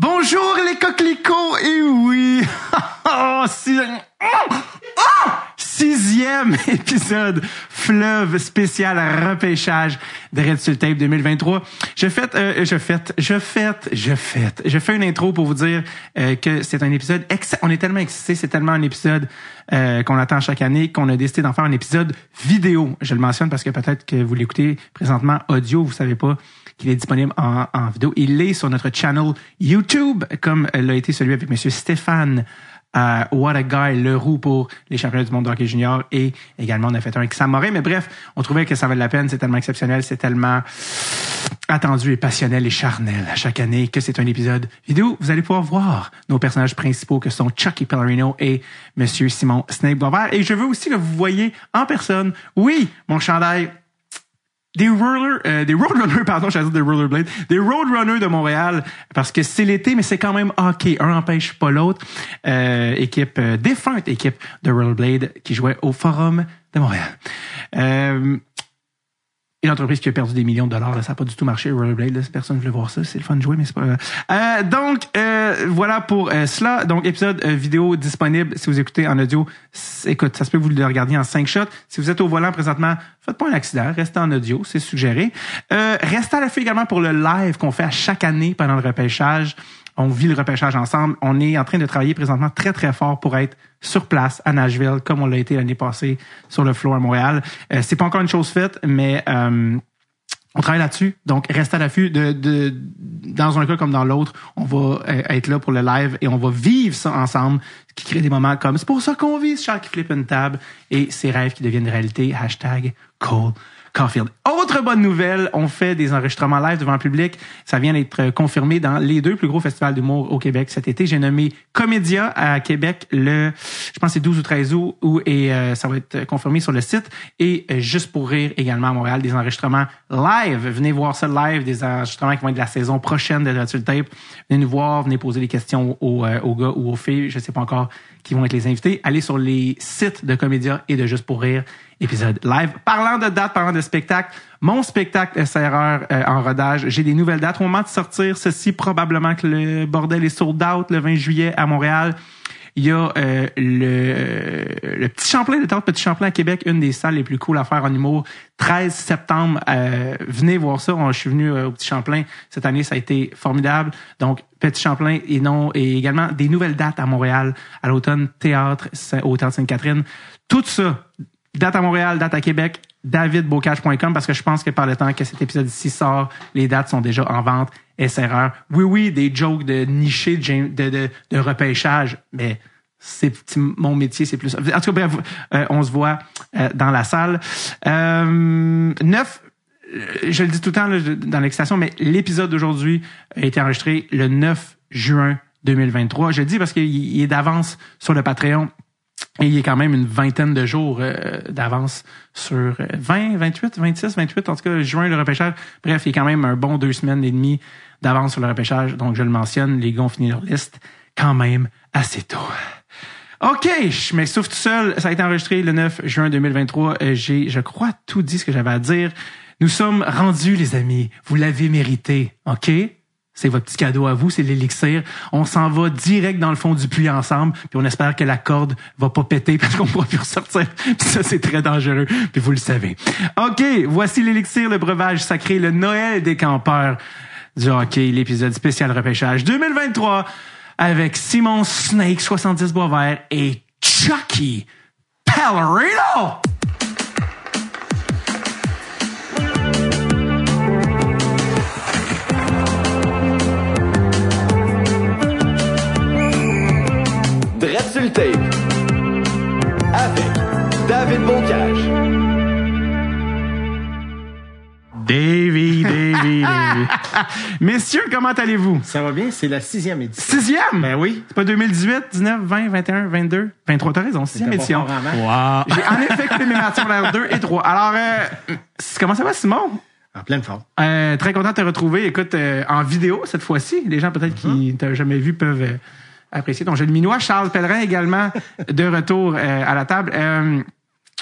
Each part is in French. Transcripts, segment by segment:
Bonjour les coquelicots, et oui, oh, oh, oh, sixième épisode fleuve spécial repêchage de Red le Tape 2023. Je fête, euh, je fête, je fête, je fête. Je fais une intro pour vous dire euh, que c'est un épisode. On est tellement excités, c'est tellement un épisode euh, qu'on attend chaque année qu'on a décidé d'en faire un épisode vidéo. Je le mentionne parce que peut-être que vous l'écoutez présentement audio, vous savez pas qu'il est disponible en, en vidéo. Il est sur notre channel YouTube, comme l'a été celui avec Monsieur Stéphane euh, What a Guy Leroux pour les championnats du monde de hockey junior et également on a fait un avec Sam. Mais bref, on trouvait que ça valait la peine. C'est tellement exceptionnel, c'est tellement attendu et passionnel et charnel à chaque année que c'est un épisode vidéo. Vous allez pouvoir voir nos personnages principaux que sont Chucky Pellerino et Monsieur Simon Snape Boisvert. Et je veux aussi que vous voyez en personne, oui, mon chandail des roller, euh, des roadrunners, pardon, j'allais dire des rollerblades, des roadrunners de Montréal, parce que c'est l'été, mais c'est quand même hockey. Un empêche pas l'autre. Euh, équipe euh, défunte, équipe de rollerblade qui jouait au Forum de Montréal. Euh, une entreprise qui a perdu des millions de dollars, là, ça n'a pas du tout marché, Rollerblade, là, personne ne voulait voir ça, c'est le fun de jouer, mais c'est pas... Euh, donc, euh, voilà pour euh, cela. Donc, épisode euh, vidéo disponible, si vous écoutez en audio, écoute, ça se peut que vous le regardiez en cinq shots. Si vous êtes au volant présentement, faites pas un accident, restez en audio, c'est suggéré. Euh, restez à l'affût également pour le live qu'on fait à chaque année pendant le repêchage. On vit le repêchage ensemble. On est en train de travailler présentement très, très fort pour être sur place à Nashville, comme on l'a été l'année passée sur le floor à Montréal. Euh, c'est pas encore une chose faite, mais euh, on travaille là-dessus. Donc, restez à l'affût. Dans un cas comme dans l'autre, on va euh, être là pour le live et on va vivre ça ensemble, ce qui crée des moments comme c'est pour ça qu'on vit Charles qui une table et ses rêves qui deviennent réalité. Hashtag Cole Caulfield. Autre bonne nouvelle, on fait des enregistrements live devant le public. Ça vient d'être euh, confirmé dans les deux plus gros festivals d'humour au Québec cet été. J'ai nommé Comédia à Québec le, je pense c'est 12 ou 13 août, où, et euh, ça va être confirmé sur le site. Et euh, Juste pour rire également à Montréal, des enregistrements live. Venez voir ça live, des enregistrements qui vont être de la saison prochaine de Tape. Venez nous voir, venez poser des questions aux, aux gars ou aux filles, je sais pas encore qui vont être les invités. Allez sur les sites de Comédia et de Juste pour rire, épisode live. Parlant de date, parlant de spectacle, mon spectacle SRR euh, en rodage, j'ai des nouvelles dates. Au moment de sortir ceci, probablement que le bordel est sold out le 20 juillet à Montréal. Il y a euh, le, le Petit Champlain, le Théâtre Petit Champlain à Québec, une des salles les plus cool à faire en humour. 13 septembre, euh, venez voir ça. Je suis venu euh, au Petit Champlain cette année, ça a été formidable. Donc, Petit Champlain et non et également des nouvelles dates à Montréal à l'automne, théâtre au Théâtre Sainte-Catherine. Tout ça, date à Montréal, date à Québec, davidbocage.com parce que je pense que par le temps que cet épisode ici sort, les dates sont déjà en vente. SRR. Oui, oui, des jokes de niché, de, de, de, repêchage, mais c'est mon métier, c'est plus. En tout cas, bref, euh, on se voit euh, dans la salle. Euh, neuf, je le dis tout le temps dans l'excitation, mais l'épisode d'aujourd'hui a été enregistré le 9 juin 2023. Je le dis parce qu'il il est d'avance sur le Patreon. Et il y a quand même une vingtaine de jours euh, d'avance sur euh, 20, 28, 26, 28, en tout cas, juin, le repêchage. Bref, il y a quand même un bon deux semaines et demie d'avance sur le repêchage. Donc, je le mentionne, les gars ont fini leur liste quand même assez tôt. OK, je m'essouffle tout seul. Ça a été enregistré le 9 juin 2023. Euh, J'ai, je crois, tout dit ce que j'avais à dire. Nous sommes rendus, les amis. Vous l'avez mérité. OK? C'est votre petit cadeau à vous, c'est l'élixir. On s'en va direct dans le fond du puits ensemble, puis on espère que la corde va pas péter parce qu'on pourra plus ressortir. Ça, c'est très dangereux, puis vous le savez. OK, voici l'élixir, le breuvage sacré, le Noël des campeurs du hockey, l'épisode spécial repêchage 2023 avec Simon Snake, 70 bois vert, et Chucky Pellerino! Sur le tape. Avec David Bocage. Davy, Davy, Davy. Messieurs, comment allez-vous? Ça va bien, c'est la sixième édition. Sixième? Ben oui. C'est pas 2018, 19, 20, 21, 22, 23, t'as raison, sixième édition. J'ai en effet écouté mes matchs secondaires 2 et 3. Alors, euh, comment ça va, Simon? En pleine forme. Euh, très content de te retrouver. Écoute, euh, en vidéo cette fois-ci. Les gens peut-être qui ne t'ont jamais vu peuvent apprécier ton jeu de minois. Charles Pellerin également de retour euh, à la table. Euh,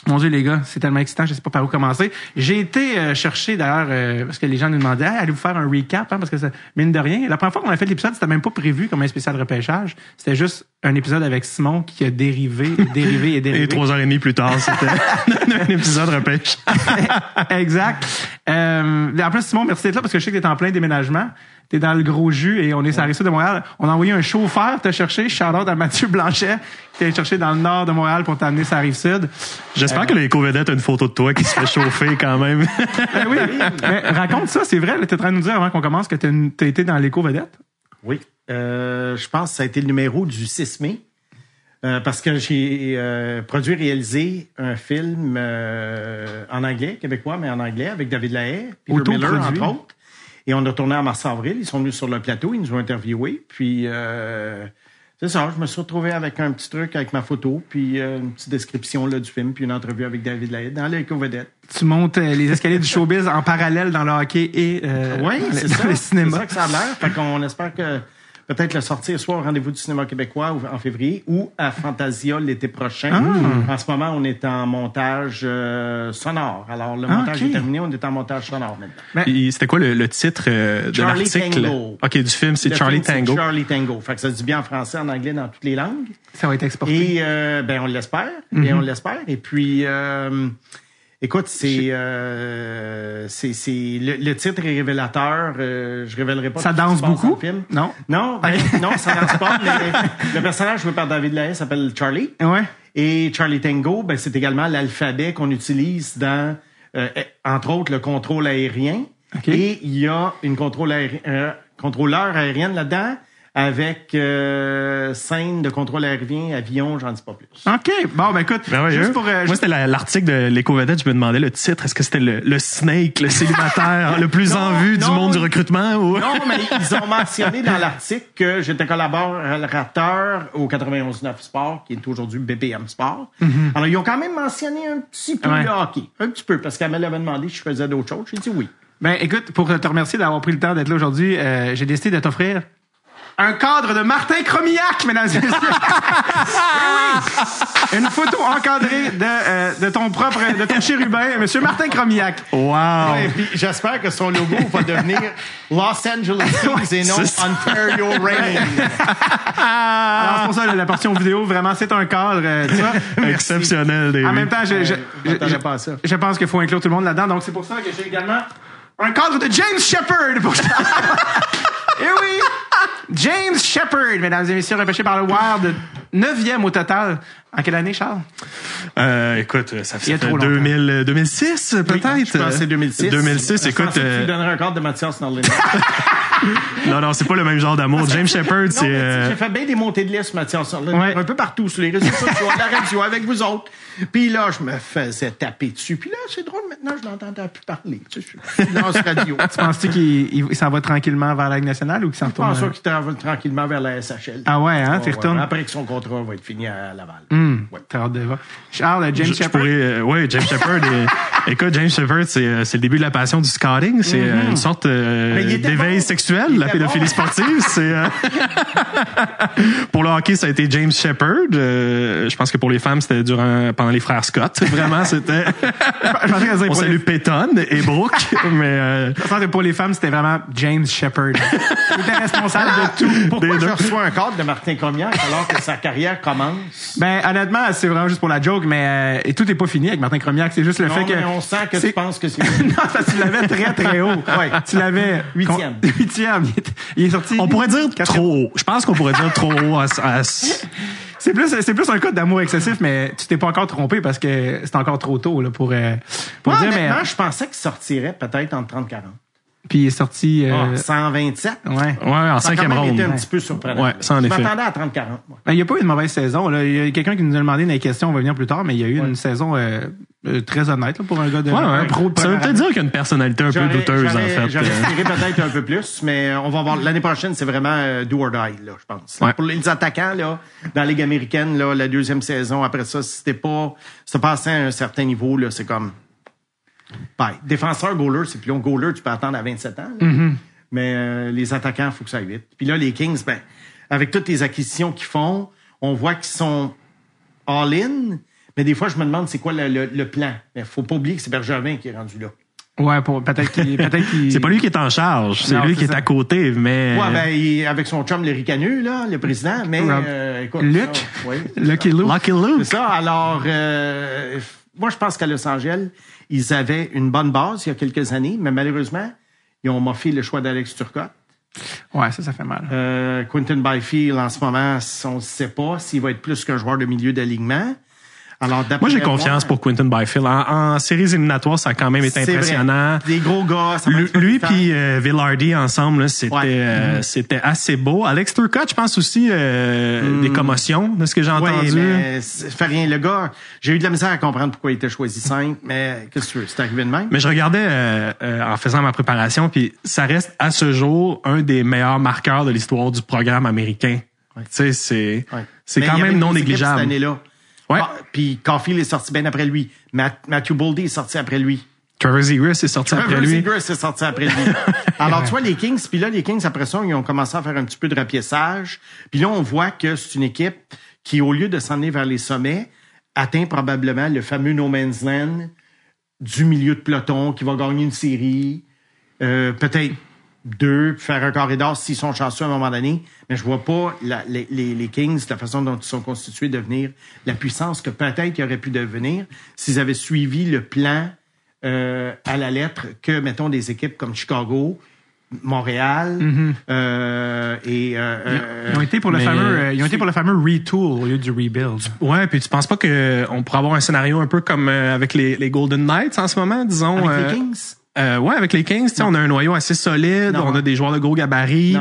Mon Dieu, les gars, c'est tellement excitant, je sais pas par où commencer. J'ai été euh, chercher, d'ailleurs, euh, parce que les gens nous demandaient, Hey, allez-vous faire un recap, hein, parce que ça, mine de rien, la première fois qu'on a fait l'épisode, c'était même pas prévu comme un spécial repêchage. C'était juste un épisode avec Simon qui a dérivé, dérivé et dérivé. Et trois heures et demie plus tard, c'était un épisode repêche. exact. Euh, en plus, Simon, merci d'être là parce que je sais que t'es en plein déménagement. T'es dans le gros jus et on est sur la rive sud de Montréal. On a envoyé un chauffeur te chercher, shout out à Mathieu Blanchet, qui est cherché dans le nord de Montréal pour t'amener sur la rive sud. J'espère que l'éco-vedette a une photo de toi qui se fait chauffer quand même. Ben oui, mais raconte ça, c'est vrai, t'es en train de nous dire avant qu'on commence que t'as été dans l'éco-vedette. Oui. Euh, je pense que ça a été le numéro du 6 mai. Euh, parce que j'ai euh, produit et réalisé un film euh, en anglais, québécois, mais en anglais, avec David Lahaye, Peter Miller, entre autres. Et on a tourné en mars-avril. Ils sont venus sur le plateau, ils nous ont interviewés. Puis, euh, c'est ça, je me suis retrouvé avec un petit truc avec ma photo, puis euh, une petite description là, du film, puis une entrevue avec David Lahaye dans l'éco-vedette. Tu montes euh, les escaliers du showbiz en parallèle dans le hockey et euh, Oui, dans le- c'est dans ça. le C'est cinéma. ça que ça a l'air. Fait qu'on espère que peut-être le sortir soit au rendez-vous du cinéma québécois en février ou à Fantasia l'été prochain. Ah. En ce moment, on est en montage euh, sonore. Alors, le Ah, montage est terminé, on est en montage sonore maintenant. C'était quoi le, le titre euh, de Charlie l'article? Tango. OK, du film, c'est Le Charlie film, c'est Tango. Charlie Tango. Fait que ça se dit bien en français, en anglais, dans toutes les langues. Ça va être exporté. Et euh, ben on l'espère, Mhm. et on l'espère. Et puis, euh, écoute, c'est euh, c'est c'est le, le titre est révélateur. Euh, je révélerai pas. Ça danse beaucoup? film. Non? Non, ben, non, ça danse pas. Mais le personnage joué par David Lahaye s'appelle Charlie. Ouais. Et Charlie Tango, ben, c'est également l'alphabet qu'on utilise dans, euh, entre autres, le contrôle aérien. OK. Et il y a une contrôle euh, contrôleur aérienne là-dedans avec euh, scène de contrôle aérien, avion, j'en dis pas plus. OK. Bon, ben écoute, Ben ouais, juste eux. pour... euh, Moi, juste- c'était la- l'article de l'éco-vedette, je me demandais le titre. Est-ce que c'était le, le Snake, le célibataire, le plus Non, en vue du monde du recrutement? Ou... Non, mais ils ont mentionné dans l'article que j'étais collaborateur au 91.9 Sport, qui est aujourd'hui BPM Sport. Alors, ils ont quand même mentionné un petit peu Ouais. le hockey. Un petit peu, parce qu'elle me l'avait demandé si je faisais d'autres choses. J'ai dit oui. Ben, écoute, pour te remercier d'avoir pris le temps d'être là aujourd'hui, euh, j'ai décidé de t'offrir un cadre de Martin Cromillac, mesdames et messieurs. Oui, oui. Une photo encadrée de, euh, de ton propre, de ton chérubin, monsieur Martin Cromillac. Wow! Et puis, j'espère que son logo va devenir Los Angeles Kings et non C'est ça. Ontario Reign. Alors, c'est pour ça, la portion vidéo, vraiment, c'est un cadre, euh, tu vois. Exceptionnel, David. En même temps, je, je, je, je- pas à ça. je pense qu'il faut inclure tout le monde là-dedans. Donc, c'est pour ça que j'ai également un cadre de James Shepard. Pour... Et oui! James Shepard, mesdames et messieurs, repêché par le Wild, neuvième au total. En quelle année, Charles? Euh, écoute, ça fait trop 2000, euh, 2006 peut-être? Je pense que c'est 2006. 2006, Je écoute. pensais que euh, Tu lui donnerais un cadre de Mathias Norlin. non, non, c'est pas le même genre d'amour. James Shepard, c'est... euh, J'ai fait bien des montées de liste, Mathias Norlin. Ouais. Un peu partout, sur les réseaux sociaux, à la radio, avec vous autres. Puis là, je me faisais taper dessus. Puis là, c'est drôle, maintenant, je n'entends plus parler. Tu sais, je suis silence radio. Penses-tu qu'il il- il s'en va tranquillement vers la Ligue nationale ou qu'il s'en Je retourne? pense euh, qu'il travaille tranquillement vers la SHL. Ah ouais, hein? Ouais, Tu ouais. retournes? Après que son contrat va être fini à Laval. Hum, Ouais. T'as hâte de voir. Charles, James je, je Shepard. euh, ouais, James Shepard. est- écoute, James Shepard, c'est, euh, c'est le début de la passion du scouting. C'est euh, une sorte euh, Mm-hmm. D'éveil bon. sexuel, Il la pédophilie bon. sportive. C'est euh, pour le hockey, ça a été James Shepard. Euh, je pense que pour les femmes, c'était durant pendant les frères Scott. Vraiment, c'était. On salue les- et Brooke, mais euh, je pensais que pour les femmes, c'était vraiment James Shepard. Il était responsable de tout. Pourquoi Des je deux. reçois un cadre de Martin Comiac alors que sa carrière commence? Ben, honnêtement, c'est vraiment juste pour la joke, mais euh, et tout n'est pas fini avec Martin Cromiac. C'est juste le Non, fait que. mais on sent que tu penses que c'est... non, parce que tu l'avais très, très haut. Ouais. Tu l'avais. Huitième. Huitième. Il est, est sorti. on pourrait dire trop haut. Je pense qu'on pourrait dire trop haut. À, à- C'est plus, c'est plus un cas d'amour excessif, mais tu t'es pas encore trompé parce que c'est encore trop tôt, là, pour, euh, pour Moi, dire, mais. honnêtement, je pensais qu'il sortirait peut-être entre 30 et 40. Puis il est sorti. euh, Ah, 127? ouais. ouais, en Ça a cinquième quand même été ronde. un petit peu surprenant. Ouais, ça, en je effet. m'attendais à 30-40. moi. Ben, il n'y a pas eu de mauvaise saison. Là. Il y a quelqu'un qui nous a demandé les questions, on va venir plus tard, mais il y a eu une saison euh, euh, très honnête là, pour un gars de Ouais, un ouais. pro de Ça veut peut-être dire qu'il y a une personnalité un peu douteuse, en fait. J'aurais Euh, espéré peut-être un peu plus, mais on va voir. L'année prochaine, c'est vraiment euh, do or die, là, je pense. Ouais. Pour les attaquants, là, dans la Ligue américaine, là, la deuxième saison, après ça, si c'était pas, si t'as passé à un certain niveau, là, c'est comme, bye. Défenseur, goaler, c'est plus long. Goaler, tu peux attendre à 27 ans. Mm-hmm. Mais euh, les attaquants, il faut que ça aille vite. Puis là, les Kings, ben, avec toutes les acquisitions qu'ils font, on voit qu'ils sont all-in, Mais des fois, je me demande c'est quoi le, le- le plan. Mais faut pas oublier que c'est Bergevin qui est rendu là. Ouais, pour, peut-être qu'il, peut-être qu'il. C'est pas lui qui est en charge, c'est Non, lui c'est qui est à côté, mais. Ouais, ben, il- avec son chum, le Ricanu, là, le président, mais, euh, écoute. Luc? ça, oui, c'est Lucky ça. Luke. Lucky Luke. C'est ça. Alors, euh, moi, je pense qu'à Los Angeles, ils avaient une bonne base il y a quelques années, mais malheureusement, ils ont moffé le choix d'Alex Turcotte. Ouais, ça, ça fait mal. Euh, Quentin Byfield, en ce moment, on ne sait pas s'il va être plus qu'un joueur de milieu d'alignement. Alors, d'après Moi, j'ai confiance pour Quentin Byfield. En, en séries éliminatoires, ça a quand même été impressionnant. vrai. Des gros gars. ça Lui, lui puis euh, Villardy ensemble, c'était Ouais. euh, c'était assez beau. Alex Turcotte, je pense aussi euh, des commotions, de ce que j'ai Oui, entendu. mais fait rien. Le gars, j'ai eu de la misère à comprendre pourquoi il était choisi 5, mais qu'est-ce que tu veux? C'est arrivé de même? Mais je regardais euh, euh, en faisant ma préparation, puis ça reste à ce jour un des meilleurs marqueurs de l'histoire du programme américain. Tu sais, c'est Ouais. c'est quand même non négligeable. Cette année-là. Ouais. Ah, puis Caulfield est sorti bien après lui. Matt- Matthew Boldy est sorti après lui. Trevor Zegras est sorti après Trevor lui. Zegras est sorti après lui. Alors, tu vois, les Kings, puis là, les Kings, après ça, ils ont commencé à faire un petit peu de rapiessage. Puis là, on voit que c'est une équipe qui, au lieu de s'en aller vers les sommets, atteint probablement le fameux No Man's Land du milieu de peloton, qui va gagner une série, euh, peut-être deux, puis faire un corridor s'ils sont chanceux à un moment donné. Mais je vois pas la- les, Kings, la façon dont ils sont constitués, devenir la puissance que peut-être ils auraient pu devenir s'ils avaient suivi le plan euh, à la lettre que, mettons, des équipes comme Chicago, Montréal euh, et... euh, Ils ont été pour le fameux, ils ont été pour le fameux retool au lieu du rebuild. Ouais, puis tu penses pas que on pourrait avoir un scénario un peu comme avec les, les Golden Knights en ce moment, disons. avec les Kings? Euh, ouais, avec les Kings, tu sais, on a un noyau assez solide, Non. on a des joueurs de gros gabarit.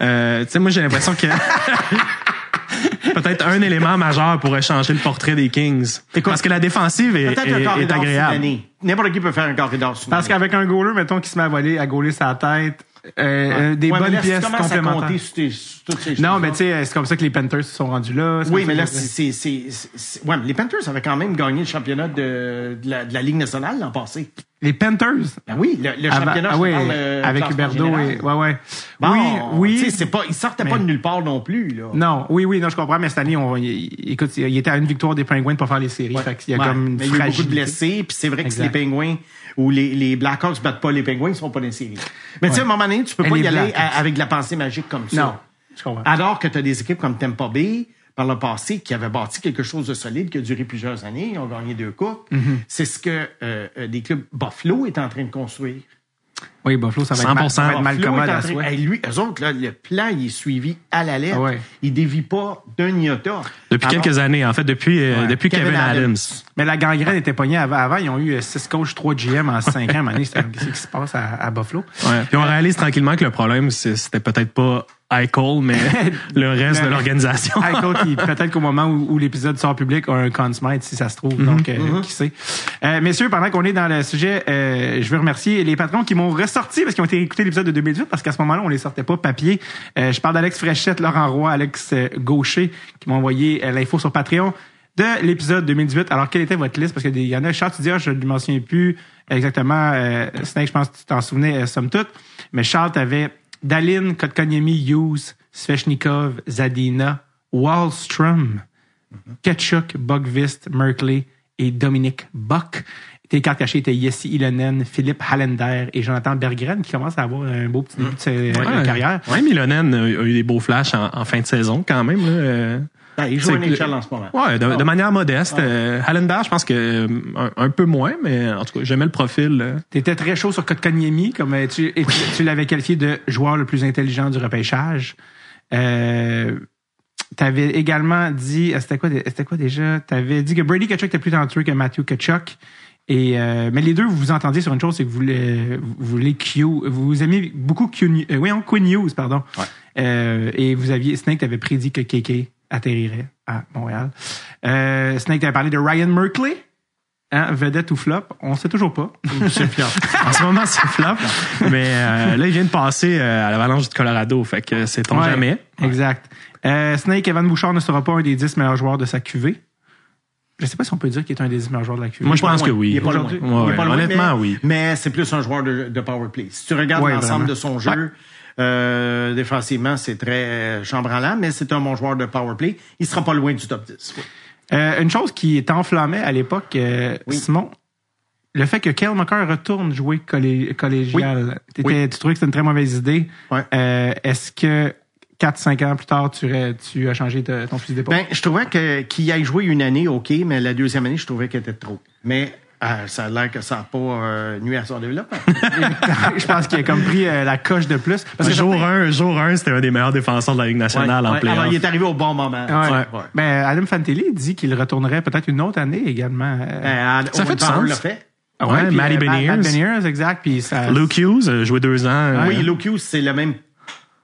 Euh, tu sais, moi j'ai l'impression que peut-être un élément majeur pourrait changer le portrait des Kings. Parce que la défensive est, Peut-être est- un est corridor agréable. année. N'importe qui peut faire un corridor Parce qu'avec un goaler, mettons, qui se met à voler, à gauler sa tête, euh, euh, des Ouais, bonnes là, pièces complémentaires. compter sur, tes- sur toutes ces Non, mais tu sais, c'est comme ça que les Panthers se sont rendus là. Oui, mais là, c'est, c'est, c'est, c'est- ouais, mais les Panthers avaient quand même gagné le championnat de, de, la, de la Ligue nationale l'an passé. Les Panthers. Ben oui, le, le championnat, ah oui, euh, avec général. et, ouais, ouais. Bon, oui, oui. c'est pas, ils sortaient pas de nulle part non plus, là. Non, oui, oui, non, je comprends, mais cette année, on, il- écoute, il était à une victoire des Penguins pour faire les séries. Ouais. Fait qu'il y a Ouais, comme une mais il y a eu beaucoup de blessés, puis c'est vrai que si les. Penguins ou les, les Blackhawks battent pas les Penguins, ils sont pas dans les séries. Mais tu sais, à un moment donné, tu peux Et pas y aller à- avec de la pensée magique comme ça. Non, je comprends. Alors que tu as des équipes comme Tampa Bay, par le passé, qui avaient bâti quelque chose de solide, qui a duré plusieurs années, ils ont gagné deux coupes. Mm-hmm. C'est ce que euh, euh, des clubs Buffalo est en train de construire. Oui, Buffalo, ça va être, mal, ça va être mal commode à soi. Hey, lui, eux autres, là, le plan, il est suivi à la lettre. Ah ouais. Il dévie pas d'un iota. Depuis Alors, quelques années, en fait, depuis, euh, Ouais. depuis Kevin, Kevin Adams. Adams. Mais la gangrène était pognée avant. Avant, ils ont eu 6 coachs, 3 GM en 5 ans. Qu'est-ce qui se passe à, à Buffalo? Ouais. Puis on réalise tranquillement que le problème, c'était peut-être pas Eichel, mais le reste de l'organisation. Eichel, qui, peut-être qu'au moment où, où l'épisode sort public, a un consmite, si ça se trouve. Donc, euh, qui sait. Euh, messieurs, pendant qu'on est dans le sujet, euh, je veux remercier les patrons qui m'ont ressorti parce qu'ils ont été écoutés l'épisode de 2018 parce qu'à ce moment-là, on les sortait pas papier. Euh, je parle d'Alex Fréchette, Laurent Roy, Alex euh, Gaucher qui m'ont envoyé euh, l'info sur Patreon de l'épisode 2018. Alors, quelle était votre liste? Parce qu'il y en a, Charles, tu dis, ah, je ne m'en souviens plus exactement. Euh, Snake, je pense que tu t'en souvenais, euh, somme toute. Mais Charles, t'avais Daline, Kotkaniemi, Hughes, Svechnikov, Zadina, Wallstrom, Ketchuk, Bogvist, Merkley et Dominique Bock. Tes cartes cachées étaient Yessi Ilonen, Philippe Hallender et Jonathan Berggren qui commencent à avoir un beau petit début de sa- de carrière. Ouais, Milonen a a eu des beaux flashs en, en fin de saison quand même. Là. Ben, il joue en que- NHL en ce moment. Ouais, de, de manière modeste. Euh, Hallenberg, je pense que euh, un, un peu moins, mais en tout cas, j'aimais le profil. euh. T'étais très chaud sur Kotkaniemi, comme euh, tu, tu, tu l'avais qualifié de joueur le plus intelligent du repêchage. Euh, T'avais également dit, c'était quoi, c'était quoi déjà? T'avais dit que Brady Kachuk était plus talentueux que Matthew Kachuk. Et euh, mais les deux, vous vous entendiez sur une chose, c'est que vous voulez, vous voulez Q, vous aimez beaucoup Q, euh, oui, Quinn News, pardon. Euh, et vous aviez Snake avait prédit que KK atterrirait à Montréal. Euh, Snake t'avait parlé de Ryan Merkley, hein, vedette ou flop, on sait toujours pas. C'est fier. En ce moment, c'est flop. mais euh, là, il vient de passer euh, à l'Avalanche du Colorado, fait que c'est on Ouais, jamais. Exact. Euh, Snake, Evan Bouchard ne sera pas un des 10 meilleurs joueurs de sa QV. Je sais pas si on peut dire qu'il est un des 10 meilleurs joueurs de la QV. Moi, je pense que oui. Il est pas loin. Il est Ouais, pas loin, honnêtement, mais- oui. Mais c'est plus un joueur de, de power play. Si tu regardes Ouais, l'ensemble de son jeu, euh, défensivement, c'est très euh, chambranlant, mais c'est un bon joueur de power play. Il sera pas loin du top 10. oui. Euh, une chose qui t'enflammait à l'époque, euh, Oui. Simon, le fait que Kyle McCarr retourne jouer collé- collégial. Tu trouvais que c'était une très mauvaise idée. Ouais. Euh, Est-ce que 4-5 ans plus tard, tu, aurais- tu as changé de- ton fusil d'épaule? Ben, je trouvais que qu'il aille jouer une année, OK, mais la deuxième année, je trouvais qu'elle était trop. Mais euh, ça a l'air que ça n'a pas euh, nuit à son développement. je pense qu'il a comme pris euh, la coche de plus. Parce que jour 1, jour 1, c'était un des meilleurs défenseurs de la Ligue nationale en Ouais, playoff. Alors, il est arrivé au bon moment. Ouais. Ouais. Ben, Adam Fantilli dit qu'il retournerait peut-être une autre année également. Euh, Euh, Ça fait du sens. l'a fait. ouais, puis, Matty euh, Beniers. Matt Beniers, exact. Puis ça, Luke Hughes a joué deux ans. euh, Oui, Luke Hughes, c'est le même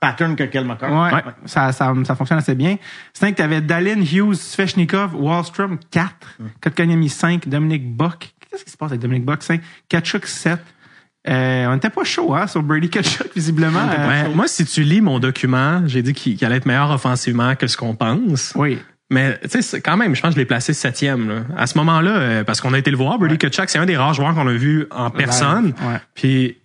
pattern que Kel McCarr. Ouais, Ça, ça, ça fonctionne assez bien. C'est que tu avais Dalin, Hughes, Svechnikov, Wallstrom, 4, Kotkaniemi, 5, Dominic Buck. Qu'est-ce qui se passe avec Dominic 5, Kachuk, 7. Euh, on n'était pas chaud hein, sur Brady Kachuk, visiblement. Euh, Ouais, moi, si tu lis mon document, j'ai dit qu'il allait être meilleur offensivement que ce qu'on pense. oui. Mais tu sais, quand même, je pense que je l'ai placé septième. Là. À ce moment-là, euh, parce qu'on a été le voir, Brady Kachuk, c'est un des rares joueurs qu'on a vu en personne. Ouais. Puis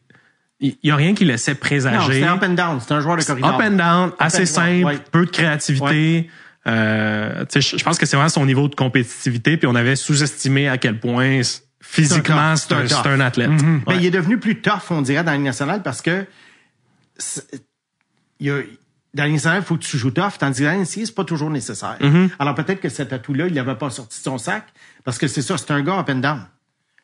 il y, a rien qui laissait présager. c'était up and down. C'était un joueur de corridor. Up and down, assez and down, simple, ouais. peu de créativité. Euh, tu sais, je pense que c'est vraiment son niveau de compétitivité, puis on avait sous-estimé à quel point physiquement C'est un c'est un, un athlète. Mais Ouais. il est devenu plus tough, on dirait, dans la Ligue nationale parce que il y a- dans la Ligue nationale, il faut que tu joues tough, tandis que dans la c'est pas toujours nécessaire. Mm-hmm. Alors peut-être que cet atout-là, il l'avait pas sorti de son sac parce que c'est ça, c'est un gars up and down.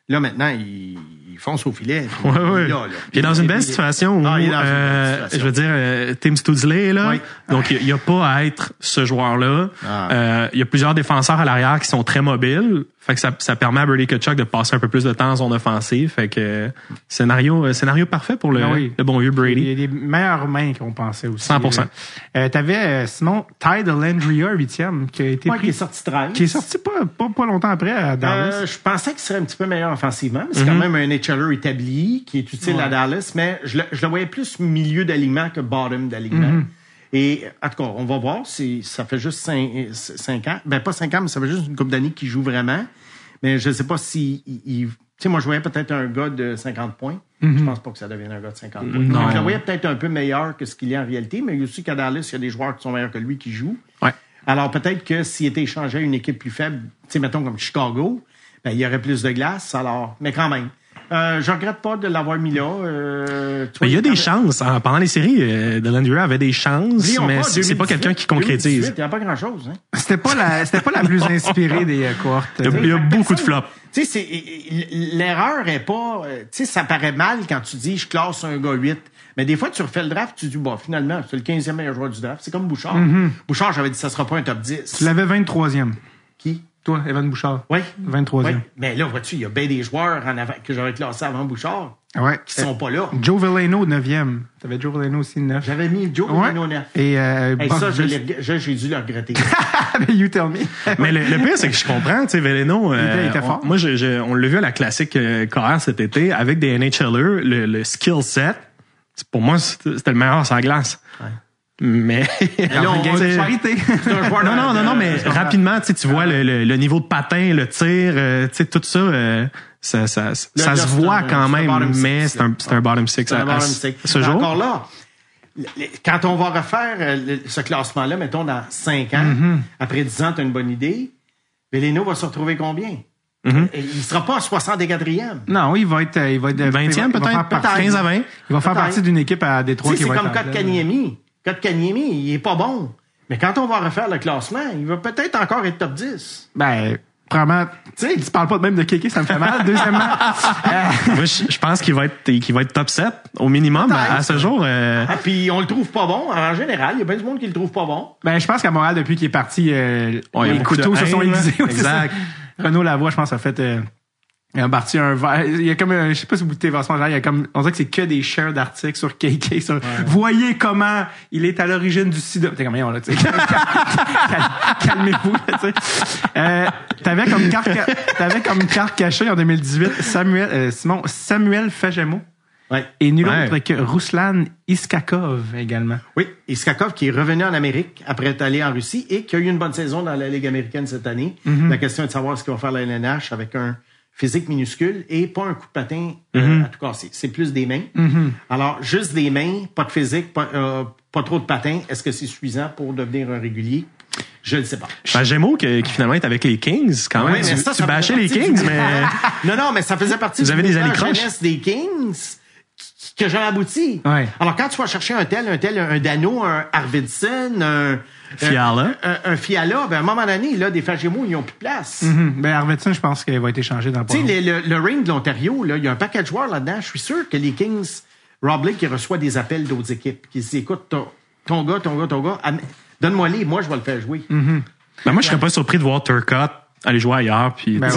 Là, maintenant, il, il fonce au filet. Ouais, il est ouais. là, là. Il est dans une belle situation où, Ah, il est dans une belle euh, situation. je veux dire, euh, Tim Studsley est là. Oui. Donc, il n'y a pas à être ce joueur-là. Ah. Euh, il y a plusieurs défenseurs à l'arrière qui sont très mobiles. Fait que ça, ça permet à Brady Kachuk de passer un peu plus de temps en zone offensive. Fait que euh, scénario, euh, scénario parfait pour le, Ah oui. le bon vieux Il Brady. y a des meilleures mains qu'on pensait aussi. 100%. Euh, T'avais, euh, Simon, Ty Delandria, 8e, qui a été Ouais, qui pris, est sorti 13. qui est sorti pas, pas, pas longtemps après à Dallas. Euh, je pensais qu'il serait un petit peu meilleur offensivement, mais c'est quand même un HLer établi qui est utile à Dallas, mais je le, je le voyais plus milieu d'alignement que bottom d'alignement. Et en tout cas, on va voir. si ça fait juste cinq, cinq ans. Ben, pas cinq ans, mais ça fait juste une couple d'années qu'il joue vraiment. Mais je sais pas si... il- il- tu sais, moi, je voyais peut-être un gars de 50 points. Je pense pas que ça devienne un gars de 50 points. Non. Donc, je le voyais peut-être un peu meilleur que ce qu'il est en réalité, mais aussi qu'à Dallas, il y a des joueurs qui sont meilleurs que lui qui jouent. Ouais. Alors peut-être que s'il était échangé à une équipe plus faible, tu sais, mettons comme Chicago, ben, il y aurait plus de glace. Alors, mais quand même, euh, je regrette pas de l'avoir mis là. Euh, Mais il y a des chances. hein. Pendant les séries, euh, Delandria avait des chances, Oublions mais c'est pas 2018, quelqu'un qui concrétise. 2018, Il n'y a pas grand-chose. Hein? C'était pas la, c'était pas la plus inspirée des euh, cohortes. Il y a, il y a Fait que beaucoup de flops. Tu sais, l'erreur est pas... Tu sais, ça paraît mal quand tu dis « je classe un gars 8 ». Mais des fois, tu refais le draft, tu dis « bon, finalement, c'est le 15e meilleur joueur du draft ». C'est comme Bouchard. Bouchard, j'avais dit « ça sera pas un top 10 Mm-hmm. Tu l'avais 23e. Toi, Evan Bouchard? Oui. 23e. Oui. Mais là, vois-tu, il y a bien des joueurs en avant, que j'aurais classés avant Bouchard Ouais. qui sont pas là. Joe Veleno, 9e. T'avais Joe Veleno aussi, 9. J'avais mis Joe Ouais. Veleno neuf. Et, euh, Hey, ça, j'ai dû le regretter. you tell me. Mais le, le pire, c'est que je comprends, tu sais, Veleno, euh, Il était- on- fort. moi, je- je- on l'a vu à la classique euh, KR cet été, avec des NHLers, le, le skill set, pour moi, c'était c'était le meilleur sur la glace. Mais, là, on- de c'est- un joueur non, non, non, non, mais rapidement, tu vois le, le- le niveau de patin, le tir, euh, tu sais, tout ça, euh, ça, ça, ça Le- se voit un- quand un même, bottom six, mais c'est un, c'est un bottom six C'est un à, à bottom ce six. ce jour. Encore là, quand on va refaire euh, ce classement-là, mettons dans 5 ans, Mm-hmm. après 10 ans, tu as une bonne idée, Veleno va se retrouver combien? Et Il sera pas à 64e. Non, il va être, il va être 20e il va- il va peut-être, peut-être. 15 à 20. Il va faire partie d'une équipe à Tu Détroit c'est comme en place. Kotkaniemi. Il est pas bon. Mais quand on va refaire le classement, il va peut-être encore être top 10. Ben, probablement, tu sais, tu parles pas de même de Kéké, ça me fait mal. Deuxièmement, euh, Moi, je, je pense qu'il va être, qu'il va être top 7 au minimum à, ce jour. euh, Ah, puis on le trouve pas bon. En général, il y a bien du monde qui le trouve pas bon. ben, je pense qu'à Montréal, depuis qu'il est parti, euh, Ouais, les beaucoup de couteaux se sont aiguisés. Exact. Renaud Lavoie, je pense, a fait, euh, il a parti un verre. Il y a comme, un- je sais pas si vous écoutez Vincent il y a comme, on dirait que c'est que des shares d'articles sur KK, sur, voyez comment il est à l'origine du sida. T'es comme, on là, tu sais. Cal- Calmez-vous, tu sais. Euh, t'avais comme carte, ca- t'avais comme carte cachée en 2018 Samuel, euh, Simon, Samuel Fagemo. Ouais. Et nul Ouais. autre que Ruslan Iskakov également. Oui, Iskakov qui est revenu en Amérique après être allé en Russie et qui a eu une bonne saison dans la Ligue américaine cette année. La question est de savoir ce qu'il va faire la LNH avec un physique minuscule et pas un coup de patin euh, à tout casser. C'est plus des mains. Alors, juste des mains, pas de physique, pas, euh, pas trop de patin. Est-ce que c'est suffisant pour devenir un régulier? Je ne sais pas. Ben, Gémeaux qui, qui finalement est avec les Kings quand même. Oui, mais tu ça, tu ça bâchais les Kings, mais non, non, mais ça faisait partie Vous du avez des jeunesse des Kings a jamais abouti. Ouais. Alors, quand tu vas chercher un tel, un tel, un Dano, un Arvidsson, un... Fiala. Un, un- un Fiala, ben, à un moment donné, là, des Fagemo, ils n'ont plus de place. Mhm. Ben, Arvidsson, je pense qu'il va être échangé dans le Tu sais, le, le, ring de l'Ontario, là, il y a un paquet de joueurs là-dedans. Je suis sûr que les Kings, Rob Blake, il reçoit des appels d'autres équipes qui se disent, écoute, ton, ton gars, ton gars, ton gars, donne-moi les, moi, je vais le faire jouer. ben, moi je serais pas surpris de voir Turcotte aller jouer ailleurs. Puis, Ben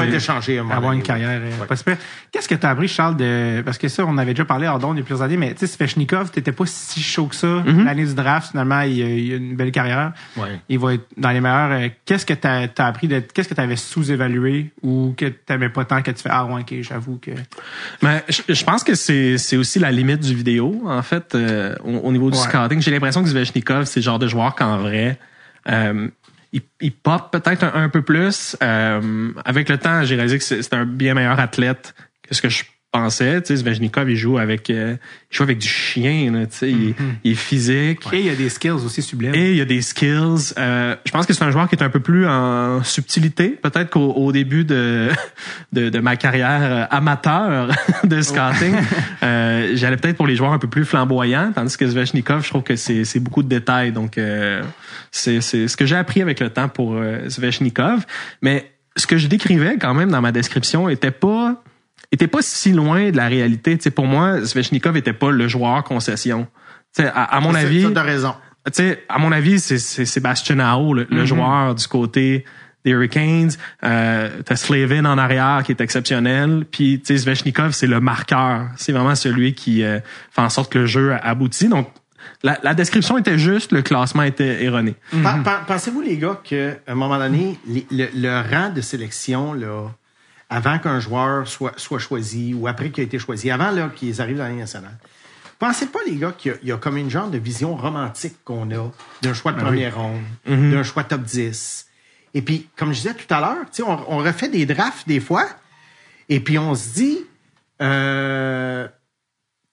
à moment avoir une carrière ouais. euh, pas super. Qu'est-ce que tu as appris, Charles, de. Parce que ça, on avait déjà parlé hors d'onde il y a plusieurs années, mais tu sais, Svechnikov, t'étais pas si chaud que ça. L'année du draft, finalement, il, a- il a une belle carrière. Ouais. Il va être dans les meilleurs. Euh, Qu'est-ce que tu as, appris de. Qu'est-ce que tu avais sous-évalué ou que tu pas tant que tu fais? Ah, ouais, ok, j'avoue que. Mais je, je pense que c'est c'est aussi la limite du vidéo en fait euh, au, au niveau du Ouais. scouting. J'ai l'impression que Zvechnikov c'est le genre de joueur qu'en vrai euh, il, il pop peut-être un, peu plus. Euh, avec le temps, j'ai réalisé que c'est un bien meilleur athlète que ce que je pensais. Tu sais, Zvechnikov, il joue avec euh, il joue avec du chien. Là, tu sais, il, il est physique. Et il y a des skills aussi sublimes. Et il y a des skills. Euh, je pense que c'est un joueur qui est un peu plus en subtilité. Peut-être qu'au au début de, de, de ma carrière euh, amateur de scouting, euh, j'allais peut-être pour les joueurs un peu plus flamboyants, tandis que Zvechnikov, je trouve que c'est c'est beaucoup de détails. Donc, euh, c'est c'est ce que j'ai appris avec le temps pour euh, Svechnikov. Mais ce que je décrivais quand même dans ma description était pas était pas si loin de la réalité. Tu sais, pour moi, Svechnikov était pas le joueur concession. Tu sais, à, à mon avis, ça, raison. tu sais, à mon avis, c'est c'est Sébastien Aho, le, le joueur du côté des Hurricanes. Euh, T'as Slavin en arrière qui est exceptionnel. Puis, tu sais, Svechnikov, c'est le marqueur. C'est vraiment celui qui euh, fait en sorte que le jeu aboutit. Donc, la, la description était juste, le classement était erroné. Pen- Pensez-vous, les gars, qu'à un moment donné, les- le, le rang de sélection, là, avant qu'un joueur soit, soit choisi ou après qu'il a été choisi, avant là, qu'ils arrivent dans la Ligue nationale, pensez pas, les gars, qu'il y y, a comme une genre de vision romantique qu'on a d'un choix de première ronde, d'un choix top 10. Et puis, comme je disais tout à l'heure, tu sais, on, on refait des drafts des fois, et puis on se dit, euh,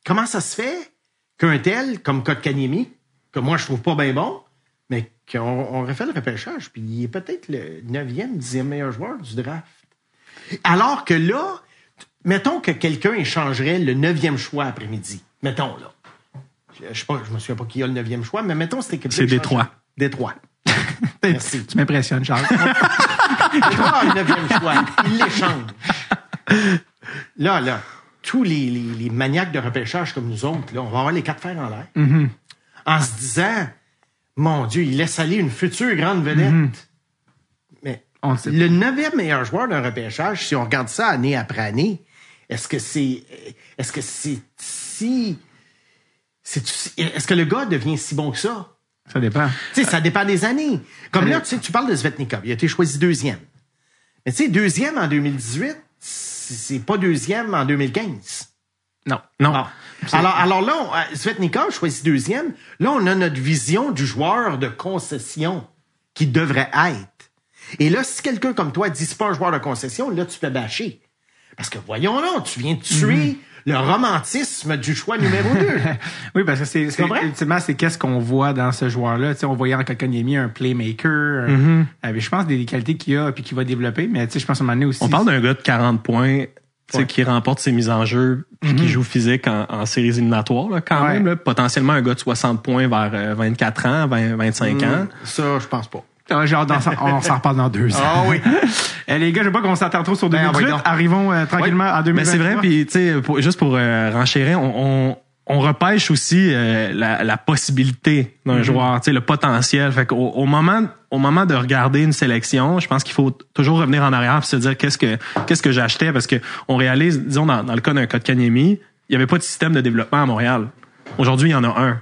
comment ça se fait qu'un tel, comme Kotkaniemi, que moi je trouve pas bien bon, mais qu'on on refait le repêchage, puis il est peut-être le 9e, 10e meilleur joueur du draft. Alors que là, mettons que quelqu'un échangerait le 9e choix après-midi. Mettons, là. Je, sais pas, je me souviens pas qui a le 9e choix, mais mettons c'était quelqu'un. C'est Détroit. Détroit. Merci. Tu m'impressionnes, Charles. Détroit a le 9e choix. Il l'échange. Là, là, tous les, les, les maniaques de repêchage comme nous autres, là, on va avoir les quatre fers en l'air. En se disant, mon Dieu, il laisse aller une future grande vedette. Mais On le sait. le neuvième meilleur joueur d'un repêchage, si on regarde ça année après année, est-ce que c'est est-ce que c'est si est-ce que le gars devient si bon que ça? Ça dépend. Tu sais, ça dépend des années. Comme Ça là, tu sais, tu parles de Svetnikov. Il a été choisi deuxième. Mais tu sais, deuxième en 2018, c'est pas deuxième en 2015. Non. Non. Bon. Alors, alors là, on, euh, Svetnikov choisit deuxième. Là, on a notre vision du joueur de concession qui devrait être. Et là, si quelqu'un comme toi dit c'est pas un joueur de concession, là, tu peux bâcher. Parce que voyons là, tu viens de tuer le romantisme du choix numéro 2. Oui, parce que c'est, c'est ultimement, c'est qu'est-ce qu'on voit dans ce joueur-là. Tu sais, on voyait en Kokoniemi un playmaker, un- avec, je pense, des qualités qu'il a puis qu'il va développer. Mais tu sais, je pense à un moment donné aussi. On parle d'un gars de 40 points tu sais, Ouais. qui remporte ses mises en jeu puis qui joue physique en, en séries éliminatoires là, quand Ouais. même. Là. Potentiellement un gars de 60 points vers euh, 24 ans, 20, 25 ans. ça, je pense pas. Ah, on s'en reparle dans deux ans. Ah oui. Eh, les gars, je veux pas qu'on s'attarde trop sur Ben, 2018. envoyons donc. Arrivons euh, tranquillement à 2023. Mais c'est vrai, puis tu sais, juste pour euh, renchérir, on, on, on repêche aussi euh, la, la possibilité d'un joueur, tu sais, le potentiel. Fait qu'au au moment, au moment de regarder une sélection, je pense qu'il faut toujours revenir en arrière et se dire qu'est-ce que qu'est-ce que j'achetais parce que on réalise, disons dans, dans le cas d'un cas de Kanyemi, il y avait pas de système de développement à Montréal. Aujourd'hui, il y en a un.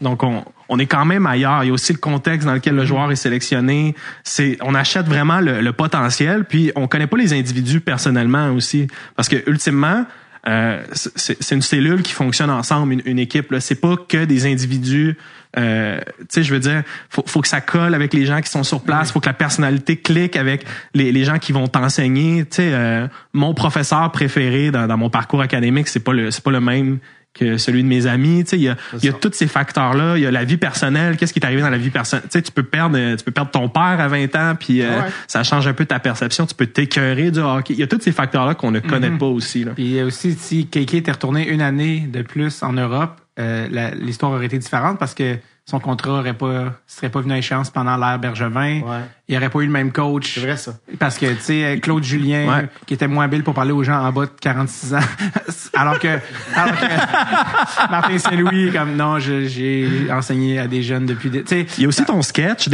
Donc on, on est quand même ailleurs. Il y a aussi le contexte dans lequel le joueur est sélectionné. C'est on achète vraiment le, le potentiel, puis on connaît pas les individus personnellement aussi, parce que ultimement euh, c'est une cellule qui fonctionne ensemble, une, une équipe. Là, c'est pas que des individus. Euh, tu sais, je veux dire, faut, faut que ça colle avec les gens qui sont sur place. Faut que la personnalité clique avec les, les gens qui vont t'enseigner. Tu sais, euh, mon professeur préféré dans, dans mon parcours académique, c'est pas le c'est pas le même que celui de mes amis. Tu sais, il y a, il y a tous ces facteurs-là. Il y a la vie personnelle. Qu'est-ce qui est arrivé dans la vie personnelle? Tu sais, tu peux perdre, tu peux perdre ton père à 20 ans, puis euh, ça change un peu ta perception. Tu peux t'écœurer du hockey. Il y a tous ces facteurs-là qu'on ne connaît pas aussi. Là. Puis il y a aussi, si Keke était retourné une année de plus en Europe, euh, l'histoire aurait été différente parce que son contrat aurait pas, serait pas venu à échéance pendant l'ère Bergevin. Ouais. Il aurait pas eu le même coach. C'est vrai, ça. Parce que, tu sais, Claude Julien, Ouais. qui était moins habile pour parler aux gens en bas de 46 ans, alors que, alors que Martin Saint-Louis, comme, non, j'ai enseigné à des jeunes depuis des, tu sais, Il y a aussi ton sketch,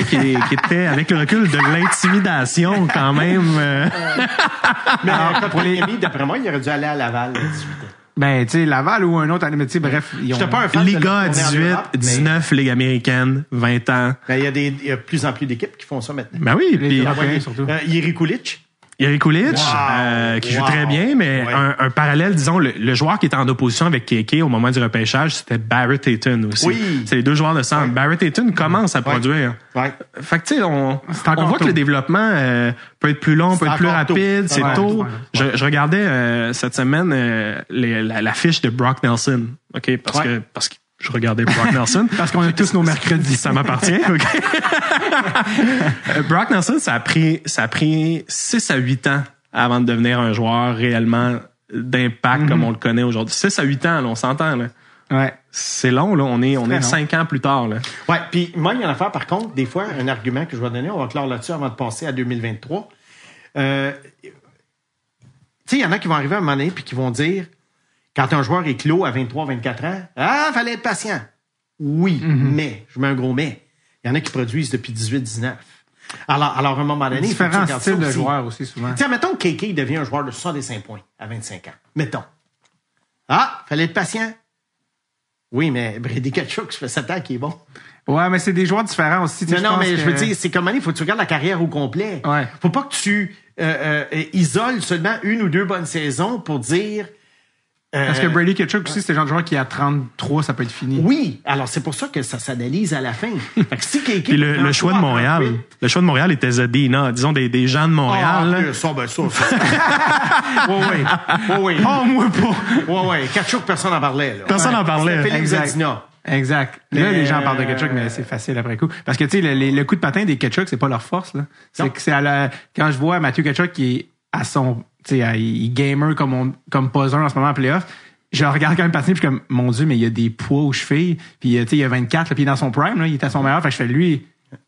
sais, qui, qui était avec le recul de l'intimidation quand même. euh. Mais euh, pour les amis, d'après moi, il aurait dû aller à Laval à 18 ans. Ben, tu sais, Laval ou un autre, mais tu sais, bref, ils ont, J'étais pas un fan de Liga à le tourner en 18, Europe, mais- 19 Ligue américaine, 20 ans. Ben, Il y a des, il y a de plus en plus d'équipes qui font ça maintenant. Ben oui, puis surtout. Euh, Yeri Kulich. Eric Kulich, Wow. euh, qui joue très bien, mais Ouais. un, un parallèle, disons, le, le joueur qui était en opposition avec Keke au moment du repêchage, c'était Barrett Hayton aussi. Oui. C'est les deux joueurs de centre. Ouais. Barrett Hayton commence à produire. Ouais. Fait que, tu sais, on, on voit tôt. que le développement euh, peut être plus long, peut être plus rapide, c'est tôt. Je, je regardais euh, cette semaine euh, les- la, la fiche de Brock Nelson, ok, parce que parce que je regardais Brock Nelson. parce qu'on a tous nos mercredis. ça m'appartient. ok. Euh, Brock Nelson, ça a pris ça a pris 6 à 8 ans avant de devenir un joueur réellement d'impact comme on le connaît aujourd'hui. 6 à 8 ans, là, on s'entend là. Ouais. C'est long là, on est on est. 5 ans plus tard là. Ouais, puis moi, il y en a affaire, par contre, des fois, un argument que je vais donner, on va clore là-dessus avant de passer à 2023. Euh, tu sais, il y en a qui vont arriver à un moment donné puis qui vont dire, quand un joueur est clos à 23, 24 ans, ah, fallait être patient. Oui, mais, je mets un gros mais. Il y en a qui produisent depuis 18, 19. Alors, alors à un moment donné, il faut que tu de aussi. joueurs aussi, souvent. Tiens, mettons que KK devient un joueur de 65 points à 25 ans. Mettons. Ah, fallait être patient. Oui, mais Brady Kachuk, ça fait 7 ans qu'il est bon. Ouais, mais c'est des joueurs différents aussi. Non, non, mais je veux dire, c'est comme il faut que tu regardes la carrière au complet. Ouais. Faut pas que tu euh, euh, isoles seulement une ou deux bonnes saisons pour dire. Euh, Parce que Brady Ketchuk aussi, c'est le genre de joueur qui à 33, ça peut être fini. Oui, alors c'est pour ça que ça s'analyse à la fin. fait que si. Puis le, le choix de Montréal, le choix de Montréal était Zadina, disons des, des gens de Montréal. Ah, ça, ben ça, ça. oui, oui. Oui, oui. Oh, moi pas! Oui, oui. Kachuk, personne n'en parlait. Là. Personne n'en parlait. C'était Félix. Zadina. Exact. Là, Mais, les gens parlent de euh, Ketchuk, mais c'est facile après coup. Parce que, tu sais, le, le- coup de patin des Ketchuk, c'est pas leur force, là. C'est que c'est à la, quand je vois Mathieu Ketchuk qui est à son, tu sais, il gamer comme on, comme pas un en ce moment en playoff, je regarde quand même patiner, puis je suis comme, mon Dieu, mais il y a des poids aux chevilles, puis, tu sais, il y a 24, là, puis il est dans son prime, là, il est à son meilleur, fait que je fais, lui,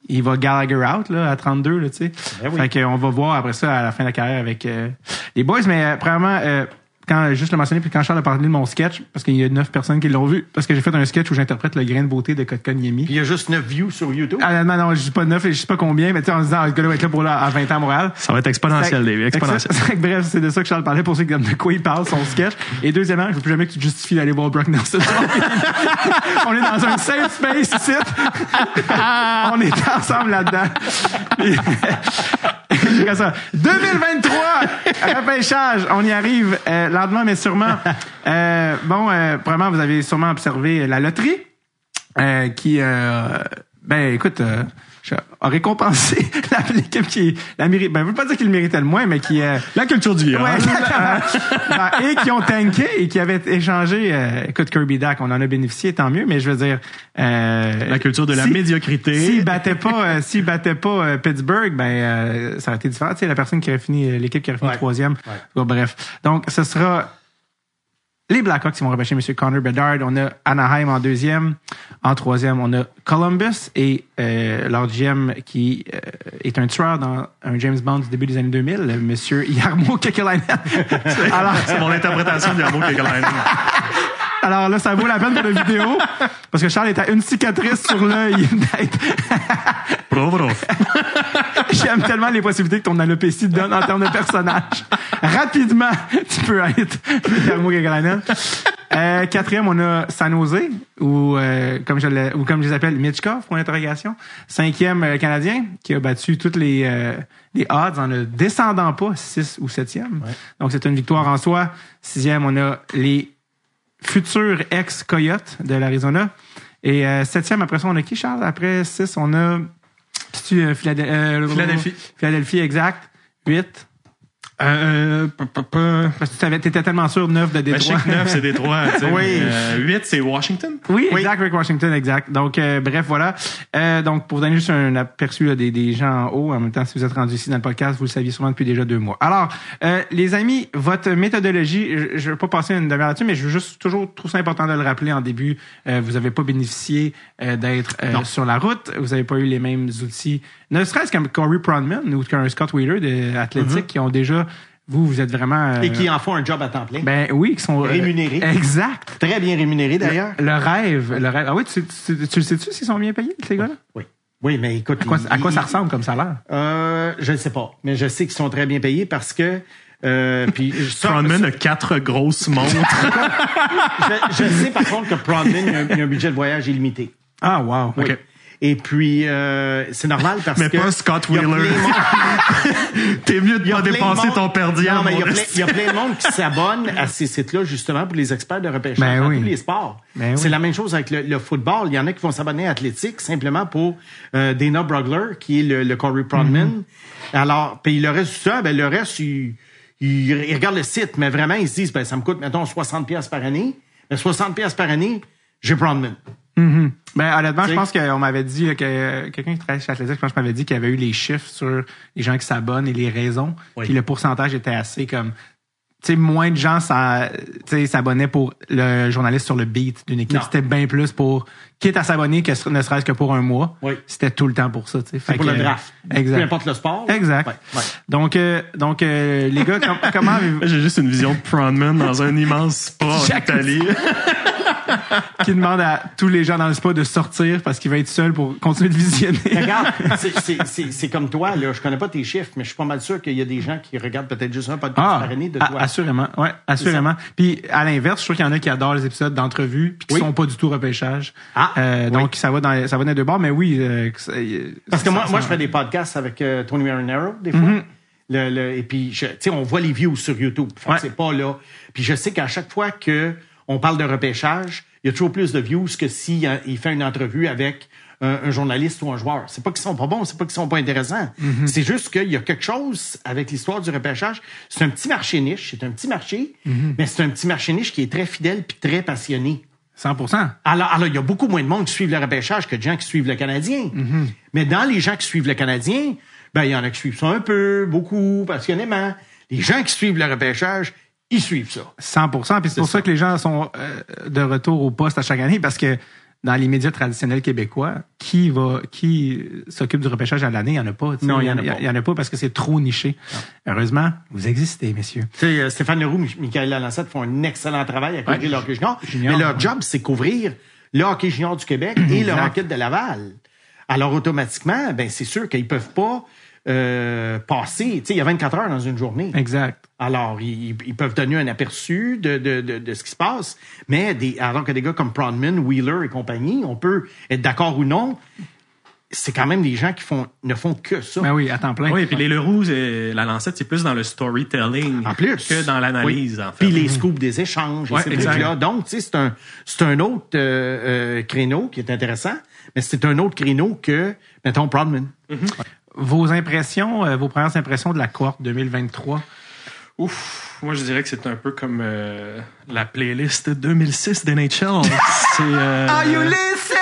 il va Gallagher out, là, à 32, là, tu sais. Ben oui. Fait qu'on va voir après ça à la fin de la carrière avec euh, les boys, mais euh, premièrement, euh, quand juste le mentionner puis quand Charles a parlé de mon sketch parce qu'il y a neuf personnes qui l'ont vu parce que j'ai fait un sketch où j'interprète le grain de beauté de Kotkon Yemi. Puis il y a juste 9 views sur YouTube. Ah, non, non, je dis pas neuf et je sais pas combien, mais tu sais, en se disant, ah, ce gars-là va être là pour là, à 20 ans à Montréal. Ça va être exponentiel, David, exponentiel. ça- bref, c'est de ça que Charles parlait pour ceux qui de quoi il parle, son sketch. Et deuxièmement, je veux plus jamais que tu te justifies d'aller voir Brock Nelson. On est dans un safe space ici. On est ensemble là-dedans. Ça. 2023, repêchage, on y arrive euh, lentement mais sûrement. Euh, bon, euh, premièrement, vous avez sûrement observé la loterie euh, qui, euh, ben écoute, a récompensé l'équipe qui la mérite. Ben, je veux pas dire qu'il le méritait le moins, mais qui euh, La culture du Ouais, virage. exactement. et qui ont tanké et qui avaient échangé. euh, écoute, Kirby Dak, on en a bénéficié, tant mieux, mais je veux dire. euh, La culture de la si- médiocrité. S'ils battaient pas, euh, s'ils battaient pas euh, Pittsburgh, ben euh, ça aurait été différent. Tu sais, la personne qui aurait fini, l'équipe qui aurait fini Ouais. troisième. Bon, bref. Donc, ce sera les Blackhawks qui vont repêcher M. Connor Bedard. On a Anaheim en deuxième. En troisième, on a Columbus et euh, leur GM qui euh, est un tueur dans un James Bond du début des années 2000, le M. Yarmo Kekalainen. Alors, C'est mon interprétation du mot Kekalainen. alors là, ça vaut la peine pour la vidéo parce que Charles est à une cicatrice sur l'œil d'être. J'aime tellement les possibilités que ton alopécie donne en termes de personnage. Rapidement, tu peux être. Euh, quatrième, on a San Jose, ou, euh, comme je ou comme je les appelle, Mitchkov, pour l'interrogation. Cinquième, euh, Canadien, qui a battu toutes les, euh, les odds en ne descendant pas, six ou septième. Donc, c'est une victoire en soi. Sixième, on a les futurs ex-Coyotes de l'Arizona. Et euh, septième, après ça, on a qui, Charles? Après six, on a... Euh, euh, Philadelphie. Philadelphie, exact. Huit. Euh, p- parce que tu tellement sûr 9 de Ben, je sais Détroit. que 9, c'est Détroit. tu sais, Oui. mais, euh, 8, c'est Washington? Oui, exact, Rick Washington, exact. Donc, euh, bref, voilà. Euh, donc, pour vous donner juste un aperçu là, des, des gens en haut, en même temps, si vous êtes rendu ici dans le podcast, vous le saviez sûrement depuis déjà deux mois. Alors, euh, les amis, votre méthodologie, je, je veux pas passer une demi-heure là-dessus, mais je veux juste toujours trouve ça important de le rappeler en début. Euh, vous avez pas bénéficié euh, d'être euh, sur la route. Vous avez pas eu les mêmes outils, ne serait-ce qu'un Corey Pronman ou qu'un Scott Wheeler de Athletic qui ont déjà, vous, vous êtes vraiment... euh, Et qui en font un job à temps plein. ben oui, qui sont... euh, Rémunérés. Exact. Très bien rémunéré d'ailleurs. Le rêve, le rêve. Ah oui, tu, tu, tu le sais-tu s'ils sont bien payés, ces gars-là? Oui. Oui, mais écoute. À quoi, il- à quoi ça ressemble comme salaire? Euh, je ne sais pas, mais je sais qu'ils sont très bien payés parce que. Euh, puis Frontman a quatre grosses montres. je, je sais par contre que y a a un budget de voyage illimité. Ah, wow. Oui. OK. Et puis euh, c'est normal parce Mais que pas Scott Wheeler. T'es mieux de pas dépenser monde- ton per diem. Non, mais il y, a plein, esti. il y a plein de monde qui s'abonne à ces sites-là justement pour les experts de repêchage Ben dans oui. tous les sports. Ben c'est oui. la même chose avec le, le football. Il y en a qui vont s'abonner à Athlétique simplement pour euh, Dana Brugler, qui est le, le Corey Prodman. Mm-hmm. Alors, puis le reste du temps, ben, le reste, ils il, il regardent le site, mais vraiment, ils se disent, ben, ça me coûte, mettons, 60 pièces par année. Mais 60 pièces par année, j'ai Prodman. Ben, honnêtement, je T'sais. pense qu'on m'avait dit, là, que euh, quelqu'un qui travaille chez Athletic, je pense que m'avait dit qu'il y avait eu les chiffres sur les gens qui s'abonnent et les raisons. Oui. Puis le pourcentage était assez comme, tu sais, moins de gens ça, tu sais, s'abonnaient pour le journaliste sur le beat d'une équipe. C'était bien plus pour, quitte à s'abonner que ne serait-ce que pour un mois. Oui. C'était tout le temps pour ça, tu sais. C'est pour que, le draft. Exact. Peu importe le sport. Exact. Ouais, ouais. Donc, euh, donc euh, les gars, com- comment avez-vous- J'ai juste une vision de Frontman dans un immense spa en Italie. qui demande à tous les gens dans le spa de sortir parce qu'il va être seul pour continuer de visionner. Regarde, c'est- comme toi, là. Je connais pas tes chiffres, mais je suis pas mal sûr qu'il y a des gens qui regardent peut-être juste un podcast Ah, par année de toi. assurément, ouais, assurément. Puis à l'inverse, je trouve qu'il y en a qui adorent les épisodes d'entrevue puis qui Oui. sont pas du tout repêchage. Ah, Euh, oui. donc ça va dans ça va dans les deux bords, mais oui. euh, Parce que ça- moi, ça- moi, je fais des podcasts avec euh, Tony Marinaro, des fois. Mm-hmm. Le- le- et puis, tu sais, on voit les views sur YouTube. Ouais. C'est pas là. Puis je sais qu'à chaque fois que on parle de repêchage, il y a toujours plus de views que s'il il fait une entrevue avec un, un journaliste ou un joueur. C'est pas qu'ils sont pas bons, c'est pas qu'ils sont pas intéressants. Mm-hmm. C'est juste qu'il y a quelque chose avec l'histoire du repêchage. C'est un petit marché niche, c'est un petit marché, Mm-hmm. mais c'est un petit marché niche qui est très fidèle puis très passionné. 100%. Alors, alors, il y a beaucoup moins de monde qui suivent le repêchage que de gens qui suivent le Canadien. Mm-hmm. Mais dans les gens qui suivent le Canadien, ben, il y en a qui suivent ça un peu, beaucoup, passionnément. Les gens qui suivent le repêchage, ils suivent ça. 100%. Puis c'est pour ça. que les gens sont euh, de retour au poste à chaque année parce que dans les médias traditionnels québécois, qui va, qui s'occupe du repêchage à l'année, il y en a pas. Non, il y en en a pas parce que c'est trop niché. Heureusement, vous existez, messieurs. Tu sais, euh, Stéphane Leroux, Mi- Michael Lalancette font un excellent travail à couvrir Ouais. hockey junior. Junior, mais leur ouais. job, c'est couvrir le hockey junior du Québec et le hockey de Laval. Alors, automatiquement, ben, c'est sûr qu'ils peuvent pas euh, sais, il y a 24 heures dans une journée. Exact. Alors, ils, ils peuvent donner un aperçu de, de, de, de ce qui se passe, mais des, alors que des gars comme Prodman, Wheeler et compagnie, on peut être d'accord ou non, c'est quand même des gens qui font, ne font que ça. Ben oui, à temps plein. Oui, puis les Leroux, la lancette, c'est plus dans le storytelling En plus. que dans l'analyse, Oui. en fait. Puis les scoops des échanges et Ouais, trucs-là. Donc, tu sais, c'est un, c'est un autre euh, euh, créneau qui est intéressant, mais c'est un autre créneau que, mettons, Prodman. Vos impressions, euh, vos premières impressions de la cohorte 2023. Ouf, moi je dirais que c'est un peu comme euh, la playlist 2006 d'NHL. c'est euh, listen?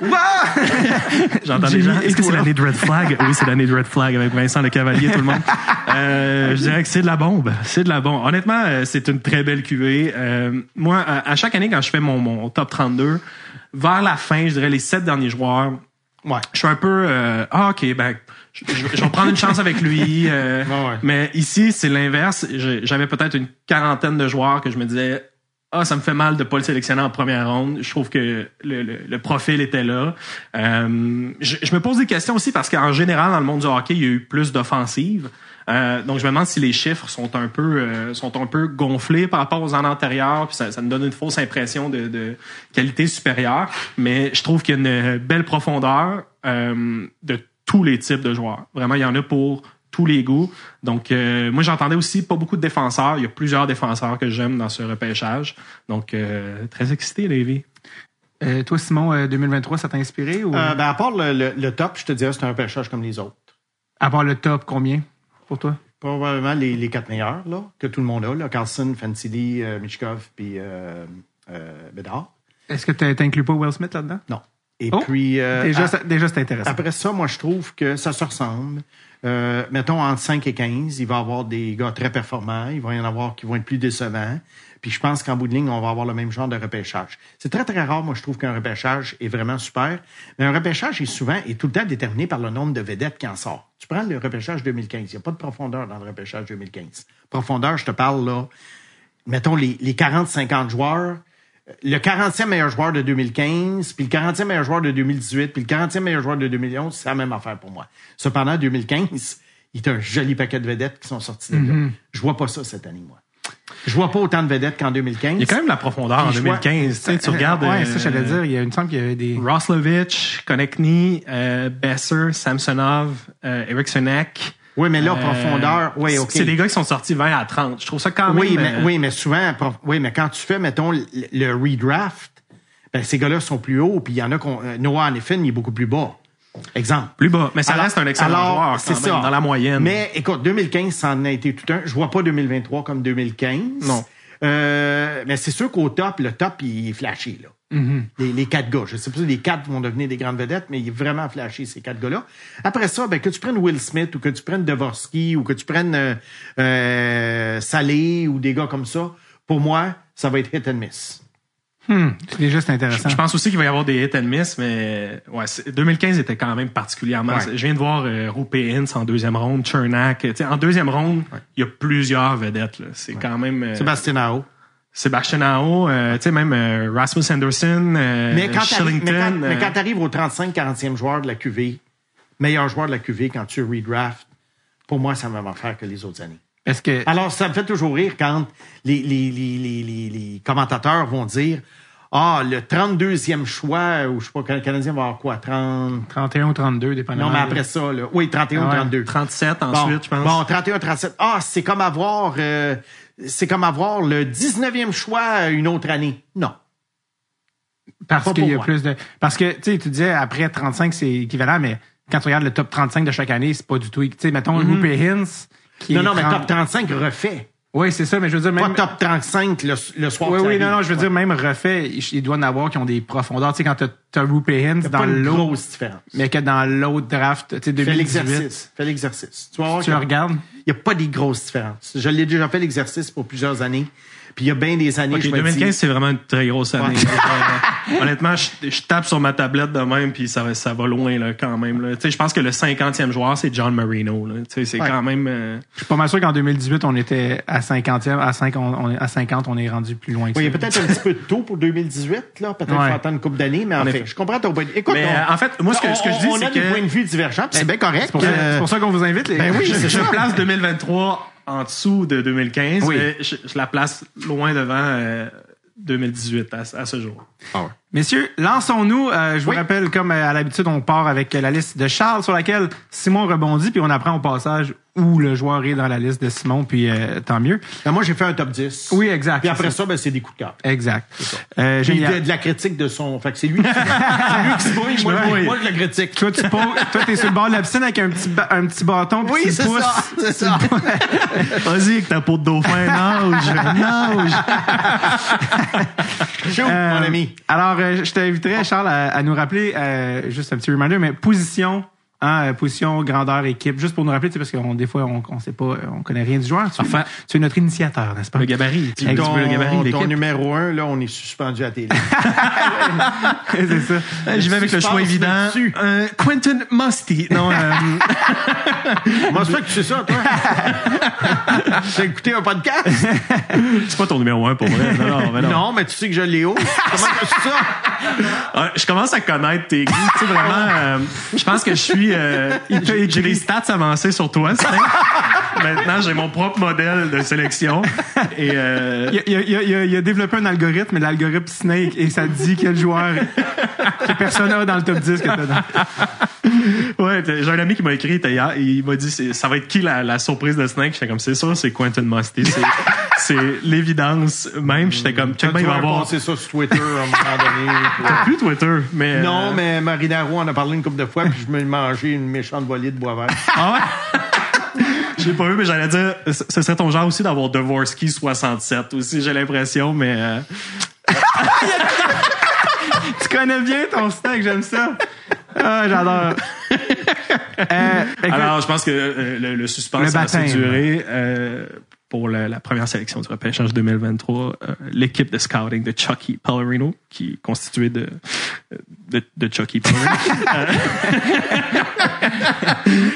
J'entends Jimmy des gens. Est-ce que c'est l'année de Red Flag? Oui, c'est l'année de Red Flag avec Vincent Le Cavalier, tout le monde. Euh, je dirais que c'est de la bombe. C'est de la bombe. Honnêtement, euh, c'est une très belle cuvée. Euh, moi, à, à chaque année, quand je fais mon, mon top 32, vers la fin, je dirais les sept derniers joueurs, Ouais. je suis un peu euh, ah ok ben je, vais prendre une chance avec lui euh, Ouais, ouais. mais ici c'est l'inverse. J'avais peut-être une quarantaine de joueurs que je me disais ah ça me fait mal de pas le sélectionner en première ronde. Je trouve que le, le, le profil était là. Euh, je, je me pose des questions aussi parce qu'en général dans le monde du hockey il y a eu plus d'offensives. Euh, donc je me demande si les chiffres sont un peu euh, sont un peu gonflés par rapport aux années antérieures puis ça, ça me donne une fausse impression de, de qualité supérieure. Mais je trouve qu'il y a une belle profondeur euh, de tous les types de joueurs vraiment il y en a pour tous les goûts donc euh, moi j'entendais aussi pas beaucoup de défenseurs il y a plusieurs défenseurs que j'aime dans ce repêchage donc euh, très excité Davy Euh, toi, Simon, euh, 2023, ça t'a inspiré ou? Euh, ben, à part le, le, le top, je te dirais, c'est un repêchage comme les autres. à part le top, combien pour toi? Probablement les, les quatre meilleurs là, que tout le monde a. Là. Carlson, Fantilli, euh, Michkov puis euh, euh, Bedard. Est-ce que tu n'inclus pas Will Smith là-dedans? Non. Et Oh, puis... euh, déjà, à- ça- déjà c'est intéressant. Après ça, moi, je trouve que ça se ressemble. Euh, mettons, entre 5 et 15, il va y avoir des gars très performants. Il va y en avoir qui vont être plus décevants. Puis je pense qu'en bout de ligne, on va avoir le même genre de repêchage. C'est très, très rare, moi, je trouve qu'un repêchage est vraiment super. Mais un repêchage est souvent, est tout le temps déterminé par le nombre de vedettes qui en sort. Tu prends le repêchage 2015. Il n'y a pas de profondeur dans le repêchage 2015. Profondeur, je te parle, là, mettons, les, les 40-50 joueurs, le 40e meilleur joueur de 2015, puis le 40e meilleur joueur de 2018, puis le 40e meilleur joueur de 2011, c'est la même affaire pour moi. Cependant, 2015, il y a un joli paquet de vedettes qui sont sorties de là. Je vois pas ça cette année, moi. Je vois pas autant de vedettes qu'en 2015. Il y a quand même de la profondeur en Puis je vois- 2015. Tu, sais, tu regardes. Ouais, euh, ça, j'allais dire. Il, y a, me semble qu'il y avait des. Roslovich, Konechny, euh, Besser, Samsonov, euh, Erikssonek. Oui, mais là, Euh, profondeur, oui, OK. C'est des gars qui sont sortis 20 à 30. Je trouve ça quand même. Oui, mais, euh, oui, mais souvent, prof- oui, mais quand tu fais, mettons, le, redraft, ben, ces gars-là sont plus hauts, puis il y en a qu'on, euh, Noah Hannifin, il est beaucoup plus bas. Exemple. Plus bas. Mais ça Alors- reste un excellent alors, joueur quand même, ça. dans la moyenne. Mais écoute, 2015, ça en a été tout un. Je vois pas 2023 comme 2015. Non. Euh, mais c'est sûr qu'au top, le top, il est flashé, là. Mm-hmm. les, les quatre gars. Je sais pas si les quatre vont devenir des grandes vedettes, mais il est vraiment flashé, ces quatre gars-là. Après ça, ben, que tu prennes Will Smith ou que tu prennes Dvorsky ou que tu prennes euh, euh, Salé ou des gars comme ça, pour moi, ça va être hit and miss. Hmm, déjà, c'est intéressant. Je pense aussi qu'il va y avoir des hit and miss, mais ouais, c'est- 2015 était quand même particulièrement. Ouais. Je viens de voir euh, Hintz en deuxième ronde, Chernak. Tu sais, En deuxième ronde, il y a plusieurs vedettes. là. C'est quand même euh, Sébastien Aho. Sébastien Aho, euh, tu sais même euh, Rasmus Anderson, euh, Mais quand t'arrives- mais quand, Shillington. mais quand euh, t'arrives au 35-40e joueur de la QV, meilleur joueur de la QV quand tu redraft, pour moi, ça va même faire que les autres années. Est-ce que. Alors, ça me fait toujours rire quand les, les, les, les, les, les commentateurs vont dire Ah, le 32e choix, ou je sais pas, le Canadien va avoir quoi, 30. 31 ou 32, dépendamment. Non, mais après ça, là. Oui, 31 ou Ah ouais. 32. 37 Bon, ensuite, je pense. Bon, 31, 37. Ah, c'est comme avoir, euh, c'est comme avoir le 19e choix une autre année. Non. Parce qu'il y a moi. plus de. Parce que, tu sais, tu disais après 35, c'est équivalent, mais quand tu regardes le top 35 de chaque année, c'est pas du tout. Tu sais, mettons, Rupe Hintz. Qui. Non, est non, mais 30 top 35 refait. Oui, c'est ça, mais je veux dire, Pas même. top 35 le, le soir. Oui, oui, non, arrive. non, je veux dire, même refait, il il doit en avoir qui ont des profondeurs. Tu sais, quand t'as- Rupe C'est dans pas l'autre, grosse différence. mais que dans l'autre draft, tu sais, Fais 2018, l'exercice. Fais l'exercice. Tu vas voir tu le regardes? n'y a pas des grosses différences. Je l'ai déjà fait l'exercice pour plusieurs années. Puis il y a bien des années, Ok, je me 2015, dis, c'est vraiment une très grosse année. Ouais. Euh, honnêtement, je, je tape sur ma tablette de même, puis ça, va- ça va loin là, quand même. là. Tu sais, Je pense que le 50e joueur, c'est John Marino. là. Tu sais, C'est Ouais. quand même... euh, Je suis pas mal sûr qu'en 2018, on était à 50e. À, 5, on, on est- à 50, on est rendu plus loin que Oui, il y a peut-être un petit peu de tôt pour 2018, là. Peut-être qu'il Ouais. faut attendre une couple d'années, mais en fait, je comprends ton point de vue. Écoute, Mais, on- euh, en fait, moi, ce que- ce que je dis, on- on c'est a des que- points de vue divergents, c'est bien correct. C'est pour, ça- Euh, c'est pour ça qu'on vous invite, les Ben oui, je, c'est place 2023 en dessous de 2015, Oui. mais je, je la place loin devant euh, 2018 à, à ce jour. Messieurs, lançons-nous. Euh, je vous Oui. rappelle, comme euh, à l'habitude, on part avec la liste de Charles sur laquelle Simon rebondit, puis on apprend au passage où le joueur est dans la liste de Simon, puis euh, tant mieux. Ben, moi, j'ai fait un top 10. Oui, exact. Puis après ça. ça, ben, c'est des coups de cœur. Exact. Euh, génial. de, de la critique de son. Fait que c'est lui qui, c'est lui qui se moi, Ouais. moi, je le critique. Toi, tu poses- toi, t'es sur le bord de la piscine avec un petit, ba- un petit bâton, puis Oui, tu c'est pousses. ça. C'est ça. Vas-y, avec ta peau de dauphin, nage, nage. Euh, mon ami. Alors, euh, je t'inviterais, Charles, à, à nous rappeler, euh, juste un petit reminder, mais position, hein, euh, position, grandeur, équipe, juste pour nous rappeler, tu sais, parce que des fois, on, on sait pas, euh, on connaît rien du joueur. Tu, Enfin. tu es notre initiateur, n'est-ce pas? Le gabarit. Ton, le gabarit, ton numéro un, là, on est suspendu à télé. c'est ça. Euh, J'y vais avec le choix évident. Euh, Quentin Musty. Non, euh, Comment ça fait que tu sais ça, toi? T'as écouté un podcast? c'est pas ton numéro un pour vrai. Non, non, mais non. Non, mais tu sais que je l'ai haut. Comment tu ça? Je commence à connaître tes goûts. Tu sais, vraiment, euh, je pense que je suis. Euh, j'ai j'ai les stats avancées sur toi. Snake. Maintenant, j'ai mon propre modèle de sélection. Et euh, Il a, il a- il a- il a- il a développé un algorithme, l'algorithme Snake, et ça dit quel joueur que personne n'a dans le top 10 que t'as dans. ouais, t'as- j'ai un ami qui m'a écrit t'as hier, et il m'a dit c'est- ça va être qui la, la surprise de Snake? J'étais comme c'est sûr, c'est Quentin Musty. C'est- C'est l'évidence même. J'étais comme check bien, Tu il va vas avoir. passer ça sur Twitter à un moment donné? puis- Plus Twitter, mais Non, euh, mais Marinaro en a parlé une couple de fois, puis je me mangeais une méchante volée de bois vert. Ah ouais? J'ai pas vu, mais j'allais dire, ce serait ton genre aussi d'avoir Dvorsky 67 aussi, j'ai l'impression, mais euh, Tu connais bien ton stock, j'aime ça. Ah, j'adore. Euh, écoute, alors je pense que euh, le, le suspense Le va assez euh, pour la, la première sélection du repêchage 2023. euh, L'équipe de scouting de Chucky Pellerino, qui est constituée de, de, de Chucky Pellerino, Euh,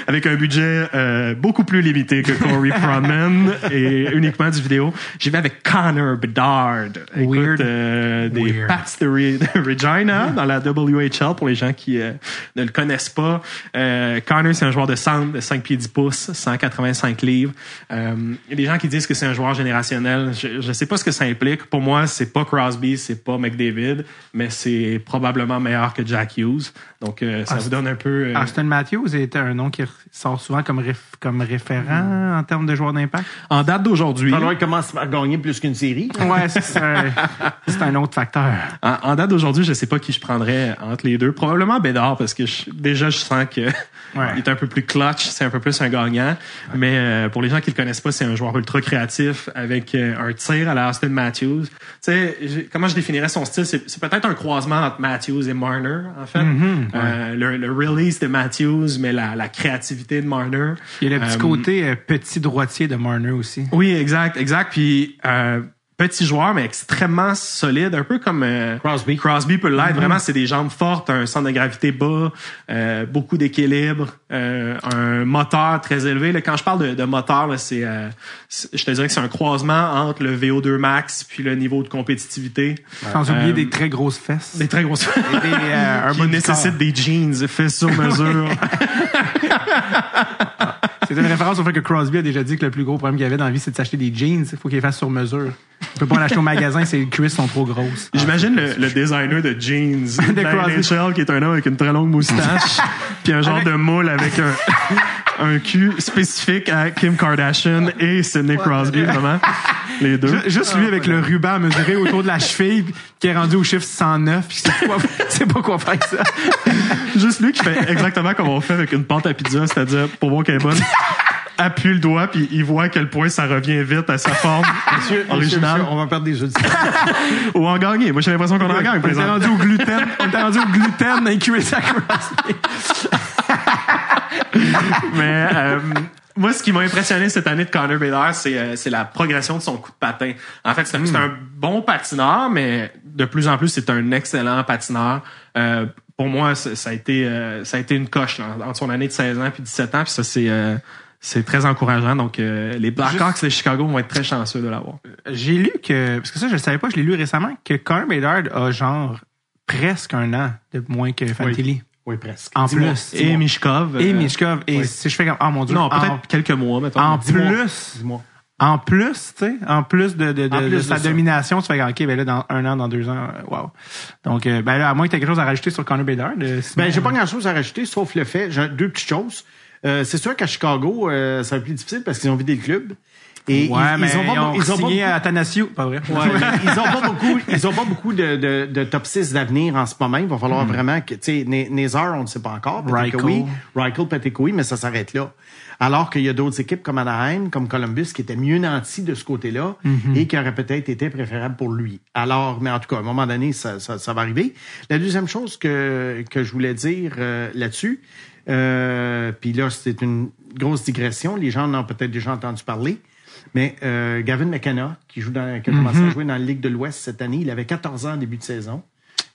avec un budget euh, beaucoup plus limité que Corey Froman et uniquement du vidéo. J'y vais avec Connor Bedard, Écoute, Weird. euh, des Weird. Pats de, Re- de Regina dans la WHL pour les gens qui euh, ne le connaissent pas. Euh, Connor, c'est un joueur de centre de 5 pieds 10 pouces, 185 livres. Des gens qui disent que c'est un joueur générationnel. Je ne sais pas ce que ça implique. Pour moi, c'est pas Crosby, c'est pas McDavid, mais c'est probablement meilleur que Jack Hughes. Donc, euh, ça vous donne un peu... euh, Austin Matthews est un nom qui sort souvent comme, réf- comme référent en termes de joueur d'impact? en date d'aujourd'hui... Alors, il commence à gagner plus qu'une série. Ouais, c'est un, c'est un autre facteur. En, en date d'aujourd'hui, je sais pas qui je prendrais entre les deux. Probablement Bédard, parce que je- déjà, je sens que Ouais. il est un peu plus clutch, c'est un peu plus un gagnant. Mais euh, pour les gens qui le connaissent pas, c'est un joueur ultra créatif avec euh, un tir à la Austin Matthews. Tu sais, comment je définirais son style? C'est c'est peut-être un croisement entre Matthews et Marner, en fait. Euh, le, le release de Matthews, mais la, la créativité de Marner. Il y a le petit Euh, côté euh, petit droitier de Marner aussi. Oui, exact, exact. Puis euh, petit joueur, mais extrêmement solide, un peu comme euh, Crosby. Crosby peut l'être. Vraiment, c'est des jambes fortes, un centre de gravité bas, euh, beaucoup d'équilibre, euh, un moteur très élevé. Là, quand je parle de, de moteur, c'est, euh, c'est- je te dirais que c'est un croisement entre le VO2 max puis le niveau de compétitivité. Sans oublier Euh, des très grosses fesses. Des très grosses. Et des, euh, un qui nécessitent corps. des jeans faits sur mesure. C'est une référence au fait que Crosby a déjà dit que le plus gros problème qu'il avait dans la vie, c'est de s'acheter des jeans. Il faut qu'il les fasse sur mesure. Il peut pas en acheter au magasin, ses cuisses sont trop grosses. J'imagine le, le designer de jeans de Crosby. NHL, qui est un homme avec une très longue moustache, puis un genre Avec- de moule avec un, un cul spécifique à Kim Kardashian et Sidney Crosby, vraiment. Les deux. Ju- Juste lui avec le ruban mesuré autour de la cheville qui est rendu au chiffre 109 puis c'est c'est pas quoi faire avec ça. Juste lui qui fait exactement comme on fait avec une pâte à pizza, c'est-à-dire, pour voir qu'elle est bonne, appuie le doigt, puis il voit à quel point ça revient vite à sa forme Monsieur, originale. monsieur, on va perdre des auditeurs. Ou en gagner. Moi, j'ai l'impression qu'on en gagne, On était rendu au gluten, on était rendu au gluten à Crosby. Mais euh, moi, ce qui m'a impressionné cette année de Connor Bedard, c'est euh, la progression de son coup de patin. En fait, c'est un, c'est un bon patineur, mais de plus en plus, c'est un excellent patineur. Euh, pour moi, ça, a été euh, ça a été une coche là, entre son année de 16 ans puis 17 ans, puis ça c'est euh, c'est très encourageant. Donc, euh, les Blackhawks de Chicago vont être très chanceux de l'avoir. J'ai lu que parce que ça je le savais pas, je l'ai lu récemment que Connor Bedard a genre presque un an de moins que Fantilli. Oui, presque. En plus. Et Mishkov. Et euh, Mishkov et si je fais comme ah mon dieu. Non, en- peut-être quelques mois, mettons. en plus Dis-moi. En plus, tu sais, en plus de, de, de, En plus de de sa ça. domination, tu fais OK, ben là, dans un an, dans deux ans, euh, wow. Donc, euh, ben là, à moins que tu aies quelque chose à rajouter sur euh, sinon- Ben, j'ai pas grand-chose à rajouter, sauf le fait, j'ai deux petites choses. Euh, c'est sûr qu'à Chicago, euh, ça va être plus difficile parce qu'ils ont vidé le club. Et Ouais, ils, mais ils ont pas, ils ont ils ont pas signé beaucoup- pas vrai? Ouais, ils ont pas beaucoup, ils ont pas beaucoup de, de, de top 6 d'avenir en ce moment. Il va falloir vraiment que, tu sais, Nezar, on ne sait pas encore. Peut-être que oui. Reichel, peut-être que oui, mais ça s'arrête là. Alors qu'il y a d'autres équipes comme Anaheim, comme Columbus, qui étaient mieux nantis de ce côté-là et qui auraient peut-être été préférables pour lui. Alors, mais en tout cas, à un moment donné, ça, ça, ça va arriver. La deuxième chose que, que je voulais dire euh, là-dessus, euh, puis là, c'est une grosse digression. Les gens en ont peut-être déjà entendu parler. Mais euh, Gavin McKenna, qui, joue dans, qui a commencé à jouer dans la Ligue de l'Ouest cette année, il avait 14 ans en début de saison.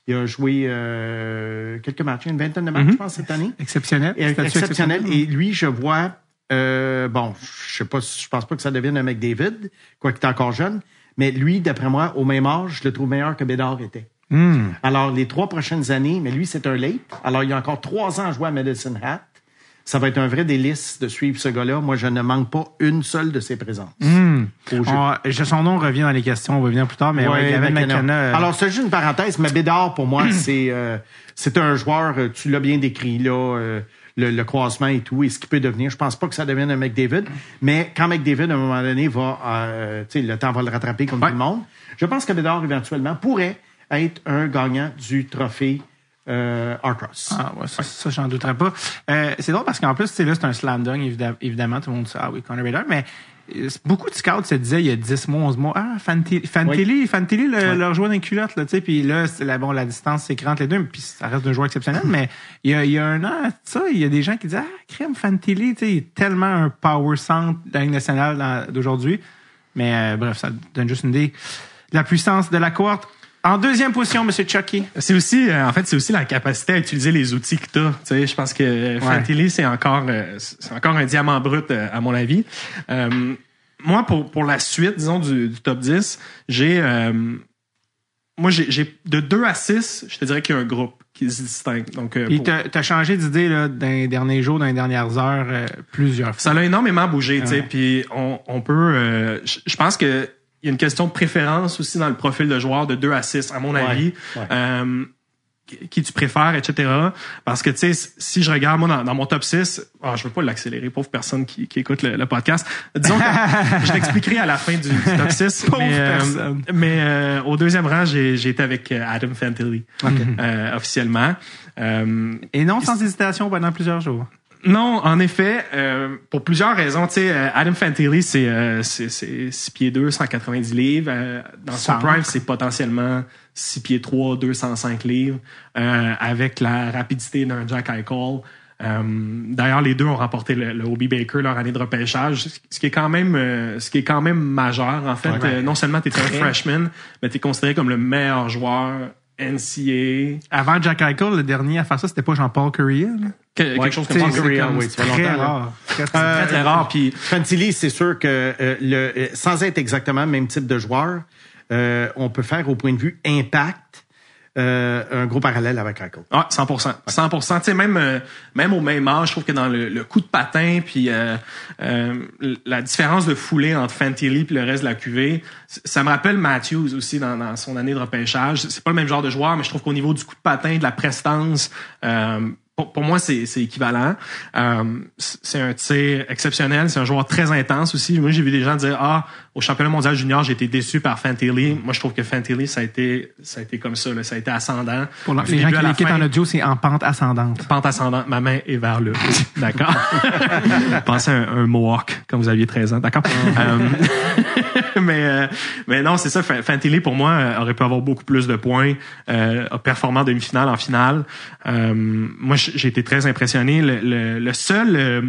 Il a joué euh, quelques matchs, une vingtaine de matchs, je pense, cette année. Exceptionnel. Et, Statut exceptionnel. Et lui, je vois, euh, bon, je sais pas, si- je pense pas que ça devienne un McDavid, quoi qu'il est encore jeune, mais lui, d'après moi, au même âge, je le trouve meilleur que Bédard était. Hmm. Alors, les trois prochaines années, mais lui, c'est un late. Alors, il y a encore trois ans à jouer à Medicine Hat. Ça va être un vrai délice de suivre ce gars-là. Moi, je ne manque pas une seule de ses présences. Au jeu. On- je- son nom revient dans les questions, on va venir plus tard, mais ouais, McKenna. McKenna. euh, Alors, c'est juste une parenthèse, mais Bédard, pour moi, c'est euh, c'est un joueur, euh, tu l'as bien décrit, là, euh, le, le croisement et tout, et ce qu'il peut devenir. Je pense pas que ça devienne un McDavid, mais quand McDavid, à un moment donné, va, euh, tu sais, le temps va le rattraper comme Ouais. tout le monde, je pense que Bédard, éventuellement, pourrait être un gagnant du trophée euh. Ah, ouais, ça, ça j'en douterais pas. Euh, c'est drôle parce qu'en plus, là, c'est un slam dunk, évidemment, tout le monde dit, ah oui, Conor Bader, mais euh, beaucoup de scouts se disaient il y a 10 mois, 11 mois, ah, Fantilli, Fantilli, Fantilli le, leur joueur dans les culottes, là, tu sais, puis là, c'est la, bon, la distance s'écran entre les deux, puis ça reste un joueur exceptionnel, mais il y a, il y a un an, ça, il y a des gens qui disent, ah, crème Fantilli, tu sais, il est tellement un power centre de la Ligue nationale d'aujourd'hui. Mais euh, bref, ça donne juste une idée la puissance de la cohorte. En deuxième position, Monsieur Chucky. C'est aussi, euh, en fait, c'est aussi la capacité à utiliser les outils que t'as. Tu sais, je pense que euh, Fantilli, c'est encore, euh, c'est encore un diamant brut, euh, à mon avis. Euh, moi, pour, pour la suite, disons, du, du top 10, j'ai, euh, moi, j'ai, j'ai, de 2 à 6, je te dirais qu'il y a un groupe qui se distingue. Donc, euh, Puis pour- t'as t'as changé d'idée là, dans les derniers jours, dans les dernières heures, euh, plusieurs fois. ça l'a énormément bougé, tu sais. Ouais. Puis on, on peut, euh, je pense que il y a une question de préférence aussi dans le profil de joueur de 2 à 6, à mon avis. ouais. Euh, qui- tu préfères, etc. Parce que, tu sais, si je regarde, moi, dans, dans mon top 6, ah, je veux pas l'accélérer, pauvre personne qui, qui écoute le, le podcast. Disons que je l'expliquerai à la fin du, du top 6. Pauvre mais, euh, personne. mais euh, au deuxième rang, j'ai été avec euh, Adam Fantilli, euh, officiellement. Euh, Et non sans hésitation pendant plusieurs jours. Non, en effet, euh, pour plusieurs raisons. Tu sais, euh, Adam Fantilli, c'est euh, c'est c'est 6 pieds 2, 190 livres. Euh, dans son prime, c'est potentiellement 6 pieds 3, 205 livres, euh, avec la rapidité d'un Jack Eichel. Euh, D'ailleurs, les deux ont remporté le, le Hobie Baker leur année de repêchage, ce qui est quand même, ce qui est quand même majeur. En fait, non seulement tu un freshman, mais tu es considéré comme le meilleur joueur NCAA, Avant Jack Eichel, le dernier à faire ça, c'était pas Jean-Paul Correa. là? que- quelque chose comme Correa, comme- oui, c'est ça fait très longtemps, rare. Très, très- Très, très rare. Puis Fantilli, c'est sûr que euh, le, euh, sans être exactement le même type de joueur, euh, on peut faire au point de vue impact euh, un gros parallèle avec Eichel. Ouais, 100%. 100%. Tu sais, même, euh, même au même âge, je trouve que dans le, coup de patin, puis euh, euh, la différence de foulée entre Fantilli et le reste de la QV, c- ça me rappelle Matthews aussi dans, dans son année de repêchage. C'est pas le même genre de joueur, mais je trouve qu'au niveau du coup de patin, de la prestance, pour, pour moi, c'est c'est équivalent. Euh, c'est un tir exceptionnel. C'est un joueur très intense aussi. Moi, j'ai vu des gens dire ah au championnat mondial junior, j'ai été déçu par Fantilli. Moi, je trouve que Fantilli, ça a été ça a été comme ça. Là. Ça a été ascendant. Pour les gens qui l'écoutent en audio, c'est en pente ascendante. Pente ascendante, ma main est vers le. D'accord. Pensez à un, un mohawk quand vous aviez 13 ans. D'accord. Euh, mais, euh, mais non, c'est ça. Fa- Fantilli, pour moi, euh, aurait pu avoir beaucoup plus de points, euh, en demi-finale, en finale. Euh, moi, j'ai été très impressionné. Le, le, le seul... euh,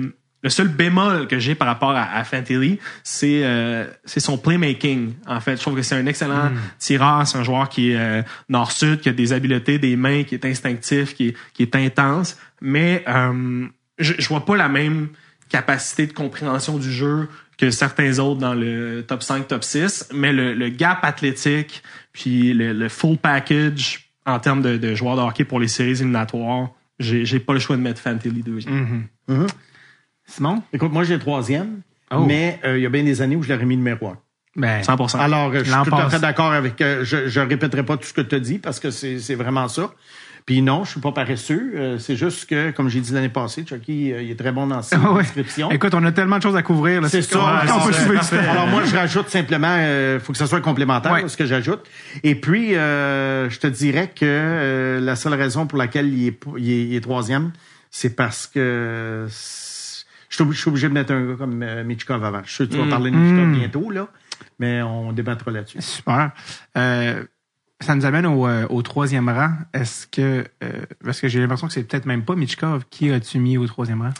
le seul bémol que j'ai par rapport à, à Fantilli, c'est euh, c'est son playmaking. En fait, je trouve que c'est un excellent tireur, c'est un joueur qui est euh, nord-sud, qui a des habiletés, des mains, qui est instinctif, qui est, qui est intense. Mais euh, je, je vois pas la même capacité de compréhension du jeu que certains autres dans le top 5, top 6. Mais le, le gap athlétique, puis le, le full package en termes de, de joueurs de hockey pour les séries éliminatoires, j'ai j'ai pas le choix de mettre Fantilli deuxième. Simon? Écoute, moi, j'ai le troisième, Oh. mais euh, il y a bien des années où je l'aurais mis numéro un. Ben, 100%. Alors, euh, je suis tout à fait d'accord avec... euh, je je répéterai pas tout ce que tu as dit parce que c'est c'est vraiment ça. Puis non, je suis pas paresseux. euh, c'est juste que, comme j'ai dit l'année passée, Chucky, euh, il est très bon dans ses ouais. descriptions. Écoute, on a tellement de choses à couvrir. là. C'est ça. On peut ça. temps. Alors moi, je rajoute simplement, euh, faut que ça soit complémentaire, Ouais. ce que j'ajoute. Et puis, euh, je te dirais que euh, la seule raison pour laquelle il est, il est, il est troisième, c'est parce que je suis obligé- de mettre un gars comme Michkov avant. Je suis sûr que tu vas parler de Michkov bientôt, là, mais on débattra là-dessus. Super. Euh, ça nous amène au, euh, au troisième rang. Est-ce que, euh, parce que j'ai l'impression que c'est peut-être même pas Michkov. Qui as-tu mis au troisième rang?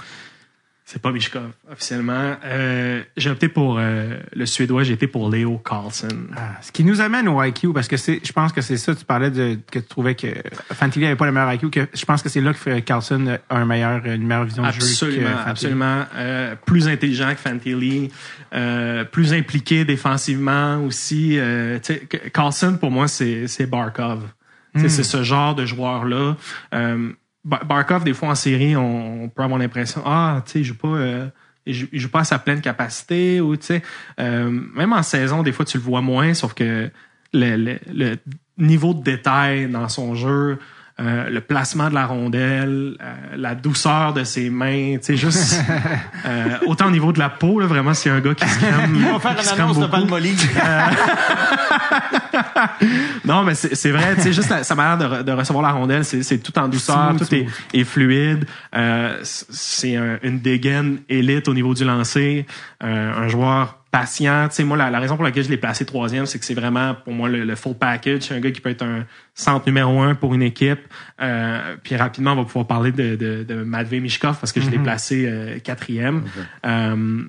C'est pas Mishkov, officiellement. Euh, j'ai opté pour euh, le Suédois, j'ai été pour Leo Carlson. Ah, ce qui nous amène au IQ, parce que c'est, je pense que c'est ça, tu parlais de, que tu trouvais que Fantilli avait pas le meilleur IQ, que je pense que c'est là que Carlson a un meilleur, une meilleure vision du jeu que Absolument, absolument. Euh, plus intelligent que Fantilli, euh, plus impliqué défensivement aussi. Euh, Carlson, pour moi, c'est c'est Barkov. Sais, C'est ce genre de joueur-là. Bar- Barkov, des fois en série, on, peut avoir l'impression, ah, tu sais, il joue pas... euh, il joue, pas à sa pleine capacité ou tu sais euh, même en saison des fois tu le vois moins sauf que le niveau de détail dans son jeu euh, le placement de la rondelle, euh, la douceur de ses mains, tu sais, juste euh, autant au niveau de la peau, là, vraiment, c'est un gars qui se crème. On va faire qui se une annonce de beaucoup. Palmolive. Non, mais c'est c'est vrai, tu sais, juste la- sa manière de, re- de recevoir la rondelle, c'est c'est tout en douceur, tout est, est fluide. Euh, c'est un- une dégaine élite au niveau du lancer, euh, un joueur patient. Tu sais, moi, la, la raison pour laquelle je l'ai placé troisième, c'est que c'est vraiment, pour moi, le, le full package. C'est un gars qui peut être un centre numéro un pour une équipe. Euh, puis rapidement, on va pouvoir parler de, de, de Matvey Mishkov parce que je l'ai placé euh, quatrième. Euh,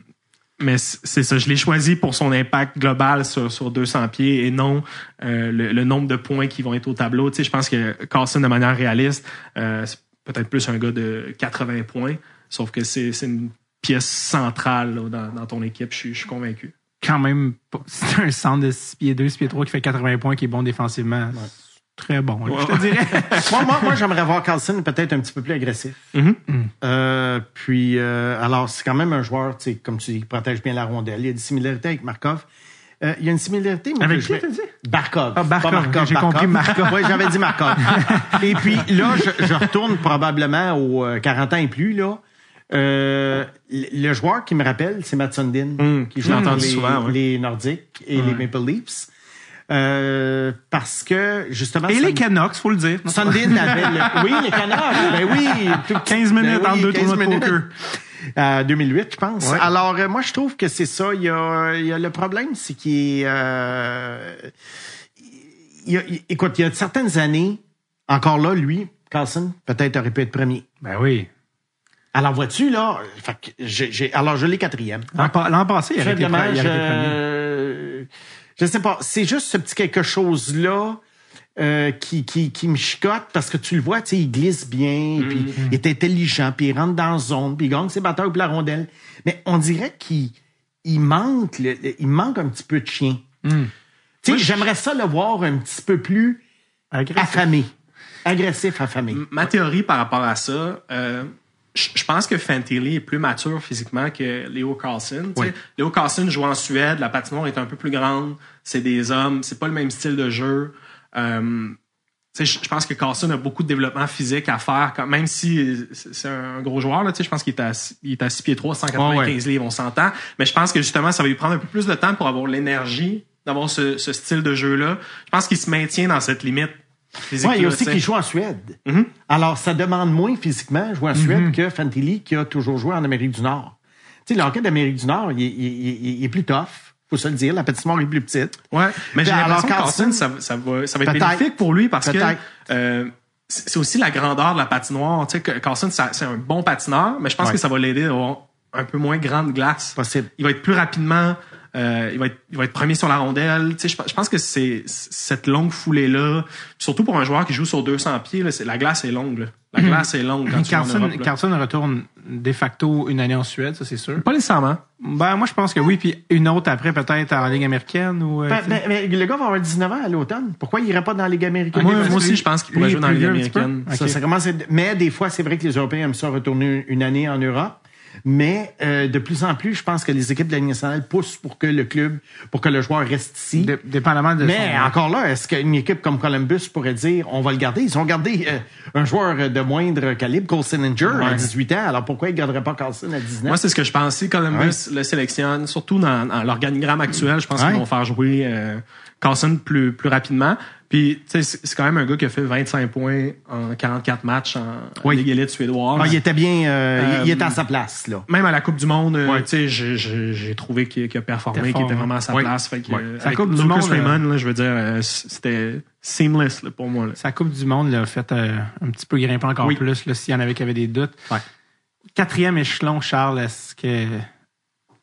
mais c'est ça, je l'ai choisi pour son impact global sur, sur 200 pieds et non le, le nombre de points qui vont être au tableau. Tu sais, je pense que Carlson, de manière réaliste, c'est peut-être plus un gars de 80 points, sauf que c'est une pièce centrale là, dans, dans ton équipe, je suis, je suis convaincu. Quand même, pas- c'est un centre de 6 pieds 2, 6 pieds 3 qui fait 80 points, qui est bon défensivement. Très bon, là, je te dirais. moi, moi, moi, j'aimerais voir Carlson peut-être un petit peu plus agressif. Mhm. Euh, puis, euh, alors, c'est quand même un joueur, tu sais, comme tu dis, qui protège bien la rondelle. Il y a des similarités avec Markov. Euh, il y a une similarité. moi, Avec qui, vais- t'as dit? Barkov. Ah, Barkov. Pas Markov, J'ai compris Markov. oui, j'avais dit Markov. et puis là, je, je retourne probablement aux euh, 40 ans et plus, là. Euh, le joueur qui me rappelle, c'est Matt Sundin, Hum, qui joue entendu les, souvent, ouais. les Nordiques et les Maple Leafs. Euh, parce que, justement... Et les Canucks, faut le dire. Sundin avait le... Oui, les Canucks, ben oui. tout petit- 15 minutes ben entre deux 15 tournois de minutes. poker. Euh, 2008, je pense. Ouais. Alors, euh, moi, je trouve que c'est ça. Il y a, il y a le problème, c'est qu'il euh, il y a- il- écoute, il y a certaines années, encore là, lui, Carlson, peut-être aurait pu être premier. Ben oui. Alors, vois-tu, là, fait que j'ai, j'ai- alors, je l'ai quatrième. L'an pa- l'an passé, il aurait été premier. je, sais pas. C'est juste ce petit quelque chose-là euh, qui, qui, qui me chicote parce que tu le vois, tu sais, il glisse bien, puis il est intelligent, puis il rentre dans la zone, puis il gagne ses batailles pour la rondelle. Mais on dirait qu'il il manque, le- le- il manque un petit peu de chien. Tu sais, j'aimerais ça le voir un petit peu plus Agressif. affamé. Agressif, affamé. Ma théorie par rapport à ça, euh, je pense que Fantilli est plus mature physiquement que Léo Carlson. Oui. Léo Carlson joue en Suède, la patinoire est un peu plus grande, c'est des hommes, c'est pas le même style de jeu. Euh, je pense que Carlson a beaucoup de développement physique à faire, quand, même si c'est un gros joueur. Là, je pense qu'il est à, il est à 6 pieds 3, 195 Ouais, ouais. livres, on s'entend. Mais je pense que justement, ça va lui prendre un peu plus de temps pour avoir l'énergie d'avoir ce, ce style de jeu-là. Je pense qu'il se maintient dans cette limite Ouais, il y a aussi qu'il joue en Suède. Alors, ça demande moins physiquement jouer en Suède que Fantilli, qui a toujours joué en Amérique du Nord. Tu sais, le hockey d'Amérique du Nord, il, est- il est- il est plus tough. Faut se le dire. La patinoire est plus petite. Ouais, mais j'ai l'impression que Carlson, ça, ça va, ça va être bénéfique pour lui parce que euh, c'est aussi la grandeur de la patinoire. Tu sais, Carlson, c'est un bon patineur, mais je pense Ouais. que ça va l'aider à avoir un peu moins grande glace. Possible. Il va être plus rapidement, euh, il, va être, il va être premier sur la rondelle. Tu sais, je, je pense que c'est c'est cette longue foulée-là, surtout pour un joueur qui joue sur 200 pieds, là, c'est- la glace est longue. là. La glace est longue quand tu vas en Carlson, Europe, là. Carlson retourne de facto une année en Suède, ça c'est sûr. Pas nécessairement. Ben moi je pense que oui, puis une autre après peut-être en Ligue américaine ou. euh, Ben, ben, mais le gars va avoir 19 ans à l'automne. Pourquoi il irait pas dans la Ligue américaine? moi, parce moi que aussi, lui- je pense qu'il pourrait jouer dans la Ligue américaine. Ça, ça commence à être- Mais des fois, c'est vrai que les Européens aiment ça retourner une année en Europe. Mais euh, de plus en plus, je pense que les équipes de la Ligue nationale poussent pour que le club, pour que le joueur reste ici. Dé- dépendamment de Mais son- encore là, est-ce qu'une équipe comme Columbus pourrait dire on va le garder? Ils ont gardé euh, un joueur de moindre calibre, Cole Sininger, à 18 ans. Alors pourquoi ils ne garderaient pas Carlson à 19? Moi, c'est ce que je pense. Si Columbus le sélectionne, surtout dans, dans l'organigramme actuel, je pense Ouais. qu'ils vont faire jouer euh, Carlson plus, plus rapidement. Puis, tu sais, c'est quand même un gars qui a fait 25 points en 44 matchs en Oui. Ligue élite suédoise. Ah, il était bien, euh, il- il Euh, était à sa place, là. Même à la Coupe du Monde, euh, tu sais, j'ai- trouvé qu'il a performé, qu'il était vraiment à sa place. Fait que, euh, Sa Coupe du Monde, Raymond, là, je veux dire, euh, c'était seamless là, pour moi. là. Sa Coupe du Monde l'a fait euh, un petit peu grimper encore plus là, s'il y en avait qui avaient des doutes. Quatrième échelon, Charles, est-ce que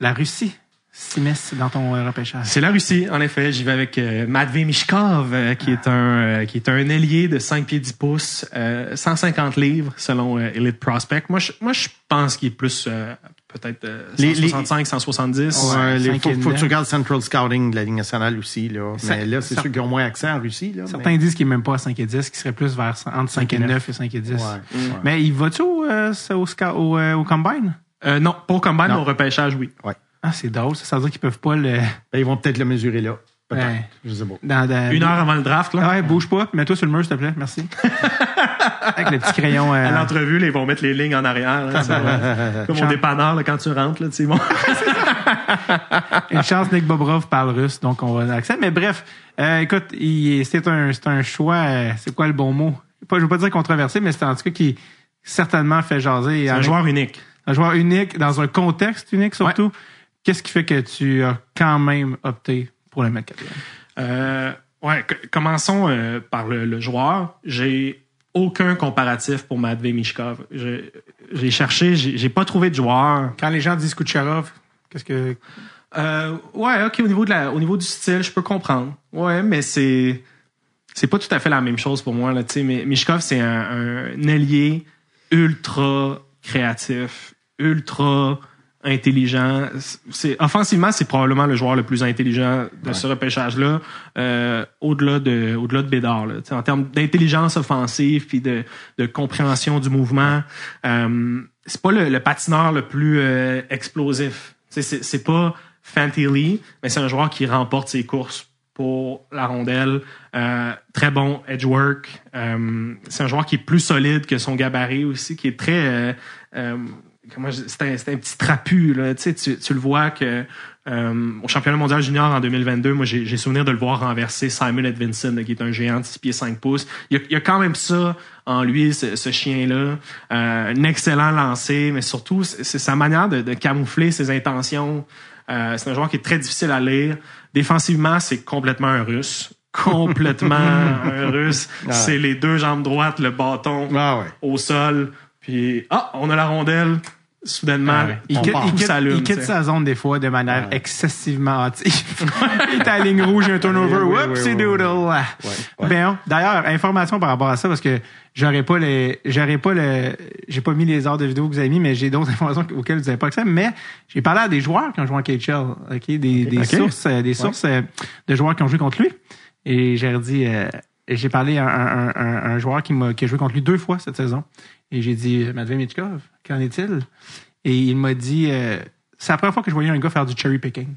la Russie? S'immisce dans ton euh, repêchage? C'est la Russie, en effet. J'y vais avec euh, Matvey Mishkov, euh, qui est un euh, qui est un ailier de 5 pieds 10 pouces, euh, 150 livres selon euh, Elite Prospect. Moi, je, moi, je pense qu'il est plus euh, peut-être euh, Les- les- 165, 170. Ouais, Ouais, faut, faut que tu regardes Central Scouting de la Ligue nationale aussi, là. Ça- mais là, c'est ça- ceux qui ont moins accès en Russie, là. Certains disent qu'il n'est même pas à 5 et 10, qu'il serait plus vers entre 5 et 9 et 5 et 10. mais- Ouais. Mais il va-tu au, euh, au, au, euh, au combine? Euh, non, pas au combine, Non. mais au repêchage, oui. Ah, c'est drôle. Ça, ça veut dire qu'ils peuvent pas le. Ben, ils vont peut-être le mesurer là. Peut-être. Ouais. Je sais pas. Dans, dans- Une heure avant le draft, là. Ah ouais, bouge pas, mets-toi sur le mur, s'il te plaît. Merci. avec le petit crayon. euh, À l'entrevue, là, ils vont mettre les lignes en arrière. là, ça va. Comme au Chant- dépanneur, là, quand tu rentres, là, tu sais, bon. Une chance, Nick Bobrov parle russe, donc on va l'accepter. Mais bref, euh, écoute, il- c'est un, c'est un choix, euh, c'est quoi le bon mot? Pas, je veux pas dire controversé, mais c'est en tout cas qui certainement fait jaser. C'est un joueur unique. un joueur unique, dans un contexte unique surtout. Qu'est-ce qui fait que tu as quand même opté pour le mettre? Euh, ouais, commençons euh, par le, le joueur. J'ai aucun comparatif pour Matvey Mishkov. J'ai cherché, j'ai pas trouvé de joueur. Quand les gens disent Kucherov, qu'est-ce que. Euh, ouais, ok, au niveau de la, au niveau du style, je peux comprendre. Ouais, mais c'est, c'est pas tout à fait la même chose pour moi là. Tu sais, mais Mishkov c'est un, un ailier ultra créatif, ultra intelligent. C'est offensivement, c'est probablement le joueur le plus intelligent de ce repêchage-là, euh, au-delà de, au-delà de Bédard. Là. En termes d'intelligence offensive puis de, de compréhension du mouvement, euh, c'est pas le, le patineur le plus euh, explosif. C'est, c'est pas Fantilli, mais c'est un joueur qui remporte ses courses pour la rondelle. Euh, très bon edge work. Euh, c'est un joueur qui est plus solide que son gabarit aussi, qui est très... euh, euh, c'est un, un petit trapu là. Tu sais tu, tu le vois que euh, au championnat mondial junior en 2022 moi j'ai souvenir de le voir renverser Simon Edvinson là, qui est un géant de 6 pieds 5 pouces. Il y a, il y a quand même ça en lui ce, ce chien là un excellent lancé mais surtout c'est sa manière de, de camoufler ses intentions. Euh, c'est un joueur qui est très difficile à lire. Défensivement c'est complètement un russe. Complètement un russe. C'est les deux jambes droites le bâton Ah ouais. au sol, puis ah, on a la rondelle. Soudainement, Ah ouais. il, quitte, il quitte- il sa zone des fois de manière excessivement hâtive. il est à la ligne rouge, il y a un turnover. Oui, oui, Oups, oui, c'est oui, doodle. Ben, d'ailleurs, information par rapport à ça, parce que j'aurais pas les, j'aurais pas le, j'ai pas mis les heures de vidéo que vous avez mis, mais j'ai d'autres informations auxquelles vous n'avez pas accès. Mais j'ai parlé à des joueurs qui ont joué en KHL, ok, des, des sources, euh, des sources euh, de joueurs qui ont joué contre lui. Et j'ai dit, euh, j'ai parlé à un, un, un, un joueur qui m'a, qui a joué contre lui deux fois cette saison. Et j'ai dit, Matvey Michkov, qu'en est-il? Et il m'a dit, euh, c'est la première fois que je voyais un gars faire du cherry picking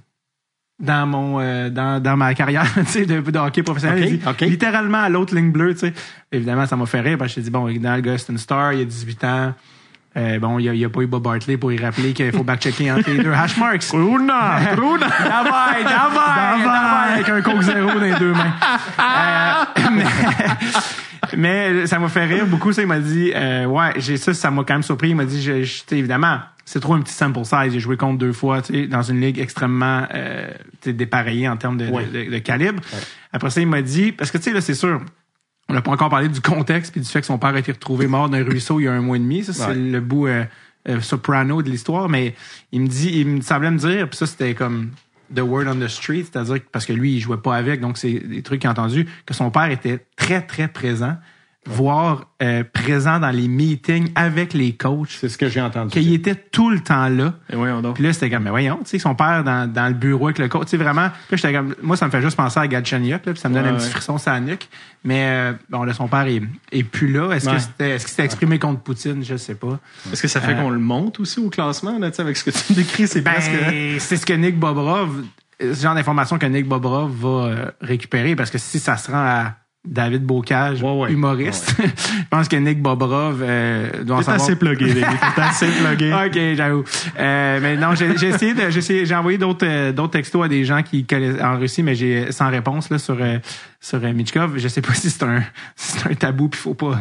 dans mon euh, dans, dans ma carrière de, de hockey professionnel dit, littéralement à l'autre ligne bleue tu sais évidemment ça m'a fait rire parce que j'ai dit bon évidemment le gars c'est une star il a 18 ans Euh, bon, il n'y a, a pas eu Bob Bartley pour y rappeler qu'il faut backchecker entre les deux hash marks. Runa! Runa! Davai! Davai! Davai! Avec un coke zéro dans les deux mains. Euh, mais, mais ça m'a fait rire beaucoup. Ça, il m'a dit, euh, ouais, j'ai ça, ça m'a quand même surpris. Il m'a dit, je, je- évidemment, c'est trop un petit sample size. J'ai joué contre deux fois, tu sais, dans une ligue extrêmement euh, dépareillée en termes de, Ouais. de- de calibre. Après ça, il m'a dit, parce que tu sais, là, c'est sûr, on n'a pas encore parlé du contexte puis du fait que son père a été retrouvé mort d'un ruisseau il y a un mois et demi. Ça, c'est Ouais. le bout euh, euh, soprano de l'histoire. Mais il me dit, il me semblait me dire, puis ça, c'était comme the word on the street, c'est-à-dire parce que lui, il jouait pas avec, donc c'est des trucs qu'il a entendu, que son père était très, très présent, voire euh, présent dans les meetings avec les coachs, C'est ce que j'ai entendu. qu'il était tout le temps là. Et voyons donc. Puis là, c'était comme, mais voyons, tu sais, son père dans, dans le bureau avec le coach, tu sais, vraiment. Puis là, j'étais comme, moi, ça me fait juste penser à Galchenyuk, là, puis ça me donne Ouais, un petit frisson sur la nuque. Mais, euh, bon, là, son père est, est plus là. Est-ce Ouais. que c'était, est-ce qu'il s'était exprimé contre Poutine? Je sais pas. Est-ce que ça fait Euh, qu'on le monte aussi au classement, là, tu sais, avec ce que tu me décris, c'est Ben, presque. c'est ce que Nick Bobrov, c'est ce genre d'information que Nick Bobrov va euh, récupérer parce que si ça se rend à David Bocage, Ouais, ouais. humoriste, je pense que Nick Bobrov euh, doit en savoir assez plugué, David. T'es assez plugué. OK, j'avoue. Euh, mais non, j'ai j'ai essayé de, j'ai essayé- j'ai envoyé d'autres euh, d'autres textos à des gens qui connaissent en Russie, mais j'ai sans réponse là sur euh, sur euh, Michkov. Je sais pas si c'est un si c'est un tabou puis faut pas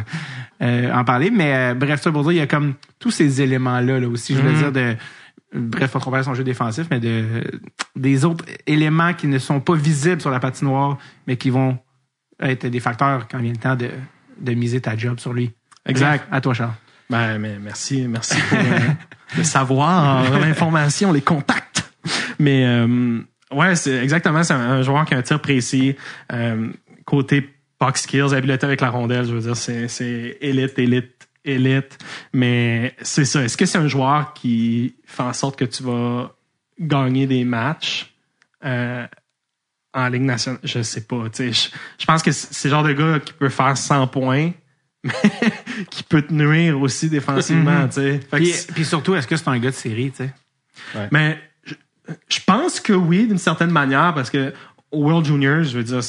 euh, en parler, mais euh, bref, ça pour dire il y a comme tous ces éléments là là aussi, je veux dire de bref, on compare son jeu défensif, mais de des autres éléments qui ne sont pas visibles sur la patinoire, mais qui vont être des facteurs quand vient le temps de de miser ta job sur lui. Exact. Bref, à toi Charles. Ben, mais merci, merci pour euh, le savoir, l'information, les contacts. Mais euh, ouais, c'est exactement, c'est un, joueur qui a un tir précis. Euh, côté puck skills, habileté avec la rondelle, je veux dire, c'est, c'est élite, élite, élite. Mais c'est ça. Est-ce que c'est un joueur qui fait en sorte que tu vas gagner des matchs? En Ligue nationale, je sais pas. tu sais, Je, je pense que c'est le genre de gars qui peut faire 100 points, mais qui peut te nuire aussi défensivement. tu sais. Fait que Puis, surtout, est-ce que c'est un gars de série, tu sais? mais je, je pense que oui, d'une certaine manière, parce que au World Juniors, je veux dire,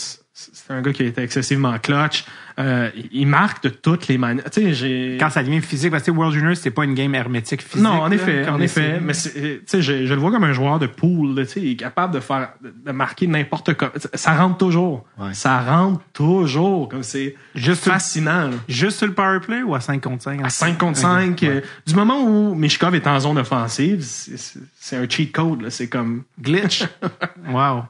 c'est un gars qui a été excessivement clutch. Euh, il- marque de toutes les manières. Tu sais, j'ai. Quand ça devient physique, parce que World Junior, c'est pas une game hermétique physique. Non, en effet, en effet. Mais tu sais, je, je le vois comme un joueur de pool. tu sais, Il est capable de faire, de, marquer n'importe quoi. Ça rentre toujours. Ouais. Ça rentre toujours. Comme c'est Juste fascinant. Juste sur le power play ou à 5 contre 5? À 5 contre 5, euh, du moment où Mishkov est en zone offensive, c'est- un cheat code. là. C'est comme Glitch. wow.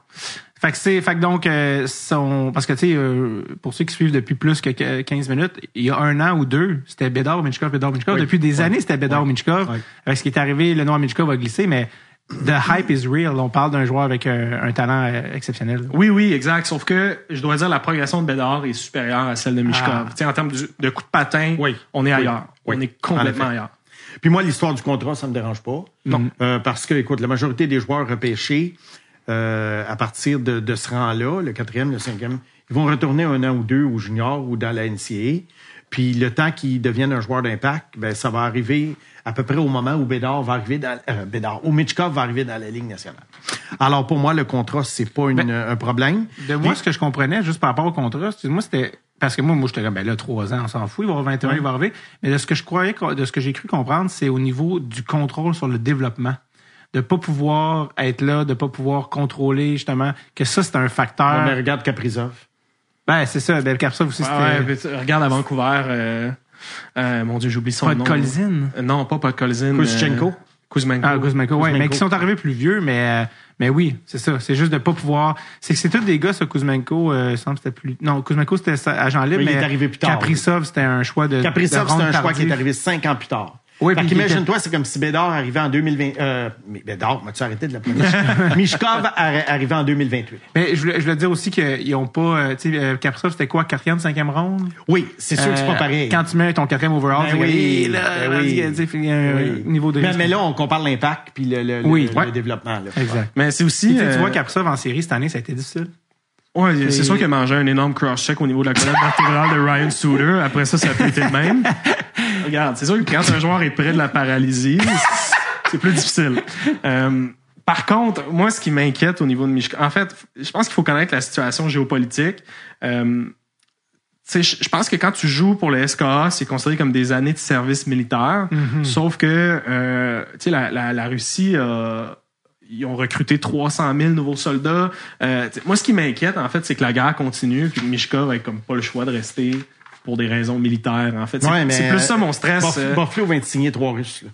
Fait que c'est, fait que donc, euh, son, parce que tu sais, euh, pour ceux qui suivent depuis plus que que 15 minutes, il y a un an ou deux, c'était Bédard, Minchkov, Bédard, Minchkov. Oui. Depuis des Oui. années, c'était Bédard, Oui. Minchkov. Oui. Avec ce qui est arrivé, le noir Minchkov a glissé, mais the hype is real. On parle d'un joueur avec un, un talent euh, exceptionnel. Oui, oui, exact. Sauf que je dois dire la progression de Bédard est supérieure à celle de Mishkov. Ah. Tu sais, en termes du- de coup de patin, Oui. on est ailleurs. Oui. On est En complètement ailleurs. Puis moi, l'histoire du contrat, ça me dérange pas. Non. Euh, parce que, écoute, la majorité des joueurs repêchés, euh, à partir de, de ce rang-là, le quatrième, le cinquième, ils vont retourner un an ou deux au junior ou dans la NCAA. Puis le temps qu'ils deviennent un joueur d'impact, ben ça va arriver à peu près au moment où Bédard va arriver dans euh, Bédard, où Mitchkov va arriver dans la Ligue nationale. Alors pour moi, le contrat, c'est pas une- un problème. De moi, ce que je comprenais, juste par rapport au contrat, excuse-moi, c'était. Parce que moi, moi, j'étais comme, ben là, trois ans, on s'en fout, il va avoir 21, il va arriver. Mais de ce que je croyais, de ce que j'ai cru comprendre, c'est au niveau du contrôle sur le développement. De pas pouvoir être là, de pas pouvoir contrôler, justement, que ça, c'est un facteur. Mais regarde Kaprizov. Ben, c'est ça. Ben, Kapsov aussi, Ouais, c'était. ouais, mais tu- regarde à Vancouver, euh, euh, mon Dieu, j'oublie son Pas de nom. Colzin. Euh, Non, pas Podkolzin. Kuzchenko. euh, Kuzmenko. Ah, Kuzmenko, ouais, Kuzmenko. mais qui sont arrivés plus vieux, mais, euh, mais oui, c'est ça. C'est juste de pas pouvoir. C'est que c'est tous des gars, ça, Kuzmenko, euh, il semble que c'était plus. Non, Kuzmenko, c'était agent libre, Oui, il mais. est arrivé plus tard, Caprizov, c'était un choix de. Kaprizov, de c'est ronde un choix qui est arrivé cinq ans plus tard. Oui, fait qu'imagine-toi, c'est comme si Bédard arrivait en 2020. Euh, mais Bédard, m'as-tu arrêté de l'appeler? Mishkov arri- arrivait en 2028. Mais je voulais, je voulais dire aussi qu'ils ont pas. euh, tu sais, euh, Kaprizov, c'était quoi, quatrième, cinquième ronde? Oui, c'est sûr que c'est Euh, pas pareil. Quand tu mets ton quatrième overall, Ben tu oui, là, ben là, oui. tu sais, il y a un Oui. niveau de mais, mais là, on compare l'impact puis le, le, Oui, le- ouais. le développement. Là. Exact. Mais c'est aussi. Tu euh, vois Kaprizov en série cette année, ça a été difficile. Ouais, c'est C'est- sûr qu'il a mangé un énorme cross-check au niveau de la colonne vertébrale de Ryan Suter. Après ça, ça a plus été le même. Regarde, c'est sûr que quand un joueur est près de la paralysie, c'est plus difficile. Euh, par contre, moi, ce qui m'inquiète au niveau de Mishka, en fait, je pense qu'il faut connaître la situation géopolitique. Euh, je pense que quand tu joues pour le SKA, c'est considéré comme des années de service militaire. Sauf que, euh, la, la, la Russie a ils ont recruté 300 000 nouveaux soldats. Euh, moi, ce qui m'inquiète, en fait, c'est que la guerre continue, puis que Mishkov a comme pas le choix de rester pour des raisons militaires. En fait, c'est Ouais, mais, c'est plus euh, ça mon stress. Euh. Buffalo vient de signer trois Russes. là.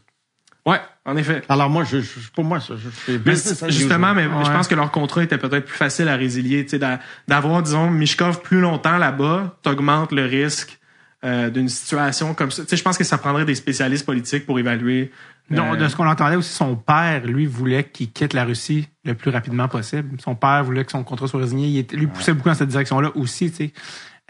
Ouais, en effet. Alors moi, je, je, pour moi, ça, je, je- Mais justement, mais je pense que leur contrat était peut-être plus facile à résilier. tu sais, d'a- D'avoir, disons, Mishkov plus longtemps là-bas, t'augmentes le risque euh, d'une situation comme ça. Tu sais, je pense que ça prendrait des spécialistes politiques pour évaluer. Non, euh, de ce qu'on entendait aussi, son père, lui, voulait qu'il quitte la Russie le plus rapidement possible. Son père voulait que son contrat soit résigné. Il était- lui poussait beaucoup dans cette direction-là aussi, tu sais.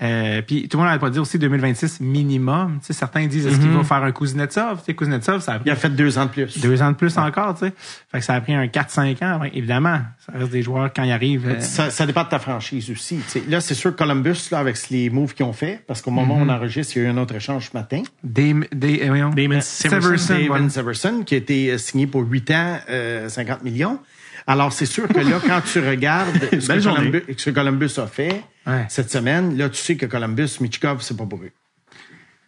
Euh, puis tout le monde n'avait pas dit aussi 2026 minimum. Tu sais, certains disent est-ce qu'il va faire un Kuznetsov? Tu sais, Kuznetsov, ça a pris Il a fait deux ans de plus. deux ans de plus encore, tu sais. Fait que ça a pris un 4-5 ans. Ouais, évidemment, ça reste des joueurs quand ils arrivent. euh, Ça, ça dépend de ta franchise aussi. tu sais. Là, c'est sûr que Columbus, là, avec les moves qu'ils ont fait, parce qu'au moment où on enregistre, il y a eu un autre échange ce matin. Dame- Dame- euh, voyons. Damon Severson, Severson. qui a été euh, signé pour 8 ans, euh, 50 millions. Alors, c'est sûr que là, quand tu regardes ce que. Columbus, ce que Columbus a fait Ouais. cette semaine, là, tu sais que Columbus, Michkov, c'est pas pour eux.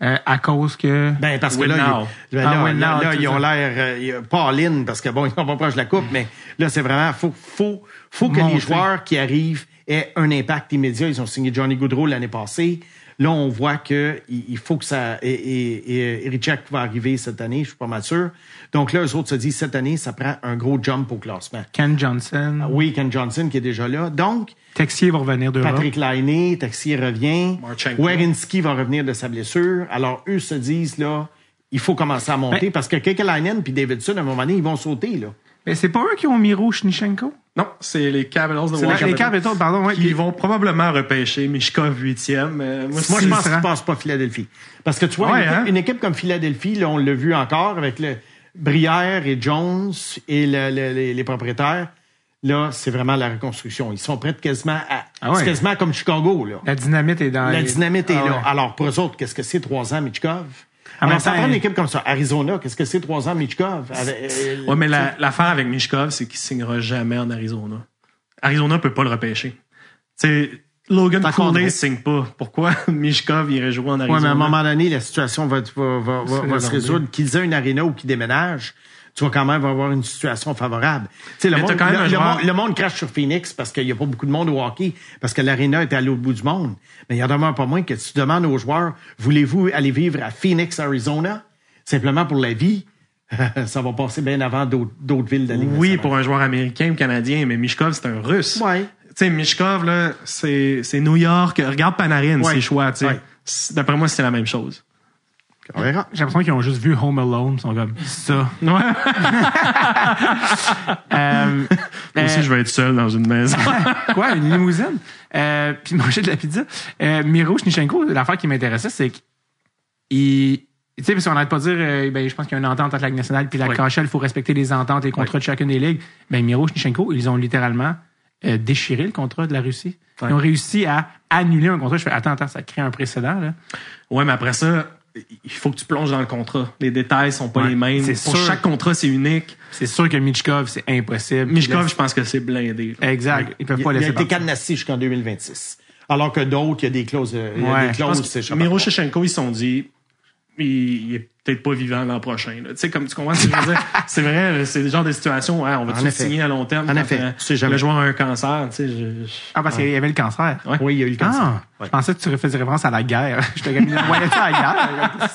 Euh, à cause que. Ben, parce que là, now. ils, ben, Ah, là, now, ils ont l'air euh, pas all-in parce que bon, ils sont pas proches de la coupe, mais là, c'est vraiment, faut, faut, faut que les joueurs qui arrivent aient un impact immédiat. Ils ont signé Johnny Goodrow l'année passée. Là, on voit que il il faut que ça, et, et, et Richak va arriver cette année, je suis pas mal sûr. Donc là, eux autres se disent, cette année, ça prend un gros jump au classement. Ken Johnson. Oui, Ken Johnson qui est déjà là. Donc, Texier va revenir d'Europe. Patrick Lainé, Taxier revient. Marchenko. Werinski va revenir de sa blessure. Alors, eux se disent, là, il faut commencer à monter Ben- parce que Kekalainen puis Davidson, à un moment donné, ils vont sauter, là. Mais c'est pas eux qui ont Miro Shnichenko? Non, c'est les Capitals de Washington. les Capitals, pardon. Ouais, Qui vont probablement repêcher Mishkov huitième. Euh, moi, je pense qu'ils passent pas Philadelphie. Parce que tu vois, Ouais, une, équipe, hein? une équipe comme Philadelphie, là, on l'a vu encore avec le Brière et Jones et le- le- les, les propriétaires. Là, c'est vraiment la reconstruction. Ils sont prêts quasiment à. Ah ouais. Quasiment comme Chicago, là. La dynamite est dans La les- dynamite est Ah là. Alors, pour eux autres, qu'est-ce que c'est trois ans, Michkov? En Alors, même ça temps, prend une équipe comme ça. Arizona, qu'est-ce que c'est trois ans, Michkov? Euh, Ouais, mais la- l'affaire avec Mishkov, c'est qu'il signera jamais en Arizona. Arizona peut pas le repêcher. Sais, Logan. Cooley signe pas. Pourquoi Mishkov irait jouer en Arizona? Oui, mais à un moment donné, la situation va, va, va, va, va se résoudre. Qu'ils aient une arena ou qu'ils déménagent, tu vas quand même avoir une situation favorable. Le, monde, quand même le, monde, le monde crache sur Phoenix parce qu'il n'y a pas beaucoup de monde au hockey, parce que l'arena est à l'autre bout du monde. Mais il y en demeure pas moins que tu demandes aux joueurs, voulez-vous aller vivre à Phoenix, Arizona? Simplement pour la vie. ça va passer bien avant d'autres villes de Oui, pour un joueur américain ou canadien, mais Mishkov, c'est un russe. Ouais. Tu sais, Mishkov, là, c'est New York. Regarde Panarin, Ouais. ses choix, tu sais. Ouais. D'après moi, c'est la même chose. On verra. J'ai l'impression qu'ils ont juste vu Home Alone. Ils sont comme ça. Ouais. Euh, Moi aussi, euh, je vais être seul dans une maison. Quoi, une limousine? Euh, puis manger de la pizza. Euh, Miro Shnichenko, l'affaire qui m'intéressait, c'est qu'il. Tu sais, parce qu'on n'arrête pas de dire, euh, ben, je pense qu'il y a une entente entre la Ligue nationale puis la Oui. KHL, il faut respecter les ententes et les contrats de chacune des ligues. Ben, Miro Shnichenko, ils ont littéralement euh, déchiré le contrat de la Russie. Ils ont réussi à annuler un contrat. Je fais, attends, attends, ça crée un précédent, là. ouais, mais après ça, il faut que tu plonges dans le contrat. Les détails sont pas Ouais, les mêmes. c'est Pour sûr. chaque contrat, c'est unique. C'est sûr que Michkov, c'est impossible. Mishkov, Il je pense que c'est blindé. là. Exact. Ils peuvent Il, pas il a laisser été cadenassé jusqu'en 2026. Alors que d'autres, il y a des clauses. euh, il y a Ouais, des clauses, Miro Shevchenko, ils se sont dit, il, il est peut-être pas vivant l'an prochain. Tu sais, comme tu comprends ce que je veux dire? C'est vrai, là, c'est le genre de situation, ouais, on va effet. signer à long terme. En quand, effet, euh, tu sais jamais. Le joueur a un cancer, tu sais. je- je- Ah, parce qu'il y avait le cancer. Ouais. Oui, il y a eu le cancer. Ah, Ouais. je pensais que tu faisais référence à la guerre. Je te ça à la guerre.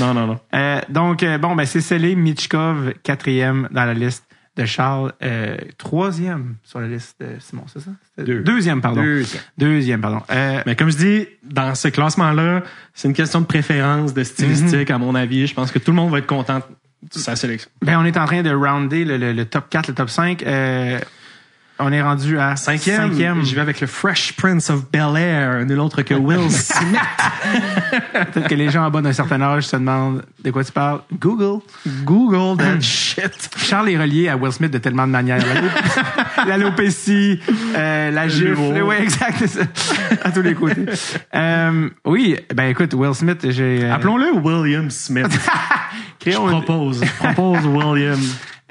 Non, non, non. Euh, donc, euh, bon, ben, c'est scellé. Michkov, quatrième dans la liste de Charles. Euh, troisième sur la liste de Simon, c'est ça? Deux. Deuxième, pardon. Deuxième. Deuxième, pardon. Euh, Mais comme je dis, dans ce classement-là, c'est une question de préférence, de stylistique, à mon avis. Je pense que tout le monde va être content de sa sélection. ben, on est en train de rounder le, le- le top 4, le top 5. Euh, on est rendu à Cinquième, cinquième. je vais avec le Fresh Prince of Bel-Air, nul autre que Will Smith. Peut-être que les gens en bas d'un certain âge se demandent de quoi tu parles. Google. Google that shit. Charles est relié à Will Smith de tellement de manières. L'alop- L'alopécie, euh, la gifle. Oui, exact, c'est ça. À tous les côtés. Euh, oui, ben écoute, Will Smith, j'ai... euh, Appelons-le William Smith. Je propose. Je propose William.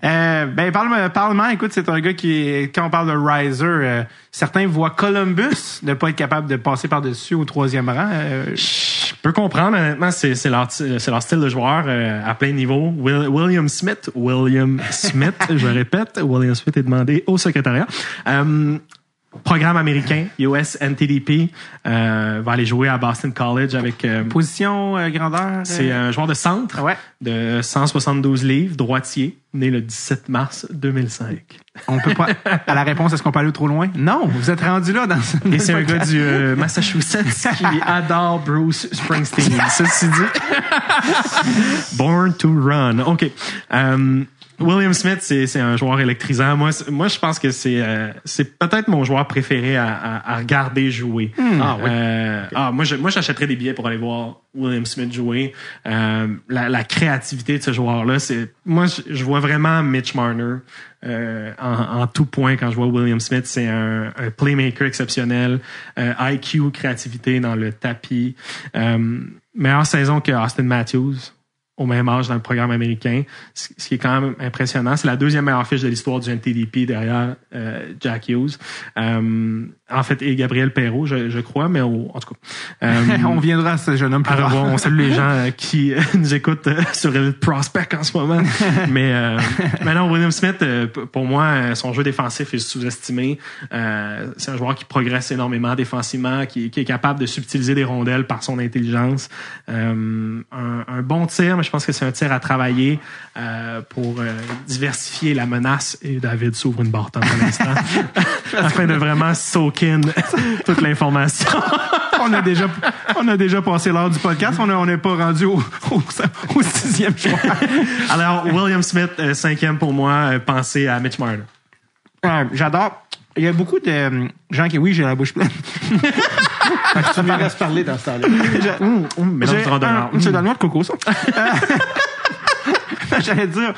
Euh, ben, parle- Parlement, écoute, c'est un gars qui, quand on parle de riser, euh, certains voient Columbus ne pas être capable de passer par-dessus au troisième rang. Euh, Je peux comprendre, honnêtement, c'est c'est leur, c'est leur style de joueur euh, à plein niveau. Will- William Smith, William Smith, je répète, William Smith est demandé au secrétariat. Programme américain, US NTDP, euh, va aller jouer à Boston College avec... euh, position, euh, grandeur. c'est euh, un joueur de centre Ouais. de 172 livres, droitier, né le 17 mars 2005. On peut pas. À la réponse, est-ce qu'on peut aller trop loin? Non, vous êtes rendu là dans ce. Et c'est un gars du euh, Massachusetts qui adore Bruce Springsteen. Ceci dit. Born to Run. OK. William Smith, c'est c'est un joueur électrisant. Moi, moi je pense que c'est euh, c'est peut-être mon joueur préféré à, à- à regarder jouer. Ah oui. Euh, ah, moi, je- moi, j'achèterais des billets pour aller voir William Smith jouer. Euh, la, la créativité de ce joueur-là, c'est moi, je, je vois vraiment Mitch Marner euh, en, en tout point quand je vois William Smith. C'est un, un playmaker exceptionnel, euh, IQ, créativité dans le tapis. Euh, meilleure saison que Austin Matthews au même âge dans le programme américain, ce qui est quand même impressionnant. C'est la deuxième meilleure fiche de l'histoire du NTDP derrière euh, Jack Hughes. Euh, en fait, et Gabriel Perrault, je, je crois, mais au- en tout cas. euh, on viendra à ce jeune homme plus tard. On salue les gens euh, qui euh, nous écoutent sur le Prospect en ce moment. mais, euh, non, William Smith, pour moi, son jeu défensif est sous-estimé. Euh, c'est un joueur qui progresse énormément défensivement, qui, qui est capable de subtiliser des rondelles par son intelligence. Euh, un, un bon tir, mais je pense que c'est un tir à travailler euh, pour euh, diversifier la menace. Et David s'ouvre une barre à l'instant afin de vraiment soak in toute l'information. on a déjà, on a déjà passé l'heure du podcast. On n'est pas rendu au, au, au sixième choix. Alors, William Smith, euh, cinquième pour moi, euh, pensez à Mitch Marner. Euh, J'adore. Il y a beaucoup de gens qui, oui, j'ai la bouche pleine. Tu me laisses parler dans ce temps-là. mais non, J'ai du randonneur. un- C'est dans le noix de coco, ça. Euh, J'allais dire,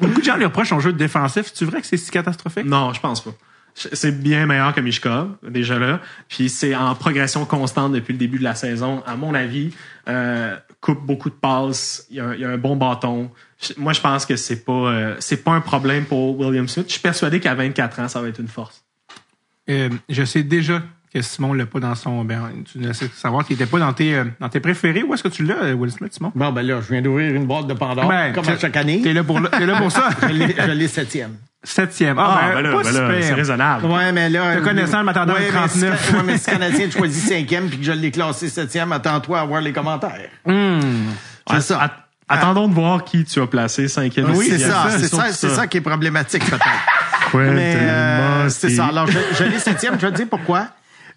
beaucoup de gens lui reprochent son jeu de défensif. C'est vrai que c'est si catastrophique? Non, je pense pas. C'est bien meilleur que Mishkov, déjà là. Puis c'est en progression constante depuis le début de la saison. À mon avis, euh, coupe beaucoup de passes. Il y a, un- il y a un bon bâton. Moi, je pense que c'est pas euh, c'est pas un problème pour William Smith. Je suis persuadé qu'à 24 ans, ça va être une force. Euh, je sais déjà que Simon l'a pas dans son. Ben, tu laissais savoir qu'il était pas dans tes, euh, dans tes préférés. Où est-ce que tu l'as, euh, Will Smith, Simon? Bon, ben là, je viens d'ouvrir une boîte de Pandore, Ben, comme à chaque année. T'es là pour, t'es là pour ça? Je l'ai- je l'ai septième. Septième. Ah, Ah, ben là, pas ben là, super. c'est raisonnable. Ouais, mais là. Te connaissant, je m'attendais à ouais, un mais si- 39. ouais, mais si Canadien a choisi cinquième puis que je l'ai classé septième, attends-toi à voir les commentaires. C'est ça. At- Attendons de voir qui tu as placé cinquième. Oui, c'est sixième. ça. C'est ça, c'est ça qui est problématique, peut-être. Ouais, Mais euh, c'est ça. Alors, je, je l'ai septième. Je vais te dire pourquoi.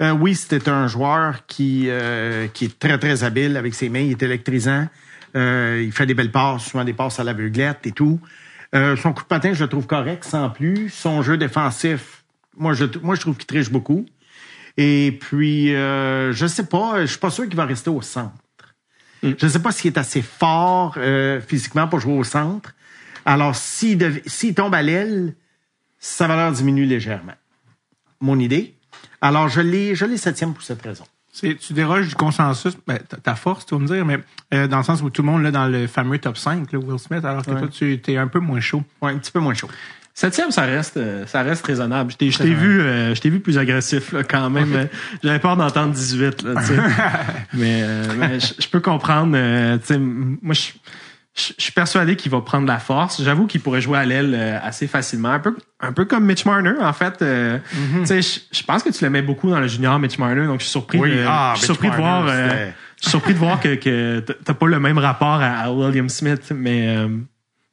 Euh, oui, c'était un joueur qui, euh, qui est très, très habile avec ses mains. Il est électrisant. Euh, il fait des belles passes, souvent des passes à l'aveuglette et tout. Euh, son coup de patin, je le trouve correct, sans plus. Son jeu défensif, moi, je, moi, je trouve qu'il triche beaucoup. Et puis, euh, je sais pas, je suis pas sûr qu'il va rester au centre. Je ne sais pas s'il est assez fort euh, physiquement pour jouer au centre. Alors, s'il tombe à l'aile, sa valeur diminue légèrement. Mon idée? Alors, je l'ai, je l'ai septième pour cette raison. C'est- tu déroges du consensus, ben, ta- force, tu vas me dire, mais euh, dans le sens où tout le monde là dans le fameux top 5, là, Will Smith, alors que toi, tu es un peu moins chaud. Ouais, un petit peu moins chaud. Septième, ça reste, euh, ça reste raisonnable. Je t'ai, je t'ai vu, euh, je t'ai vu plus agressif là, quand même. Euh, J'avais peur d'entendre 18 là, tu sais. mais euh, mais je je peux comprendre. euh, tu sais, m- moi, je, je suis persuadé qu'il va prendre la force. J'avoue qu'il pourrait jouer à l'aile euh, assez facilement, un peu, un peu comme Mitch Marner en fait. euh, Tu sais, je, pense que tu l'aimais beaucoup dans le junior Mitch Marner, donc je suis surpris. Oui, de, ah, je suis surpris de voir. euh, je suis surpris de voir que, que t'as pas le même rapport à, à William Smith, mais euh,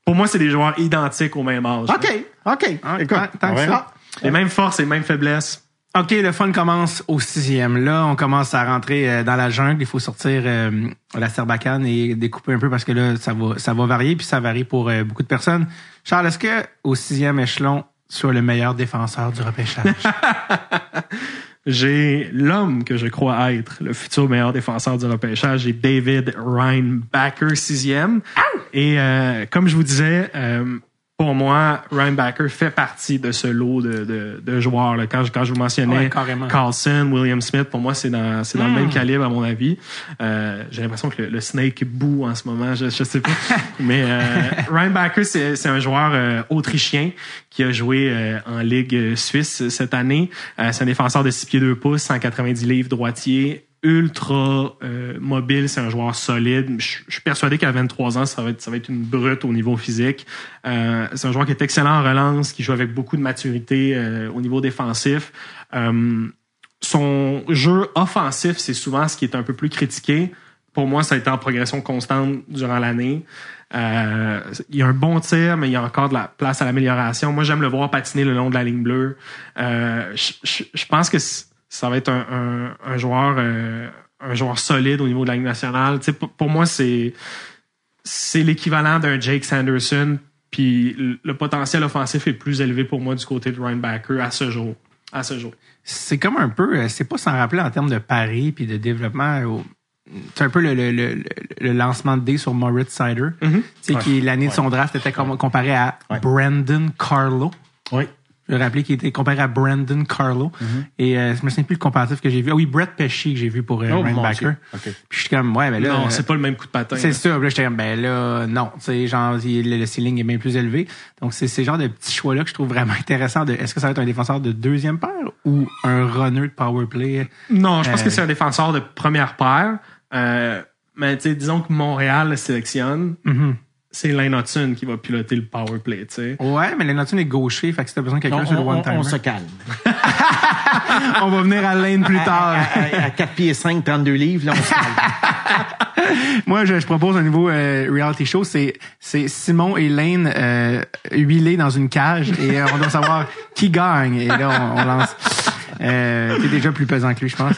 pour moi, c'est des joueurs identiques au même âge. OK, OK. Ah, Écoute, tant- que verra. Les mêmes forces et les mêmes faiblesses. OK, le fun commence au sixième. Là, on commence à rentrer euh, dans la jungle. Il faut sortir euh, la serbacane et découper un peu parce que là, ça va, ça va varier, puis ça varie pour euh, beaucoup de personnes. Charles, est-ce que au sixième échelon, tu es le meilleur défenseur du repêchage? J'ai l'homme que je crois être le futur meilleur défenseur du repêchage. J'ai David Reinbacker, sixième. Et euh, comme je vous disais, euh, pour moi, Reinbacker fait partie de ce lot de, de, de joueurs. Là. Quand, je, quand je vous mentionnais Ouais. Carlson, William Smith, pour moi, c'est dans, c'est dans le même calibre, à mon avis. Euh, J'ai l'impression que le, le Snake boue en ce moment, je, je sais pas. Mais euh, Reinbacker, c'est c'est un joueur euh, autrichien qui a joué euh, en Ligue euh, suisse cette année. Euh, c'est un défenseur de 6 pieds 2 pouces, 190 livres, droitier, ultra euh, mobile, c'est un joueur solide. Je, suis persuadé qu'à 23 ans, ça va être, une brute au niveau physique. Euh, c'est un joueur qui est excellent en relance, qui joue avec beaucoup de maturité euh, au niveau défensif. Son jeu offensif, c'est souvent ce qui est un peu plus critiqué. Pour moi, ça a été en progression constante durant l'année. Il y a un bon tir, mais il y a encore de la place à l'amélioration. Moi, j'aime le voir patiner le long de la ligne bleue. Je, je- je pense que ça va être un, un- un joueur euh, un joueur solide au niveau de la ligne nationale. Tu sais, pour, pour moi, c'est c'est l'équivalent d'un Jake Sanderson. Puis le, potentiel offensif est plus élevé pour moi du côté de Ryan Backer à ce jour. À ce jour. c'est comme un peu, euh, c'est pas sans rappeler en termes de pari puis de développement. au- C'est un peu le, le, le, le lancement de dés sur Moritz Sider, tu sais, qui l'année de son draft était com- comparé à Brandon Carlo. Oui. Je vais rappeler qu'il était comparé à Brandon Carlo. Et euh, je me souviens plus le comparatif que j'ai vu. Ah oui, Brett Pesci que j'ai vu pour euh, Oh, Ryan mon Backer. Dieu. OK. Puis je suis comme, ouais, ben là. non, euh, c'est pas le même coup de patin. c'est ça. Puis là, j'étais comme, ben là, non. Tu sais, genre, il- le, le ceiling est bien plus élevé. Donc, c'est ces genres de petits choix-là que je trouve vraiment intéressants. De, est-ce que ça va être un défenseur de deuxième paire ou un runner de power play? Non, je pense Euh, que c'est un défenseur de première paire. Euh, mais tu sais, disons que Montréal le sélectionne. Mhm. C'est Lane Hudson qui va piloter le power play, tu sais. Ouais, mais Lennox est gaucher, fait que si t'as besoin de quelqu'un sur le on- one-timer. on se calme. on va venir à Lane plus tard. À, à 4 pieds 5, 32 livres, là, on se calme. Moi, je, je propose un nouveau euh, reality show. C'est c'est Simon et Lane euh, huilés dans une cage et euh, on doit savoir qui gagne. Et là, on, on lance. Euh, T'es déjà plus pesant que lui, je pense.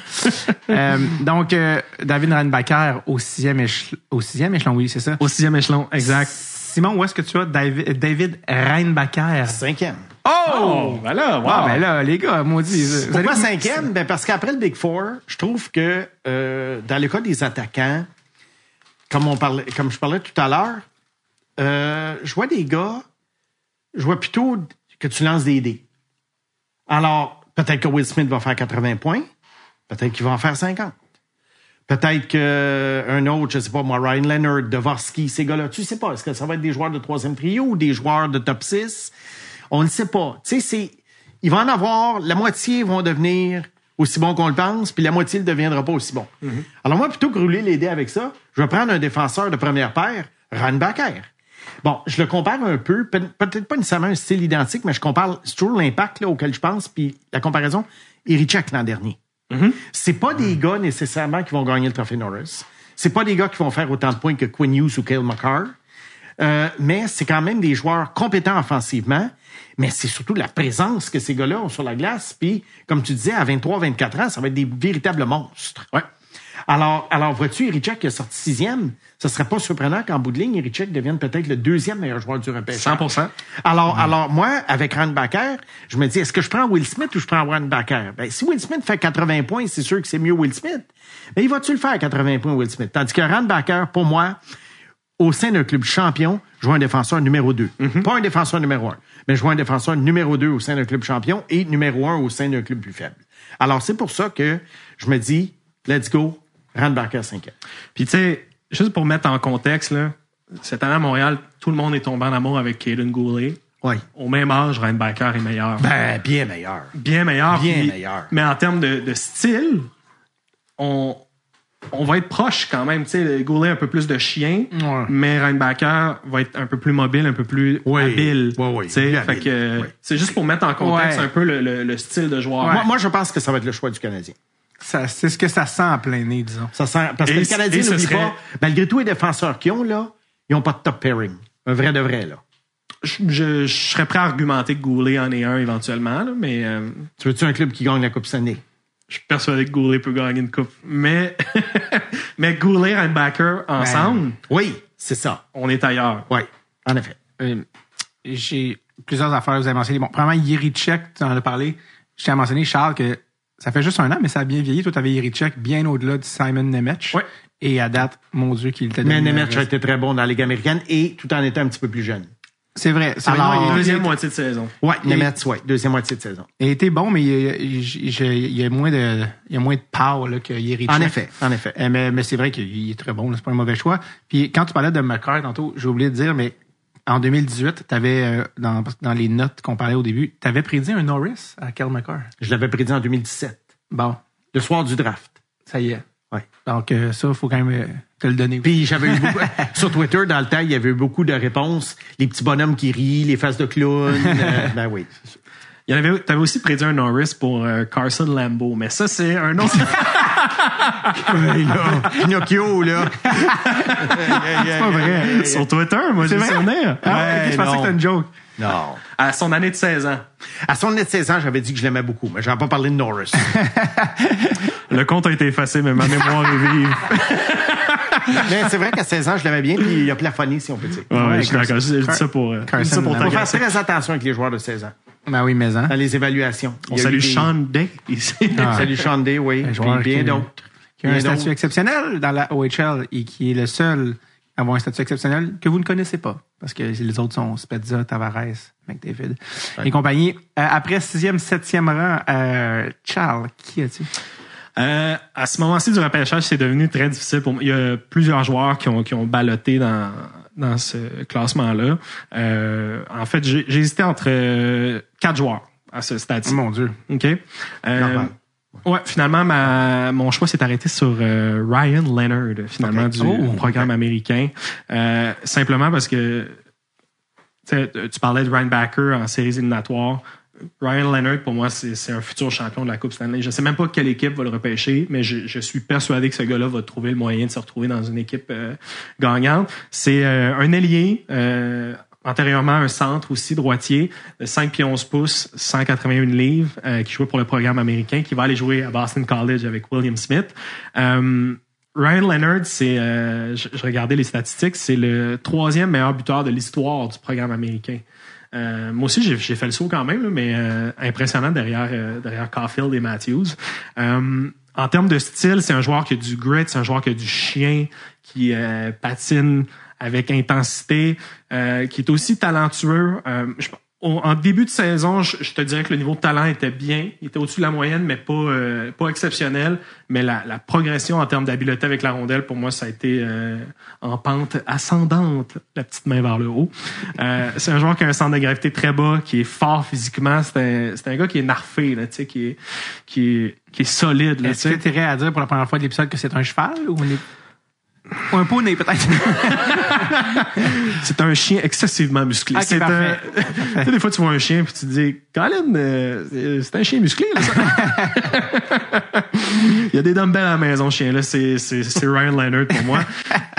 Euh, donc, euh, David Reinbacker au sixième, échelon, au sixième échelon, oui, c'est ça? Au sixième échelon, exact. Simon, où est-ce que tu as David, David Reinbacker? Cinquième. Oh, voilà, wow. Ah, ben là, les gars, maudit. vous allez- Pourquoi cinquième? Ben parce qu'après le Big Four, je trouve que euh, dans le cas des attaquants, comme on parlait, comme je parlais tout à l'heure, euh, je vois des gars, je vois plutôt que tu lances des dés. Alors, peut-être que Will Smith va faire 80 points, peut-être qu'il va en faire 50. Peut-être qu'un autre, je sais pas moi, Ryan Leonard, Dvorsky, ces gars-là, tu sais pas, est-ce que ça va être des joueurs de troisième trio ou des joueurs de top 6? On ne sait pas. Tu sais, c'est, il va en avoir, la moitié vont devenir aussi bon qu'on le pense, puis la moitié ne deviendra pas aussi bon. Alors moi, plutôt que rouler les dés avec ça, je vais prendre un défenseur de première paire, Ranbacker. Bon, je le compare un peu, peut- peut-être pas nécessairement un style identique, mais je compare, c'est toujours l'impact là, auquel je pense, puis la comparaison, Irichek l'an dernier. C'est pas des gars nécessairement qui vont gagner le trophée Norris. C'est pas des gars qui vont faire autant de points que Quinn Hughes ou Kale McCarr. Euh, mais c'est quand même des joueurs compétents offensivement. Mais c'est surtout la présence que ces gars-là ont sur la glace. Puis, comme tu disais, à 23, 24 ans, ça va être des véritables monstres. Ouais. Alors, alors vois-tu, Irichek qui a sorti sixième, ce serait pas surprenant qu'en bout de ligne, Irichek devienne peut-être le deuxième meilleur joueur du repêchage. 100%. Alors, alors moi, avec Backer, je me dis, est-ce que je prends Will Smith ou je prends Backer? Ben, si Will Smith fait 80 points, c'est sûr que c'est mieux Will Smith. Mais il va-tu le faire 80 points, Will Smith? Tandis que Backer, pour moi, au sein d'un club champion, je vois un défenseur numéro 2. Pas un défenseur numéro 1, mais je vois un défenseur numéro 2 au sein d'un club champion et numéro 1 au sein d'un club plus faible. Alors, c'est pour ça que je me dis, let's go, Backer 5 Puis tu sais, juste pour mettre en contexte, là, cette année à Montréal, tout le monde est tombé en amour avec Caden Goulet. Oui. Au même âge, Reinbacker est meilleur. Ben, bien meilleur. bien meilleur. Bien puis- meilleur. Mais en termes de, de style, on, on va être proche quand même. Tu sais, Goulet un peu plus de chien, Ouais. mais Reinbacker va être un peu plus mobile, un peu plus Oui. habile. Oui, oui, Tu sais, plus fait habile. que, Oui. C'est juste pour mettre en contexte Ouais. un peu le, le- le style de joueur. Moi, moi, je pense que ça va être le choix du Canadien. Ça- C'est ce que ça sent en plein nez, disons. Ça sent, parce Et que le c- Canadien et ce n'oublie serait- pas, malgré tous les défenseurs qu'ils ont, là, ils n'ont pas de top pairing. Un vrai de vrai, là. Je, je- je serais prêt à argumenter que Goulet en est un éventuellement, là, mais euh, Tu veux-tu un club qui gagne la Coupe Stanley? je suis persuadé que Goulet peut gagner une coupe. Mais, mais Goulet et Reinbacker ensemble, Oui, c'est ça. on est ailleurs. Oui, en effet. Euh, j'ai plusieurs affaires, vous avez mentionné. Bon, premièrement, Yerichek, tu en as parlé. Je tiens à mentionner, Charles, que ça fait juste un an, mais ça a bien vieilli. Toi, tu avais Yerichek bien au-delà de Simon Nemec. Ouais. Et à date, mon Dieu, qu'il était Mais le a été très bon dans la Ligue américaine et tout en étant un petit peu plus jeune. C'est vrai. C'est Alors, vrai, Deuxième moitié de saison. Oui, Il- Nemeth, oui, deuxième moitié de saison. Il été bon, mais il y a, il y a moins de, il y a moins de power là, que Yerichek. En effet, en effet. Euh, mais mais c'est vrai qu'il est très bon, là, c'est pas un mauvais choix. Puis quand tu parlais de McCarr tantôt, j'ai oublié de dire, mais en 2018, tu avais, dans, dans les notes qu'on parlait au début, tu avais prédit un Norris à Kel McCarr. Je l'avais prédit en 2017, Bon, le soir du draft. ça y est. Ouais. Donc euh, ça, il faut quand même euh, te le donner. Puis j'avais eu beaucoup, sur Twitter, dans le temps, il y avait eu beaucoup de réponses. Les petits bonhommes qui rient, les faces de clown. euh, ben oui. Il y en avait, t'avais aussi prédit un Norris pour euh, Carson Lambeau, mais ça, c'est un autre. Hey, là, Pinocchio, là. c'est pas vrai. Sur Twitter, moi, j'ai C'est vrai? souvenir. Ah, Ouais, je pensais que c'était une joke. Non. À son année de 16 ans. À son net de 16 ans, j'avais dit que je l'aimais beaucoup, mais j'avais pas parlé de Norris. Le compte a été effacé, mais ma mémoire est vive. mais c'est vrai qu'à 16 ans, je l'aimais bien, puis il a plafonné, si on peut dire. Ouais, Ouais, je suis d'accord. Je dis ça pour, je dis Carson ça pour faut faire très attention avec les joueurs de 16 ans, Ben oui, mais hein. dans les évaluations. On salue Sean Day ici. Ah. Salut Sean Day, oui. Un Puis bien qui- d'autres. qui a un statut exceptionnel dans la OHL et qui est le seul à avoir un statut exceptionnel que vous ne connaissez pas. Parce que les autres sont Spezza, Tavares, McDavid et compagnie. Euh, après sixième, septième rang, euh, Charles, qui as-tu? Euh, à ce moment-ci du repêchage, c'est devenu très difficile pour moi. Il y a plusieurs joueurs qui ont, qui ont ballotté dans, dans ce classement-là. Euh, en fait, j'ai j'ai hésité entre euh, quatre joueurs à ce stade-ci. Mon Dieu. OK? Euh, ouais, finalement, ma, mon choix s'est arrêté sur euh, Ryan Leonard, finalement, du Oh, programme américain. Euh, simplement parce que tu sais, tu parlais de Ryan Backer en séries éliminatoires. Ryan Leonard, pour moi, c'est un futur champion de la Coupe Stanley. Je sais même pas quelle équipe va le repêcher, mais je, je suis persuadé que ce gars-là va trouver le moyen de se retrouver dans une équipe euh, gagnante. C'est euh, un ailier, euh, antérieurement un centre aussi, droitier, de 5 pieds 11 pouces, 181 livres, euh, qui jouait pour le programme américain, qui va aller jouer à Boston College avec William Smith. Euh, Ryan Leonard, c'est, euh, je, regardais les statistiques, c'est le troisième meilleur buteur de l'histoire du programme américain. Euh, moi aussi, j'ai fait le saut quand même, mais impressionnant derrière, euh, derrière Caulfield et Matthews. En termes de style, c'est un joueur qui a du grit, c'est un joueur qui a du chien, qui patine avec intensité, euh, qui est aussi talentueux. Euh, je- au- en début de saison, je, je te dirais que le niveau de talent était bien. Il était au-dessus de la moyenne, mais pas, euh, pas exceptionnel. Mais la, la progression en termes d'habileté avec la rondelle, pour moi, ça a été euh, en pente ascendante, la petite main vers le haut. Euh, c'est un joueur qui a un centre de gravité très bas, qui est fort physiquement. C'est un, c'est un gars qui est narfé, là, tu sais, qui est, qui est, qui est solide. Là, Est-ce que tu à dire pour la première fois de l'épisode que c'est un cheval ou, on est... un poney, peut-être? C'est un chien excessivement musclé. C'est un- tu sais, des fois, tu vois un chien puis tu te dis, Colin, euh, c'est- un chien musclé, là, ça. Il y a des dumbbells à la maison, ce chien-là. C'est, Ryan Leonard pour moi.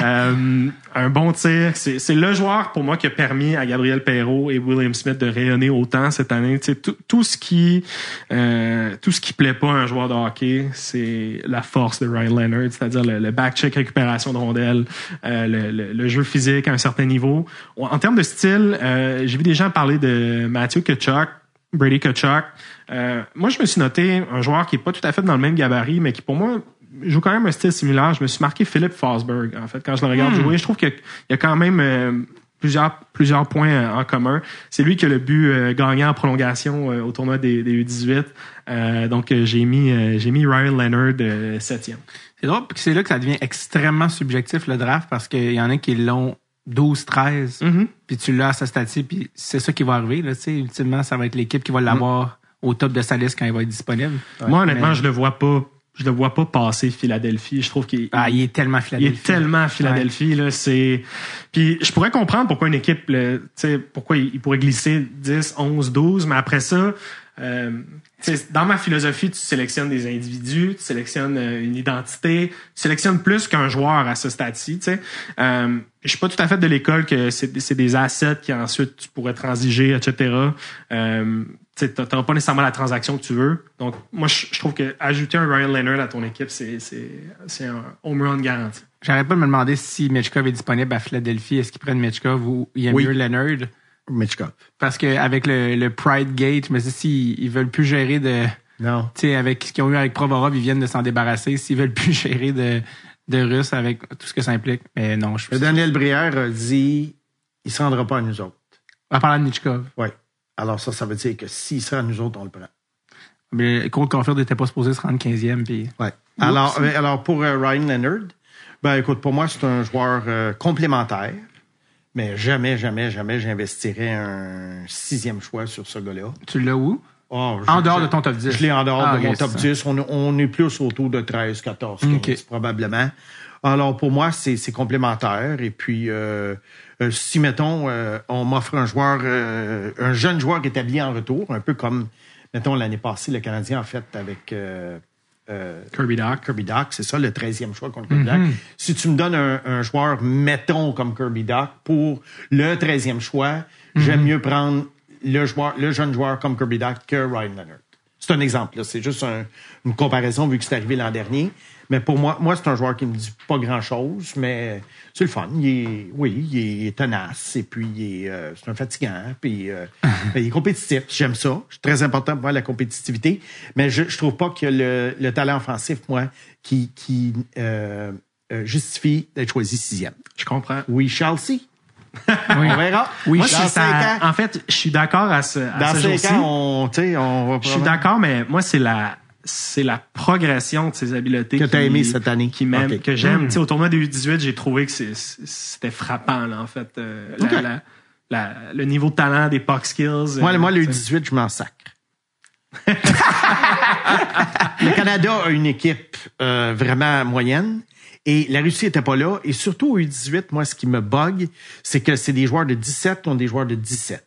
Euh, un bon tir. C'est, le joueur pour moi qui a permis à Gabriel Perrault et William Smith de rayonner autant cette année. Tout, tout ce qui, euh, tout ce qui plaît pas à un joueur de hockey, c'est la force de Ryan Leonard, c'est-à-dire le, le back-check récupération de rondelles, euh, le, le- le jeu physique à un certain niveau. En termes de style, euh, j'ai vu des gens parler de Matthew Kachuk, Brady Kachuk. Euh, moi, je me suis noté un joueur qui est pas tout à fait dans le même gabarit, mais qui pour moi joue quand même un style similaire. Je me suis marqué Philippe Fosberg, en fait, quand je le regarde jouer. Je trouve qu'il y a- quand même euh, plusieurs, plusieurs points euh, en commun. C'est lui qui a le but euh, gagnant en prolongation euh, au tournoi des, des U18. Euh, donc, j'ai mis, j'ai mis Ryan Leonard septième. C'est drôle, puis c'est là que ça devient extrêmement subjectif, le draft, parce qu'il y en a qui l'ont 12, 13, Mhm. puis tu l'as à sa statue, puis c'est ça qui va arriver. Là, ultimement, ça va être l'équipe qui va l'avoir au top de sa liste quand il va être disponible. Moi, honnêtement, Mais- je le vois pas. Je le vois pas passer Philadelphie. Je trouve qu'il Ah, il est tellement Il Philadelphie. est tellement Philadelphie là, c'est puis je pourrais comprendre pourquoi une équipe tu sais pourquoi il il pourrait glisser 10, 11, 12 mais après ça euh, dans ma philosophie, tu sélectionnes des individus, tu sélectionnes euh, une identité, tu sélectionnes plus qu'un joueur à ce stade-ci. Tu sais. Euh, je suis pas tout à fait de l'école que c'est c'est des assets qui ensuite tu pourrais transiger, etc. Euh, tu n'auras pas nécessairement la transaction que tu veux. Donc, moi, je, je trouve que ajouter un Ryan Leonard à ton équipe, c'est c'est- c'est un home run garanti. J'arrête pas de me demander si Mitchkov est disponible à Philadelphie. Est-ce qu'ils prennent Mitchkov ou il y a Oui. mieux Leonard? Mitchkov. Parce qu'avec le, le Pride Gate, je me dis s'ils ils veulent plus gérer de. Non. Tu sais, avec ce qu'ils ont eu avec Provorov, ils viennent de s'en débarrasser. S'ils veulent plus gérer de, de Russes avec tout ce que ça implique. Mais non, je Le Daniel Brière a dit il ne se rendra pas à nous autres. En parlant de Mitchkov. Oui. Alors ça, ça veut dire que s'il sera à nous autres, on le prend. Mais Cole Caulfield n'était pas supposé se rendre 15e. Puis... Ouais. Alors, alors pour euh, Ryan Leonard, ben écoute, pour moi, c'est un joueur euh, complémentaire, mais jamais, jamais, jamais j'investirais un sixième choix sur ce gars-là. Tu l'as où? Oh, je- En dehors de ton top 10. Je l'ai en dehors Ah, de mon top ça. 10. On, on est plus autour de 13, 14, 15 Ok. probablement. Alors pour moi, c'est complémentaire. Et puis, euh, si, mettons, euh, on m'offre un joueur, euh, un jeune joueur établi en retour, un peu comme, mettons, l'année passée, le Canadien a fait avec... euh, euh, Kirby Doc. Kirby Doc, c'est ça le 13e choix contre Kirby Doc. Si tu me donnes un, un joueur, mettons, comme Kirby Doc, pour le 13e choix, j'aime mieux prendre le, joueur, le jeune joueur comme Kirby Doc que Ryan Leonard. C'est un exemple, là. c'est juste un- une comparaison vu que c'est arrivé l'an dernier. Mais pour moi, moi c'est un joueur qui me dit pas grand-chose, mais c'est le fun. Il est, oui, il est tenace et puis il est, euh, c'est un fatigant, puis euh, il est compétitif. J'aime ça. C'est très important pour moi la compétitivité, mais je, je trouve pas que le, le talent offensif, moi, qui, qui euh, euh, justifie d'être choisi sixième. Je comprends. Oui, Chelsea. On verra. Oui, Moi, je suis à- en fait, je suis d'accord à ce, à dans ce jour-ci. on, on va Je suis d'accord, mais moi, c'est la, c'est la progression de ses habiletés Que qui- t'as aimé cette année. qui m'aime, que j'aime. Sais, au tournoi des U18, j'ai trouvé que c'était frappant, là, en fait. euh, la- Ok. la- la- le niveau de talent des puck skills. Moi, euh, moi, le tu sais. U18, je m'en sacre. le Canada a une équipe euh, vraiment moyenne et la Russie était pas là. Et surtout au U18, moi, ce qui me bug, c'est que c'est des joueurs de 17 contre des joueurs de 17.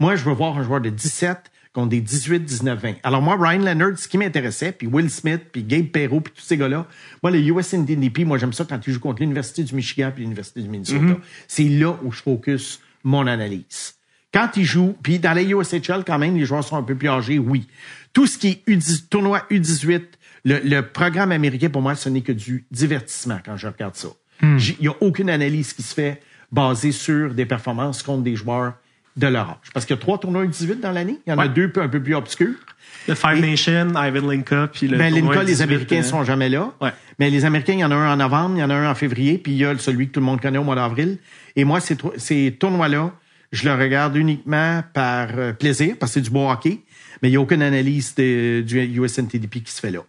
Moi, je veux voir un joueur de 17 contre des 18, 19, 20. Alors moi, Ryan Leonard, ce qui m'intéressait, puis Will Smith, puis Gabe Perrault, puis tous ces gars-là, moi, le US NDP, moi, j'aime ça quand ils jouent contre l'Université du Michigan puis l'Université du Minnesota. C'est là où je focus mon analyse. Quand ils jouent, puis dans les USHL, quand même, les joueurs sont un peu plus âgés, oui. Tout ce qui est U10 tournoi U18, le, le programme américain, pour moi, ce n'est que du divertissement quand je regarde ça. J'ai- Il n'y a aucune analyse qui se fait basée sur des performances contre des joueurs de leur âge. Parce qu'il y a trois tournois U18 dans l'année. Il y en a deux un peu plus obscurs. Le Five Nation, Ivan Linka, puis le Ben, l'INCA, les 18, Américains euh, sont jamais là. Ouais. Mais les Américains, il y en a un en novembre, il y en a un en février, puis il y a celui que tout le monde connaît au mois d'avril. Et moi, ces, ces tournois-là, Je le regarde uniquement par euh, plaisir, parce que c'est du beau hockey, mais il n'y a aucune analyse de- du USNTDP qui se fait là.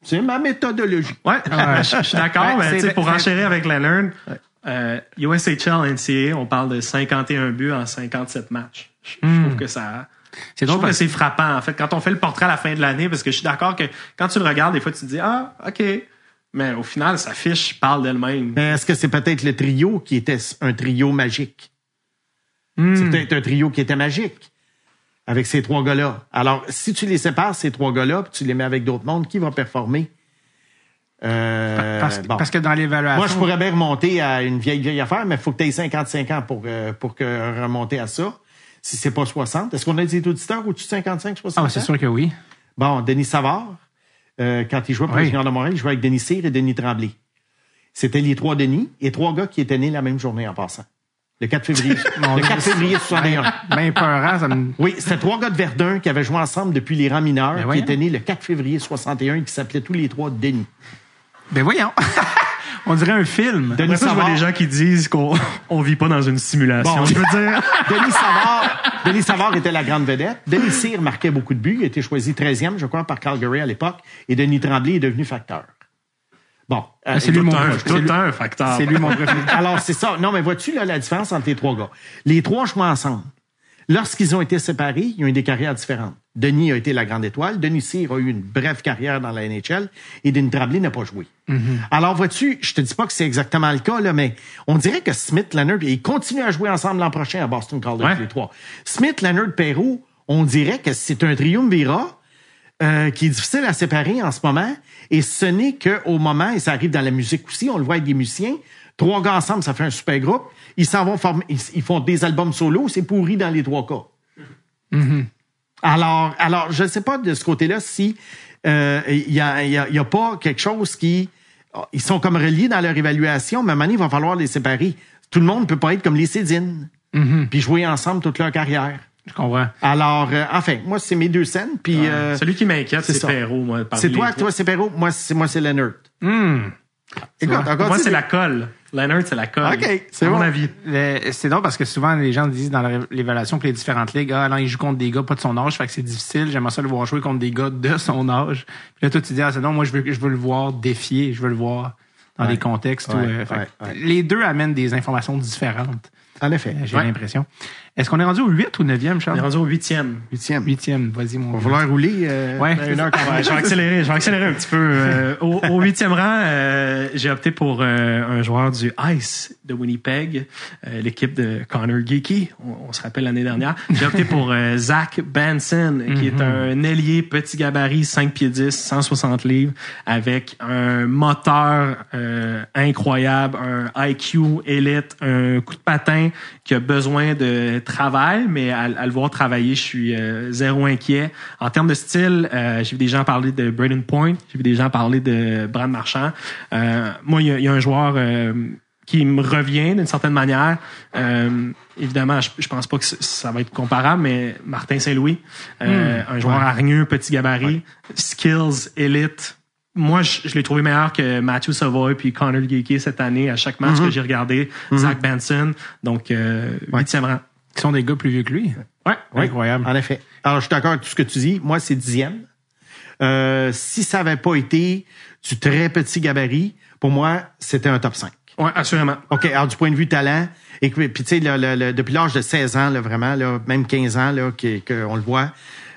C'est ma méthodologie. Ouais, je, je suis d'accord, Ouais, mais c'est- tu sais, pour enchérir avec Leonard, euh, USHL, NCAA, on parle de 51 buts en 57 matchs. Je, je trouve que ça... C'est Je trouve que c'est frappant, en fait, quand on fait le portrait à la fin de l'année, parce que je suis d'accord que quand tu le regardes, des fois, tu te dis, ah, OK. Mais au final, sa fiche parle d'elle-même. Mais est-ce que c'est peut-être le trio qui était un trio magique? C'est peut-être un trio qui était magique avec ces trois gars-là. Alors, si tu les sépares, ces trois gars-là, puis tu les mets avec d'autres mondes, qui va performer? Euh, parce, bon. parce que dans l'évaluation. Moi, je pourrais bien remonter à une vieille, vieille affaire, mais il faut que tu aies 55 ans pour, euh, pour que remonter à ça. Si c'est pas 60. Est-ce qu'on a des auditeurs au-dessus de 55, 60 Ah, c'est sûr que oui. Bon, Denis Savard, euh, quand il jouait pour Oui. les de Montréal, il jouait avec Denis Cyr et Denis Tremblay. C'était les trois Denis et trois gars qui étaient nés la même journée en passant. Le 4 février. Le Dieu. 4 février 61. Ben peurant, ça me. Oui, c'était trois gars de Verdun qui avaient joué ensemble depuis les rangs mineurs, Ben qui étaient nés le 4 février 61 et qui s'appelaient tous les trois Denis. Ben voyons. On dirait un film. Denis Après ça, je vois Savard, des gens qui disent qu'on on vit pas dans une simulation. Bon. je veux dire. Denis Savard, Denis Savard était la grande vedette. Denis Cyr marquait beaucoup de buts. Il a été choisi 13e, je crois, par Calgary à l'époque. Et Denis Tremblay est devenu facteur. Bon. Euh, c'est lui mon un, tout C'est lui- un facteur. C'est lui mon préféré. Alors, c'est ça. Non, mais vois-tu là, la différence entre les trois gars? Les trois jouaient ensemble. Lorsqu'ils ont été séparés, ils ont eu des carrières différentes. Denis a été la grande étoile. Denis Cyr a eu une brève carrière dans la NHL et Denis Tremblay n'a pas joué. Alors, vois-tu, je te dis pas que c'est exactement le cas, là, mais on dirait que Smith, Leonard, ils continuent à jouer ensemble l'an prochain à Boston College, Ouais. les trois. Smith, Leonard, Perrault, on dirait que c'est un triumvirat euh, qui est difficile à séparer en ce moment. Et ce n'est qu'au moment, et ça arrive dans la musique aussi, on le voit avec des musiciens, trois gars ensemble, ça fait un super groupe. Ils s'en vont former, ils, ils font des albums solo, c'est pourri dans les trois cas. Alors, alors, je ne sais pas de ce côté-là si euh, il y, a, il y a- y a pas quelque chose qui... Ils sont comme reliés dans leur évaluation, mais à un moment donné, il va falloir les séparer. Tout le monde peut pas être comme les Cédines, puis jouer ensemble toute leur carrière. Je comprends. Alors, euh, enfin, moi, c'est mes deux scènes, puis... euh, Celui qui m'inquiète, c'est. Perrault, c'est toi, toi, c'est Perrault. Moi, c'est moi, c'est Leonard. Écoute, vois? encore Moi, c'est dis- la colle. Leonard, c'est la colle. OK, c'est mon bon. avis. C'est drôle parce que souvent, les gens disent dans l'évaluation pour les différentes ligues, ah, non, il joue contre des gars pas de son âge, fait que c'est difficile. J'aimerais ça le voir jouer contre des gars de son âge. Puis là, toi, tu dis, ah, c'est non, moi, je veux, je veux le voir défier, je veux le voir dans des contextes où, Ouais, euh, fait ouais, que ouais. les deux amènent des informations différentes. En effet. J'ai Ouais. l'impression. Est-ce qu'on est rendu au 8 ou 9e, On est Charles? rendu au huitième. Huitième. Huitième, vas-y, mon Il va falloir rouler euh, Ouais. une heure je vais accélérer, je vais accélérer un petit peu. Euh, au, au huitième rang, euh, j'ai opté pour euh, un joueur du Ice de Winnipeg, euh, l'équipe de Connor Geeky. On, on se rappelle l'année dernière. J'ai opté pour euh, Zach Benson, qui est un ailier petit gabarit, 5 pieds 10, 160 livres, avec un moteur euh, incroyable, un IQ élite, un coup de patin qui a besoin de travail, mais à, à le voir travailler, je suis euh, zéro inquiet. En termes de style, euh, j'ai vu des gens parler de Braden Point, j'ai vu des gens parler de Brad Marchand. Euh, moi, il y, y a un joueur euh, qui me revient d'une certaine manière. Euh, évidemment, je, je pense pas que ça va être comparable, mais Martin Saint-Louis, euh, un joueur hargneux, petit gabarit, skills, élite. Moi, je, je l'ai trouvé meilleur que Matthew Savoy puis Connor Geeky cette année à chaque match que j'ai regardé. Zach Benson, donc euh, rang. Qui sont des gars plus vieux que lui. Ouais, Oui, Incroyable. En effet. Alors, je suis d'accord avec tout ce que tu dis. Moi, c'est dixième. Euh, si ça avait pas été du très petit gabarit, pour moi, c'était un top 5. ouais, assurément. OK, alors du point de vue talent, et puis tu sais, le- le- le- depuis l'âge de 16 ans, là, vraiment, là, même 15 ans, là, qu'on le voit,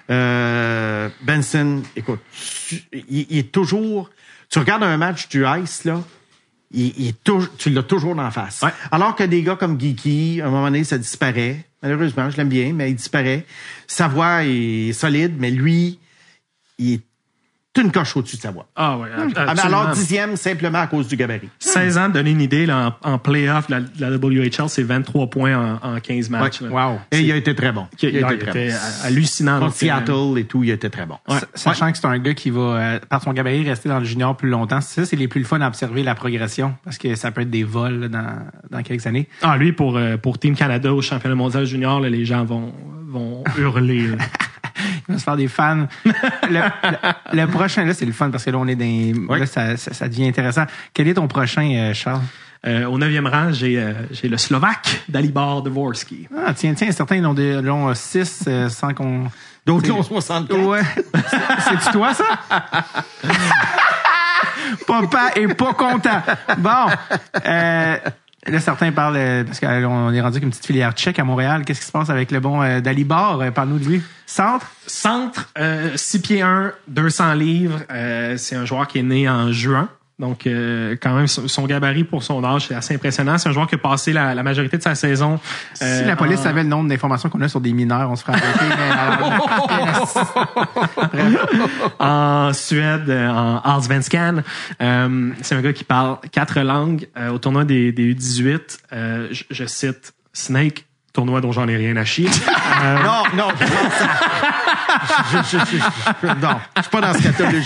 euh, Benson, écoute, tu- il, il est toujours... Tu regardes un match du Ice, là, il, il est tu l'as toujours en face. Ouais. Alors que des gars comme Geeky, à un moment donné, ça disparaît. Malheureusement, je l'aime bien, mais il disparaît. Sa voix est solide, mais lui, il est une coche au-dessus de sa voix. Ah ouais, mais absolument. alors, dixième, simplement à cause du gabarit. 16 ans, donner une idée, là, en, en playoff, la, la WHL, c'est 23 points en, en 15 matchs. Ouais. Wow. Et il a été très bon. Il, Il a il été très était bon. hallucinant. Contre euh, Seattle et tout, il était très bon. Sa- Sachant que c'est un gars qui va, euh, par son gabarit, rester dans le junior plus longtemps. Ça, c'est les plus le fun à observer la progression. Parce que ça peut être des vols là, dans, dans quelques années. Ah, lui, pour, euh, pour Team Canada au championnat mondial junior, là, les gens vont, vont hurler. là. Il va se faire des fans. le, le- le prochain, là, c'est le fun parce que là, on est dans. Oui. Là, ça, ça, ça devient intéressant. Quel est ton prochain, euh, Charles? Euh, au neuvième rang, j'ai euh, j'ai le Slovaque Dalibor Dvorsky. Ah, tiens, tiens, certains ils ont des l'ont 6 sans qu'on. D'autres l'ont 64. Ouais. C'est-tu toi, ça? Papa est pas content. Bon. Euh, là, certains parlent, euh, parce qu'on est rendu avec une petite filière tchèque à Montréal. Qu'est-ce qui se passe avec le bon euh, Dalibor? Euh, Parle-nous de lui. Centre? Centre, euh, 6 pieds 1, 200 livres. Euh, c'est un joueur qui est né en juin. Donc, euh, quand même, son gabarit pour son âge, c'est assez impressionnant. C'est un joueur qui a passé la, la majorité de sa saison. Si euh, la police en- savait le nombre d'informations qu'on a sur des mineurs, on se ferait arrêter. mais en Suède, euh, en Allsvenskan. Euh, c'est un gars qui parle quatre langues. Euh, au tournoi des, des U18, euh, je, je cite Snake, tournoi dont j'en ai rien à chier. Euh, Non, non, je. Je, je, je, je- non, je suis pas dans cette catégorie.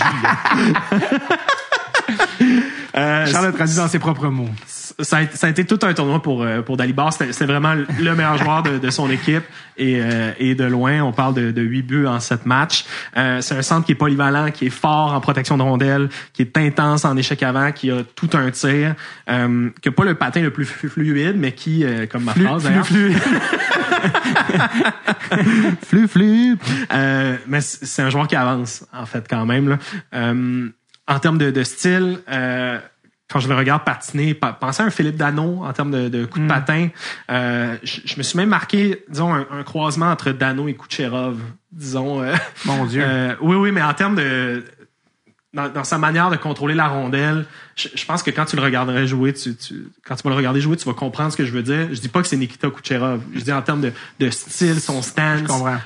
euh, Charles a traduit dans ses propres mots. ça a, été- ça a été tout un tournoi pour euh, pour Dalibor. C'était vraiment le meilleur joueur de, de son équipe et, euh, et de loin. On parle de, de 8 buts en 7 matchs. Euh, c'est un centre qui est polyvalent, qui est fort en protection de rondelles, qui est intense en échec avant, qui a tout un tir, euh, qui a pas le patin le plus flu- fluide, mais qui, euh, comme ma phrase d'ailleurs, Flux, flux. flux, flux. Euh, mais c'est un joueur qui avance, en fait, quand même. Là. Euh, en termes de, de style, euh, quand je le regarde patiner, pa- pensez à un Philippe Dano en termes de, de coups de patin. Euh, je, je me suis même marqué, disons, un, un croisement entre Dano et Kucherov, disons. euh, Mon Dieu. euh, oui, oui, mais en termes de... Dans, dans sa manière de contrôler la rondelle, je, je pense que quand tu le regarderais jouer, tu, tu- quand tu vas le regarder jouer, tu vas comprendre ce que je veux dire. Je dis pas que c'est Nikita Kucherov. Je dis en termes de, de style, son stance, comprends.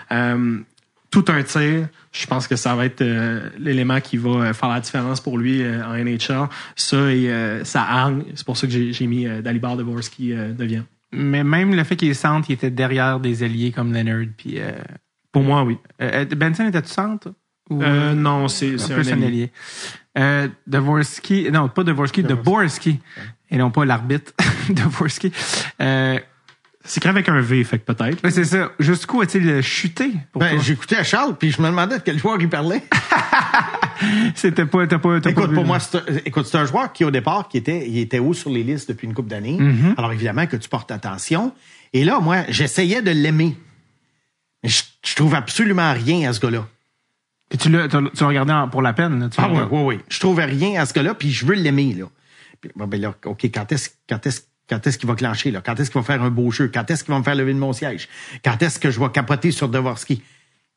Tout un tir. Je pense que ça va être euh, l'élément qui va euh, faire la différence pour lui euh, en NHL. Ça et euh, sa hargne. C'est pour ça que j'ai mis Dalibor Dvorsky euh, devient. Mais même le fait qu'il est centre, il était derrière des alliés comme Leonard. Puis, Pour moi, oui. Benson était-tu centre? Ou, non, c'est un un allié. allié. Dvorsky, non, pas Dvorsky, Dvorsky. Et non pas l'arbitre Dvorsky. C'est écrit avec un V, fait que peut-être. ouais, c'est ça. Jusqu'où a-t-il chuté pour Ben, j'écoutais à Charles, puis je me demandais de quel joueur il parlait. C'était pas, t'as pas, t'as pas Écoute, vu, pour là. moi, c'est un, écoute, c'est un joueur qui, au départ, qui était, il était haut sur les listes depuis une couple d'années. Mm-hmm. Alors, évidemment, que tu portes attention. Et là, moi, j'essayais de l'aimer. Mais Je, je trouve absolument rien à ce gars-là. Puis tu l'as, tu l'as regardé pour la peine, là, tu Ah oui, oui, oui. Je trouvais rien à ce gars-là, puis je veux l'aimer, là. Puis, bon, ben là, OK, quand est-ce, quand est-ce, quand est-ce qu'il va clencher, là? Quand est-ce qu'il va faire un beau jeu? Quand est-ce qu'il va me faire lever de mon siège? Quand est-ce que je vais capoter sur Dvorsky?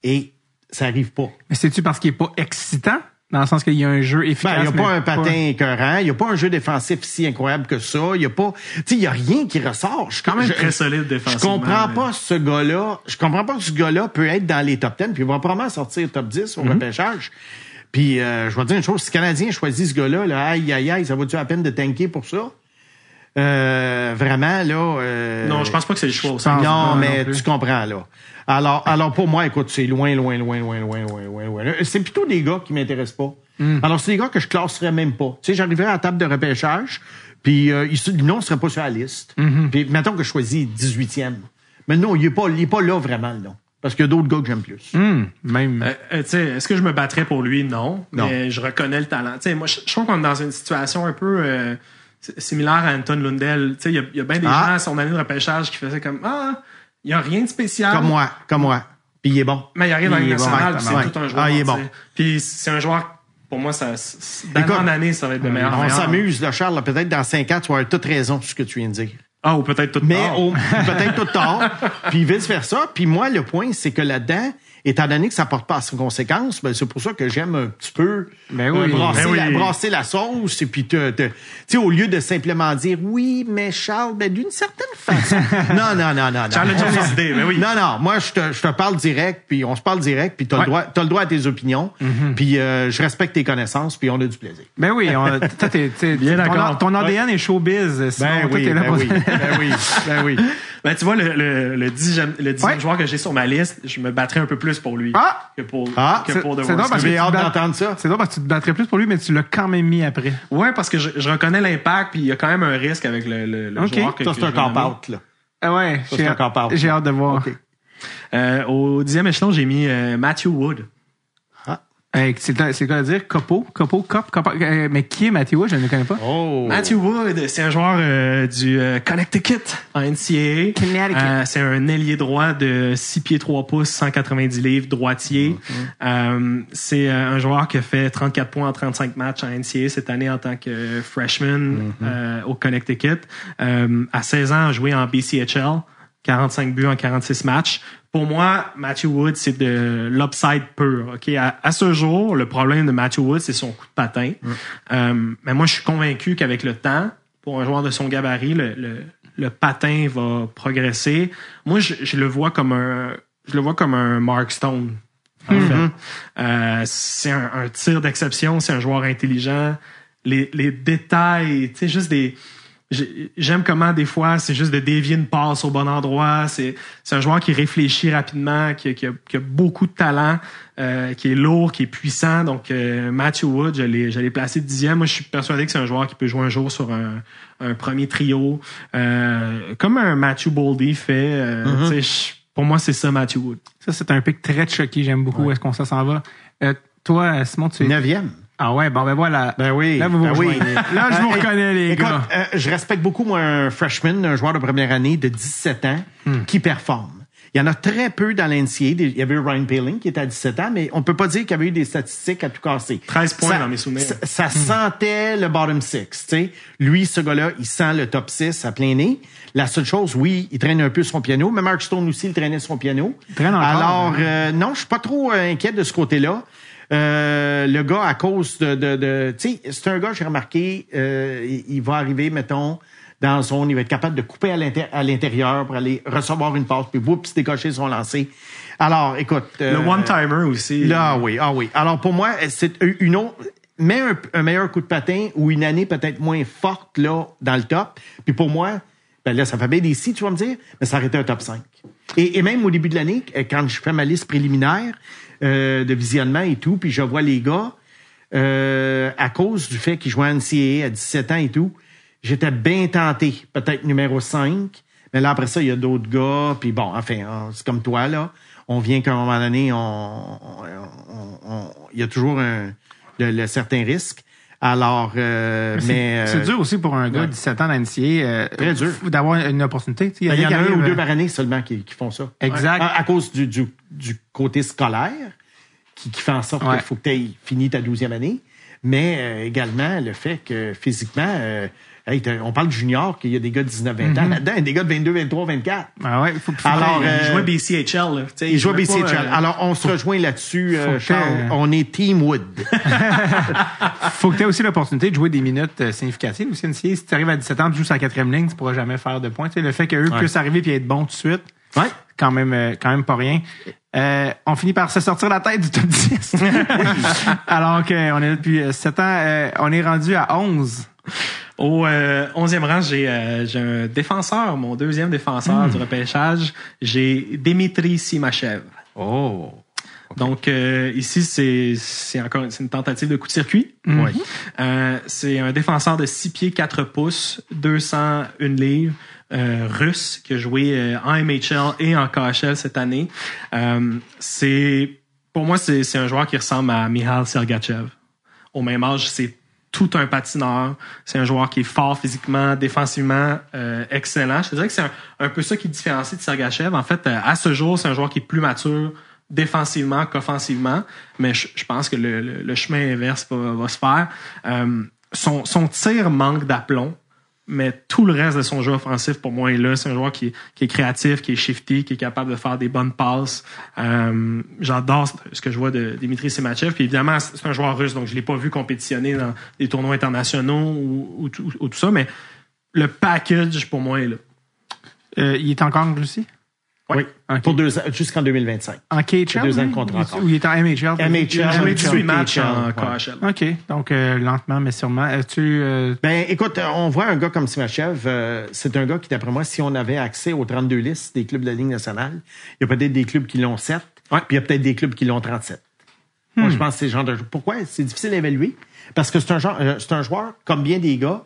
Et ça arrive pas. Mais c'est-tu parce qu'il est pas excitant? Dans le sens qu'il y a un jeu Ben, efficace. il n'y a pas un patin écœurant, il n'y a pas un jeu défensif si incroyable que ça, il y a pas, tu sais, il y a rien qui ressort. Je, Quand même je- très solide Je défensivement. comprends mais- pas ce gars-là, je comprends pas que ce gars-là peut être dans les top 10, puis il va probablement sortir top 10 au Mhm. repêchage. Puis, euh, je vais te dire une chose, si le Canadien choisit ce gars-là, là, aïe, aïe, aïe, ça vaut-tu la peine de tanker pour ça? Euh, vraiment, là... euh, Non, je pense pas que c'est le choix au pense- centre. non, non, mais non tu comprends, là. Alors, alors pour moi, écoute, c'est loin, loin, loin, loin, loin, loin, loin, loin. C'est plutôt des gars qui m'intéressent pas. Hmm. Alors, c'est des gars que je classerais même pas. Tu sais, j'arriverais à la table de repêchage, puis euh, le nom serait pas sur la liste. Mm-hmm. Puis mettons que je choisis 18e. Mais non, il est pas, il est pas là vraiment, le nom. Parce qu'il y a d'autres gars que j'aime plus. Hum, même. Euh, euh, tu sais, est-ce que je me battrais pour lui? Non. Non. Mais je reconnais le talent. Tu sais, moi, je, je trouve qu'on est dans une situation un peu euh, similaire à Anton Lundell. Tu sais, il y a, il y a bien des Ah. gens à son année de repêchage qui faisaient comme Ah, il y a rien de spécial. Comme moi, comme moi. Puis il est bon. Mais il arrive dans la est bon, c'est tout un joueur. Ah, il est bon. Puis c'est un joueur, pour moi, ça, d'année Écoute, en année, ça va être de meilleur. On s'amuse, là, Charles. Peut-être dans 5 ans, tu vas avoir toute raison sur ce que tu viens de dire. Ah, ou peut-être tout Mais tard. au- peut-être tout tard, puis vice-versa. Puis moi, le point, c'est que là-dedans, étant donné que ça porte pas à ses conséquences, ben, c'est pour ça que j'aime un petit peu Ben oui. euh, brasser, Ben oui. la, brasser la sauce. Et puis, te- te- au lieu de simplement dire oui, mais Charles, ben, d'une certaine façon. non, non, non, non. non. Charles a idées, ben oui. Non, non, moi, je te, je te parle direct, puis on se parle direct, puis t'as Ouais. le droit, t'as le droit à tes opinions, puis euh, je respecte tes connaissances, puis on a du plaisir. Ben oui, on, toi, t'es- t'es- Bien ton- d'accord. Ton, ADN est showbiz. Sinon, Ben toi, oui, t'es là ben pour- oui, ben oui, ben oui. Ben, tu vois, le, le, le dixième, le dixième Ouais. joueur que j'ai sur ma liste, je me battrais un peu plus pour lui Ah! que pour, Ah! que pour The c'est drôle parce que hâte d'entendre ça. C'est drôle parce que tu te battrais plus pour lui, mais tu l'as quand même mis après. Ouais, parce que je, je reconnais l'impact, puis il y a quand même un risque avec le, le, le Ok. joueur que c'est un camp-out, là. Ah ouais, j'ai c'est un cop-out. j'ai hâte de voir. OK. Euh, au dixième échelon, j'ai mis euh, Matthew Wood. C'est c'est quoi à dire? Copo? Copo? Cop? Cop- euh, mais qui est Matthew Wood? Je ne le connais pas. Oh! Matthew Wood, c'est un joueur euh, du euh, Connecticut en NCAA. Connecticut. Euh, c'est un ailier droit de 6 pieds 3 pouces, 190 livres, droitier. Euh, c'est euh, un joueur qui a fait 34 points en 35 matchs en NCAA cette année en tant que freshman euh, au Connecticut. Euh, à 16 ans, a joué en BCHL. 45 buts en 46 matchs. Pour moi, Matthew Wood, c'est de l'upside pur. Ok, à, à ce jour, le problème de Matthew Wood, c'est son coup de patin. Euh, mais moi, je suis convaincu qu'avec le temps, pour un joueur de son gabarit, le, le, le patin va progresser. Moi, je, je le vois comme un, je le vois comme un Mark Stone. En fait, Euh, c'est un, un tir d'exception. C'est un joueur intelligent. Les, les détails, tu sais, juste des J'aime comment des fois c'est juste de dévier une passe au bon endroit. C'est c'est un joueur qui réfléchit rapidement, qui, a- qui a, qui a beaucoup de talent, euh, qui est lourd, qui est puissant. Donc euh, Matthew Wood, je l'ai je l'ai placé dixième. Moi, je suis persuadé que c'est un joueur qui peut jouer un jour sur un, un premier trio, euh, comme un Matthew Boldy fait. euh, tu sais, je- pour moi, c'est ça Matthew Wood. Ça, c'est un pic très choqué. J'aime beaucoup est-ce qu'on s'en va. Euh, toi, Simon, tu es... Neuvième. Ah ouais, bon, ben voilà. Ben oui. Là, vous vous ben oui. rejoignez. Là, je vous reconnais, les écoute, gars. euh, je respecte beaucoup, moi, un freshman, un joueur de première année de 17 ans Hmm. qui performe. Il y en a très peu dans l'NCA. Il y avait eu Ryan Paling qui était à 17 ans, mais on peut pas dire qu'il y avait eu des statistiques à tout casser. 13 points Ça- dans mes souvenirs. Ça, ça sentait le bottom six. tu sais. Lui, ce gars-là, il sent le top 6 à plein nez. La seule chose, oui, il traîne un peu son piano, mais Mark Stone aussi, il traînait son piano. traîne encore, Alors, hein. euh, non, je suis pas trop euh, inquiet de ce côté-là. Euh, le gars, à cause de... de, de tu sais, c'est un gars, j'ai remarqué, euh, il, il va arriver, mettons, dans la zone, il va être capable de couper à l'inté- à l'intérieur pour aller recevoir une passe, puis whoops, décocher son lancer. Alors, écoute... Le euh, one-timer aussi. Là, oui, ah oui. Alors pour moi, c'est une autre. Mets un, un meilleur coup de patin ou une année peut-être moins forte là dans le top. Puis pour moi, ben là, ça fait bien des si, tu vas me dire, mais ça aurait été un top 5. Et, et même au début de l'année, quand je fais ma liste préliminaire euh, de visionnement et tout, puis je vois les gars, euh, à cause du fait qu'ils jouaient à NCAA à 17 ans et tout, j'étais bien tenté, peut-être numéro 5. Mais là, après ça, il y a d'autres gars. Puis bon, enfin, hein, c'est comme toi, là. On vient qu'à un moment donné, on, on- on- on- il y a toujours un, le, le certain risque. Alors, euh, C'est- mais... c'est euh, dur aussi pour un gars de ouais. 17 ans d'NCA euh, Très dur. f- d'avoir une opportunité. Tu sais, ben, il y en a un ou deux euh, par année seulement qui, qui font ça. Exact. À, à cause du, du, du côté scolaire, qui, qui fait en sorte Ouais. qu'il faut que tu aies fini ta douzième année, mais euh, également le fait que physiquement, euh, hey, on parle de junior, qu'il y a des gars de 19-20 Mm-hmm. ans là-dedans, des gars de 22, 23, 24. Ah ouais, faut, faut- Alors, il euh, jouait BCHL. Là, Tu sais, Il joue à jouait pas, BCHL. euh, Alors, on se rejoint là-dessus, euh, Charles. On est Team Wood. faut que tu aies aussi l'opportunité de jouer des minutes euh, significatives aussi. Si tu arrives à 17 ans, tu joues sur la quatrième ligne, tu pourras jamais faire de points. Le fait qu'eux Ouais. puissent arriver et être bons tout de suite, Ouais. quand même, euh, quand même pas rien. Euh, on finit par se sortir la tête du top 10. Alors qu'on est là depuis 7 ans, euh, on est rendu à 11. Au euh, 11e rang, j'ai euh, j'ai un défenseur, mon deuxième défenseur du repêchage. J'ai Dimitri Simachev. Oh. Donc euh, ici, c'est encore une tentative de coup de circuit. Oui. Euh, c'est un défenseur de 6 pieds 4 pouces, 201 livres, euh, russe, qui a joué en MHL et en KHL cette année. Euh, c'est pour moi, c'est un joueur qui ressemble à Mihal Sergachev. Au même âge, c'est tout un patineur. C'est un joueur qui est fort physiquement, défensivement, euh, excellent. Je te dirais que c'est un, peu ça qui différencie de Sergachev. En fait, euh, à ce jour, c'est un joueur qui est plus mature défensivement qu'offensivement, mais je, pense que le chemin inverse va, va se faire. Euh, son, son tir manque d'aplomb, mais tout le reste de son jeu offensif, pour moi, est là. C'est un joueur qui, est- créatif, qui est shifty, qui est capable de faire des bonnes passes. Euh, J'adore ce que je vois de Dimitri Simachev. Puis évidemment, c'est un joueur russe, donc je l'ai pas vu compétitionner dans des tournois internationaux ou, ou tout- ou tout ça, mais le package, pour moi, est là. Euh, il est encore en Russie? Oui. Pour deux ans, jusqu'en 2025. En KHL? Deux ans de contrat Ou- encore. Ou il est en MHL? MHL. Il a joué oui, 18 oui, matchs oui, en ouais. KHL. OK. Donc, euh, lentement, mais sûrement. As-tu... euh, Ben, écoute, on voit un gars comme Simachev, euh, c'est un gars qui, d'après moi, si on avait accès aux 32 listes des clubs de la Ligue nationale, il y a peut-être des clubs qui l'ont 7, puis il y a peut-être des clubs qui l'ont 37. Moi, je pense que c'est le genre de... Pourquoi? C'est difficile à évaluer. Parce que c'est un, genre, euh, c'est un joueur, comme bien des gars,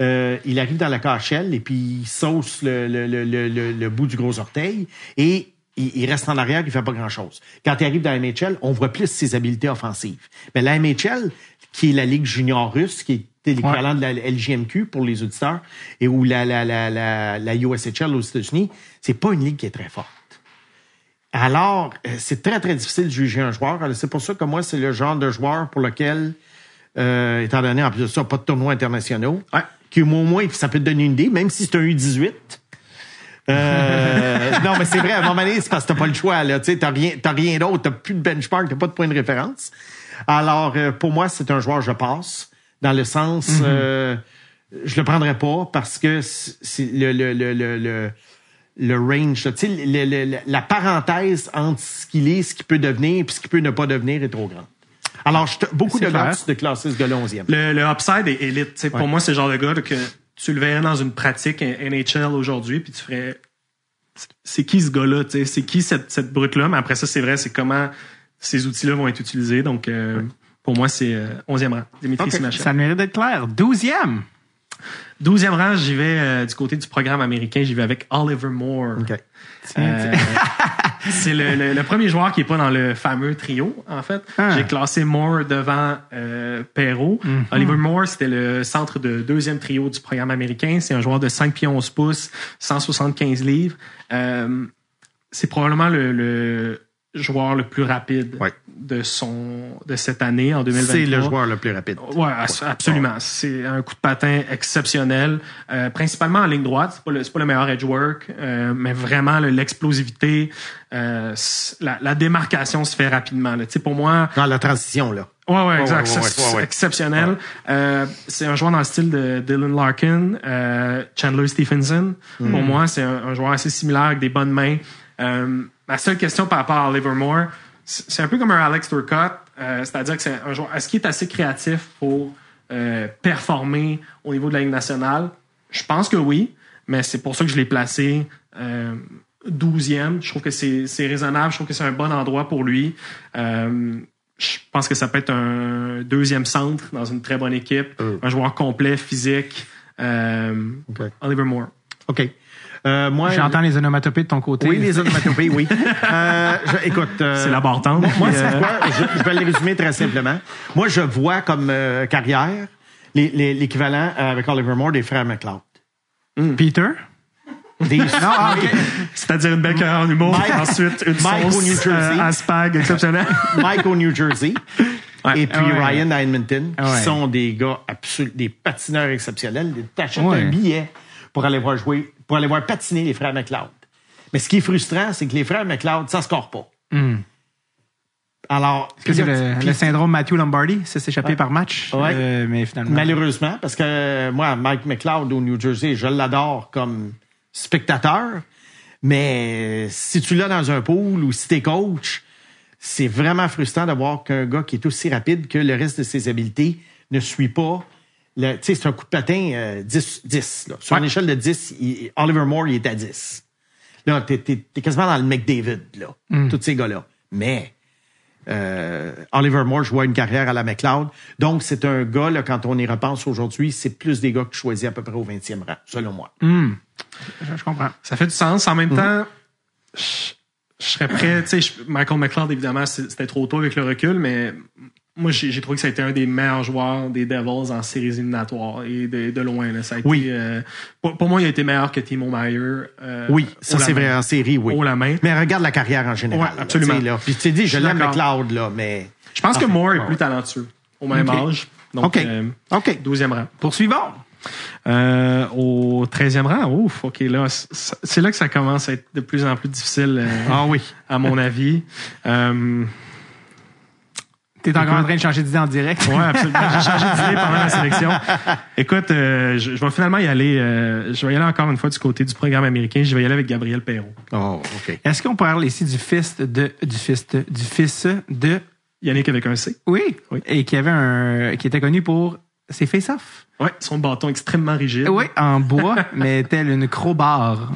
euh, il arrive dans la KHL et puis il sauce le, le, le, le, le- le bout du gros orteil et il, il reste en arrière, il fait pas grand-chose. Quand il arrive dans la NHL, on voit plus ses habiletés offensives. Mais la NHL, qui est la Ligue junior russe, qui est l'équivalent de la LGMQ pour les auditeurs, et ou la, la, la, la, la USHL aux États-Unis, c'est pas une ligue qui est très forte. Alors, euh, c'est très, très difficile de juger un joueur. C'est pour ça que moi, c'est le genre de joueur pour lequel, euh, étant donné en plus de ça, pas de tournois internationaux, Ouais. Qui au moins, ça peut te donner une idée, même si c'est un U18. Euh, non, mais c'est vrai, à un moment donné, c'est parce que t'as pas le choix, là. Tu sais, t'as rien, t'as rien d'autre, t'as plus de benchmark, t'as pas de point de référence. Alors, euh, pour moi, c'est un joueur, je passe, dans le sens, euh, je le prendrais pas parce que c'est le, le, le, le, le, le range, tu sais, le- le- le- la parenthèse entre ce qu'il est, ce qu'il peut devenir, puis ce qu'il peut ne pas devenir est trop grande. Alors, je te- beaucoup de gars de classer ce gars-là 11e. Le, le upside est élite. Tu sais, Pour moi, c'est le genre de gars là, que tu le verrais dans une pratique NHL aujourd'hui, puis tu ferais. C'est qui ce gars-là? tu sais? C'est qui cette, cette brute-là? Mais après ça, c'est vrai, c'est comment ces outils-là vont être utilisés. Donc, euh, pour moi, c'est euh, 11e rang. Dimitri Ok. Simachev. Ça mérite d'être clair. Douzième. 12e rang, j'y vais euh, du côté du programme américain, j'y vais avec Oliver Moore. OK. Euh, c'est le, le- le premier joueur qui est pas dans le fameux trio, en fait. Ah. J'ai classé Moore devant euh, Perrault. Oliver Moore, c'était le centre de deuxième trio du programme américain. C'est un joueur de 5 pieds 11 pouces, 175 livres. Euh, c'est probablement le, le joueur le plus rapide Ouais. de son de cette année en 2023. C'est le joueur le plus rapide. Ouais, absolument. C'est un coup de patin exceptionnel, euh, principalement en ligne droite. C'est pas le, c'est pas le meilleur edge work, euh, mais vraiment l'explosivité, euh, la, la démarcation se fait rapidement. là. Tu sais, pour moi, Dans la transition, là. Ouais, ouais, exact. ouais, ouais, C'est ouais. exceptionnel. Euh, c'est un joueur dans le style de Dylan Larkin, euh, Chandler Stephenson. Mm. Pour moi, c'est un, un joueur assez similaire avec des bonnes mains. Euh, ma seule question par rapport à Livermore, c'est c'est un peu comme un Alex Turcotte, euh, c'est-à-dire que c'est un joueur. Est-ce qu'il est assez créatif pour euh, performer au niveau de la Ligue nationale? Je pense que oui, mais c'est pour ça que je l'ai placé. Euh, 12e, je trouve que c'est raisonnable, je trouve que c'est un bon endroit pour lui. Euh, je pense que ça peut être un deuxième centre dans une très bonne équipe, un joueur complet, physique. Euh, OK. Oliver Moore. OK. Euh, moi, J'entends les onomatopées de ton côté. Oui, les onomatopées, oui. Euh, je- écoute. euh, C'est la barre tendre. Moi, c'est euh, quoi? Je, je vais le résumer très simplement. Moi, je vois comme euh, carrière l'équivalent avec Oliver Moore des frères McLeod. Peter? Des, non, ah. C'est-à-dire une belle carrière en humour, Mike- ensuite une Mike au sauce New Jersey. euh, à spag exceptionnelle. Mike au New Jersey. Ouais. Et puis Ouais. Ryan à Edmonton, qui sont des gars absolument, des patineurs exceptionnels. T'achètes Ouais. un billet pour aller voir jouer, pour aller voir patiner les frères McLeod. Mais ce qui est frustrant, c'est que les frères McLeod, ça score pas. Alors, Est-ce que c'est le, syndrome Matthew Lombardi? Ça s'échapper Ouais. par match? Ouais. Euh, mais finalement. Malheureusement, parce que euh, moi, Mike McLeod au New Jersey, je l'adore comme spectateur, mais euh, si tu l'as dans un pool ou si t'es coach, c'est vraiment frustrant de voir qu'un gars qui est aussi rapide que le reste de ses habiletés ne suit pas. C'est un coup de patin euh, 10, 10. Là. Sur une échelle de 10, il- Oliver Moore, il est à 10. Là, t'es, quasiment dans le McDavid, là. Tous ces gars-là. Mais euh, Oliver Moore jouait une carrière à la McLeod. Donc, c'est un gars, là, quand on y repense aujourd'hui, c'est plus des gars que tu choisis à peu près au 20e rang, selon moi. Je, je comprends. Ça fait du sens. En même temps, je, je serais prêt. Tu sais, Michael McLeod, évidemment, c'était trop tôt avec le recul, mais moi, j'ai trouvé que ça a été un des meilleurs joueurs des Devils en séries éliminatoires et de, de loin. Là. Ça a été, Oui. euh, pour, pour moi, il a été meilleur que Timo Meyer. euh, Oui, ça c'est vrai en série, oui. Haut la main. Mais regarde la carrière en général. Ouais, absolument. là. Puis tu dit, je suis l'aime d'accord. McLeod, là, mais. Je pense que Moore est ouais, plus talentueux au même âge. Donc, OK. euh, OK. 12e rang. Poursuivons. Euh, au 13e rang, ouf, OK, là, c'est là que ça commence à être de plus en plus difficile, Ah oui. à mon avis. T'es encore en train de changer d'idée en direct. Ouais, absolument. J'ai changé d'idée pendant la sélection. Écoute, euh, je, je vais finalement y aller. euh, je vais y aller encore une fois du côté du programme américain. Je vais y aller avec Gabriel Perrault. Oh, OK. Est-ce qu'on parle ici du fils de, du fils de, du fils de, Yannick avec un C? oui, Oui. et qui avait un, qui était connu pour ses face-off. Ouais, son bâton extrêmement rigide. Oui, en bois, mais tel une crowbar.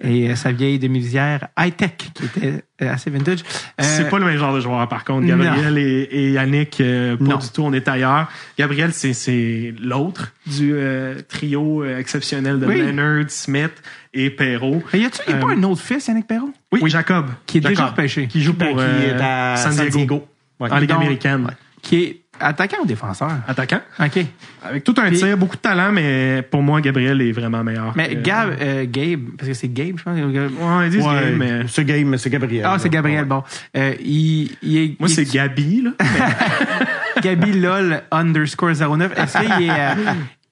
Et euh, sa vieille demi-lisière high-tech, qui était euh, assez vintage. Euh, C'est pas le même genre de joueur, par contre. Gabriel et, et Yannick, euh, pas Non. du tout, on est ailleurs. Gabriel, c'est, c'est l'autre du euh, trio exceptionnel de Oui. Leonard, Smith et Perrault. Mais y a-tu pas un autre fils, Yannick Perrault? Oui, Jacob. Qui est déjà Jacob, repêché. Qui joue pour qui est à San Diego, Ouais. en Ligue américaine. Qui est attaquant ou défenseur? Attaquant. OK. Avec tout un Puis- tir, beaucoup de talent, mais pour moi, Gabriel est vraiment meilleur. Mais que- Gab, euh, Gabe, parce que c'est Gabe, je pense. Ouais, ils disent Ouais, Gabe, mais c'est c'est Gabriel. Ah, c'est. Gabriel, Ouais. bon. Euh, il, il est, moi, il c'est est- Gabi, là. Gabi LOL underscore 09. Est-ce qu'il est, euh,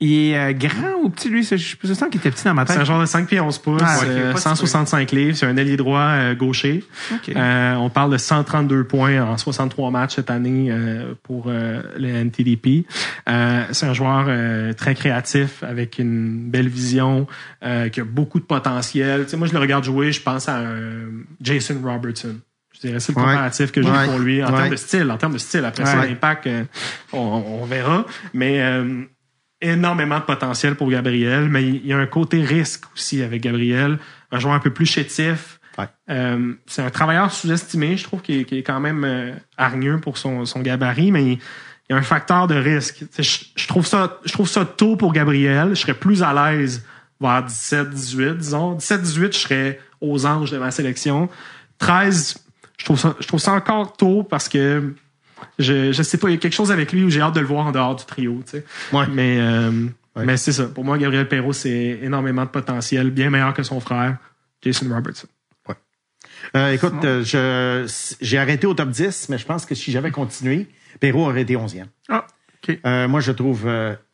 il est euh, grand ou petit, lui? Je, je, sens qu'il était petit dans ma C'est tête. un genre de 5 pieds 11 pouces, Ah, ok, euh, pas si 165 livres. C'est un ailier droit euh, gaucher. Ok. Euh, on parle de 132 points en 63 matchs cette année euh, pour euh, le NTDP. Euh, c'est un joueur euh, très créatif avec une belle vision, euh, qui a beaucoup de potentiel. Tu sais, moi, je le regarde jouer, je pense à Jason Robertson. Je dirais c'est le Ouais. comparatif que j'ai Ouais. pour lui en Ouais. termes de style. En termes de style, après ça, l'impact, euh, on, on verra. Mais euh, énormément de potentiel pour Gabriel, mais il y a un côté risque aussi avec Gabriel, un joueur un peu plus chétif. Ouais. Euh, c'est un travailleur sous-estimé, je trouve, qui est, qui est quand même euh, hargneux pour son, son gabarit, mais il, il y a un facteur de risque. Je, je trouve ça, je trouve ça tôt pour Gabriel. Je serais plus à l'aise vers 17-18, disons. 17-18, je serais aux anges de ma sélection. 13, je trouve ça, je trouve ça encore tôt parce que je, je sais pas, il y a quelque chose avec lui où j'ai hâte de le voir en dehors du trio, tu sais. Ouais. Mais, euh, Ouais. mais c'est ça. Pour moi, Gabriel Perrault, c'est énormément de potentiel, bien meilleur que son frère, Jason Robertson. Euh, écoute, euh, j'ai arrêté au top 10, mais je pense que si j'avais continué, Perrault aurait été 11e. Ah, OK. Moi, je le trouve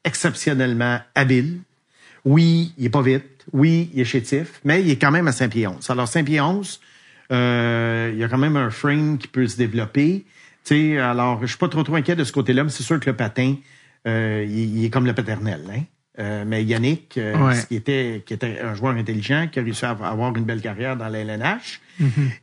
exceptionnellement habile. Oui, il est pas vite. Oui, il est chétif, mais il est quand même à 5 pieds 11. Alors, 5 pieds 11, euh, il y a quand même un frame qui peut se développer. Tu sais, alors, je suis pas trop trop inquiet de ce côté-là, mais c'est sûr que le patin, euh, il, il est comme le paternel. Hein? Euh, mais Yannick, euh, Ouais. qui, était, qui était un joueur intelligent, qui a réussi à avoir une belle carrière dans la LNH.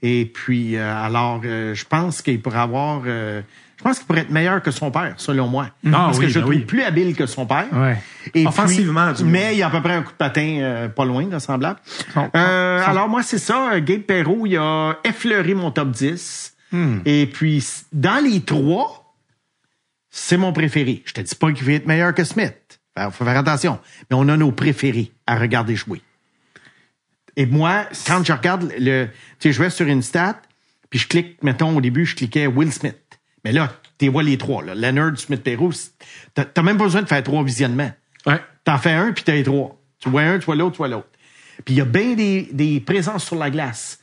Et puis, euh, alors, euh, je pense qu'il pourrait avoir... euh, je pense qu'il pourrait être meilleur que son père, selon moi. Ah Parce oui, que je le ben trouve oui. plus habile que son père. Ouais. Et Offensivement, puis- du moins. mais il y a à peu près un coup de patin euh, pas loin de semblable. Son- Euh, son- alors moi, c'est ça. Gabe Perrault, il a effleuré mon top 10. Hmm. Et puis, dans les trois, c'est mon préféré. Je te dis pas qu'il va être meilleur que Smith. Il faut faire attention. Mais on a nos préférés à regarder jouer. Et moi, quand je regarde le... Tu sais, je vais sur une stat, puis je clique, mettons, au début, je cliquais Will Smith. Mais là, tu vois les trois, là. Leonard, Smith, Perrault. t'as même pas besoin de faire trois visionnements. Ouais. T'en fais un, puis t'as les trois. Tu vois un, tu vois l'autre, tu vois l'autre. Puis il y a bien des, des présences sur la glace.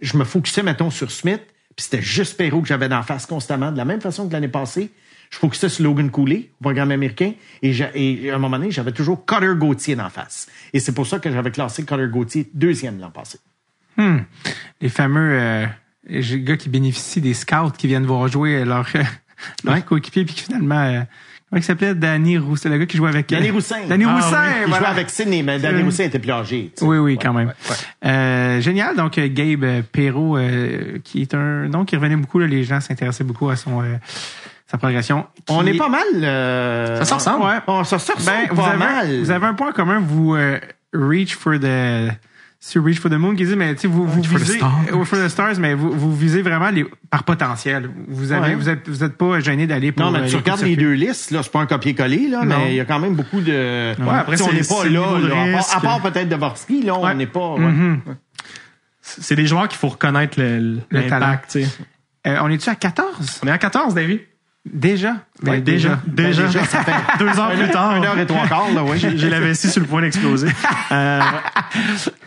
Je me focusais, mettons, sur Smith, puis c'était juste Perrault que j'avais d'en face constamment. De la même façon que l'année passée, je focusais sur Logan Cooley, au programme américain, et, à un moment donné, j'avais toujours Cutter Gauthier d'en face. Et c'est pour ça que j'avais classé Cutter Gauthier deuxième l'an passé. Les fameux euh, les gars qui bénéficient des scouts qui viennent voir jouer leur, leur Ouais. coéquipier puis qui finalement euh, comment il s'appelait? Danny Roussin le gars qui jouait avec Danny euh, Roussin. Danny Ah Roussin oui, Il jouait avec Sidney, mais Danny Euh, Roussin était plus âgé. tu sais. oui oui Ouais, quand même ouais, ouais. Euh, génial donc euh, Gabe Perrault euh, qui est un nom qui revenait beaucoup là, les gens s'intéressaient beaucoup à son euh, sa progression qui On est pas mal. euh, Ça se ressemble. Ouais, on se ressemble ben, pas vous avez, mal. vous avez un point commun vous euh, reach for the sur Reach for the Moon qui dit mais tu sais vous vous for the visez stars. euh, for the stars mais vous, vous visez vraiment les par potentiel vous avez Ouais. vous êtes vous êtes pas gêné d'aller pour Non, mais euh, tu regardes de les deux listes, là, c'est pas un copier-coller, là, Non. mais il y a quand même beaucoup de. Ouais, après, sais, on c'est- n'est pas le là, là, à part- risque. à part, peut-être de Varsky, là, on n'est pas. ouais. Mhm. C'est des joueurs qu'il faut reconnaître le- Le talent. tu sais. Euh, on est-tu à 14 On est à 14, David. Déjà? Ouais, Ben, déjà. Ben, Déjà. déjà, ça fait Deux heures plus tard. une heure et trois quarts, là, oui. J'ai la vessie sur le point d'exploser. Euh,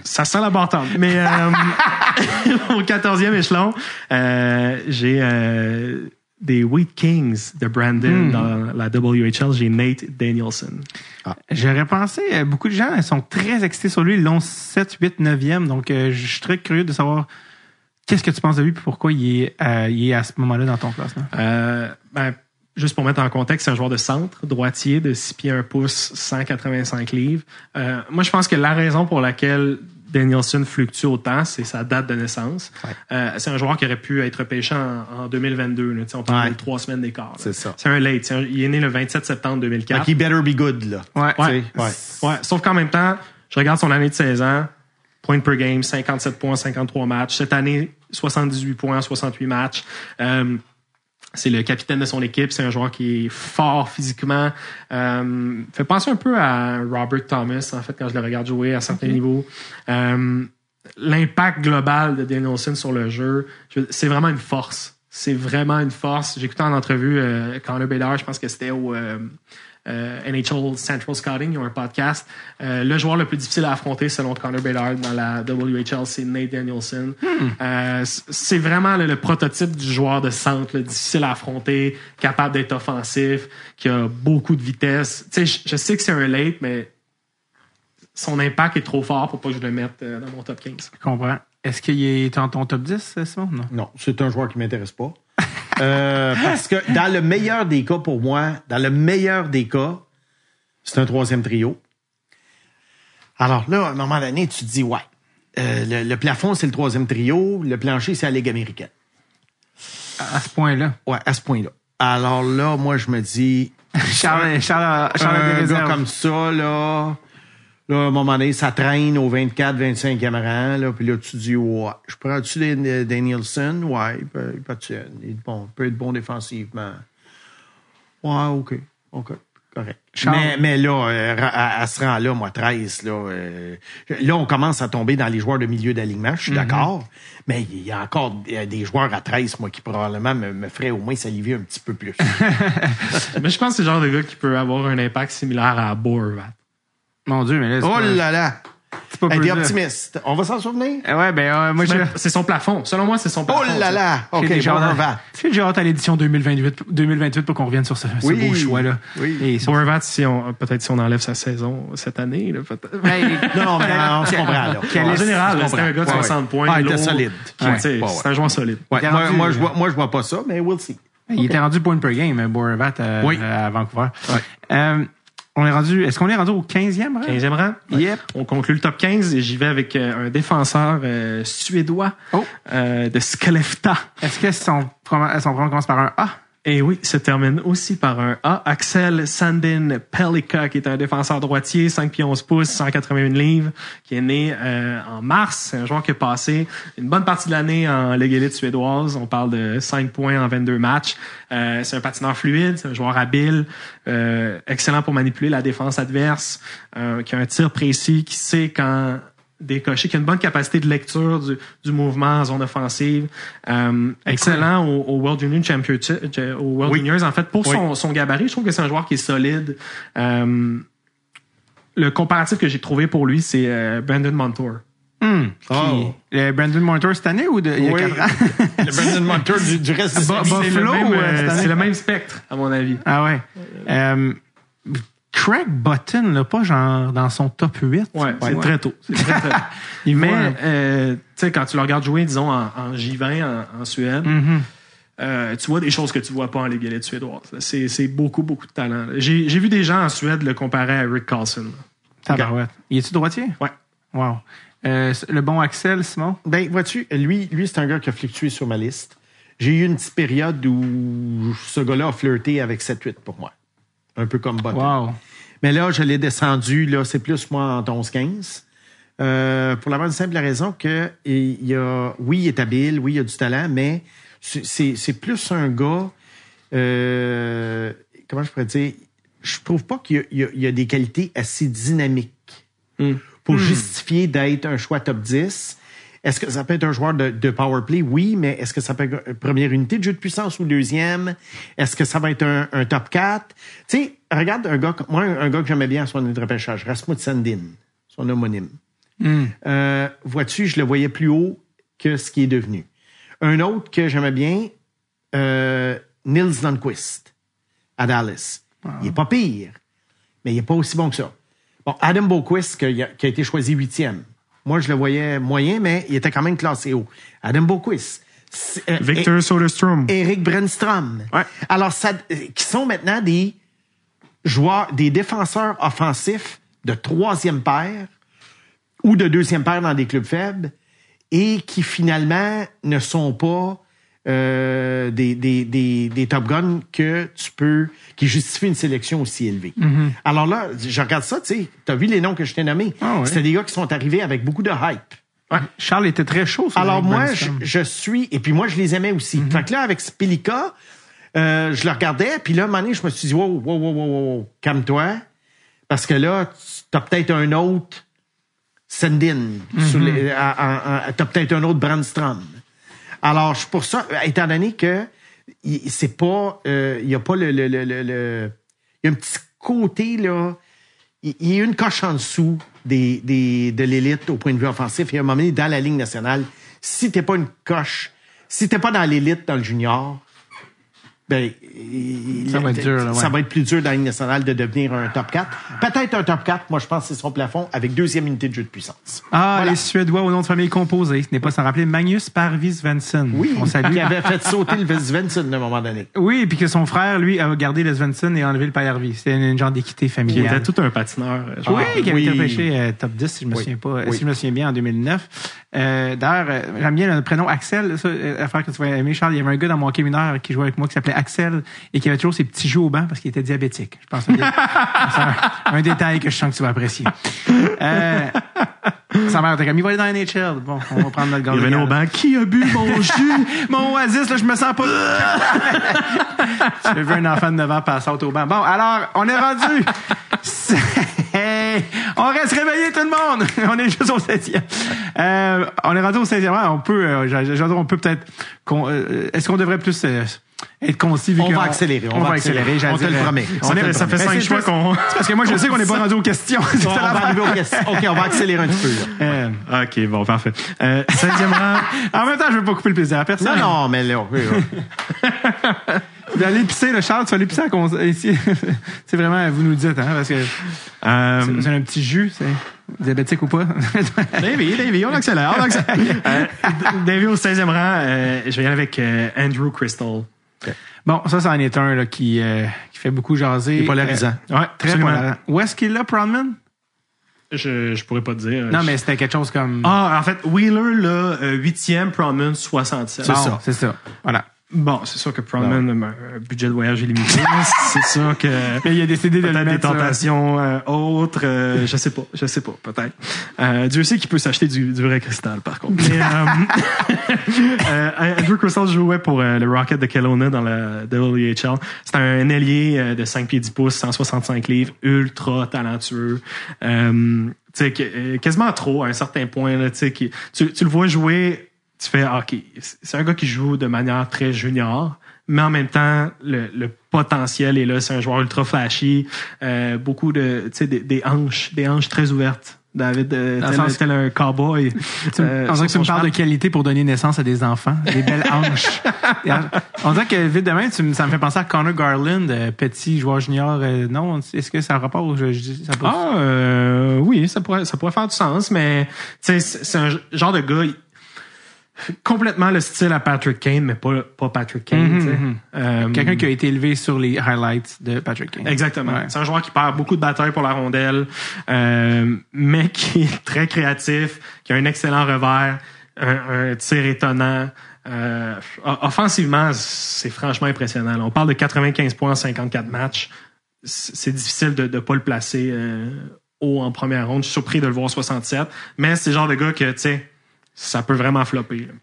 ça sent la bâtonne. Mais euh, au 14e échelon, euh, j'ai des Wheat Kings de Brandon dans la WHL. J'ai Nate Danielson. J'aurais pensé, beaucoup de gens sont très excités sur lui, ils l'ont 7, 8, 9e, donc je suis très curieux de savoir qu'est-ce que tu penses de lui et pourquoi il est, euh, il est à ce moment-là dans ton classement? Euh, ben, juste pour mettre en contexte, c'est un joueur de centre, droitier, de 6 pieds 1 pouce, 185 livres. Euh, moi, je pense que la raison pour laquelle Danielson fluctue autant, c'est sa date de naissance. Euh, c'est un joueur qui aurait pu être pêché en, en 2022. Là, Tu sais, on parle Ouais. de trois semaines d'écart. C'est ça. C'est un late. Un- il est né le 27 septembre 2004. Fait qu'il better be good, là. Ouais. Ouais. Ouais. Ouais, sauf qu'en même temps, je regarde son année de 16 ans, points per game, 57 points, 53 matchs. Cette année, 78 points, 68 matchs. Euh, c'est le capitaine de son équipe. C'est un joueur qui est fort physiquement. Euh, fait penser un peu à Robert Thomas, en fait, quand je le regarde jouer à certains niveaux. Euh, L'impact global de Danielson sur le jeu, c'est vraiment une force. C'est vraiment une force. J'ai écouté en entrevue euh, Connor Bedard, je pense que c'était au NHL Central Scouting, ils ont un podcast. Euh, le joueur le plus difficile à affronter selon Connor Bedard dans la WHL, c'est Nate Danielson. Euh, c- c'est vraiment le, le prototype du joueur de centre, là, difficile à affronter, capable d'être offensif, qui a beaucoup de vitesse. Tu sais, je, je sais que c'est un late, mais son impact est trop fort pour pas que je le mette euh, dans mon top 15. Je comprends. Est-ce qu'il est dans ton top 10, Simon? Non. Non, c'est un joueur qui m'intéresse pas. Euh, parce que dans le meilleur des cas pour moi, dans le meilleur des cas, c'est un troisième trio. Alors là, à un moment donné, tu te dis, ouais, euh, le, le plafond, c'est le troisième trio, le plancher, c'est la Ligue américaine. À ce point-là? Ouais, à ce point-là. Alors là, moi, je me dis, Charles, Charles, Charles un gars comme ça, là, là, à un moment donné, ça traîne au 24, 25e rang, là, puis là, tu dis, ouais, je prends-tu Danielson? Ouais, il peut, il peut être il est bon, il peut être bon défensivement. Ouais, OK, OK, correct. Mais, mais là, euh, à, à ce rang-là, moi, 13, là, euh, là, on commence à tomber dans les joueurs de milieu d'alignement, je suis d'accord, mais il y a encore des des joueurs à 13, moi, qui probablement me, me feraient au moins saliver un petit peu plus. Mais je pense que c'est le genre de gars qui peut avoir un impact similaire à Boervat. Mon Dieu, mais là, c'est oh pas- là là! c'est pas ça. optimistes. On va s'en souvenir? Eh Ouais, ben, euh, moi, je. C'est son plafond. Selon moi, c'est son Oh plafond. là ça. là! OK, J'ai hâte-. J'ai hâte à l'édition 2028, 2028 pour qu'on revienne sur ce, ce Oui, beau choix-là. oui. Et sur- si on, peut-être si on enlève sa saison cette année, là, peut-être. Ben, Non, non, mais on se comprend, là. En général, on là, c'était un gars de comprend. 60 points. Ah, il était solide. C'est un joueur solide. Moi, je vois, moi, je vois pas ça, mais we'll see. Il était rendu point per game, Oui. à Vancouver. On est rendu, est-ce qu'on est rendu au 15e rang? 15e rang? Yep. On conclut le top 15 et j'y vais avec euh, un défenseur euh, suédois Oh. euh, de Skellefteå. Est-ce que son, son prénom commence par un A? Et oui, se termine aussi par un A. Axel Sandin Pelika, qui est un défenseur droitier, 5 pieds 11 pouces, 181 livres, qui est né euh, en mars. C'est un joueur qui a passé une bonne partie de l'année en Ligue élite suédoise. On parle de 5 points en 22 matchs. Euh, c'est un patineur fluide, c'est un joueur habile, euh, excellent pour manipuler la défense adverse, qui a un tir précis, qui sait quand décocher, qui a une bonne capacité de lecture du, du mouvement en zone offensive. Euh, excellent au, au World Junior Championship, au World Oui. Juniors. En fait, pour Oui. son, son gabarit, je trouve que c'est un joueur qui est solide. Euh, le comparatif que j'ai trouvé pour lui, c'est euh, Brandon Montour. Hmm. Oh. Le Brandon Montour cette année ou de, il y a Oui. 4 ans? Le Brandon Montour du, du reste Bah, bah, euh, euh, année? c'est le même spectre, à mon avis. Ah ouais. Craig Button, là, pas genre dans son top 8. Ouais, c'est très tôt. C'est très, Mais, euh, tu sais, quand tu le regardes jouer, disons, en, en J20 en, en Suède, Mhm. euh, tu vois des choses que tu vois pas en Ligue élite suédoise. C'est c'est beaucoup, beaucoup de talent. J'ai j'ai vu des gens en Suède le comparer à Rick Carlson. Tabarouette. Il est-tu droitier? Ouais. Wow. Euh, le bon Axel, Simon? Ben, vois-tu, lui, lui c'est un gars qui a fluctué sur ma liste. J'ai eu une petite période où ce gars-là a flirté avec 7-8 pour moi. Un peu comme Button. Wow. Mais là, je l'ai descendu, là, c'est plus moi en 11-15. Euh, pour la bonne simple raison que il y a, oui, il est habile, oui, il a du talent, mais c'est- plus un gars, euh, comment je pourrais dire, je trouve pas qu'il y a- y, des qualités assez dynamiques pour justifier d'être un choix top 10. Est-ce que ça peut être un joueur de, de power play? Oui, mais est-ce que ça peut être une première unité de jeu de puissance ou deuxième? Est-ce que ça va être un, un top 4? Tu sais, regarde un gars, moi, un gars que j'aimais bien à son année de repêchage, Rasmus Sandin, son homonyme. Euh, Vois-tu, je le voyais plus haut que ce qui est devenu. Un autre que j'aimais bien, euh, Nils Lundqvist, à Dallas. Il est pas pire, mais il est pas aussi bon que ça. Bon, Adam Boquist, qui a, qui a été choisi huitième. Moi, je le voyais moyen, mais il était quand même classé haut. Adam Boquist. Euh, Victor Soderstrom. Eric Brenstrom. Ouais. Alors, ça, euh, qui sont maintenant des joueurs, des défenseurs offensifs de troisième paire ou de deuxième paire dans des clubs faibles et qui finalement ne sont pas euh, des, des, des, des Top Guns que tu peux, qui justifient une sélection aussi élevée. Alors là, je regarde ça, tu sais, t'as vu les noms que je t'ai nommés. Ah ouais. C'était des gars qui sont arrivés avec beaucoup de hype. Ouais, Charles était très chaud. sur Alors moi, je, suis, et puis moi, je les aimais aussi. Mhm. Fait que là, avec Spilica, euh, je le regardais, puis là, à un moment donné, je me suis dit, wow, wow, wow, wow, wow, calme-toi, parce que là, tu as peut-être un autre à- à- à- t'as peut-être un autre Brandstrom. Alors, je- pour ça, étant donné que il- c'est pas, euh, il y a pas le, le, le, le- il y a un petit côté là, il il y a une coche en dessous des, des, de l'élite au point de vue offensif. Et à un moment donné, dans la Ligue nationale, si t'es pas une coche, si t'es pas dans l'élite dans le junior, ben, il- Ça va être dur, là, ça va être plus dur dans la Ligue nationale de devenir un top 4. Peut-être un top 4, moi je pense que c'est son plafond avec deuxième unité de jeu de puissance. Ah, Voilà. les Suédois au nom de famille composé. Ce n'est pas sans rappeler Magnus Parvis Svensson. Oui, On salue. qui avait fait sauter le Svensson à un moment donné. Oui, et puis que son frère, lui, a gardé le Svensson et enlevé le Paillarvi. C'était une, une genre d'équité Il familiale. était tout un patineur. genre. Oui, qui avait oui. été repêché euh, top 10, si je me Oui. souviens pas, Oui. si je me souviens bien, en 2009. Euh, D'ailleurs, euh, j'aime bien le prénom Axel, ça, euh, affaire que tu vas aimer, Charles. Il y avait un gars dans mon hockey mineur qui jouait avec moi qui s'appelait Axel et qui avait toujours ses petits joues au banc parce qu'il était diabétique. Je pense que c'est un, un détail que je sens que tu vas apprécier. Euh, sa mère était comme, il va aller dans la NHL. Bon, on va prendre notre Il gars. venait au banc. Qui a bu mon jus? Mon oasis, là, je me sens pas. J'ai vu un enfant de 9 ans passer au banc. Bon, alors, on est rendu. Hey, on reste réveillé tout le monde. On est juste au 16e. Euh, on est rendu au 16e. Ouais, on peut, euh, on peut peut-être. qu'on- euh, Est-ce qu'on devrait plus euh, être concis vu On va accélérer, on va accélérer. j'allais On te le dire, euh, promet. On Ça est, te le ça fait cinq c'est qu'on. Parce que moi, je sais qu'on n'est pas rendu aux questions. On va arriver aux questions. OK, on va accélérer un petit peu. Là. Euh, OK, bon, parfait. Euh, 16e rang. en même temps, je veux pas couper le plaisir à personne. Non, non, mais là, oui, vas aller pisser, le Charles, tu vas aller pisser à cons- ici. c'est vraiment, vous nous le dites, hein, parce que Euh, c'est un petit jus, c'est diabétique ou pas. Davy, Davy, on accélère. On accélère. Euh, Davy au 16e rang, euh, je vais y aller avec euh, Andrew Crystal. bon, ça, c'en est un là, qui, euh, qui fait beaucoup jaser. Il est polarisant. Euh, ouais, très polarisant. Où est-ce qu'il l'a, Proudman? Je, je pourrais pas te dire. Non, mais c'était quelque chose comme... Ah, en fait, Wheeler, là, euh, 8e, Proman, 67. Bon, ça. C'est ça. Voilà. Bon, c'est sûr que Proman, un budget de voyage est limité. c'est sûr que... Mais il a décidé de le Peut-être des mettre. euh, tentations euh, autres, euh, je sais pas, je sais pas, peut-être. Euh, Dieu sait qu'il peut s'acheter du, du vrai cristal, par contre. Mais, euh, euh, Andrew Crystal jouait pour euh, le Rocket de Kelowna dans la WHL. C'est un ailier euh, de 5 pieds 10 pouces, 165 livres, ultra talentueux. Euh, tu sais, que- euh, quasiment trop à un certain point. Là, tu, sais, qui- tu, tu le vois jouer, tu fais OK, c'est un gars qui joue de manière très junior, mais en même temps, le, le potentiel est là. C'est un joueur ultra flashy, euh, beaucoup de, tu sais, des, des hanches, des hanches très ouvertes. David, euh, tel, sens- tel un cowboy. Tu Euh, on dirait que tu me parles de qualité pour donner naissance à des enfants. Des belles hanches. On dirait que vite demain, tu ça me fait penser à Connor Garland, euh, petit joueur junior. euh, non, est-ce que ça a rapport ou je, je dis ça pas- Ah, euh, oui, ça pourrait, ça pourrait faire du sens, mais c'est un genre de gars complètement le style à Patrick Kane, mais pas, pas Patrick Kane. tu sais. Euh, Quelqu'un qui a été élevé sur les highlights de Patrick Kane. Exactement. Ouais. C'est un joueur qui perd beaucoup de batailles pour la rondelle, euh, mais qui est très créatif, qui a un excellent revers, un, un tir étonnant. Euh, offensivement, c'est franchement impressionnant. On parle de 95 points en 54 matchs. C'est difficile de ne pas le placer euh, haut en première ronde. Je suis surpris de le voir 67, mais c'est le genre de gars que, tu sais, ça peut vraiment flopper. là.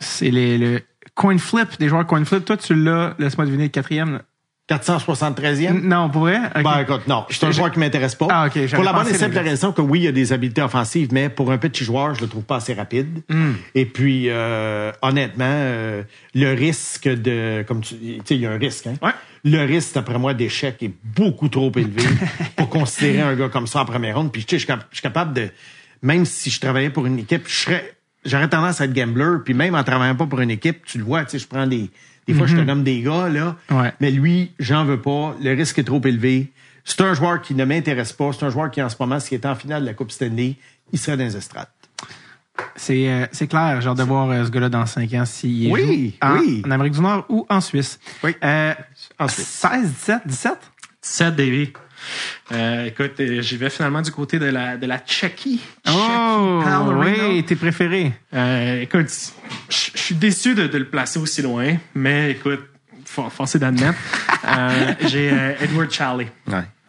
C'est les, le coin flip, des joueurs coin flip. Toi, tu l'as, laisse-moi deviner, le quatrième. là. 473e? Non, pour vrai? Ok. Ben, écoute, non. C'est un Je- joueur qui m'intéresse pas. Ah, ok, j'avais Pour la bonne et simple raison que oui, il y a des habiletés offensives, mais pour un petit joueur, je le trouve pas assez rapide. Hmm. Et puis, euh, honnêtement, euh, le risque de, comme tu, tu sais, il y a un risque, hein. Ouais. Le risque, d'après moi, d'échec est beaucoup trop élevé pour considérer un gars comme ça en première ronde. Puis, tu sais, je suis je suis capable de, même si je travaillais pour une équipe, je serais, j'aurais tendance à être gambler. Puis même en travaillant pas pour une équipe, tu le vois, tu sais, je prends des, des fois, je te nomme des gars, là. Ouais. Mais lui, j'en veux pas. Le risque est trop élevé. C'est un joueur qui ne m'intéresse pas. C'est un joueur qui, en ce moment, s'il était en finale de la Coupe Stanley, il serait dans les estrades. C'est, euh, c'est clair, genre de voir euh, ce gars-là dans 5 ans s'il Oui, joue en, oui. en Amérique du Nord ou en Suisse. Oui. Euh, En Suisse. 16, 17, 17? 7 Davy. Euh, écoute, euh, j'y vais finalement du côté de la, de la Tchéquie. Oh, oui, tes préférés. Euh, écoute, je suis déçu de, de le placer aussi loin, mais écoute, for- force est d'admettre. Euh, J'ai Edward Charlie.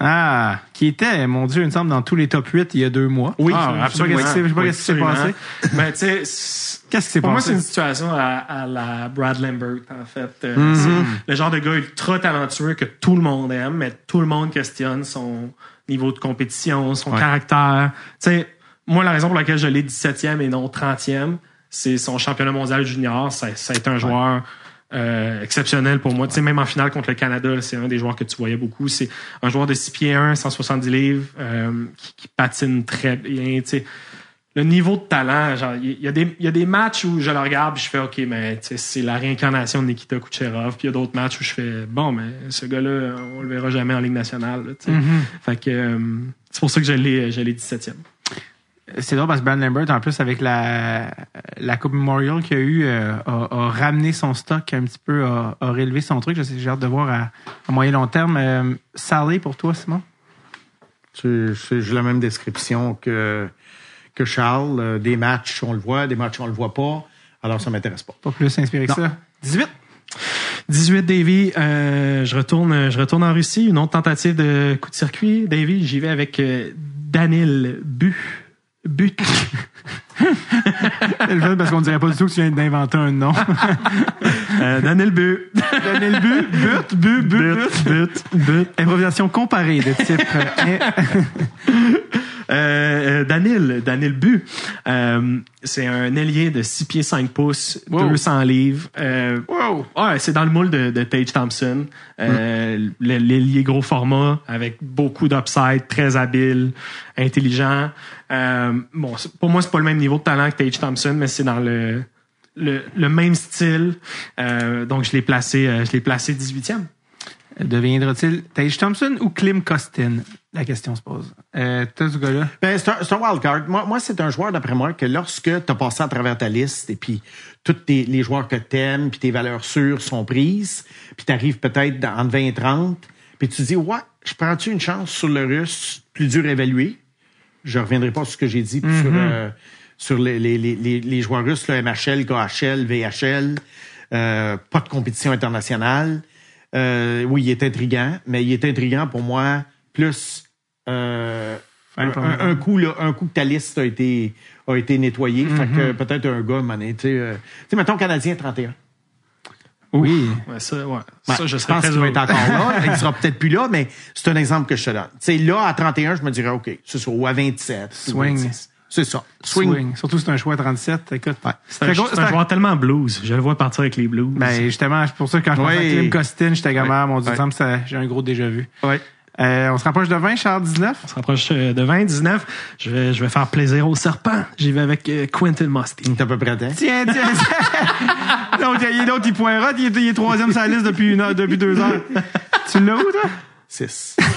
Ah, qui était, mon Dieu, il me semble, dans tous les top 8 il y a deux mois. Oui, ah, absolument. Je sais pas qu'est-ce qui s'est passé. Mais tu sais, Qu'est-ce qui s'est pour moi, passé? c'est une situation à, à la Brad Lambert, en fait. Euh, Mhm. C'est le genre de gars ultra talentueux que tout le monde aime, mais tout le monde questionne son niveau de compétition, son caractère. Tu sais, moi, la raison pour laquelle je l'ai 17e et non 30e, c'est son championnat mondial junior. Ça, ça a été un joueur euh, exceptionnel pour moi. Tu sais, même en finale contre le Canada, c'est un des joueurs que tu voyais beaucoup. C'est un joueur de 6 pieds 1, 170 livres, euh, qui, qui patine très bien. Tu sais, le niveau de talent, genre, il y, a des- il y a des matchs où je le regarde et je fais OK, mais tu sais, c'est la réincarnation de Nikita Kucherov. Puis il y a d'autres matchs où je fais bon, mais ce gars-là, on le verra jamais en Ligue nationale. là, sais. Fait que euh, c'est pour ça que je l'ai 17e. C'est drôle parce que Brad Lambert, en plus, avec la, la Coupe Memorial qu'il a eu, euh, a, a ramené son stock un petit peu, a, a relevé son truc. Je sais, J'ai hâte de voir à, à moyen long terme. Euh, Salé pour toi, Simon? J'ai la même description que, que Charles. Euh, Des matchs, on le voit, des matchs, on le voit pas. Alors, ça m'intéresse pas. Pas plus inspiré que Non. ça. 18. 18 Davy, euh, je retourne, je retourne en Russie. Une autre tentative de coup de circuit. Davy, j'y vais avec euh, Danil Bu. But. C'est le fun parce qu'on dirait pas du tout que tu viens d'inventer un nom. Euh, Danil Bu. Donner le but, but, but, but, but. But. But. Improvisation comparée de type. euh, Euh, euh, Danil, Danil Bu, euh, c'est un ailier de 6 pieds 5 pouces, Wow. 200 livres. Euh, wow! ouais, c'est dans le moule de, de Tage Thompson. Euh, le- L'ailier gros format avec beaucoup d'upside, très habile, intelligent. Euh, bon, pour moi, c'est pas le même niveau de talent que Tage Thompson, mais c'est dans le, le, le même style. Euh, donc, je l'ai placé, euh, je l'ai placé 18e. Deviendra-t-il Tage Thompson ou Klim Kostin? La question se pose. Euh, T'as ce gars-là? Ben, c'est un, c'est un wild card. Moi, moi c'est un joueur, d'après moi, que lorsque tu as passé à travers ta liste et puis tous tes- les joueurs que t'aimes puis tes valeurs sûres sont prises, puis t'arrives peut-être dans, entre 20 et 30, puis tu te dis, ouais, je prends-tu une chance sur le russe plus dur à évaluer? Je reviendrai pas sur ce que j'ai dit sur, euh, sur les, les, les, joueurs russes, le MHL, KHL, VHL, euh, pas de compétition internationale. Euh, oui, il est intriguant, mais il est intriguant pour moi plus un, un- un coup là, un coup que ta liste a été a été nettoyée, fait que peut-être un gars, mané, tu sais, tu sais, mettons Canadien 31. Oui. Ouais, ça, ouais. Ben, ça, je je serais pense qu'il va être encore là. Il sera peut-être plus là, mais c'est un exemple que je te donne. Tu sais, là, à 31, je me dirais, OK, c'est ça, ou à 27. ou Swing. 26. C'est ça. Swing. Swing. Surtout si c'est un choix à 37. Écoute. C'est un, c'est un joueur tellement blues. Je le vois partir avec les blues. Ben, justement, c'est pour ça que quand je pensais à Oui. Klim Kostin, j'étais Ouais. ah, mon Dieu, Ouais. j'ai un gros déjà vu. Ouais. Euh, on se rapproche de 20, Charles 19. On se rapproche euh, de 20, 19. Je vais, je vais faire plaisir au serpent. J'y vais avec euh, Quentin Musty. T'es à peu près. Tiens, tiens, tiens. Donc, il y a l'autre, il pointrote, il est, il est troisième sur la liste depuis une heure, depuis deux heures. tu l'as où, toi? 6.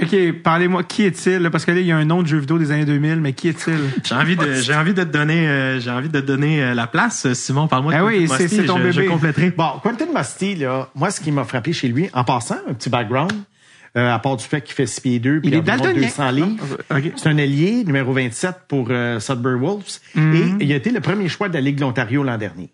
OK, parlez-moi, qui est-il? là? Parce que là, il y a un nom de jeu vidéo des années 2000, mais qui est-il? J'ai envie de, j'ai envie de te donner, euh, j'ai envie de te donner euh, la place. Simon, parle-moi de Ah oui, Quentin c'est- Musty. c'est ton je, bébé. Je compléterai. Bon, Quentin Musty, là, moi, ce qui m'a frappé chez lui, en passant, un petit background, euh, à part du fait qu'il fait 6 pieds 2 puis Il est environ daltonien. 200 livres. OK. C'est un allié, numéro 27 pour euh, Sudbury Wolves. Et il a été le premier choix de la Ligue de l'Ontario l'an dernier.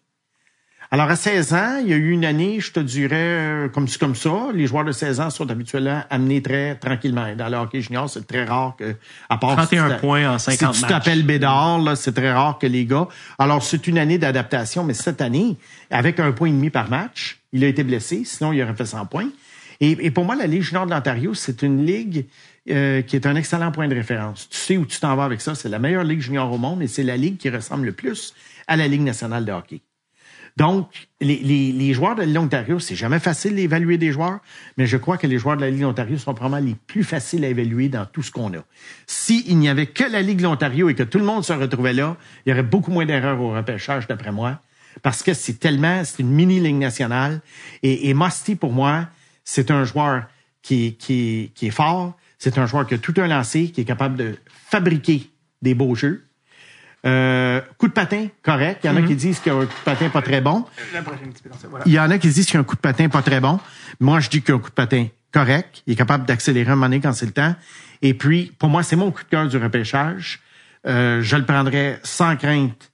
Alors, à 16 ans, il y a eu une année, je te dirais, euh, comme comme ça. Les joueurs de 16 ans sont habituellement amenés très tranquillement. Dans le hockey junior, c'est très rare que, à part 31 si tu t'a- points en 50 Si tu t'appelles Bédard, là, c'est très rare que les gars. Alors, c'est une année d'adaptation, mais cette année, avec un point et demi par match, il a été blessé, sinon il aurait fait 100 points. Et, et pour moi, la Ligue junior de l'Ontario, c'est une ligue euh, qui est un excellent point de référence. Tu sais où tu t'en vas avec ça. C'est la meilleure ligue junior au monde et c'est la ligue qui ressemble le plus à la Ligue nationale de hockey. Donc, les, les, les joueurs de la Ligue d'Ontario, c'est jamais facile d'évaluer des joueurs, mais je crois que les joueurs de la Ligue d'Ontario sont probablement les plus faciles à évaluer dans tout ce qu'on a. S'il n'y avait que la Ligue de l'Ontario et que tout le monde se retrouvait là, il y aurait beaucoup moins d'erreurs au repêchage, d'après moi, parce que c'est tellement, c'est une mini-ligue nationale. Et, et Musty, pour moi, c'est un joueur qui, qui, qui est fort, c'est un joueur qui a tout un lancé, qui est capable de fabriquer des beaux jeux. Euh, coup de patin, correct. Il y en a qui disent qu'il y a un coup de patin pas très bon. Il y en a qui disent qu'il y a un coup de patin pas très bon. Moi, je dis qu'il y a un coup de patin correct. Il est capable d'accélérer un moment donné quand c'est le temps. Et puis, pour moi, c'est mon coup de cœur du repêchage. Euh, je le prendrais sans crainte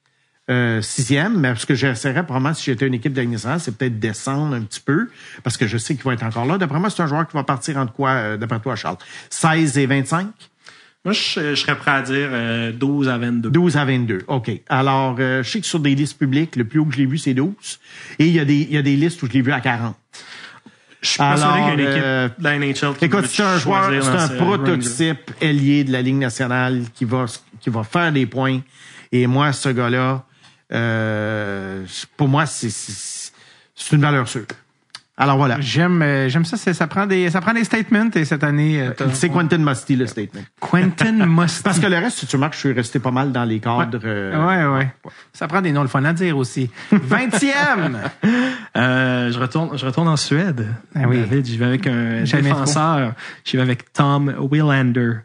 euh, sixième, mais ce que j'essaierais probablement si j'étais une équipe d'administration, c'est peut-être descendre un petit peu, parce que je sais qu'il va être encore là. D'après moi, c'est un joueur qui va partir entre quoi, euh, d'après toi, Charles? 16 et 25? Moi, je, je serais prêt à dire euh, 12 à 22. 12 à 22. OK. Alors, euh, je sais que sur des listes publiques, le plus haut que je l'ai vu, c'est 12. Et il y a des, il y a des listes où je l'ai vu à 40. Je suis Alors, qu'il y a une équipe euh, de la NHL qui Écoute, c'est un joueur, c'est un ce prototype ailier de la Ligue nationale qui va, qui va faire des points. Et moi, ce gars-là, euh, pour moi, c'est, c'est, c'est une valeur sûre. Alors voilà. J'aime, euh, j'aime ça. c'est- Ça prend des, ça prend des statements. Et cette année, euh, C'est Quentin Musty, le statement. Quentin Musty. Parce que le reste, si tu remarques, je suis resté pas mal dans les cadres. euh, Ouais, ouais. Ça prend des noms le fun à dire aussi. 20e! Euh, je retourne, je retourne en Suède. Ah oui. David, j'y vais avec un défenseur. J'y vais avec Tom Willander.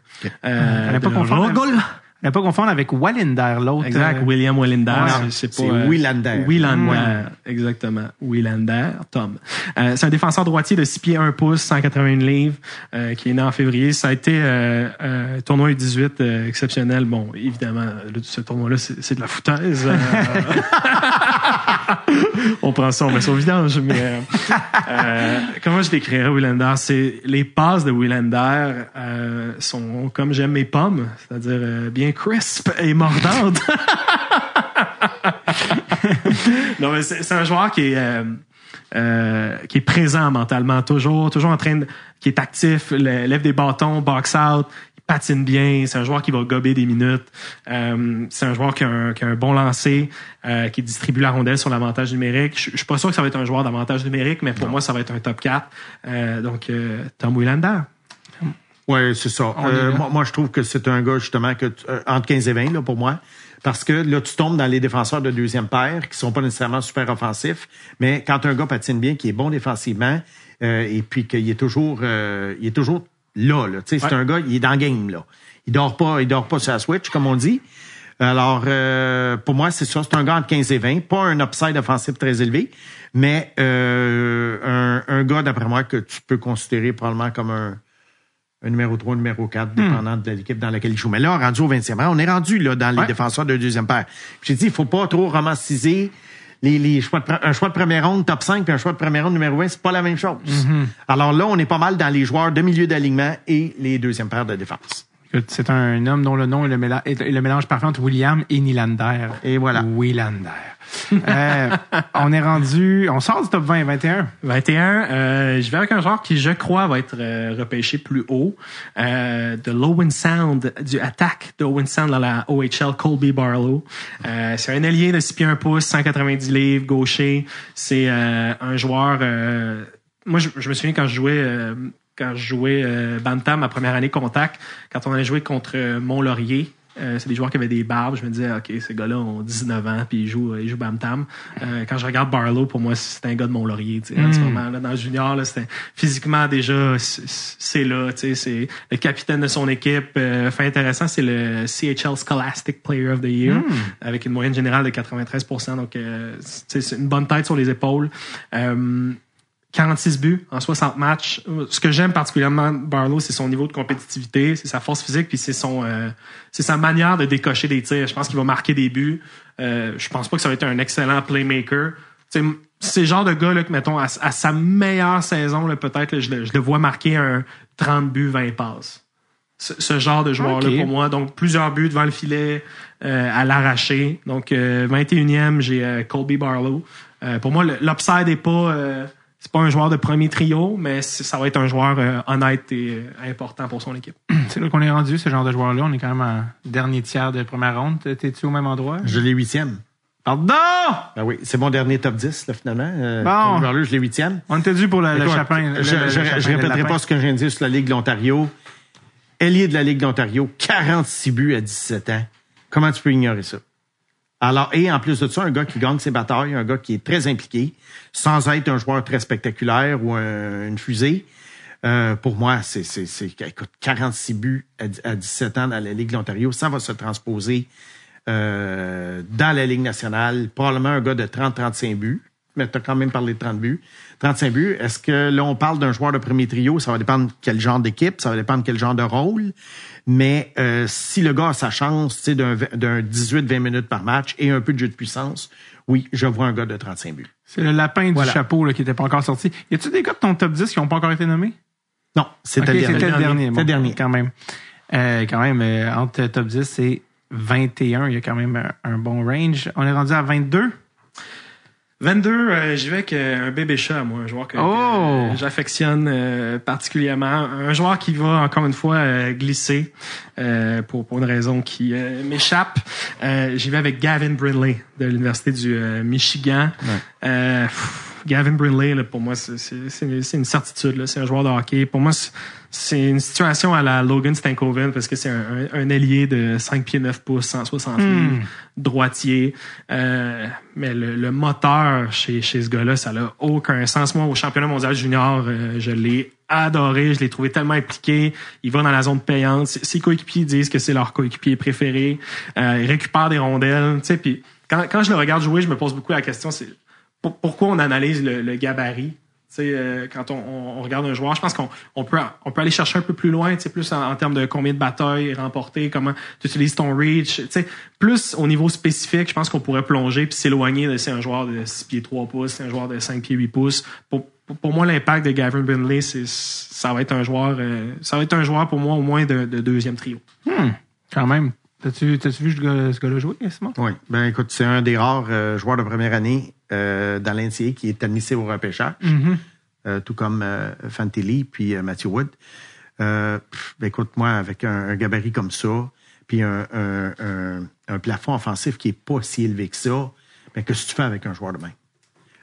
Euh, Fallait pas confondre. Ne pas confondre avec Wallinder, l'autre. Exact, euh, William Willander. Ouais. c'est- c'est C'est pas, euh, Willander. Willander, Ouais. exactement. Willander, Tom. Euh, c'est un défenseur droitier de 6 pieds 1 pouce, 181 livres, euh, qui est né en février. Ça a été euh, un tournoi U18 euh, exceptionnel. Bon, évidemment, le- ce tournoi-là, c'est c'est de la foutaise. euh. on prend ça, on met ça au vidange. Mais euh, euh, comment je décrirais Willander? C'est les passes de Willander euh, sont comme j'aime mes pommes, c'est-à-dire euh, bien crisp et mordantes. non, mais c'est un joueur qui est euh, euh, qui est présent mentalement toujours, toujours en train de, qui est actif, lève des bâtons, box out, il patine bien. C'est un joueur qui va gober des minutes. Euh, c'est un joueur qui a un, qui a un bon lancer, euh, qui distribue la rondelle sur l'avantage numérique. Je, je suis pas sûr que ça va être un joueur d'avantage numérique, mais pour moi, ça va être un top 4. Euh, donc, euh, Tom Willander. Ouais, c'est ça. Euh, moi, moi, je trouve que c'est un gars, justement, que tu- euh, entre 15 et 20, là, pour moi. Parce que là, tu tombes dans les défenseurs de deuxième paire qui sont pas nécessairement super offensifs. Mais quand un gars patine bien, qui est bon défensivement, euh, et puis qu'il est toujours, euh, il est toujours là, là. Tu sais, c'est Ouais. un gars, il est dans le game, là. Il dort pas, il dort pas sur la switch, comme on dit. Alors, euh, pour moi, c'est ça. C'est un gars entre 15 et 20. Pas un upside offensif très élevé, mais euh, un, un gars, d'après moi, que tu peux considérer probablement comme un, un numéro 3, un numéro 4, dépendant de l'équipe dans laquelle il joue. Mais là, rendu au 20e rang, on est rendu là dans les Ouais. défenseurs de deuxième paire. J'ai dit, il faut pas trop romanciser les, les choix de, un choix de première ronde top 5 puis un choix de première ronde numéro 20, c'est pas la même chose. Alors là, on est pas mal dans les joueurs de milieu d'alignement et les deuxièmes paires de défense. C'est un homme dont le nom est le, méla- est le mélange parfait entre William et Nylander. Et voilà. Willander. Euh, on est rendu, on sort du top 20 21. 21, euh, je vais avec un joueur qui, je crois, va être euh, repêché plus haut. Euh, de l'Owen Sound, du attaque de Owen Sound dans la OHL, Colby Barlow. Euh, c'est un ailier de 6 pieds 1 pouce, 190 livres, gaucher. C'est euh, un joueur... euh, moi, je, je me souviens quand je jouais... euh, quand je jouais euh, Bantam, ma première année contact, quand on allait jouer contre euh, Mont-Laurier, euh, c'est des joueurs qui avaient des barbes. Je me disais, OK, ces gars-là ont 19 ans, puis ils jouent, ils jouent Bam-Tam. Euh, quand je regarde Barlow, pour moi, c'est un gars de Mont-Laurier. En ce moment, là, dans le junior, là, c'était physiquement déjà, c'est- là. C'est le capitaine de son équipe. Euh, fait intéressant, c'est le CHL Scholastic Player of the Year, avec une moyenne générale de 93 Donc, euh, c'est c'est une bonne tête sur les épaules. Euh, 46 buts en 60 matchs. Ce que j'aime particulièrement Barlow, c'est son niveau de compétitivité, c'est sa force physique, puis c'est son, euh, c'est sa manière de décocher des tirs. Je pense qu'il va marquer des buts. Euh, je pense pas que ça va être un excellent playmaker. C'est le genre de gars là, que, mettons, à, à sa meilleure saison, là, peut-être, là, je, le, je le vois marquer un 30 buts, 20 passes. Ce, ce genre de joueur-là pour moi. Donc, plusieurs buts devant le filet, euh, à l'arraché. Donc, euh, 21e, j'ai euh, Colby Barlow. Euh, pour moi, le- l'upside est pas... c'est pas un joueur de premier trio, mais ça va être un joueur euh, honnête et euh, important pour son équipe. C'est là qu'on est rendu, ce genre de joueur-là. On est quand même en dernier tiers de première ronde. T'es-tu au même endroit? Je l'ai huitième. Pardon! Ben oui, c'est mon dernier top 10, là, finalement. Euh, Bon. Je l'ai huitième. On était dû pour le, le chapin. le- je, le- le je- chapin je de répéterai pas ce que je viens de dire sur la Ligue de l'Ontario. Ailier de la Ligue d'Ontario, 46 buts à 17 ans. Comment tu peux ignorer ça? Alors, et en plus de ça, un gars qui gagne ses batailles, un gars qui est très impliqué, sans être un joueur très spectaculaire ou un- une fusée. Euh, pour moi, c'est, c'est, c'est, écoute, 46 buts à, à 17 ans dans la Ligue de l'Ontario, ça va se transposer euh, dans la Ligue nationale. Probablement un gars de 30-35 buts. Mais tu as quand même parlé de 30 buts. 35 buts. Est-ce que là, on parle d'un joueur de premier trio? Ça va dépendre quel genre d'équipe, ça va dépendre quel genre de rôle. Mais euh, si le gars a sa chance d'un d'un 18-20 minutes par match et un peu de jeu de puissance, oui, je vois un gars de 35 buts. C'est le lapin Voilà. du chapeau là, qui n'était pas encore sorti. Y a-tu des gars de ton top 10 qui n'ont pas encore été nommés? Non, c'était le dernier. C'était le dernier. C'était bon, le dernier. Quand même. Euh, quand même, euh, entre top 10 et 21, il y a quand même un, un bon range. On est rendu à 22. 22, euh, j'y vais avec euh, un bébé chat, moi, un joueur que, Oh! euh, j'affectionne euh, particulièrement. Un joueur qui va, encore une fois, euh, glisser euh, pour, pour une raison qui euh, m'échappe. Euh, j'y vais avec Gavin Brindley de l'Université du euh, Michigan. Euh, pff, Gavin Brindley, là, pour moi, c'est- c'est c'est- c'est une certitude. là. C'est un joueur de hockey. Pour moi, c'est- une situation à la Logan Stankoven parce que c'est un, un, un ailier de 5 pieds 9 pouces, 160 livres, droitier. Euh, mais le, le moteur chez, chez ce gars-là, ça n'a aucun sens. Moi, au championnat mondial junior, euh, je l'ai adoré. Je l'ai trouvé tellement impliqué. Il va dans la zone payante. Ses ses coéquipiers disent que c'est leur coéquipier préféré. Euh, il récupère des rondelles. Tu sais, puis quand, quand je le regarde jouer, je me pose beaucoup la question, c'est pour- pourquoi on analyse le, le gabarit? Euh, quand on, regarde un joueur, je pense qu'on on peut, aller chercher un peu plus loin, plus en, termes de combien de batailles remportées, comment tu utilises ton reach, plus au niveau spécifique, je pense qu'on pourrait plonger puis s'éloigner de c'est un joueur de 6 pieds 3 pouces, un joueur de 5 pieds 8 pouces. Pour, moi, l'impact de Gavin Brindley, c'est ça va être un joueur, euh, ça va être un joueur pour moi au moins de, de deuxième trio. Quand même. T'as-tu t'as-tu vu ce gars- ce gars-là jouer, Simon? Oui. Ben écoute, c'est un des rares euh, joueurs de première année euh, dans l'NCA qui est admissible au repêchage, euh, tout comme euh, Fantilli puis euh, Matthew Wood. Euh, ben écoute, moi, avec un, un gabarit comme ça, puis un, un, un, un plafond offensif qui est pas si élevé que ça, ben qu'est-ce que tu fais avec un joueur de main?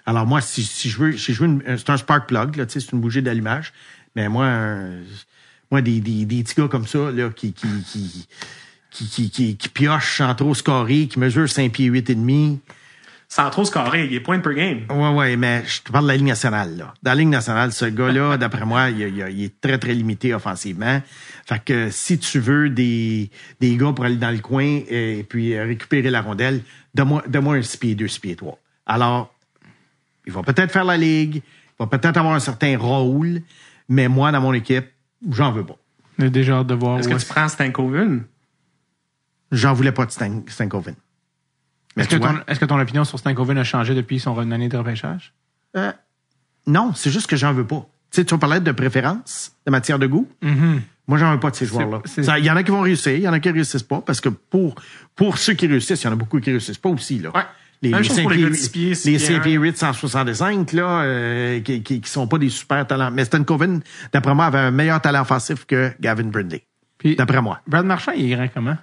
Alors moi, si, si je veux, si je veux une- c'est un spark plug, là, tu sais, c'est une bougie d'allumage. Mais moi, moi des, des, des petits gars comme ça, là, qui, qui, qui, qui, qui, qui, qui piochent sans trop scorer, qui mesurent 5 pieds 8 et demi. Sans trop scorer, il est point per game. Ouais, ouais, mais je te parle de la Ligue nationale, là. Dans la Ligue nationale, ce gars-là, d'après moi, il, il- il est très, très limité offensivement. Fait que si tu veux des, des gars pour aller dans le coin et, puis euh, récupérer la rondelle, donne-moi donne-moi un 6 pieds 2, 6 pieds 3. Alors, il va peut-être faire la Ligue, il va peut-être avoir un certain rôle, mais moi, dans mon équipe, j'en veux pas. On a déjà hâte de voir. Est-ce que tu prends Stankoven? J'en voulais pas de Stan- Stankoven. Est-ce que, ton, est-ce que ton opinion sur Stankoven a changé depuis son année de repêchage? euh, non, c'est juste que j'en veux pas. Tu sais, tu vas parler de préférence, de matière de goût. Moi, j'en veux pas de ces joueurs-là. Il y en a qui vont réussir, il y en a qui réussissent pas, parce que pour, pour ceux qui réussissent, il y en a beaucoup qui réussissent pas aussi, là. Ouais. Les, Même les chose pour 5 les pieds, gars de six pieds, six les pieds 5 un. pieds 8, 165, là, euh, qui, qui, qui sont pas des super talents. Mais Stan Coven, d'après moi, avait un meilleur talent offensif que Gavin Brindley. D'après moi. Brad Marchand, il est grand comment?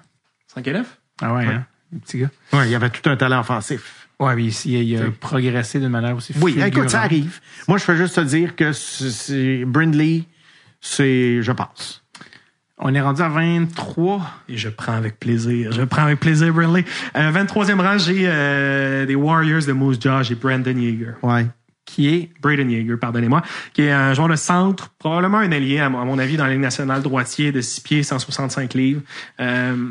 5 élèves? Ah ouais, hein? Le petit gars. Ouais, il avait tout un talent offensif. Ouais, mais ici, il a progressé d'une manière aussi Oui, fulgurante. écoute, ça arrive. Moi, je fais juste te dire que c'est- Brindley, c'est, je pense. On est rendu à 23. Et je prends avec plaisir. Je prends avec plaisir, Brindley. Euh, 23e rang, j'ai euh, des Warriors de Moose Jaw. J'ai Brandon Yeager. Ouais. Qui est Braden Yeager, pardonnez-moi, qui est un joueur de centre, probablement un allié, à mon à mon avis, dans la Ligue nationale, droitier de 6 pieds, 165 livres. Euh,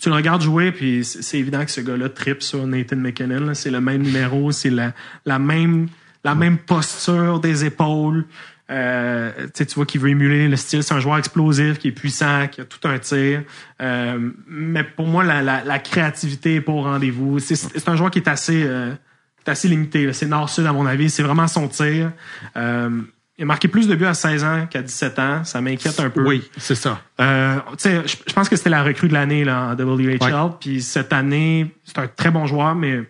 tu le regardes jouer, puis c'est évident que ce gars-là tripe sur Nathan McKinnon. C'est le même numéro, c'est la, la même la même posture des épaules. Euh, tu vois qu'il veut émuler le style. C'est un joueur explosif, qui est puissant, qui a tout un tir. Euh, mais pour moi, la, la, la créativité est pas au rendez-vous. C'est un joueur qui est assez... euh, assez limité. C'est nord-sud, à mon avis. C'est vraiment son tir. Il a marqué plus de buts à 16 ans qu'à 17 ans. Ça m'inquiète un peu. Oui, c'est ça. Euh, tu sais, je, pense que c'était la recrue de l'année là, en WHL. Ouais. Puis cette année, c'est un très bon joueur, mais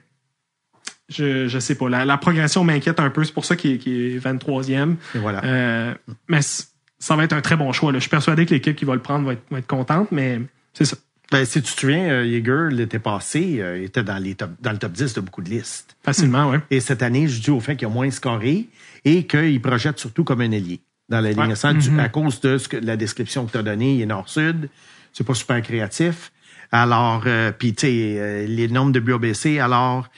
je, je sais pas. La, la progression m'inquiète un peu. C'est pour ça qu'il est, qu'il est 23e. Et voilà. Euh, mais ça va être un très bon choix. Là. Je suis persuadé que l'équipe qui va le prendre va être, va être contente, mais c'est ça. Ben, si tu te souviens, euh, Yeager, l'été passé, euh, était dans, les top, dans le top 10 de beaucoup de listes. Facilement, ouais. Et cette année, je dis au fait qu'il a moins scoré et qu'il projette surtout comme un ailier dans la ligne Ouais. nationale, du- à cause de ce que, la description que tu as donnée, il est nord-sud, c'est pas super créatif. Alors, euh, puis tu sais, euh, les nombres de buts. Alors,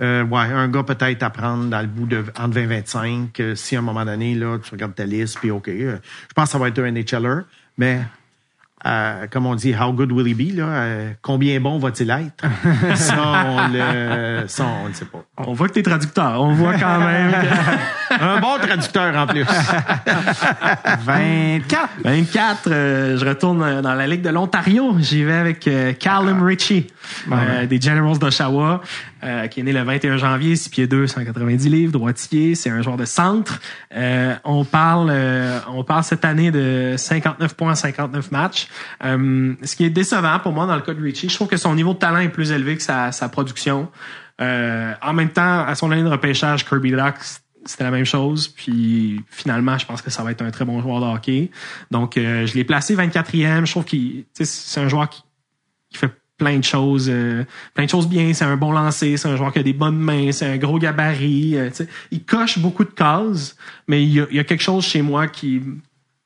euh, ouais, un gars peut-être à prendre dans le bout de entre 20 et 25. euh, si à un moment donné, là, tu regardes ta liste, puis OK, euh, je pense que ça va être un NHLer, mais à, comme on dit, how good will he be? Là, euh, combien bon va-t-il être? ça, on le, ça, on ne sait pas. On voit que t'es traducteur. On voit quand même. que- Un bon traducteur en plus. 24. 24, euh, je retourne euh, dans la Ligue de l'Ontario. J'y vais avec euh, Callum Ritchie, euh, des Generals d'Oshawa, euh, qui est né le 21 janvier, 6 pieds 2, 190 livres, droitier. C'est un joueur de centre. Euh, on parle euh, on parle cette année de 59 points en 59 matchs. Euh, ce qui est décevant pour moi dans le cas de Ritchie, je trouve que son niveau de talent est plus élevé que sa, sa production. En même temps, à son année de repêchage, Kirby Doc, c'était la même chose. Puis finalement, je pense que ça va être un très bon joueur de hockey. Donc, euh, je l'ai placé 24e. Je trouve qu'il, c'est un joueur qui, qui fait plein de choses, euh, plein de choses bien. C'est un bon lancer, c'est un joueur qui a des bonnes mains, c'est un gros gabarit. euh, il coche beaucoup de cases, mais il y, a, il y a quelque chose chez moi qui,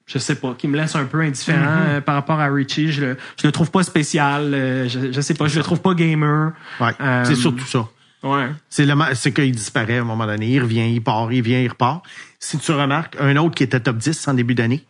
je sais pas, qui me laisse un peu indifférent euh, par rapport à Richie. Je le, je le trouve pas spécial. je, je sais pas, je le trouve pas gamer. Ouais, c'est surtout ça. Ouais. C'est le, c'est qu'il disparaît à un moment donné. Il revient, il part, il vient, il repart. Si tu remarques, un autre qui était top 10 en début d'année.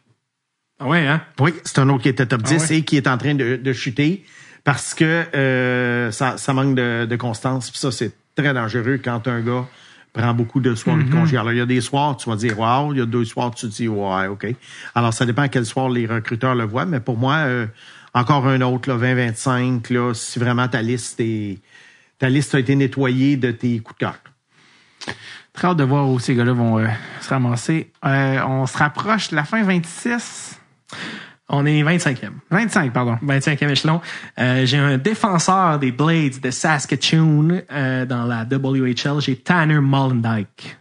Ah ouais, hein? Oui, c'est un autre qui était top 10 ouais? et qui est en train de, de chuter parce que euh, ça, ça manque de, de constance. Puis ça, c'est très dangereux quand un gars prend beaucoup de soirs de congé. Alors, il y a des soirs, tu vas dire wow, il y a deux soirs, tu te dis ouais, OK. Alors, ça dépend à quel soir les recruteurs le voient, mais pour moi, euh, encore un autre, là, 20-25, là, si vraiment ta liste est ta liste a été nettoyée de tes coups de cœur. Très hâte de voir où ces gars-là vont euh, se ramasser. Euh, on se rapproche de la fin 26. On est 25e. 25, pardon. 25e échelon. Euh, j'ai un défenseur des Blades de Saskatchewan euh, dans la WHL. J'ai Tanner Mollendijk.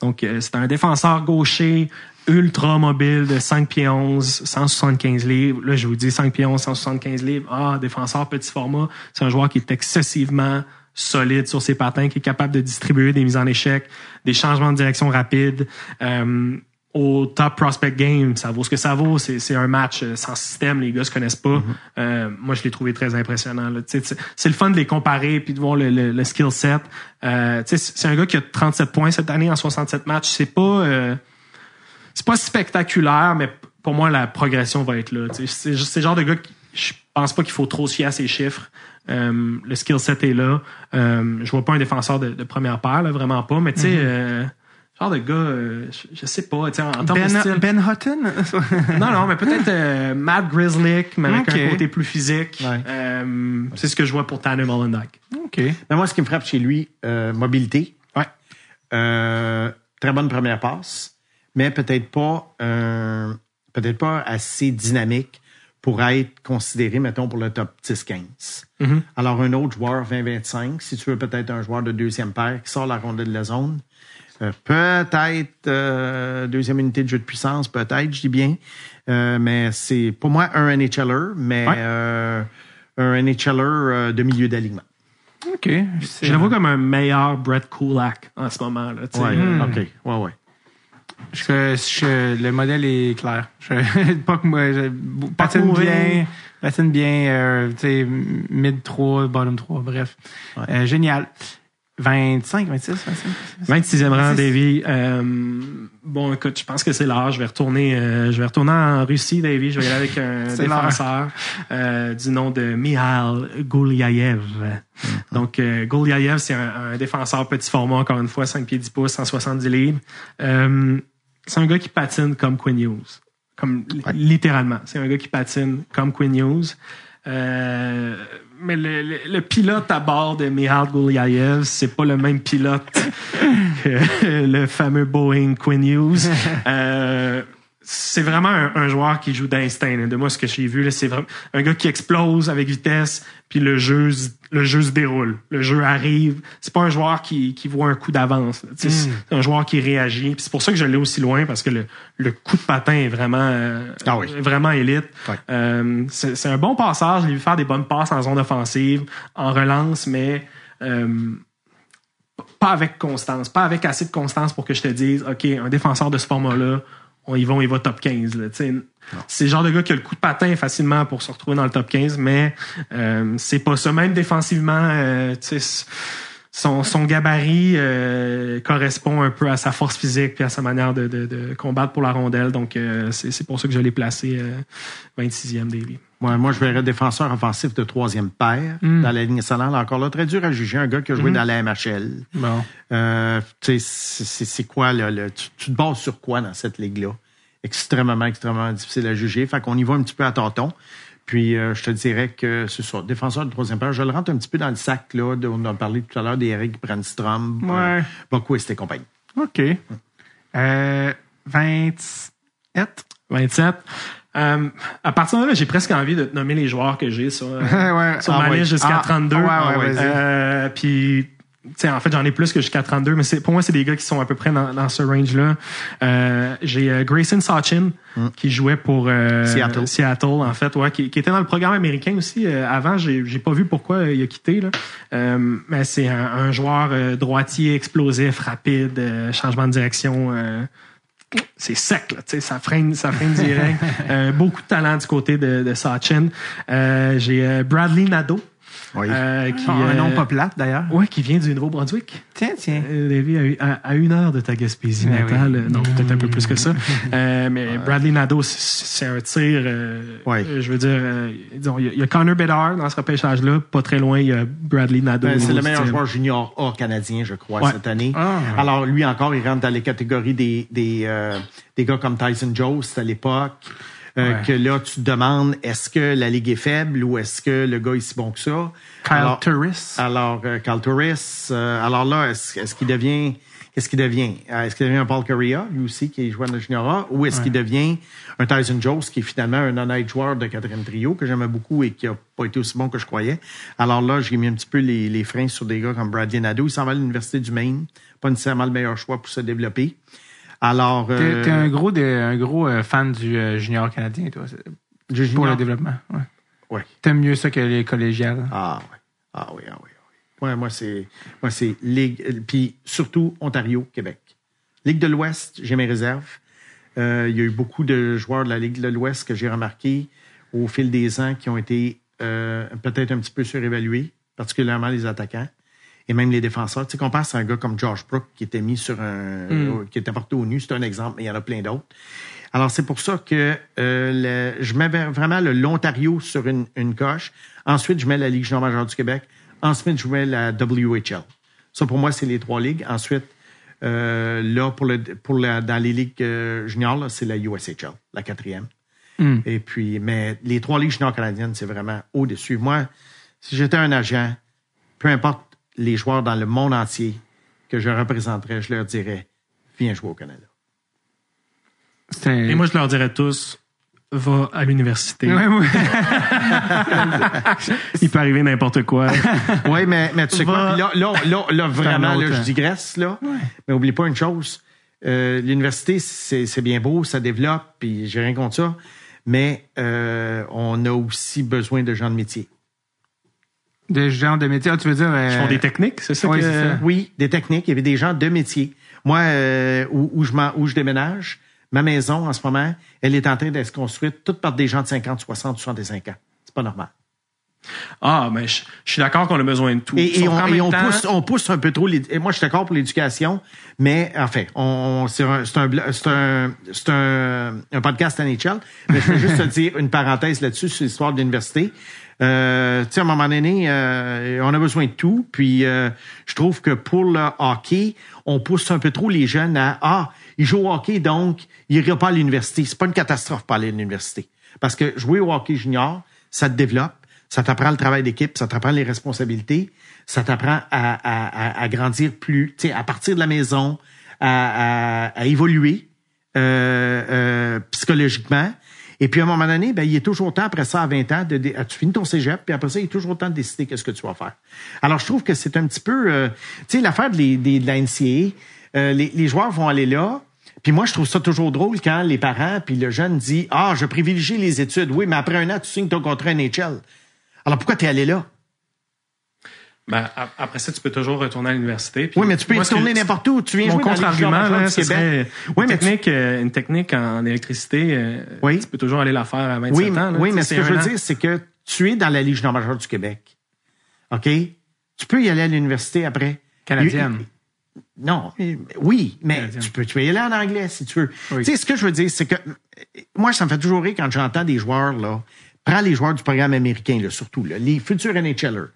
Donc, euh, c'est un défenseur gaucher ultra mobile de 5 pieds 11, 175 livres. Là, je vous dis 5 pieds 11, 175 livres. Ah, défenseur petit format. C'est un joueur qui est excessivement solide sur ses patins, qui est capable de distribuer des mises en échec, des changements de direction rapides. Euh, au top prospect game, ça vaut ce que ça vaut. C'est, c'est un match euh, sans système, les gars se connaissent pas. Euh, moi, je l'ai trouvé très impressionnant. C'est, c'est le fun de les comparer puis de voir le, le, le skill set. Euh, c'est un gars qui a 37 points cette année en 67 matchs. C'est pas euh, c'est pas spectaculaire, mais pour moi, la progression va être là. C'est c'est le genre de gars qui je pense pas qu'il faut trop se fier à ses chiffres. Euh, le skill set est là. Euh, je vois pas un défenseur de, de première paire, là, vraiment pas, mais tu sais, euh, genre de gars, euh, je, je sais pas, tu sais, en, en termes de Ben, style. ben Hutton? Non, non, mais peut-être euh, Matt Grizzlick, mais avec un côté plus physique. Ouais. Euh, c'est ce que je vois pour Tanner Mollendijk. OK. Mais moi, ce qui me frappe chez lui, euh, mobilité. Ouais. Euh, très bonne première passe, mais peut-être pas euh, peut-être pas assez dynamique pour être considéré, mettons, pour le top 10-15. Alors, un autre joueur 20-25, si tu veux peut-être un joueur de deuxième paire qui sort la rondelle de la zone, euh, peut-être euh, deuxième unité de jeu de puissance, peut-être, je dis bien. Euh, mais c'est pour moi un NHLer, mais Ouais. euh, un NHLer euh, de milieu d'alignement. OK. Je le vois comme un meilleur Brett Kulak en ce moment. Là. Ouais, Hmm. OK. Ouais, ouais. Je, je- le modèle est clair. Je, pas que moi, je, patine courir. bien, patine bien, euh, tu sais, mid 3, bottom 3, bref. Euh, génial. 25, 26, 25. 26e rang, 26. Davy. Euh, bon, écoute, je pense que c'est l'heure. Je vais retourner, euh, je vais retourner en Russie, Davy. Je vais y aller avec un défenseur euh, du nom de Mihal Gouliayev. Donc, euh, Gouliayev, c'est un, un défenseur petit format, encore une fois, 5 pieds 10 pouces, 170 livres. Euh, c'est un gars qui patine comme Quinn Hughes. Comme li- littéralement. C'est un gars qui patine comme Quinn Hughes. Euh, mais le, le- le pilote à bord de Mihal Gouliayev, c'est pas le même pilote que le fameux Boeing Quinn Hughes. Euh, c'est vraiment un, un joueur qui joue d'instinct. De moi, ce que j'ai vu, c'est vraiment un gars qui explose avec vitesse, puis le jeu, se- le jeu se déroule. Le jeu arrive. C'est pas un joueur qui, qui voit un coup d'avance. sais, C'est un joueur qui réagit. C'est pour ça que je l'ai aussi loin, parce que le, le coup de patin est vraiment, euh, Ah oui. vraiment élite. Euh, c'est c'est un bon passage. Je l'ai vu faire des bonnes passes en zone offensive, en relance, mais euh, pas avec constance, pas avec assez de constance pour que je te dise, OK, un défenseur de ce format-là, on y va, on y va top 15. là. Tu sais, C'est le genre de gars qui a le coup de patin facilement pour se retrouver dans le top 15, mais euh, c'est pas ça. Même défensivement, euh, son, son gabarit euh, correspond un peu à sa force physique puis à sa manière de, de, de combattre pour la rondelle. Donc, euh, c'est pour ça que je l'ai placé euh, 26e, Davy. Moi, moi, je verrais défenseur offensif de troisième paire Hmm. dans la ligne nationale. Encore là, très dur à juger. Un gars qui a joué dans la MHL. Bon. Euh, tu sais, c'est- quoi, là, le- tu, tu te bases sur quoi dans cette ligue-là? Extrêmement, extrêmement difficile à juger. Fait qu'on y va un petit peu à tâtons. Puis, euh, je te dirais que c'est ça. Défenseur de troisième paire, je le rentre un petit peu dans le sac, là, dont on a parlé tout à l'heure d'Eric Brandstrom, Ouais. euh, Boquist et compagnie. OK. Euh, 27. 27. Euh, à partir de là, j'ai presque envie de te nommer les joueurs que j'ai sur, euh, Ouais. sur Ah, ma ouais. liste jusqu'à Ah, 32. ouais, ouais, Ah. Euh, puis, tu sais, en fait, j'en ai plus que jusqu'à 32, mais c'est, pour moi, c'est des gars qui sont à peu près dans, dans ce range-là. Euh, j'ai euh, Grayson Sachin, qui jouait pour euh, Seattle. Seattle, en fait, ouais, qui, qui était dans le programme américain aussi. Euh, avant, j'ai, j'ai pas vu pourquoi il a quitté. Là. Euh, mais c'est un, un joueur euh, droitier, explosif, rapide, euh, changement de direction. C'est sec, là, tu sais, ça freine, ça freine direct. Euh, beaucoup de talent du côté de, de Sachin. Euh, j'ai euh, Bradley Nadeau. Oui. euh, qui, Ah, un nom euh, pas plate, d'ailleurs. Ouais, qui vient du Nouveau-Brunswick. Tiens, tiens. Euh, Lévi, à, à- à une heure de ta Gaspésie Ben natale. oui. Non, peut-être un peu plus que ça. Euh, mais Bradley Nadeau, c'est- un tir. euh, Ouais. euh, Je veux dire, euh, disons, il y, a- il y a Connor Bedard dans ce repêchage-là. Pas très loin, il y a Bradley Nadeau. Ben, c'est le meilleur joueur junior A canadien, je crois, Ouais. cette année. Ah. Alors, lui encore, il rentre dans les catégories des, des, euh, des gars comme Tyson Jones à l'époque. Euh, Ouais. Que là, tu te demandes, est-ce que la ligue est faible ou est-ce que le gars est si bon que ça? Kyle alors, Turris. alors, euh, Kyle Turris, euh, alors là, est-ce est-ce qu'il devient... Qu'est-ce qu'il devient? Euh, Est-ce qu'il devient un Paul Correa, lui aussi, qui est joueur de junior A, ou est-ce qu'il devient un Tyson Jones, qui est finalement un honnête joueur de quatrième trio, que j'aimais beaucoup et qui a pas été aussi bon que je croyais? Alors là, j'ai mis un petit peu les, les freins sur des gars comme Bradley Nadeau. Il s'en va à l'Université du Maine. Pas nécessairement le meilleur choix pour se développer. Alors, euh, t'es un gros, de- un gros euh, fan du euh, junior canadien, toi, du pour junior- le développement. Ouais. Ouais. T'aimes mieux ça que les collégiales? Ah oui. Ah oui, ah oui, ah oui. Ouais, moi, c'est. Moi, c'est Ligue. euh, Puis surtout Ontario, Québec. Ligue de l'Ouest, j'ai mes réserves. Euh, il y a eu beaucoup de joueurs de la Ligue de l'Ouest que j'ai remarqué au fil des ans qui ont été euh, peut-être un petit peu surévalués, particulièrement les attaquants et même les défenseurs. Tu sais, qu'on pense à un gars comme Josh Brook qui était mis sur un. euh, qui était porté au nu, c'est un exemple, mais il y en a plein d'autres. Alors, c'est pour ça que euh, le- je mets vraiment l'Ontario sur une, une coche. Ensuite, je mets la Ligue junior majeure du Québec. Ensuite, je mets la WHL. Ça, pour moi, c'est les trois ligues. Ensuite, euh, là, pour le, pour la, dans les ligues euh, juniors, c'est la USHL, la quatrième. Hmm. Et puis, mais les trois ligues juniors canadiennes, c'est vraiment au-dessus. Moi, si j'étais un agent, peu importe les joueurs dans le monde entier que je représenterais, je leur dirais, viens jouer au Canada. Et moi, je leur dirais tous, va à l'université. Ouais, ouais. Il peut arriver n'importe quoi. Oui, mais, mais tu sais quoi? Va- Là, là, là, là, vraiment, là, je digresse, là. Mais oublie pas une chose. Euh, L'université, c'est c'est bien beau, ça développe, puis j'ai rien contre ça. Mais euh, on a aussi besoin de gens de métier. Des genres de métiers. Ah, tu veux dire. euh, Ils font des techniques, c'est ça que... ça. Oui, des techniques. Il y avait des gens de métier. Moi, euh, où, où je m'en- où je déménage, ma maison, en ce moment, elle est en train d'être construite toute par des gens de 50, 60, 65 ans. C'est pas normal. Ah, mais je, je suis d'accord qu'on a besoin de tout. Et, on, qu'en et même on temps- pousse, on pousse un peu trop. les- et moi, je suis d'accord pour l'éducation, mais enfin, on, on- c'est un, c'est un, un, c'est un, un podcast NHL. Mais je vais juste te dire une parenthèse là-dessus sur l'histoire de l'université. Euh, tu sais, à un moment donné, euh, on a besoin de tout. Puis, euh, je trouve que pour le hockey, on pousse un peu trop les jeunes à ah, ils jouent au hockey, donc ils n'iront pas à l'université. C'est pas une catastrophe pas aller à l'université, parce que jouer au hockey junior, ça te développe. Ça t'apprend le travail d'équipe, ça t'apprend les responsabilités, ça t'apprend à, à, à, grandir plus, tu sais, à partir de la maison, à, à, à évoluer euh, euh, psychologiquement. Et puis à un moment donné, ben, il est toujours temps après ça, à 20 ans, de, dé- tu finis ton cégep, puis après ça, il est toujours temps de décider qu'est-ce que tu vas faire. Alors je trouve que c'est un petit peu, euh, tu sais, l'affaire de, de la NCAA, euh, les, les joueurs vont aller là. Puis moi, je trouve ça toujours drôle quand les parents puis le jeune dit Ah, je privilégie les études. Oui, mais après un an, tu signes ton contrat NHL. Alors pourquoi t'es allé là? Ben, ap- après ça, tu peux toujours retourner à l'université. Oui, mais tu peux y retourner n'importe où. Tu viens Mon contre-argument, là, ce serait Oui, une, mais tu- technique, euh, une technique en électricité. euh, Oui. Tu peux toujours aller la faire à 27 Oui, ans. là, oui mais ce que je veux an. dire, c'est que tu es dans la Ligue junior majeure du Québec. OK? Tu peux y aller à l'université après. Canadienne. Non, oui, mais Canadienne. tu peux, tu peux y aller en anglais si tu veux. Oui. Tu sais, ce que je veux dire, c'est que moi, ça me fait toujours rire quand j'entends des joueurs, là, Prends les joueurs du programme américain, là, surtout, là, les futurs NHLers.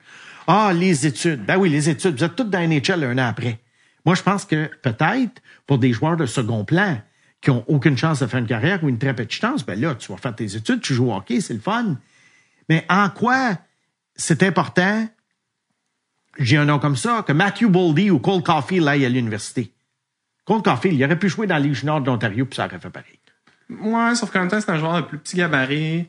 Ah, les études. Ben oui, les études. Vous êtes tous dans NHL un an après. Moi, je pense que peut-être pour des joueurs de second plan qui ont aucune chance de faire une carrière ou une très petite chance, ben là, tu vas faire tes études, tu joues au hockey, c'est le fun. Mais en quoi c'est important, j'ai un nom comme ça, que Matthew Boldy ou Cole Caulfield aillent à l'université? Cole Caulfield, il aurait pu jouer dans la Ligue junior de l'Ontario, puis ça aurait fait pareil. Ouais, sauf qu'en même temps, c'est un joueur de plus petit gabarit.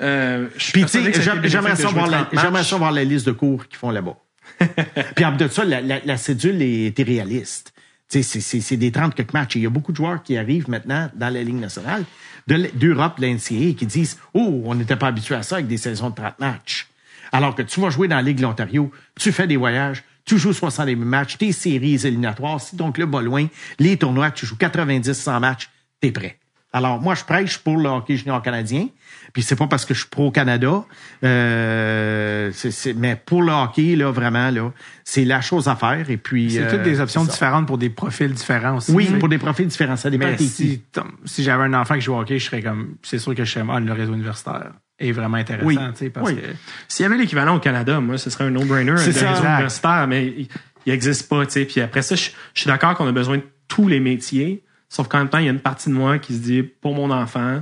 Euh, Puis, tu sais, j'aimerais ça, voir la, 30 matchs. j'aimerais ça voir la liste de cours qu'ils font là-bas. Puis, en plus de ça, la, la, la cédule était réaliste. Tu sais, c'est- des 30 quelques matchs. Il y a beaucoup de joueurs qui arrivent maintenant dans la Ligue nationale d'Europe, de la NCAA, qui disent « Oh, on n'était pas habitué à ça avec des saisons de 30 matchs. » Alors que tu vas jouer dans la Ligue de l'Ontario, tu fais des voyages, tu joues 60 matchs, tes séries éliminatoires, si ton club va loin, les tournois, tu joues 90-100 matchs, t'es prêt. Alors, moi, je prêche pour le hockey junior canadien. Puis c'est pas parce que je suis pro-Canada. Euh, c'est- c'est- mais pour le hockey, là, vraiment, là, c'est la chose à faire. Et puis. C'est euh, toutes des options ça. différentes pour des profils différents aussi. Oui, pour des profils différents. Ça dépend si, si j'avais un enfant qui joue au hockey, je serais comme, c'est sûr que je serais ah, le réseau universitaire est vraiment intéressant, Oui. tu sais, parce Oui. que S'il y avait l'équivalent au Canada, moi, ce serait un no-brainer, un C'est réseau ça. universitaire, mais il, il existe pas, tu sais. Puis après ça, je, je suis d'accord qu'on a besoin de tous les métiers, sauf qu'en même temps, il y a une partie de moi qui se dit, pour mon enfant, euh,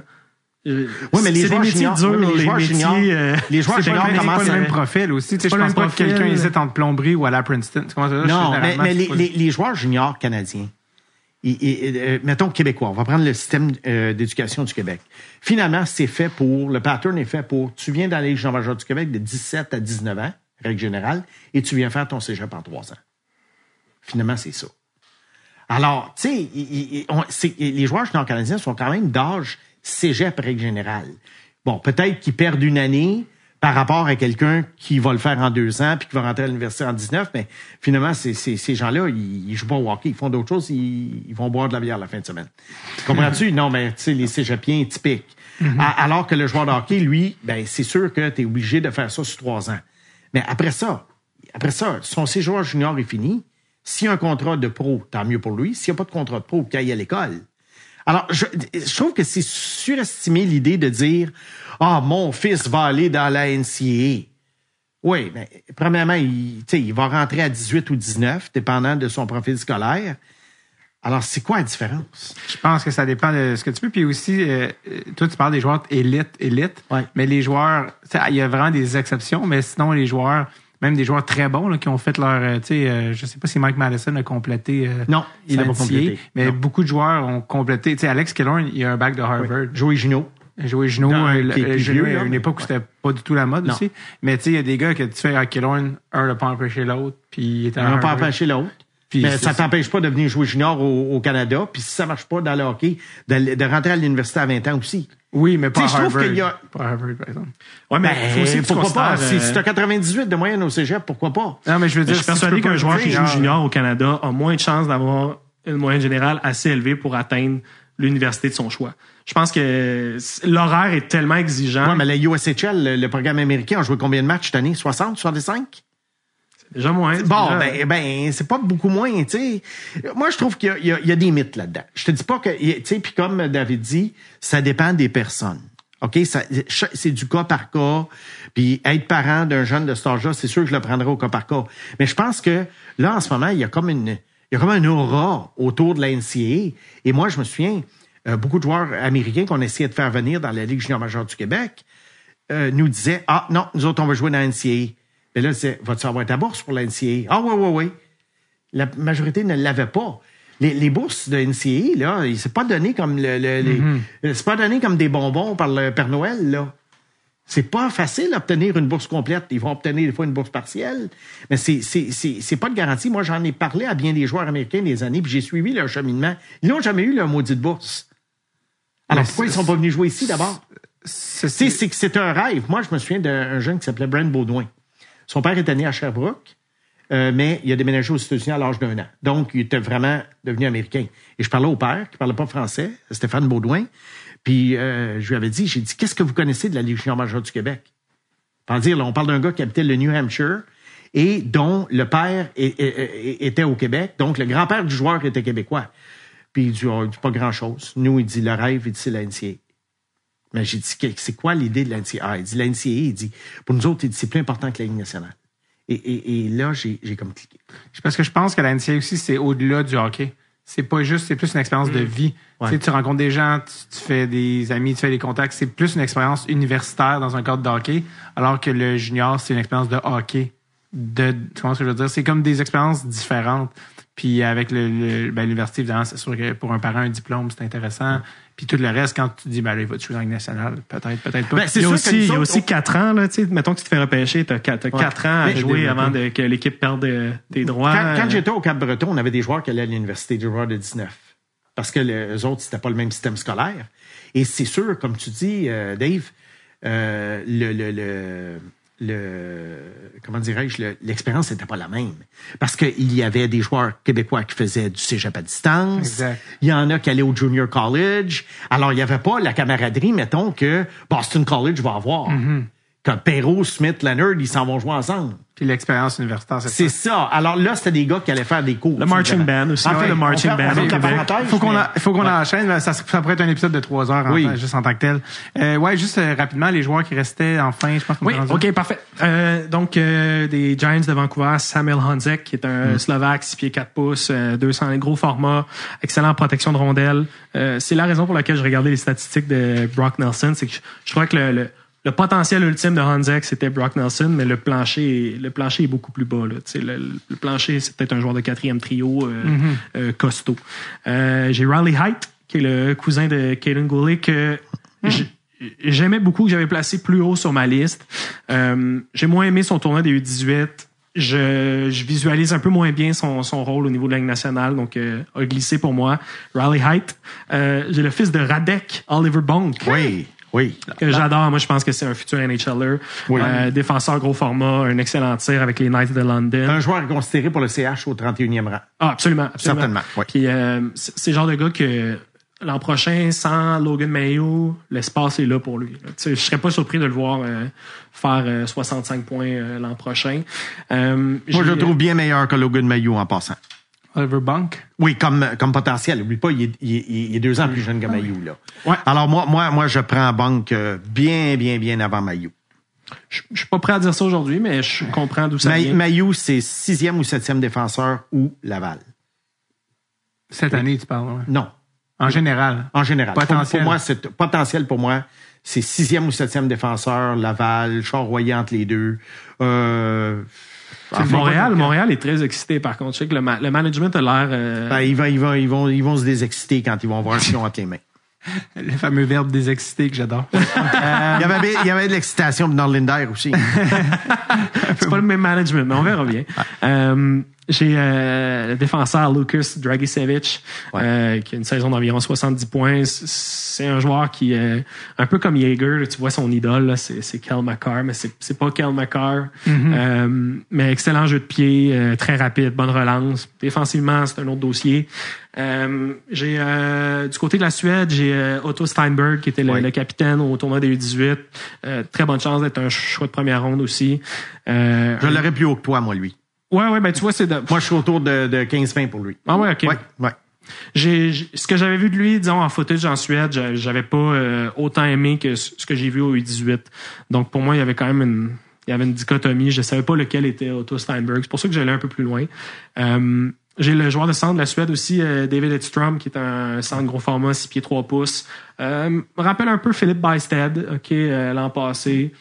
Oui, mais les joueurs juniors- les les joueurs juniors- euh, les joueurs juniors commencent le à- même profil aussi. Tu sais, C'est je pense pas que quelqu'un hésite entre Plomberie ou à la Princeton. Tu comprends ça? Non, mais, les, joueurs juniors canadiens, euh, mettons québécois, on va prendre le système euh, d'éducation du Québec. Finalement, c'est fait pour, le pattern est fait pour, tu viens dans la Ligue junior majeure du Québec de 17 à 19 ans, règle générale, et tu viens faire ton cégep en trois ans. Finalement, c'est ça. Alors, tu sais, les joueurs juniors canadiens sont quand même d'âge cégep, règle générale. Bon, peut-être qu'ils perdent une année par rapport à quelqu'un qui va le faire en deux ans puis qui va rentrer à l'université en 19, mais finalement, ces gens-là, ils, ils jouent pas au hockey, ils font d'autres choses, ils, ils vont boire de la bière la fin de semaine. Comprends-tu? Non, mais tu sais, les cégepiens typiques. A- Alors que le joueur de hockey, lui, ben, c'est sûr que tu es obligé de faire ça sur trois ans. Mais après ça, après ça, son séjour junior est fini. S'il y a un contrat de pro, tant mieux pour lui. S'il n'y a pas de contrat de pro, qu'il aille à l'école. Alors, je, je trouve que c'est surestimé l'idée de dire Ah, mon fils va aller dans la NCAA. Oui, mais premièrement, il, va rentrer à 18 ou 19, dépendant de son profil scolaire. Alors, c'est quoi la différence? Je pense que ça dépend de ce que tu veux. Puis aussi, euh, euh, toi, tu parles des joueurs élite, élite. Ouais. Mais les joueurs, il y a vraiment des exceptions, mais sinon, les joueurs, même des joueurs très bons là, qui ont fait leur, euh, tu sais, euh, je sais pas si Mike Madison a complété. euh, Non, il l'a pas complété. Mais Non. beaucoup de joueurs ont complété. Tu sais, Alex Killorn, il a un bac de Harvard. Joey Gino. Jouer genou, Dans- euh, vieux, à une époque où c'était pas du tout la mode Non. aussi. Mais tu sais, il y a des gars que tu fais à Killorn, un n'a pas empêché l'autre, puis il n'a pas empêché l'autre. Puis Mais c'est ça t'empêche pas de venir jouer junior au, au Canada. Puis si ça marche pas dans le hockey, de, de rentrer à l'université à 20 ans aussi. Oui, mais pas Tu à je trouve Harvard. qu'il y a- Pas à Harvard, par exemple. Ouais, mais Ben, faut aussi tu pourquoi pas? Si, si t'as 98 de moyenne au cégep, pourquoi pas? Non, mais je veux dire, Je suis tu persuadé qu'un joueur qui joue junior au Canada a moins de chances d'avoir une moyenne générale assez élevée pour atteindre l'université de son choix. Je pense que l'horaire est tellement exigeant. Ouais, mais la USHL, le, le programme américain, a joué combien de matchs cette année? 60, 65? Déjà moins. Bon, déjà- ben, ben c'est pas beaucoup moins, tu sais. Moi, je trouve qu'il y a- y, y des mythes là-dedans. Je te dis pas que, tu sais, puis comme David dit, ça dépend des personnes. OK? C'est du cas par cas. Puis être parent d'un jeune de cet âge-là, c'est sûr que je le prendrai au cas par cas. Mais je pense que là, en ce moment, il y a comme une, il y a comme un aura autour de la NCAA. Et moi, je me souviens, euh, beaucoup de joueurs américains qu'on essayait de faire venir dans la Ligue junior majeure du Québec euh, nous disaient, ah non, nous autres, on va jouer dans la NCAA. Mais là, c'est, vas-tu avoir ta bourse pour la NCAA? Ah oui, oui, oui. La majorité ne l'avait pas. Les, les bourses de NCAA, là, il s'est pas donné comme le, Mm-hmm. c'est pas donné comme des bonbons par le Père Noël, là. C'est pas facile d'obtenir une bourse complète. Ils vont obtenir des fois une bourse partielle, mais c'est c'est c'est c'est pas de garantie. Moi, j'en ai parlé à bien des joueurs américains des années, puis j'ai suivi leur cheminement. Ils n'ont jamais eu leur maudite bourse. Alors Mais pourquoi ils c'est- sont pas venus jouer ici d'abord? C'est- c'est que c'est un rêve. Moi, je me souviens d'un jeune qui s'appelait Brent Baudouin. Son père était né à Sherbrooke, euh, mais il a déménagé aux États-Unis à l'âge d'un an. Donc, il était vraiment devenu américain. Et je parlais au père, qui parlait pas français, Stéphane Baudouin. Puis, euh, je lui avais dit, j'ai dit, qu'est-ce que vous connaissez de la junior majeure du Québec? Dire, on parle d'un gars qui habitait le New Hampshire et dont le père était au Québec. Donc, le grand-père du joueur était québécois. Puis, il dit, oh, dit pas grand-chose. Nous, il dit, le rêve, il dit, c'est. Mais j'ai dit, c'est quoi l'idée de l'NCAA? Ah, il dit, l'NCAA, il dit, pour nous autres, c'est plus important que la Ligue nationale. Et, et, et là, j'ai, comme cliqué. Parce que je pense que la NCAA aussi, c'est au-delà du hockey. C'est pas juste, c'est plus une expérience de vie. Ouais. Tu sais, tu rencontres des gens, tu, tu fais des amis, tu fais des contacts. C'est plus une expérience universitaire dans un cadre de hockey, alors que le junior, c'est une expérience de hockey. De, tu comprends ce que je veux dire? C'est comme des expériences différentes. Puis avec le, le- ben, l'université, évidemment, c'est sûr que pour un parent, un diplôme, c'est intéressant. Puis tout le reste, quand tu dis, ben là, il va te jouer dans la nationale, peut-être, peut-être pas. Ben, c'est Il y a sûr aussi, il y a aussi quatre ans, là, tu sais, mettons que tu te fais repêcher, t'as quatre, t'as Ouais. quatre ans à Mais- jouer avant de, que l'équipe perde euh, tes droits. Quand, quand Euh, j'étais au Cap-Breton, on avait des joueurs qui allaient à l'université, des joueurs de 19. Parce que les autres, c'était pas le même système scolaire. Et c'est sûr, comme tu dis, euh, Dave, euh, le, le, le, le- comment dirais-je, le- l'expérience n'était pas la même. Parce qu'il y avait des joueurs québécois qui faisaient du cégep à distance. Exact. Il y en a qui allaient au junior college. Alors, il n'y avait pas la camaraderie, mettons, que Boston College va avoir. Que Perrault, Smith, Leonard, ils s'en vont jouer ensemble. Puis l'expérience universitaire, c'est C'est ça. ça. Alors là, c'était des gars qui allaient faire des cours. Le marching band aussi. En Ouais, fait, le marching on fait- band on fait la faut qu'on mais- faut qu'on Ouais. enchaîne. Ça, ça pourrait être un épisode de trois heures, en Oui. juste en tant que tel. Euh, ouais, juste euh, rapidement, les joueurs qui restaient, enfin, je pense qu'on Oui, OK, parfait. Euh, donc, euh, des Giants de Vancouver, Samuel Hanzek, qui est un Mm. Slovaque, 6 pieds 4 pouces, euh, 200 gros format, excellent protection de rondelle. Euh, c'est la raison pour laquelle je regardais les statistiques de Brock Nelson. C'est que je, je crois que le, le, le potentiel ultime de Hanzek, c'était Brock Nelson, mais le plancher, est- le plancher est beaucoup plus bas. Là. Tu sais, Le, le plancher, c'est peut-être un joueur de quatrième trio euh, Mm-hmm. euh, costaud. Euh, J'ai Riley Height, qui est le cousin de Caden Goulet, que j'ai- j'aimais beaucoup, que j'avais placé plus haut sur ma liste. Euh, J'ai moins aimé son tournoi des U18. Je, je visualise un peu moins bien son, son rôle au niveau de la Ligue nationale, donc euh, a glissé pour moi. Riley Height. Euh, J'ai le fils de Radek, Oliver Bonk Oui, oui. que j'adore. Moi, je pense que c'est un futur NHLer. Oui. Euh, défenseur gros format, un excellent tir avec les Knights de London. Un joueur considéré pour le CH au 31e rang. Ah, absolument, absolument. Certainement, oui. Puis euh, c'est le genre de gars que l'an prochain, sans Logan Mayo, l'espace est là pour lui. Je serais pas surpris de le voir euh, faire euh, 65 points euh, l'an prochain. Euh, Moi, je le trouve bien meilleur que Logan Mayou en passant. Oui, comme, comme potentiel. Oublie pas, il est, il deux ans plus jeune que Mayou, là. Ouais. Alors, moi, moi, moi, je prends Banque euh, bien, bien, bien avant Mayou. Je je suis pas prêt à dire ça aujourd'hui, mais je comprends d'où ça May- vient. Mayou, c'est sixième ou septième défenseur ou Laval. Cette année, tu parles. ouais. Non, En général. en général. Pour- Potentiel. Pour, moi, c'est potentiel pour moi, c'est sixième ou septième défenseur, Laval, Charroyer entre les deux. Euh, Le Montréal, Montréal est très excité par contre. Je sais que le, ma- le management a l'air. euh, ben, ils, vont, ils, vont, ils, vont, ils vont se désexciter quand ils vont voir ce qu'ils ont entre les mains. Le fameux verbe désexcité que j'adore. Il y avait, il y avait de l'excitation dans Linder aussi. C'est pas le même management, mais on verra bien. Euh, j'ai euh, le défenseur Lucas Dragicevic, euh, qui a une saison d'environ 70 points. C'est un joueur qui, euh, un peu comme Jaeger, tu vois son idole, c'est Kel McCarr, mais c'est pas Kel McCarr. Euh, mais excellent jeu de pied, euh, très rapide, bonne relance. Défensivement, c'est un autre dossier. Euh, j'ai euh, du côté de la Suède, j'ai euh, Otto Steinberg qui était le, capitaine au tournoi des U18. Euh, très bonne chance d'être un choix de première ronde aussi. Euh, Je l'aurais plus haut que toi, moi, lui. Ouais, ouais, ben tu vois, c'est de... Moi, je suis autour de, de 15-20 pour lui. Ah ouais, ok. Ouais, ouais. J'ai, j'ai- ce que j'avais vu de lui, disons, en footage en Suède, j'a- j'avais pas euh, autant aimé que ce ce que j'ai vu au U18. Donc pour moi, il y avait quand même une, il y avait une dichotomie. Je savais pas lequel était Otto Steinberg. C'est pour ça que j'allais un peu plus loin. J'ai le joueur de centre de la Suède aussi, euh, David Edstrom, qui est un centre gros format, 6 pieds 3 pouces. Euh, me rappelle un peu Philippe Bysted, ok, euh, l'an passé.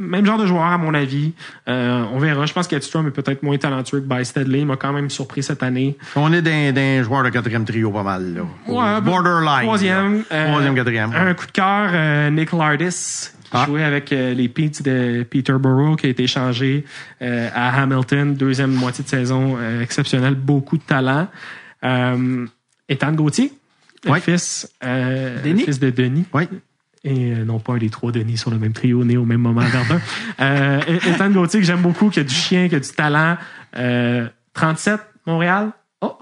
Même genre de joueur, à mon avis. Euh, on verra. Je pense qu'Edstrom est peut-être moins talentueux que Bysted. Il m'a quand même surpris cette année. On est d'un, d'un joueur de quatrième trio pas mal, là. Ouais, Borderline. Troisième. euh, Troisième, quatrième. Un coup de cœur, euh, Nick Lardis, Ah. jouait avec euh, les Peets de Peterborough, qui a été échangé euh, à Hamilton. Deuxième moitié de saison euh, exceptionnelle, beaucoup de talent. Euh, Ethan Gauthier, Ouais. fils, euh, fils de Denis. Oui. Et euh, non pas les trois Denis sur le même trio, nés au même moment à Verdun. euh, Ethan Gauthier, que j'aime beaucoup, qui a du chien, qui a du talent. Euh, 37, Montréal. Oh!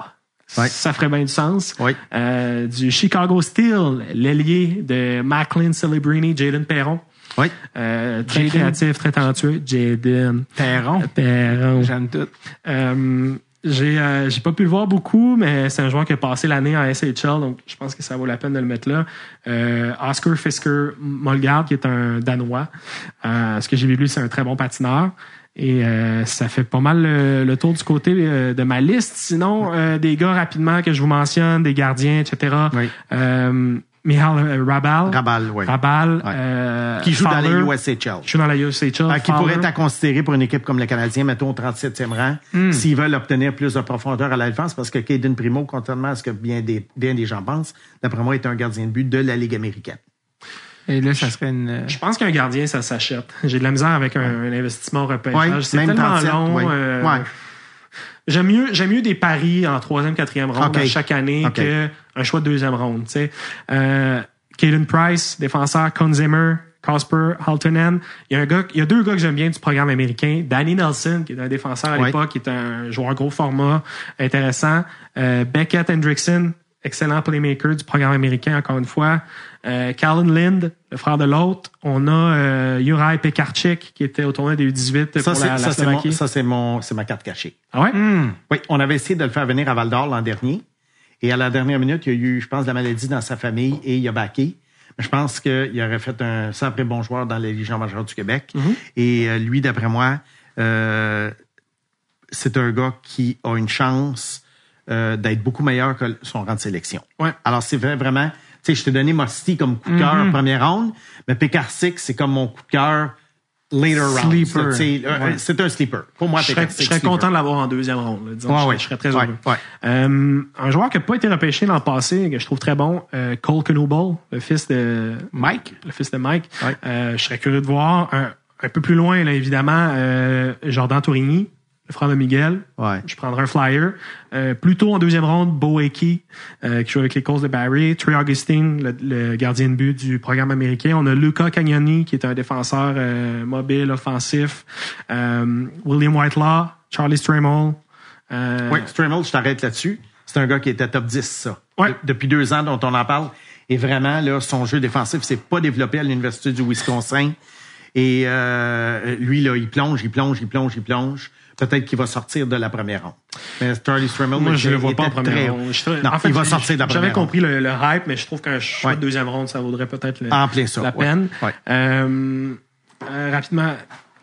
Ouais. Ça ferait bien du sens. Oui. Euh, du Chicago Steel, l'ailier de Macklin Celebrini, Jaden Perron. Oui. Euh, très créatif, très talentueux. Jaden Perron. Perron. J'aime tout. Euh, J'ai euh, j'ai pas pu le voir beaucoup, mais c'est un joueur qui a passé l'année en SHL, donc je pense que ça vaut la peine de le mettre là. Euh, Oscar Fisker Molgard, qui est un Danois. Euh, ce que j'ai vu lui, c'est un très bon patineur. Et euh, ça fait pas mal le, le tour du côté euh, de ma liste. Sinon, euh, des gars rapidement que je vous mentionne, des gardiens, etc. Oui. Michal euh, Rabal. Rabal, oui. Rabal. Ouais. euh, Qui joue dans la USHL. Qui joue dans la USHL. Ah, qui Fowler. pourrait être à considérer pour une équipe comme le Canadien, mettons au 37e rang, Hmm. s'ils veulent obtenir plus de profondeur à la défense, parce que Caden Primo, contrairement à ce que bien des, bien des gens pensent, d'après moi, est un gardien de but de la Ligue américaine. Et là, ça serait une. Je pense qu'un gardien, ça s'achète. J'ai de la misère avec un, un investissement au repêchage. Ouais, c'est même tellement 37, long. ouais. euh, Ouais. J'aime mieux, j'aime mieux des paris en troisième, quatrième ronde chaque année Ok. qu'un choix de deuxième ronde. Tu sais, euh, Caden Price, défenseur, Con Zimmer, Casper Haltonen. Il y a un gars, il y a deux gars que j'aime bien du programme américain. Danny Nelson, qui est un défenseur à Ouais. l'époque, qui est un joueur gros format, intéressant. Euh, Beckett Hendrickson, excellent playmaker du programme américain, encore une fois. Euh, Callan Lind, le frère de l'autre. On a euh, Juraj Pekarczyk, qui était au tournoi des U18 Ça, pour c'est, la, la ça, c'est Slovaquie. ça, ma carte cachée. Ah ouais? Oui, on avait essayé de le faire venir à Val d'Or l'an dernier. Et à la dernière minute, il y a eu, je pense, de la maladie dans sa famille et il a baqué. Mais je pense qu'il aurait fait un sacré bon joueur dans la Légion majeure du Québec. Et euh, lui, d'après moi, euh, c'est un gars qui a une chance euh, d'être beaucoup meilleur que son rang de sélection. Ouais. Alors, c'est vrai, vraiment... Tu sais, je t'ai donné Mosty comme coup de cœur en première ronde, mais Pécarsik, c'est comme mon coup de cœur later round. Sleeper. Sais, euh, Ouais. C'est un sleeper. Pour moi, Je serais, je serais content de l'avoir en deuxième ronde. là, disons. Ouais, je, serais- ouais. je serais très heureux. ouais. Euh, un joueur qui n'a pas été repêché l'an passé, que je trouve très bon, euh, Cole Knuble, le fils de Mike? le fils de Mike. Ouais. Euh, je serais curieux de voir un, un peu plus loin, là, évidemment, euh, Jordan Tourigny, le frère de Miguel. Ouais. Je prendrai un flyer. Euh, plutôt en deuxième ronde, Bo Hickey, euh, qui joue avec les Colts de Barry. Trey Augustine, le, le gardien de but du programme américain. On a Luca Cagnoni, qui est un défenseur euh, mobile, offensif. Euh, William Whitelaw, Charlie Stramel. Euh, Oui, Stramel, je t'arrête là-dessus. C'est un gars qui était top 10, ça. Ouais. De- depuis deux ans dont on en parle. Et vraiment, là, son jeu défensif s'est pas développé à l'Université du Wisconsin. Et euh, lui, là, il plonge, il plonge, il plonge, il plonge. Peut-être qu'il va sortir de la première ronde. Mais Charlie Stramel, Moi, je le vois pas en première ronde. Non, en fait, il va sortir de la J'avais première compris le, le hype, mais je trouve qu'un choix Ouais. de deuxième ronde, ça vaudrait peut-être la ouais. peine. Ouais. Euh, euh, rapidement,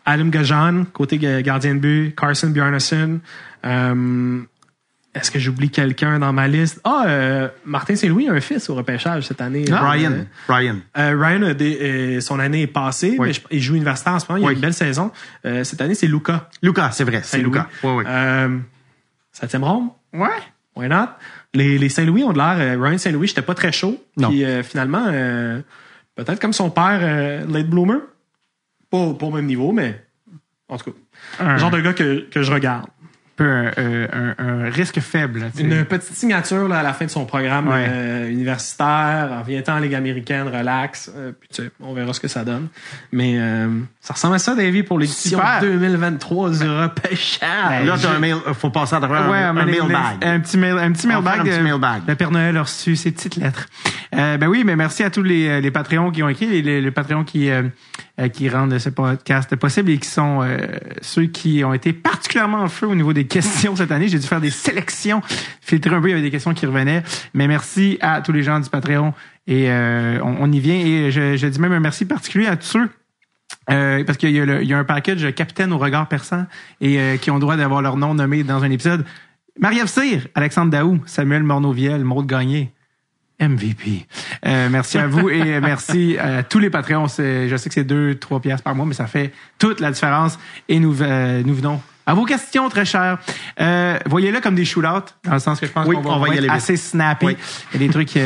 Adam Gajan, côté ga- gardien de but, Carson Bjarnason. Euh, Est-ce que j'oublie quelqu'un dans ma liste? Ah, euh, Martin Saint-Louis a un fils au repêchage cette année. Brian. Euh, Brian. euh, Ryan, a des- euh, son année est passée, Oui. mais je- il joue universitaire en ce moment. Il a une belle saison. Euh, cette année, c'est Luca. Lucas, c'est vrai, c'est Saint-Louis. Lucas. Oui, oui. Euh, septième ronde? Ouais. Why not? Les, les Saint-Louis ont de l'air. euh, Ryan Saint-Louis, j'étais pas très chaud. Non. Puis euh, finalement, euh, peut-être comme son père, euh, late bloomer. Pas, pas au même niveau, mais en tout cas, Un, le genre de gars que, que je regarde. Peu un, euh, un- un risque faible. Une petite signature là, à la fin de son programme Ouais. euh, universitaire, en vient en Ligue américaine, relax. euh, puis tu sais, on verra ce que ça donne. Mais euh, ça ressemble à ça, Davy, pour l'édition Super. 2023 du repêchage. Là, t'as un mail, faut passer à travers Ouais, un, un les- mailbag. Un petit, mail, un petit mailbag. un petit de- mailbag. Le Père Noël a reçu ses petites lettres. Euh, ben oui, mais merci à tous les, les Patreons qui ont écrit, les, les, les Patreons qui, euh, euh, qui rendent ce podcast possible et qui sont euh, ceux qui ont été particulièrement en feu au niveau des questions cette année. J'ai dû faire des sélections, filtrer un peu, il y avait des questions qui revenaient. Mais merci à tous les gens du Patreon et euh, on, on y vient. Et je, je dis même un merci particulier à tous ceux euh, parce qu'il y, y a un package capitaine au regard perçant et euh, qui ont le droit d'avoir leur nom nommé dans un épisode. Marie-Ève Cyr, Alexandre Daou, Samuel Morneau-Viel, Maud Gagné, MVP. Euh, merci à vous et merci à tous les Patreons. Je sais que c'est 2 trois piastres par mois, mais ça fait toute la différence. Et nous, euh, nous venons à vos questions, très chères. Euh, Voyez-le comme des shootouts, dans le sens que je pense Oui, qu'on va, on va y aller assez snappy. Oui. Il y a des trucs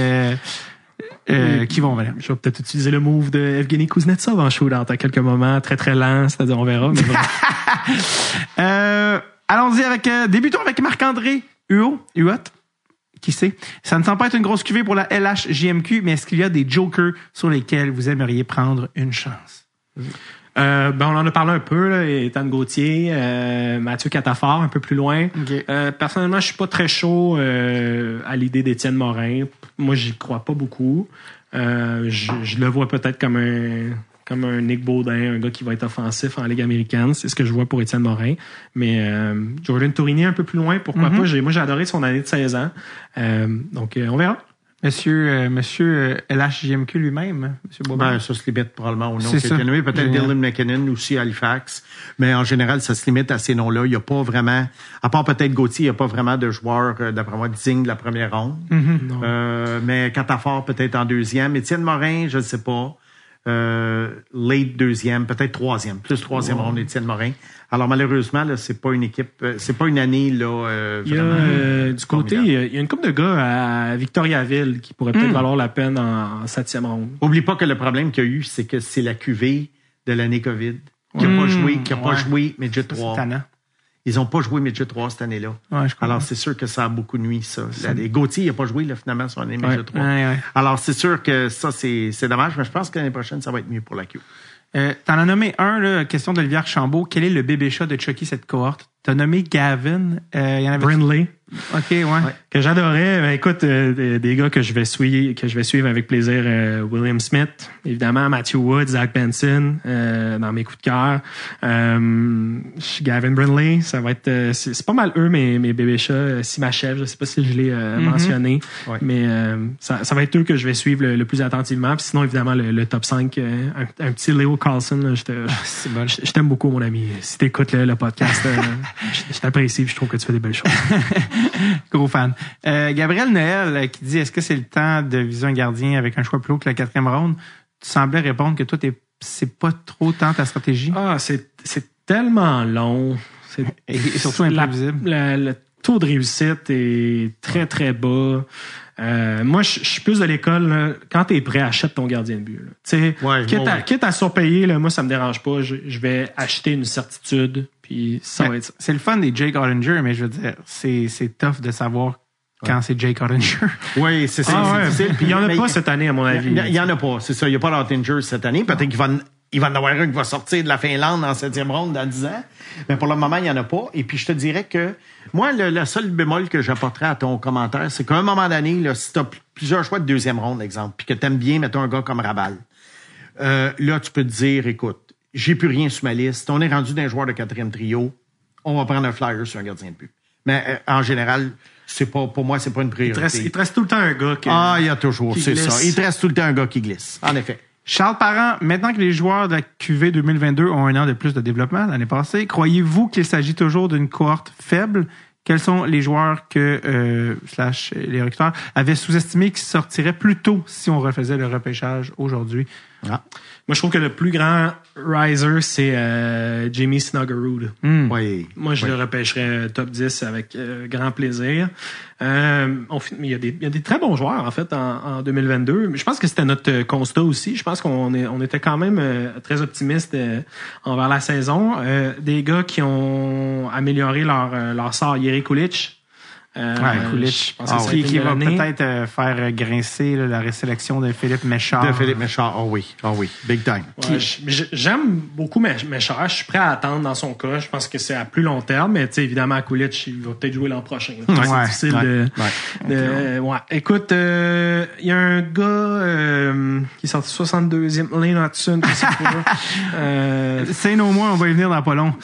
euh, euh, qui vont venir? Je vais peut-être utiliser le move de Evgeny Kuznetsov en shootout à quelques moments, très très lent, c'est-à-dire on verra. Mais. Euh, allons-y avec euh, débutons avec Marc-André Huot, Huot. Qui sait? Ça ne semble pas être une grosse cuvée pour la LHJMQ, mais est-ce qu'il y a des jokers sur lesquels vous aimeriez prendre une chance? Euh, ben, on en a parlé un peu, là, Ethan Gauthier, euh, Mathieu Catafort, un peu plus loin. Ok. Euh, personnellement, je suis pas très chaud euh, à l'idée d'Étienne Morin. Moi, j'y crois pas beaucoup. Euh, je, je le vois peut-être comme un comme un Nick Baudin, un gars qui va être offensif en Ligue américaine. C'est ce que je vois pour Étienne Morin. Mais euh, Jordan Tourigny un peu plus loin, pourquoi pas? J'ai, moi, j'ai adoré son année de 16 ans. Euh, donc, euh, on verra. Monsieur, euh, monsieur euh, LHJMQ lui-même, Monsieur Boisvert. Ben, ça se limite probablement au nom C'est qui a ça. été nommé. Peut-être. Dylan McKinnon aussi à Halifax. Mais en général, ça se limite à ces noms-là. Il n'y a pas vraiment, à part peut-être Gauthier, il n'y a pas vraiment de joueurs, euh, d'après moi, dignes de la première ronde. Mm-hmm. Euh, mais Catafort peut-être en deuxième. Étienne Morin, je ne sais pas. Euh, late deuxième, peut-être troisième, plus troisième ronde Étienne Morin. Alors malheureusement, là, c'est pas une équipe, euh, c'est pas une année là. euh, Il y a, vraiment, euh, du côté, il y a- une couple de gars à Victoriaville qui pourraient peut-être valoir la peine en, en septième ronde. Oublie pas que le problème qu'il y a eu, c'est que c'est la QV de l'année COVID qui n'a pas Mm, joué, qui a pas ouais. joué Midget Ça, c'est 3. tannant. Ils n'ont pas joué Midget 3 cette année-là. Ouais. Alors, c'est sûr que ça a beaucoup nuit, ça. La- les Gauthier, il n'a pas joué, là, finalement, son année Midget 3. Ouais, ouais. Alors, c'est sûr que ça, c'est c'est dommage, mais je pense que l'année prochaine, ça va être mieux pour la Q. Euh, T'en as nommé un, là, question d'Olivier Archambault. Quel est le bébé chat de Chucky cette cohorte? T'as nommé Gavin. Euh, y en avait. Brindley. OK, ouais. que j'adorais. Ben, écoute, euh, des, gars que je vais suivre, que je vais suivre avec plaisir. euh, William Smith, évidemment, Matthew Wood, Zach Benson, euh, dans mes coups de cœur. Euh, Gavin Brindley, ça va être, euh, c'est pas mal eux mes mes bébés chats. Euh, Simachev, je sais pas si je l'ai euh, mentionné, Ouais. mais euh, ça, ça va être eux que je vais suivre le, le plus attentivement. Puis sinon, évidemment, le, le top 5, euh, un, un petit Leo Carlson. là, je bon. je t'aime beaucoup, mon ami. Si t'écoutes le, le podcast, je, je t'apprécie. Je trouve que tu fais des belles choses. Gros fan. Euh, Gabriel Noël euh, qui dit est-ce que c'est le temps de viser un gardien avec un choix plus haut que la quatrième ronde? Tu semblais répondre que toi, t'es- c'est pas trop tant ta stratégie. Ah, c'est c'est tellement long. C'est Et, surtout imprévisible. la- le taux de réussite est très, très bas. Euh, moi, je suis plus de l'école. Quand tu es prêt, achète ton gardien de but. là. Tu sais, Ouais, quitte, ouais, à, ouais. quitte à surpayer, là, moi, ça me dérange pas. Je vais acheter une certitude, puis ça. C'est le fun des Jake Ottinger, mais je veux dire, c'est c'est tough de savoir quand c'est Jake Ottinger. Oui, c'est ça. Ah c'est ouais. difficile. Puis il y en a pas cette année, à mon avis. Il y, il y en a pas, c'est ça. Il n'y a pas d'Ottinger cette année. Peut-être qu'il va, en- il va en avoir un qui va sortir de la Finlande en septième ronde dans 10 ans. Mais pour le moment, il n'y en a pas. Et puis, je te dirais que moi, le, le seul bémol que j'apporterais à ton commentaire, c'est qu'à un moment donné, là, si tu as plusieurs choix de deuxième ronde, exemple, puis que tu aimes bien, mettons, un gars comme Rabal, euh, là, tu peux te dire, écoute, j'ai plus rien sur ma liste. On est rendu d'un joueur de quatrième trio. On va prendre un flyer sur un gardien de but. Mais euh, en général, c'est pas, pour moi, c'est pas une Il priorité. te, reste, il te reste tout le temps un gars qui. Ah, il y a toujours, c'est ça. Il te reste tout le temps un gars qui glisse. En effet. Charles Parent, maintenant que les joueurs de la QV 2022 ont un an de plus de développement l'année passée, croyez-vous qu'il s'agit toujours d'une cohorte faible? Quels sont les joueurs que, euh, slash, les recruteurs avaient sous-estimé qui sortiraient plus tôt si on refaisait le repêchage aujourd'hui? Ah. Moi, je trouve que le plus grand riser, c'est euh, Jamie Snuggerud. Oui. Moi, je Oui. le repêcherais top 10 avec euh, grand plaisir. Euh, on fin- mais il, y a des, il y a des très bons joueurs, en fait, en, en 2022. Mais je pense que c'était notre euh, constat aussi. Je pense qu'on est, on était quand même euh, très optimiste euh, envers la saison. Euh, des gars qui ont amélioré leur, euh, leur sort. Yeri Kulich. Euh, Ouais, Kulich. Je pense que Ah a qui, va peut-être euh, faire euh, grincer là, la résélection de Philippe Méchard. De Philippe Méchard. Ah oui. Ah oui. Big time. Ouais, J'aime beaucoup chars. Je suis prêt à attendre dans son cas. Je pense que c'est à plus long terme, mais tu sais, évidemment, Kulich, il va peut-être jouer l'an prochain. Ouais, c'est difficile ouais, de, ouais. de- ouais. Écoute, euh, il y a un gars euh, qui est sorti 62e, Lane Hudson. je sais pas. Euh, C'est nos mois, on va y venir dans pas long.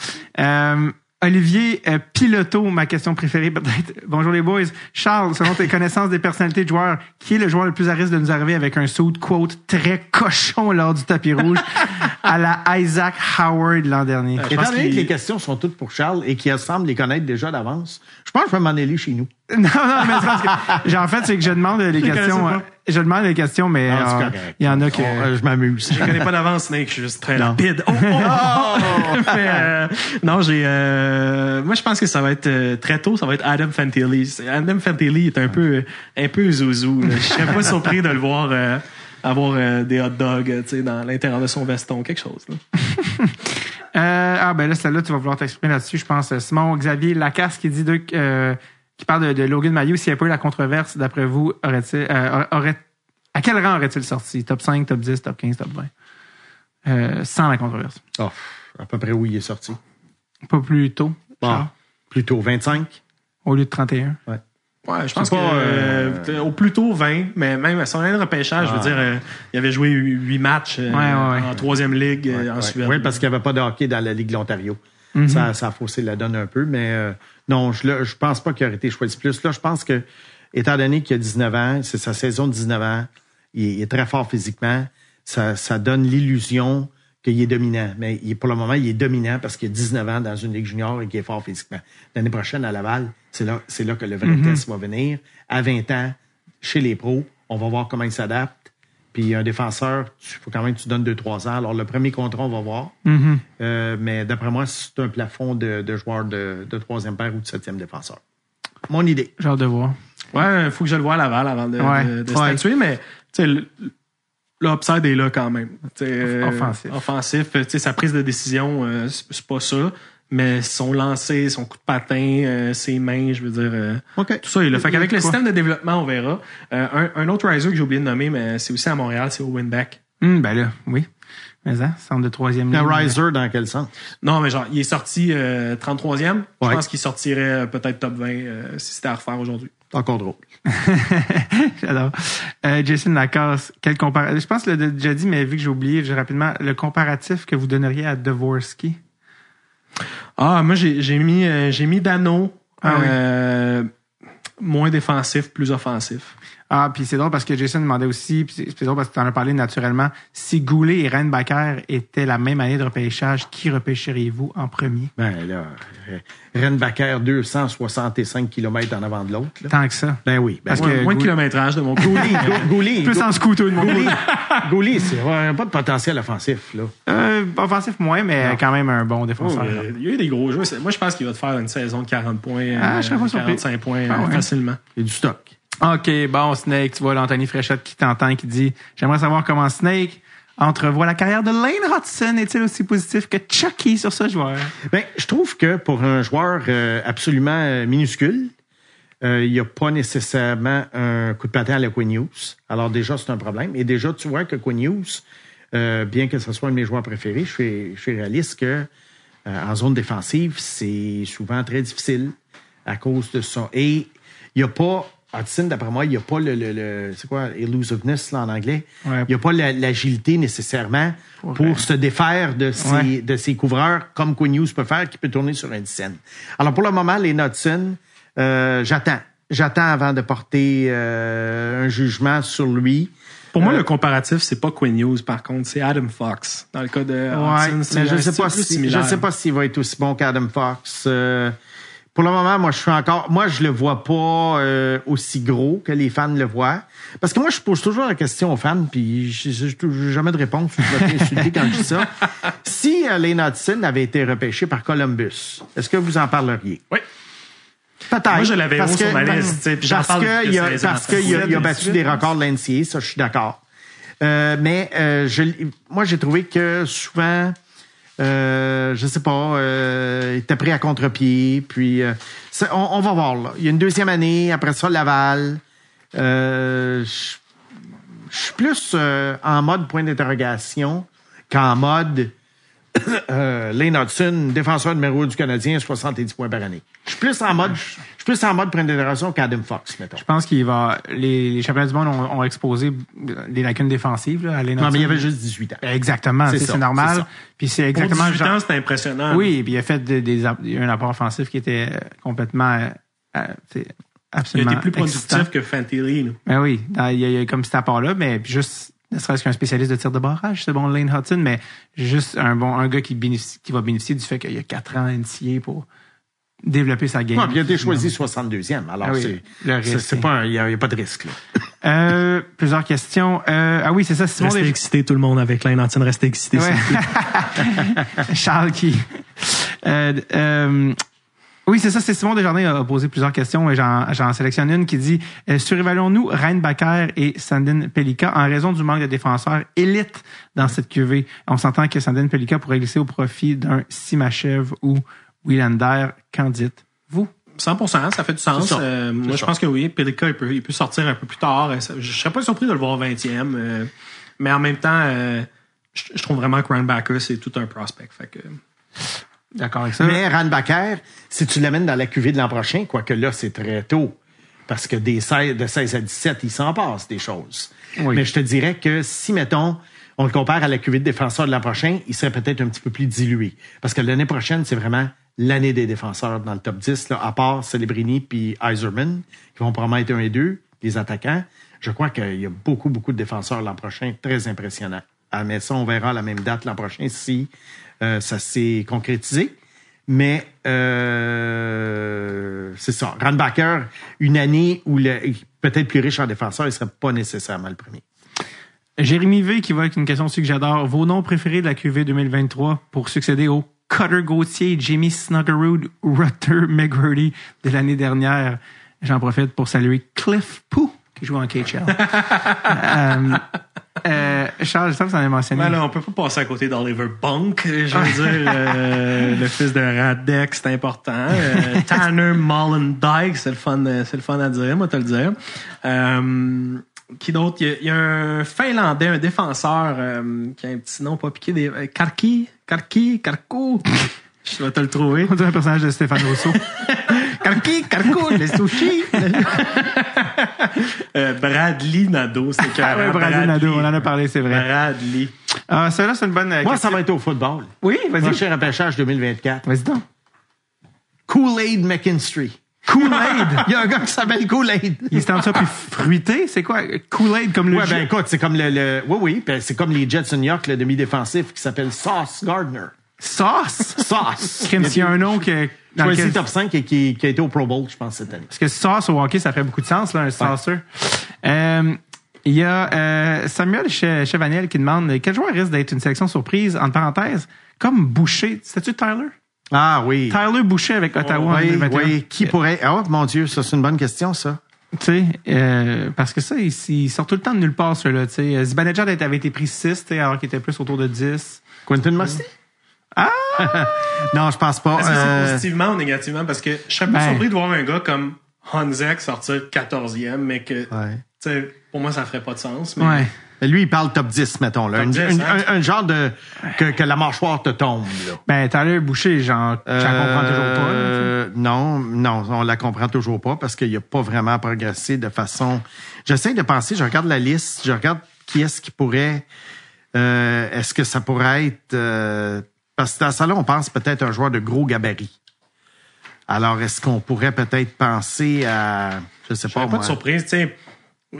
Euh, Olivier euh, Piloto, ma question préférée peut-être. Bonjour les boys. Charles, selon tes connaissances des personnalités de joueurs, qui est le joueur le plus à risque de nous arriver avec un saut quote très cochon lors du tapis rouge à la Isaac Howard l'an dernier? je Étant pense donné que les questions sont toutes pour Charles et qu'il semble les connaître déjà d'avance, je pense que je vais m'en aller chez nous. Non, non, mais c'est parce que, en fait, c'est que je demande les questions. euh. Je demande les questions, mais Ah, euh, il y en a que. Oh, euh, je m'amuse. je connais pas d'avance, Snake. Je suis juste très Non. rapide. Oh, oh, oh. Mais, euh, non, j'ai. euh, moi, je pense que ça va être euh, très tôt. Ça va être Adam Fantilli. Adam Fantilli est un peu, un peu zouzou. là. Je serais pas surpris de le voir euh, avoir euh, des hot dogs, tu sais, dans l'intérieur de son veston, quelque chose. là. Euh, ah ben là, celle-là, tu vas vouloir t'exprimer là-dessus, je pense. Simon Xavier Lacasse qui dit de, euh, qui parle de, de Logan Mayou. S'il n'y a pas eu la controverse, d'après vous, aurait-il, euh, aurait, à quel rang aurait-il sorti? Top 5, top 10, top 15, top 20? Euh, sans la controverse. Oh, à peu près où il est sorti. Pas plus tôt. Bon, Charles, plutôt 25. Au lieu de 31. Ouais. Ouais, je pense que pas, euh, euh, au plus tôt 20, mais même à son année de repêchage, je veux dire, euh, il avait joué 8 matchs euh, Ouais, ouais, ouais. en troisième ligue en Ouais. Suède. Oui, parce qu'il n'y avait pas de hockey dans la Ligue de l'Ontario. Mhm. ça, ça a faussé la donne un peu, mais euh, non, je ne je pense pas qu'il aurait été choisi plus. Là, je pense que, étant donné qu'il a 19 ans, c'est sa saison de 19 ans, il, est- il est très fort physiquement, ça, ça donne l'illusion qu'il est dominant. Mais il, pour le moment, il est dominant parce qu'il a 19 ans dans une Ligue junior et qu'il est fort physiquement. L'année prochaine, à Laval, c'est là, là que le vrai Mhm. test va venir. À 20 ans, chez les pros, on va voir comment il s'adapte. Puis un défenseur, il faut quand même que tu donnes 2-3 ans. Alors, le premier contrat, on va voir. Mhm. Euh, mais d'après moi, c'est un plafond de, de joueurs de, de troisième paire ou de septième défenseur. Mon idée. J'ai hâte de voir. Ouais, il faut que je le vois à Laval avant de, Ouais. de- de Ouais. statuer, mais tu sais, le- l'upside est là quand même. Tu sais, euh, Offensif. Offensif. Tu sais, sa prise de décision, euh, c'est c'est pas ça. Mais son lancer, son coup de patin, euh, ses mains, je veux dire, euh, OK. tout ça est là. Fait qu'avec le système de développement, on verra. Euh, un, un autre riser que j'ai oublié de nommer, mais c'est aussi à Montréal, c'est Owen Beck. Hum, ben là, oui. Mais ça, centre de troisième Un ligne. riser dans quel sens? Non, mais genre, il est sorti euh, 33e. Je Ouais. pense qu'il sortirait euh, peut-être top 20 euh, si c'était à refaire aujourd'hui. Encore drôle. J'adore. Euh, Jason Lacasse, quel comparatif? Je pense que l'ai déjà dit, mais vu que j'ai oublié, je rapidement, le comparatif que vous donneriez à Dvorsky? Ah, moi, j'ai j'ai mis, euh, j'ai mis Dano. Ah oui. euh, Moins défensif, plus offensif. Ah, puis c'est drôle parce que Jason demandait aussi, puis c'est drôle parce que tu en as parlé naturellement, si Goulet et Renbacker étaient la même année de repêchage, qui repêcheriez-vous en premier? Ben là, euh, Renbacker, 265 km en avant de l'autre. là. Tant que ça. Ben oui. Ben Parce que moins de kilométrage de mon côté. Gouli, Plus en scooter de mon Gouli, côté. Gouli, c'est ouais, pas de potentiel offensif. Là. Euh, offensif moins, mais quand même un bon Oh, défenseur. euh, il y a eu des gros jeux. Moi, je pense qu'il va te faire une saison de 40 points, Ah, euh, je serais pas surpris. 45 points Ah euh, ouais. facilement. Il y a du stock. OK, bon, Snake, tu vois l'Anthony Fréchette qui t'entend, qui dit J'aimerais savoir comment Snake entrevoit la carrière de Lane Hudson. Est-il aussi positif que Chucky sur ce joueur? Ben, je trouve que pour un joueur euh, absolument euh, minuscule, euh, il n'y a pas nécessairement un coup de patin à la. Alors déjà, c'est un problème. Et déjà, tu vois que Quinn euh, bien que ce soit un de mes joueurs préférés, je suis, je suis réaliste que en zone défensive, c'est souvent très difficile à cause de ça. Et il n'y a pas, Hudson, d'après moi, il n'y a pas le, le, le- c'est quoi, elusiveness là, en anglais. Ouais. Il n'y a pas la- l'agilité nécessairement pour, se défaire de ses, Ouais. de ses couvreurs comme Quinn Hughes peut faire, qui peut tourner sur une scène. Alors pour le moment, les Hudson, euh, j'attends. J'attends avant de porter euh, un jugement sur lui. Pour moi, Euh, le comparatif, c'est pas Quinn Hughes, par contre, c'est Adam Fox. Dans le cas de Ouais, Hudson, c'est mais je sais pas si, je sais pas s'il va être aussi bon qu'Adam Fox. Pour le moment, moi, je suis encore, moi, je le vois pas euh, aussi gros que les fans le voient. Parce que moi, je pose toujours la question aux fans, puis je n'ai jamais de réponse. Je vais insulté quand je dis ça. Si euh, Lane Hudson avait été repêché par Columbus, est-ce que vous en parleriez? Oui. Peut-être. Moi, je l'avais Parce haut sur que- ma liste, j'en Parce parle que depuis il a, 16 ans. parce qu'il a, a battu 17, des records de l'NCA, ça, je suis d'accord. Euh, mais euh, je, moi, j'ai trouvé que souvent, euh, je sais pas, euh, il était pris à contre-pied. Puis, euh, on, on va voir. Là. Il y a une deuxième année, après ça, Laval. Je suis plus en mode point d'interrogation qu'en mode euh, Lane Hudson, défenseur numéro 1 du Canadien, 70 points par année. Je suis plus en mode, je suis plus en mode qu'Adam Fox, mettons. Je pense qu'il va. Les, les championnats du monde ont, ont exposé des lacunes défensives là, à Lane Non, mais il avait juste 18 ans. Exactement, C'est ça, normal. ça. Puis c'est Pour exactement 18 genre- ans, c'est impressionnant. Oui, puis il a fait des, un apport offensif qui était euh, complètement euh, euh, sais, Il a absolument été plus excitant. productif que Fantilli. là. Ben oui, il y, a, il y a comme cet apport-là, mais juste, ne serait-ce qu'un spécialiste de tir de barrage, c'est bon Lane Hudson, mais juste un bon un gars qui, bénéficie, qui va bénéficier du fait qu'il y a quatre ans NCA pour développer sa game. Ouais, il a été choisi 62e. Alors, Ah oui, c'est, le c'est, risque, c'est c'est- pas un- il n'y a, il y a pas de risque. Là. Euh, plusieurs questions. Euh, ah oui, c'est ça, Simon Restez Des- excité, tout le monde, avec Lane Hudson. Restez excité. Ouais. Charles qui. Euh, euh, oui, c'est ça. C'est Simon Desjardins a posé plusieurs questions et j'en, sélectionne une qui dit euh, Surévaluons-nous Reinbacher et Sandin Pelika en raison du manque de défenseurs élites dans cette QV. On s'entend que Sandin Pelika pourrait glisser au profit d'un Simachev ou Willander. Qu'en dites-vous 100% ça fait du sens. Euh, moi, je pense que oui. Pelika, il peut, il peut sortir un peu plus tard. Euh, Je serais pas surpris de le voir 20e. euh, mais en même temps, euh, je, je trouve vraiment que Reinbacker, c'est tout un prospect. Fait que, D'accord avec ça? Mais Ranbacker, si tu l'amènes dans la QV de l'an prochain, quoique là, c'est très tôt, Parce que des 16, de 16 à 17, il s'en passe des choses. Oui. Mais je te dirais que si, mettons, on le compare à la cuvée de défenseurs de l'an prochain, il serait peut-être un petit peu plus dilué. Parce que l'année prochaine, c'est vraiment l'année des défenseurs dans le top 10, là, à part Celebrini puis Iserman, qui vont probablement être un et deux, les attaquants. Je crois qu'il y a beaucoup, beaucoup de défenseurs l'an prochain, très impressionnant. Ah, mais ça, on verra à la même date l'an prochain si euh, ça s'est concrétisé. Mais euh, c'est ça. Ranbacker, une année où le peut-être plus riche en défenseurs, il serait pas nécessairement le premier. Jérémy V qui va avec une question aussi que j'adore. Vos noms préférés de la QV 2023 pour succéder au Cutter Gauthier, Jimmy Snuggerud, Rutter McGrady de l'année dernière. J'en profite pour saluer Cliff Pooh qui joue en KHL. euh, euh, Charles, je sais que vous en avez mentionné. Ben là, on peut pas passer à côté d'Oliver Bunk. Je veux dire, euh, le fils de Radek, c'est important. Euh, Tanner Mollendijk, c'est le fun, euh, c'est le fun à dire, moi te le dire. Qui d'autre? Il y, a, il y a un Finlandais, un défenseur qui a un petit nom pas piqué. Des, Karki, Karki, Karko. Je vais te le trouver. On dirait un personnage de Stéphane Rousseau. Karki, Karko, le sushi. euh, Bradley Nadeau, c'est Ah carrément ouais, Bradley Nadeau, on en a parlé, c'est vrai. Bradley. Ah, celle-là, c'est une bonne euh, Moi, question. ça va être au football. Oui, vas-y. Prochain repêchage 2024. Vas-y donc. Kool-Aid McKinstry. Kool-Aid? Il y a un gars qui s'appelle Kool-Aid. Il se tente ça puis fruité, c'est quoi? Kool-Aid comme le Ouais, ben écoute, c'est comme le, le- oui, oui, ben, c'est comme les Jets de New York, le demi-défensif qui s'appelle Sauce Gardner. Sauce? Sauce. Crime, s'il y a un nom que, dans lequel- top 5 et qui, qui a été au Pro Bowl, je pense, cette année. Parce que sauce au hockey, ça fait beaucoup de sens, là, un saucer. Euh, Il y a euh, Samuel Che- Chevanel qui demande quel joueur risque d'être une sélection surprise, entre parenthèses, comme Boucher? C'était-tu Tyler? Ah oui. Tyler Boucher avec Ottawa en Oui, 2021. oui. Qui pourrait. Oh mon Dieu, ça, c'est une bonne question, ça. Tu sais, euh, parce que ça, il, il sort tout le temps de nulle part, ceux-là. Tu sais, Zibanejad avait été pris 6, tu sais, alors qu'il était plus autour de 10. Quentin Musty? Ah! non, je pense pas. Est-ce que c'est Euh, positivement ou négativement? Parce que je serais pas Ben. surpris de voir un gars comme Hanzek sortir 14e, mais que, ouais. tu sais, pour moi, ça ferait pas de sens. Mais Ouais. Lui, il parle top 10, mettons. Là. Top Une- 10, une- hein? un, un genre de. Que, que la mâchoire te tombe, là. Ben, Tyler Boucher, j'en j'en comprends toujours pas. là, Euh, non, non, on la comprend toujours pas parce qu'il n'y a pas vraiment progressé de façon. J'essaie de penser, je regarde la liste, je regarde qui est-ce qui pourrait. euh, est-ce que ça pourrait être. Euh, parce que dans ça là, on pense peut-être un joueur de gros gabarit. Alors, est-ce qu'on pourrait peut-être penser à. Je sais je pas. pas de surprise, tu sais.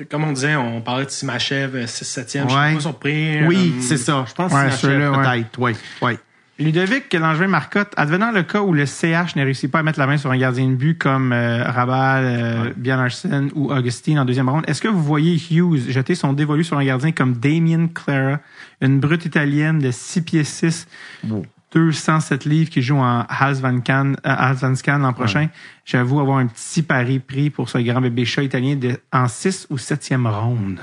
Comme on disait, on parlait de Simachev 6-7e. Je Ouais. suis pas surpris. Oui, Euh, c'est ça. Je pense ouais, que ouais. peut-être. Oui, oui. Ludovic Langevin Marcotte, advenant le cas où le CH ne réussit pas à mettre la main sur un gardien de but comme euh, Rabal, euh, ou Augustine en deuxième ronde, est-ce que vous voyez Hughes jeter son dévolu sur un gardien comme Damien Clara, une brute italienne de 6 pieds 6, 207 livres qui joue en Halsvanskan euh, l'an prochain? J'avoue avoir un petit pari pris pour ce grand bébé chat italien de, en 6 ou 7e ronde.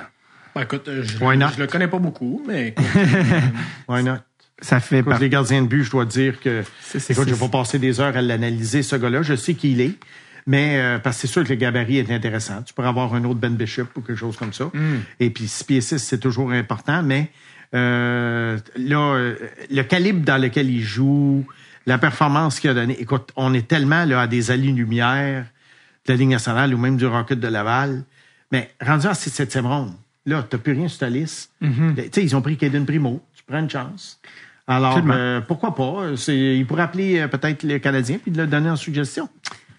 Ben, écoute, euh, je, je le connais pas beaucoup, mais écoute, Why not? Ça fait Écoute, par- les gardiens de but, je dois dire que. Écoute, je vais pas passer des heures à l'analyser, ce gars-là. Je sais qui il est. Mais euh, parce que c'est sûr que le gabarit est intéressant. Tu pourrais avoir un autre Ben Bishop ou quelque chose comme ça. Et puis 6 pieds 6, c'est toujours important. Mais euh, là, euh, le calibre dans lequel il joue, la performance qu'il a donnée. Écoute, on est tellement là, à des années-lumière de la Ligue nationale ou même du Rocket de Laval. Mais rendu à 7e ronde, là, t'as plus rien sur ta liste. Tu sais, ils ont pris Caden Primo. Tu prends une chance. Alors, euh, pourquoi pas? Il pourrait appeler euh, peut-être le Canadien puis de le donner en suggestion.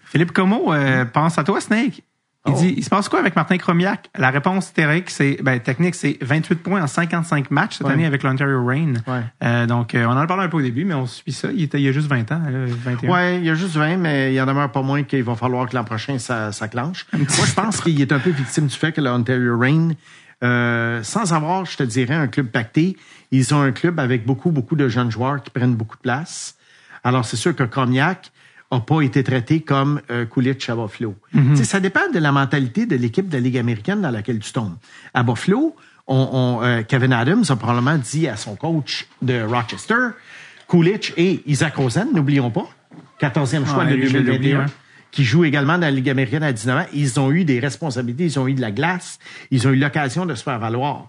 Philippe Como euh, pense à toi, Snake. Il Oh. dit, il se passe quoi avec Martin Cromiac? La réponse théorique, c'est, ben, technique, c'est 28 points en 55 matchs cette Ouais. année avec l'Ontario Reign. Ouais. Euh, donc, euh, on en a parlé un peu au début, mais on suit ça. Il, était, il y a juste 20 ans, là, 21. Ouais, il y a juste 20, mais il y en demeure pas moins qu'il va falloir que l'an prochain, ça, ça clenche. Moi, je pense qu'il est un peu victime du fait que l'Ontario Reign, euh, sans avoir, je te dirais, un club pacté, ils ont un club avec beaucoup, beaucoup de jeunes joueurs qui prennent beaucoup de place. Alors, c'est sûr que Cognac a pas été traité comme euh, Coolidge à Buffalo. Ça dépend de la mentalité de l'équipe de la Ligue américaine dans laquelle tu tombes. À Buffalo, on, on, euh, Kevin Adams a probablement dit à son coach de Rochester, Coolidge et Isaac Rosen, n'oublions pas, 14e choix de lui, je l'ai 2021 oublié, ouais. Qui jouent également dans la Ligue américaine à 19 ans, ils ont eu des responsabilités, ils ont eu de la glace, ils ont eu l'occasion de se faire valoir.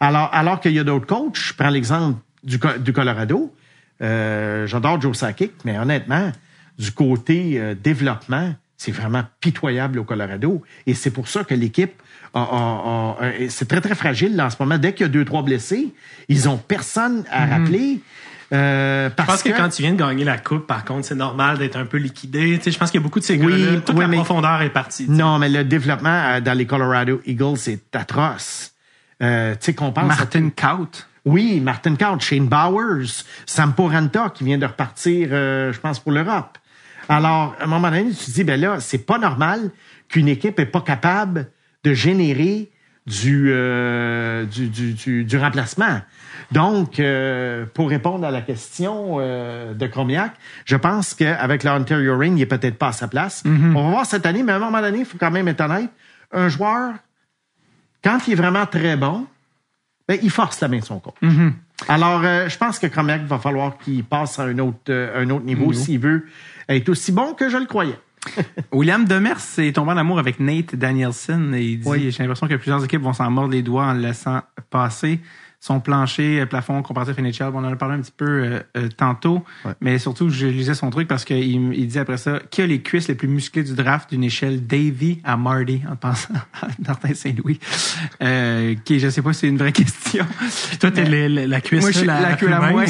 Alors, alors qu'il y a d'autres coachs, je prends l'exemple du, du Colorado, euh, j'adore Joe Sakic, mais honnêtement, du côté euh, développement, c'est vraiment pitoyable au Colorado. Et c'est pour ça que l'équipe c'est très, très fragile là, en ce moment. Dès qu'il y a deux, trois blessés, ils ont personne à rappeler. Euh, Je parce pense que, quand tu viens de gagner la coupe, par contre, c'est normal d'être un peu liquidé. Tu sais, je pense qu'il y a beaucoup de ces Oui, gars-là. Toute oui, la mais- profondeur est partie. tu sais. Non, mais le développement euh, dans les Colorado Eagles, c'est atroce. Euh, tu sais, qu'on pense... à- Martin Kaut. Oui, Martin Couch, Shane Bowers, Sampo Ranta qui vient de repartir, euh, je pense, pour l'Europe. Alors, à un moment donné, tu te dis, ben là, c'est pas normal qu'une équipe est pas capable de générer du, euh, du, du, du, du remplacement. Donc, euh, pour répondre à la question euh, de Cromiac, je pense qu'avec le Ontario Reign, il est peut-être pas à sa place. On va voir cette année, mais à un moment donné, il faut quand même être honnête. Un joueur, quand il est vraiment très bon, ben, il force la main de son coach. Alors, euh, je pense que Cromiac va falloir qu'il passe à un autre, euh, un autre niveau s'il veut être aussi bon que je le croyais. William Demers est tombé en amour avec Nate Danielson et il dit Oui. J'ai l'impression que plusieurs équipes vont s'en mordre les doigts en le laissant passer. Son plancher, euh, plafond comparatif NHL, on en a parlé un petit peu euh, euh, tantôt, Ouais. mais surtout, je lisais son truc parce qu'il il dit après ça qui a les cuisses les plus musclées du draft d'une échelle Davy à Marty, en pensant à Martin Saint-Louis. Euh, qui, je sais pas si c'est une vraie question. Puis toi, t'es le- la cuisse, Moi, je suis la, la, queue la moins. Ouais.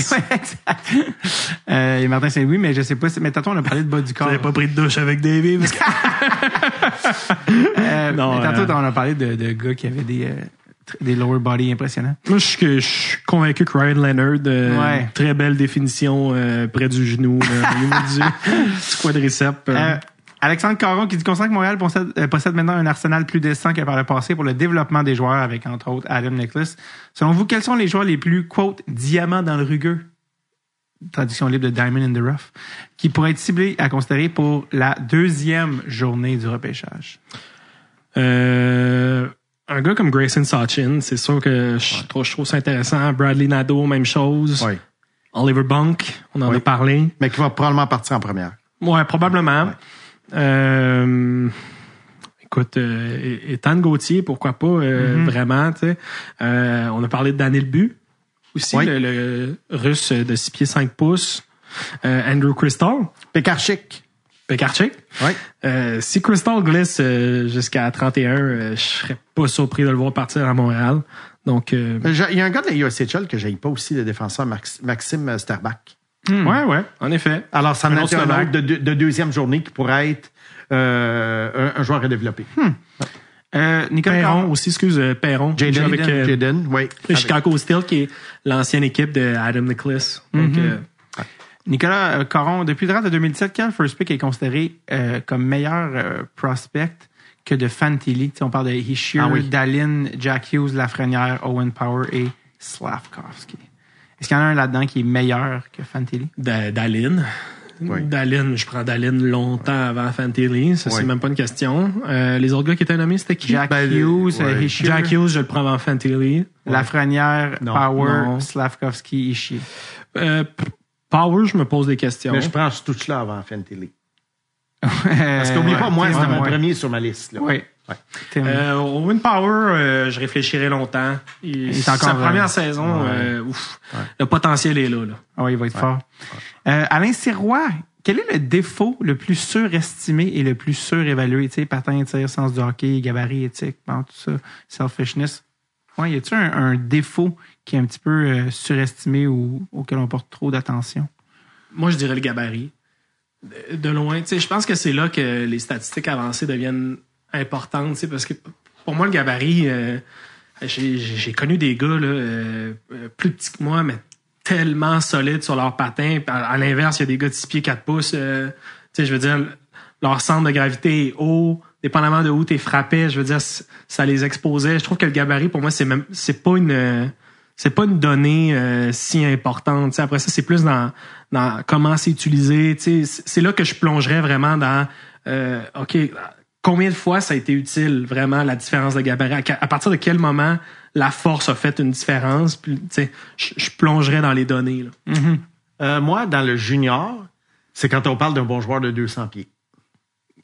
Euh, et Martin Saint-Louis, mais je sais pas si. Mais tantôt, on a parlé de bas du corps. T'avais pas pris de douche avec Davy parce que Euh, Non, mais tantôt, euh, on a parlé de, de gars qui avaient des, euh, des lower body impressionnants. Moi, je suis, je suis convaincu que Ryan Leonard, euh, Ouais. très belle définition euh, près du genou, là, au niveau du, du quadriceps. euh. Euh, Alexandre Caron qui dit qu'on sent que Montréal possède, euh, possède maintenant un arsenal plus décent que par le passé pour le développement des joueurs avec, entre autres, Adam Nicholas. Selon vous, quels sont les joueurs les plus, quote, diamants dans le rugueux? Traduction libre de Diamond in the Rough. Qui pourraient être ciblés à considérer pour la deuxième journée du repêchage. Euh, un gars comme Grayson Sachin, c'est sûr que je, trouve, je trouve ça intéressant. Bradley Nadeau, même chose. Oui. Oliver Bunk, on en Oui. a parlé. Mais qui va probablement partir en première. Ouais, probablement. Euh, écoute, euh, Ethan Gauthier, pourquoi pas, euh, vraiment, tu sais. Euh, on a parlé de Daniel Bu, aussi, Oui. le, le russe de 6 pieds 5 pouces. Euh, Andrew Crystal, Pekarchik. Pekarchik. Oui. Euh, si Crystal glisse euh, jusqu'à 31, euh, je serais pas surpris de le voir partir à Montréal. Donc, euh, Il y a un gars de la USHL que j'aille pas aussi, le défenseur Max- Maxime Sterbach. ouais, ouais, en effet. Alors, ça en Un autre de, de- de deuxième journée qui pourrait être euh, un, un joueur à développer. Euh, Nicolas Perron Caron. aussi, excuse, euh, Perron. Jaden, avec euh, Jaden, oui. le Chicago Steel, qui est l'ancienne équipe de Adam Nicholas. Donc, euh, Nicolas euh, Caron, depuis le draft de 2017, quel first pick est considéré euh, comme meilleur euh, prospect que de Fantilli? Tu sais, on parle de Hischier, Ah oui. Dallin, Jack Hughes, Lafrenière, Owen Power et Slavkovski. Est-ce qu'il y en a un là-dedans qui est meilleur que Fantilli? Da- Dallin. Oui. Dallin, je prends Dallin longtemps avant Fantilli. Ça, c'est même pas une question. Euh, les autres gars qui étaient nommés, c'était qui? Jack Ben, Hughes, ouais. Hischier, Jack Hughes, je le prends avant Fantilli. Lafrenière, Non. Power, Non. Slavkovski, Hischier. Euh, Power, je me pose des questions. Mais je prends ce touch-là avant Fantilli. Parce Parce qu'oublie pas, moi, c'est mon ouais. premier sur ma liste. Là. Oui. Ouais. Euh, Owen Power, euh, je réfléchirai longtemps. Il, est encore sa première saison, Ouais. euh, ouf, le potentiel est là. là. Ah oui, il va être fort. Euh, Alain Sirois, quel est le défaut le plus surestimé et le plus surévalué? Tu sais, patin, tir, sens du hockey, gabarit, éthique, bon, tout ça, selfishness. Ouais, y a-tu un, un défaut qui est un petit peu euh, surestimé ou auquel on porte trop d'attention? Moi, je dirais le gabarit. De, loin, tu sais, je pense que c'est là que les statistiques avancées deviennent importantes, tu sais, parce que pour moi, le gabarit, euh, j'ai connu des gars là, euh, plus petits que moi, mais tellement solides sur leur patin. Puis À, l'inverse, il y a des gars de 6 pieds 4 pouces. tu sais, je veux dire, leur centre de gravité est haut, dépendamment de où tu frappé, je veux dire, ça les exposait. Je trouve que le gabarit, pour moi, c'est même c'est pas une c'est pas une donnée euh, si importante. Après ça, c'est plus dans, dans comment c'est utilisé. C'est là que je plongerais vraiment dans euh, OK, combien de fois ça a été utile vraiment la différence de gabarit? À, à partir de quel moment la force a fait une différence? Je, plongerais dans les données. Là. Euh, moi, dans le junior, c'est quand on parle d'un bon joueur de 200 pieds.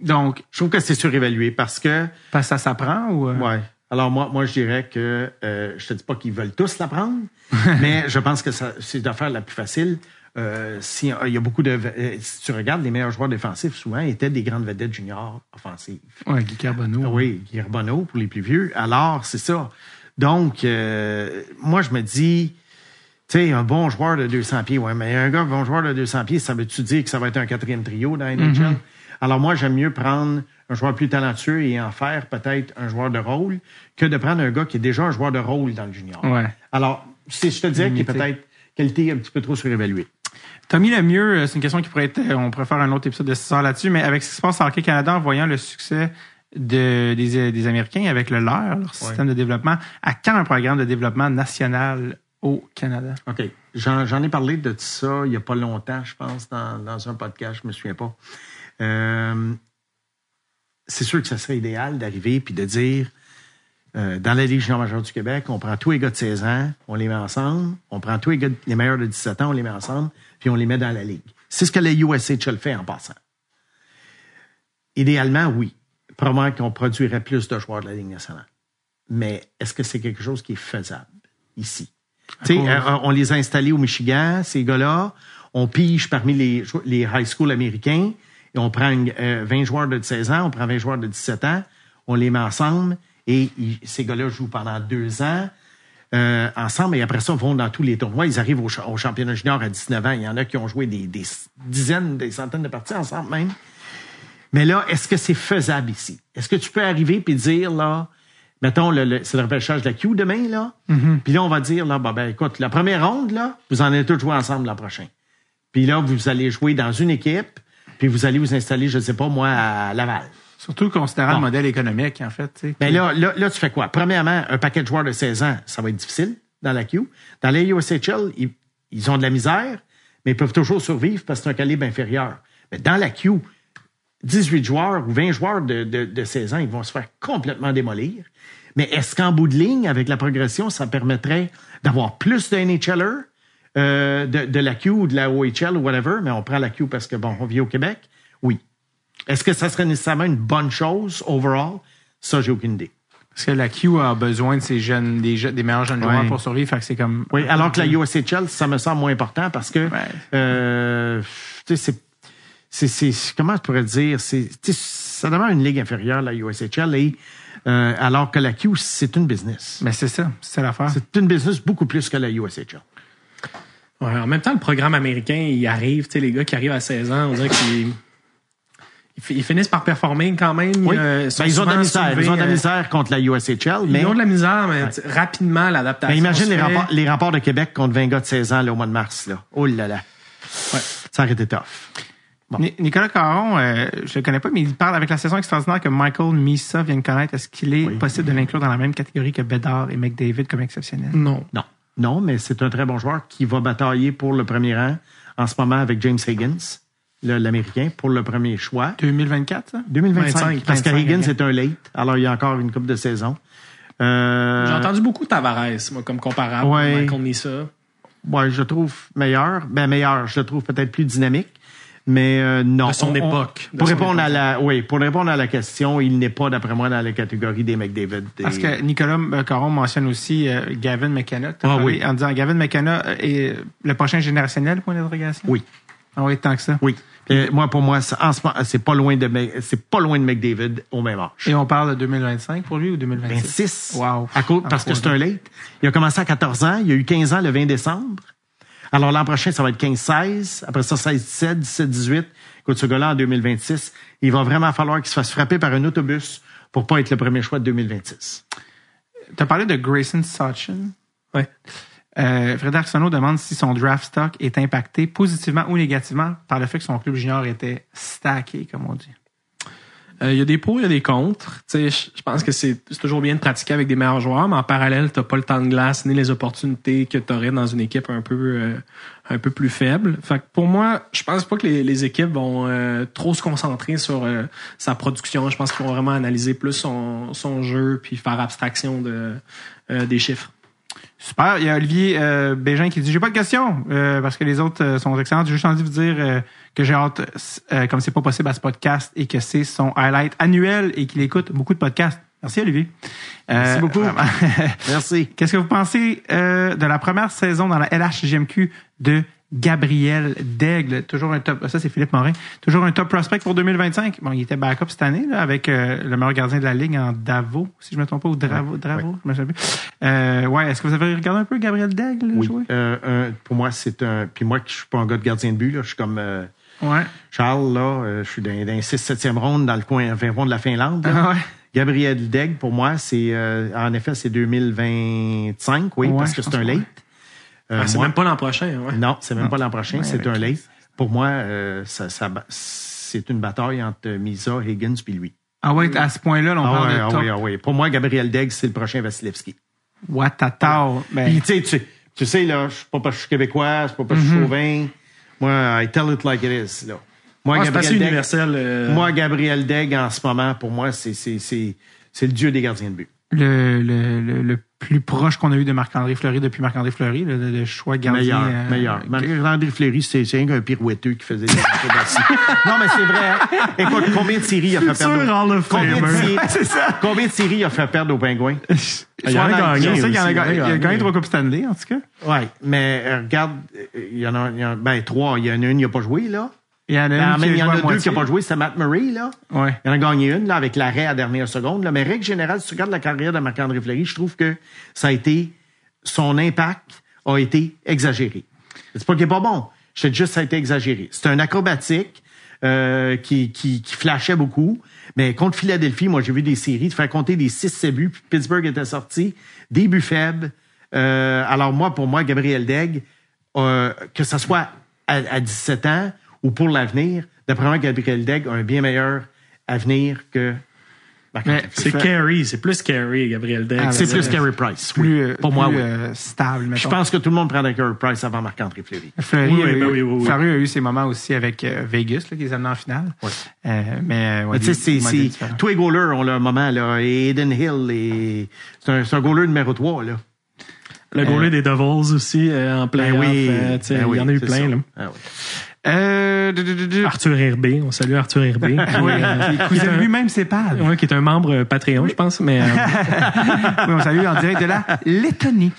Donc, Je trouve que c'est surévalué parce que, parce que ça s'apprend ou... euh, ouais. Alors moi, moi, je dirais que euh, je te dis pas qu'ils veulent tous l'apprendre, mais je pense que c'est l'affaire la plus facile. euh, si, il y a beaucoup de. euh, Si tu regardes, les meilleurs joueurs défensifs, souvent, étaient des grandes vedettes juniors offensives. Ouais, Guy Carbonneau. Oui, Guy Bonneau pour les plus vieux. Alors, c'est ça. Donc, euh, moi, je me dis, tu sais, un bon joueur de 200 pieds, ouais, mais un gars, un bon joueur de 200 pieds, ça veut-tu dire que ça va être un quatrième trio dans la NHL? Alors, moi, j'aime mieux prendre un joueur plus talentueux et en faire peut-être un joueur de rôle que de prendre un gars qui est déjà un joueur de rôle dans le junior. Ouais. Alors, c'est, je te dirais qu'il est peut-être qualité un petit peu trop surévaluée. Tommy Lemieux, euh, c'est une question qui pourrait être, euh, on pourrait faire un autre épisode de 6 heures là-dessus, mais avec ce qui se passe en Hockey Canada, en voyant le succès de, des, des Américains avec le leur, leur système de développement, à quand un programme de développement national au Canada? OK. J'en, j'en ai parlé de ça il n'y a pas longtemps, je pense, dans, dans un podcast, je me souviens pas. Euh, c'est sûr que ça serait idéal d'arriver puis de dire euh, dans la Ligue junior majeure du Québec, on prend tous les gars de 16 ans, on les met ensemble, on prend tous les gars, de- les meilleurs de 17 ans, on les met ensemble, puis on les met dans la Ligue. C'est ce que la USHL fait en passant. Idéalement, oui. Probablement qu'on produirait plus de joueurs de la Ligue nationale. Mais est-ce que c'est quelque chose qui est faisable ici? Euh, on les a installés au Michigan, ces gars-là. On pige parmi les, les high school américains et on prend une- euh, 20 joueurs de 16 ans, on prend 20 joueurs de 17 ans, on les met ensemble et ils- ces gars-là jouent pendant deux ans euh, ensemble et après ça, ils vont dans tous les tournois. Ils arrivent au, cha- au championnat junior à 19 ans. Il y en a qui ont joué des, des dizaines, des centaines de parties ensemble même. Mais là, est-ce que c'est faisable ici? Est-ce que tu peux arriver puis dire, là, mettons, le, le- c'est le repêchage de la Q demain, là, puis là, on va dire, là, bah, ben, écoute, la première ronde, là, vous en allez tous jouer ensemble l'an prochain. Puis là, vous allez jouer dans une équipe, puis vous allez vous installer, je sais pas, moi, à Laval. Surtout considérant Bon. le modèle économique, en fait. tu sais. Ben là, là, là, tu fais quoi? Premièrement, un paquet de joueurs de 16 ans, ça va être difficile dans la Q. Dans la USHL, ils, ils ont de la misère, mais ils peuvent toujours survivre parce que c'est un calibre inférieur. Mais dans la Q, 18 joueurs ou 20 joueurs de, de, de 16 ans, ils vont se faire complètement démolir. Mais est-ce qu'en bout de ligne, avec la progression, ça permettrait d'avoir plus de NHLers, euh, de, de la Q ou de la OHL ou whatever, mais on prend la Q parce que, bon, on vit au Québec? Oui. Est-ce que ça serait nécessairement une bonne chose, overall? Ça, j'ai aucune idée. Parce que la Q a besoin de ces jeunes, des, des meilleurs jeunes Ouais. joueurs pour survivre. Fait que c'est comme. Oui, alors que la USHL, ça me semble moins important parce que, Ouais. euh, tu sais, c'est, c'est, c'est- comment je pourrais dire, c'est, ça demeure une ligue inférieure, la USHL, et, euh, alors que la Q, c'est une business. Mais c'est ça, c'est l'affaire. C'est une business beaucoup plus que la USHL. Ouais, en même temps, le programme américain, il arrive, tu sais, les gars qui arrivent à 16 ans, on dirait qu'ils ils fi- ils finissent par performer quand même. Oui. euh, Ben, ils ont de la misère. soulevés, Ils ont de la euh, misère contre la USHL, mais, Ils ont de la misère, mais rapidement, l'adaptation. mais imagine se les fait. rapports, les rapports de Québec contre 20 gars de 16 ans, là, au mois de mars, là. Oh là là. Ça aurait été tough. Ni- Nicolas Caron, euh, je le connais pas, mais il parle avec la saison extraordinaire que Michael Misa vient de connaître. Est-ce qu'il est possible de l'inclure dans la même catégorie que Bedard et McDavid comme exceptionnel? Non. Non. Non, mais c'est un très bon joueur qui va batailler pour le premier rang en ce moment avec James Higgins, le- l'Américain, pour le premier choix. 2024, ça? 2025. 25, parce que 25, Higgins est un late, alors il y a encore une coupe de saison. Euh, J'ai entendu beaucoup Tavares, moi, comme comparable. Ouais. Michael Nissa. ouais, je le trouve meilleur. Ben meilleur, je le trouve peut-être plus dynamique. Mais euh, non. De son On- on- époque. De Pour son répondre époque. à la, oui, pour répondre à la question, il n'est pas d'après moi dans la catégorie des McDavid. des- Parce que Nicolas euh, Caron mentionne aussi euh, Gavin McKenna. Ah parlé oui. En disant Gavin McKenna est le prochain générationnel, point d'interrogation? Oui. Ah oui, tant que ça. Oui. Moi, pour moi, c'est- en ce moment, c'est pas loin de, Mc- c'est pas loin de McDavid au même âge. Et on parle de 2025 pour lui ou 2026? 26. Wow. À cause, parce que c'est un late. Il a commencé à 14 ans. Il a eu 15 ans le 20 décembre. Alors l'an prochain, ça va être 15-16. Après ça, 16-17, 17-18. Écoute, ce en 2026, il va vraiment falloir qu'il se fasse frapper par un autobus pour pas être le premier choix de 2026. Tu as parlé de Grayson Sachin. Ouais. Euh, Arsenault demande si son draft stock est impacté positivement ou négativement par le fait que son club junior était stacké, comme on dit. Euh, Il y a des pour, il y a des contre. Tu sais, Je pense que c'est toujours bien de pratiquer avec des meilleurs joueurs, mais en parallèle, tu pas le temps de glace ni les opportunités que tu aurais dans une équipe un peu euh, un peu plus faible. Fait que pour moi, je pense pas que les, les équipes vont euh, trop se concentrer sur euh, sa production. Je pense qu'ils vont vraiment analyser plus son, son jeu puis faire abstraction de, euh, des chiffres. Super. Il y a Olivier euh, Bégin qui dit J'ai pas de questions euh, parce que les autres euh, sont excellentes. J'ai juste envie de vous dire euh, que j'ai hâte, euh, comme c'est pas possible à ce podcast et que c'est son highlight annuel et qu'il écoute beaucoup de podcasts. Merci Olivier. Merci Euh, beaucoup. Merci. Qu'est-ce que vous pensez euh, de la première saison dans la LHJMQ de Gabriel Daigle, toujours un top. Ça, c'est Philippe Morin. Toujours un top prospect pour 2025. Bon, il était backup cette année là, avec euh, le meilleur gardien de la ligue en Davo, si je me trompe pas, ou Dravo. Dravo, je me souviens plus. Euh, ouais, est-ce que vous avez regardé un peu Gabriel Daigle Oui. jouer? Euh, pour moi, c'est un. Puis moi, je suis pas un gars de gardien de but, là. Je suis comme euh, Ouais. Charles, là. euh, je suis dans, dans 6-7e ronde dans le coin 20 rond de la Finlande. Ah ouais. Gabriel Degg, pour moi, c'est. euh, en effet, c'est 2025, oui, Ouais, parce que c'est un late. Euh, Ah, c'est même pas l'an prochain. Ouais. Non, c'est même pas l'an prochain, Ouais, c'est avec- un late. Pour moi, euh, ça, ça, c'est une bataille entre Misa, Higgins puis lui. Ah ouais, à ce point-là, là, on Ah parle ouais, de ah top. oui, ah oui. Pour moi, Gabriel Degg, c'est le prochain Vasilevski. Watata. Ben, Puis, tu sais, tu- sais, là, je suis pas parce que je suis québécois, c'est pas parce que je suis chauvin. Moi, I tell it like it is, là. Moi, Ah, Gabriel Degg, universel. euh, moi, Gabriel Degg, en ce moment, pour moi, c'est, c'est, c'est, c'est le dieu des gardiens de but. le, le, le, le plus proche qu'on a eu de Marc-André Fleury depuis Marc-André Fleury, le, le choix gardien. Meilleur, euh, meilleur. Marc-André Fleury, c'est, rien qu'un pirouetteux qui faisait des. Non, mais c'est vrai. hein. Écoute, combien de séries il a fait perdre? Of combien, de ça. combien de séries il a fait perdre aux Pingouins? Il a y en a, gagné- il a ouais, gagné trois Coupes Stanley, en tout cas. Ouais, mais euh, regarde, euh, il y en a, il y en a- ben, trois. Il y en a une, il n'a pas joué, là. Il y en a Ben, il y en a deux qui n'ont pas joué, c'est Matt Murray, là. Ouais. Il en a gagné une, là, avec l'arrêt à la dernière seconde. Là. Mais règle générale, si tu regardes la carrière de Marc-André Fleury, je trouve que ça a été, son impact a été exagéré. C'est pas qu'il est pas bon. Je dis juste, ça a été exagéré. C'est un acrobatique, euh, qui, qui, qui flashait beaucoup. Mais contre Philadelphie, moi, j'ai vu des séries, de faire compter des 6 buts, puis Pittsburgh était sorti, des buts faibles. Euh, alors moi, pour moi, Gabriel Degg, euh, que ce soit à, à 17 ans ou pour l'avenir, d'après moi, Gabriel Degg a un bien meilleur avenir que. C'est Carey, c'est plus Carey, Gabriel Degg. Ah, C'est ben, plus euh, Carey Price. Plus, euh, pour moi, plus, oui. euh, stable, Je pense que tout le monde prendrait Carey Price avant Marc-André Fleury. Fleury, Oui, a oui, eu, ben oui, oui, oui. Fleury a eu ses moments aussi avec euh, Vegas, là, qui les a amenés en finale. Euh, mais, ouais, Mais tu sais, tous les goalers ont leur moment, là. Et Eden Hill, et, c'est un, un goaler numéro 3, là. Le goaler des Devils aussi, euh, en plein Ben oui. euh, ben oui, il y en a eu plein. ça. Là. Ah oui. Euh, Arthur Herbé, on salue Arthur Herbé. oui, Euh, un, lui-même ses pads. ouais, qui est un membre euh, Patreon, je pense. Mais euh, Oui, on salue en direct de la Lettonie.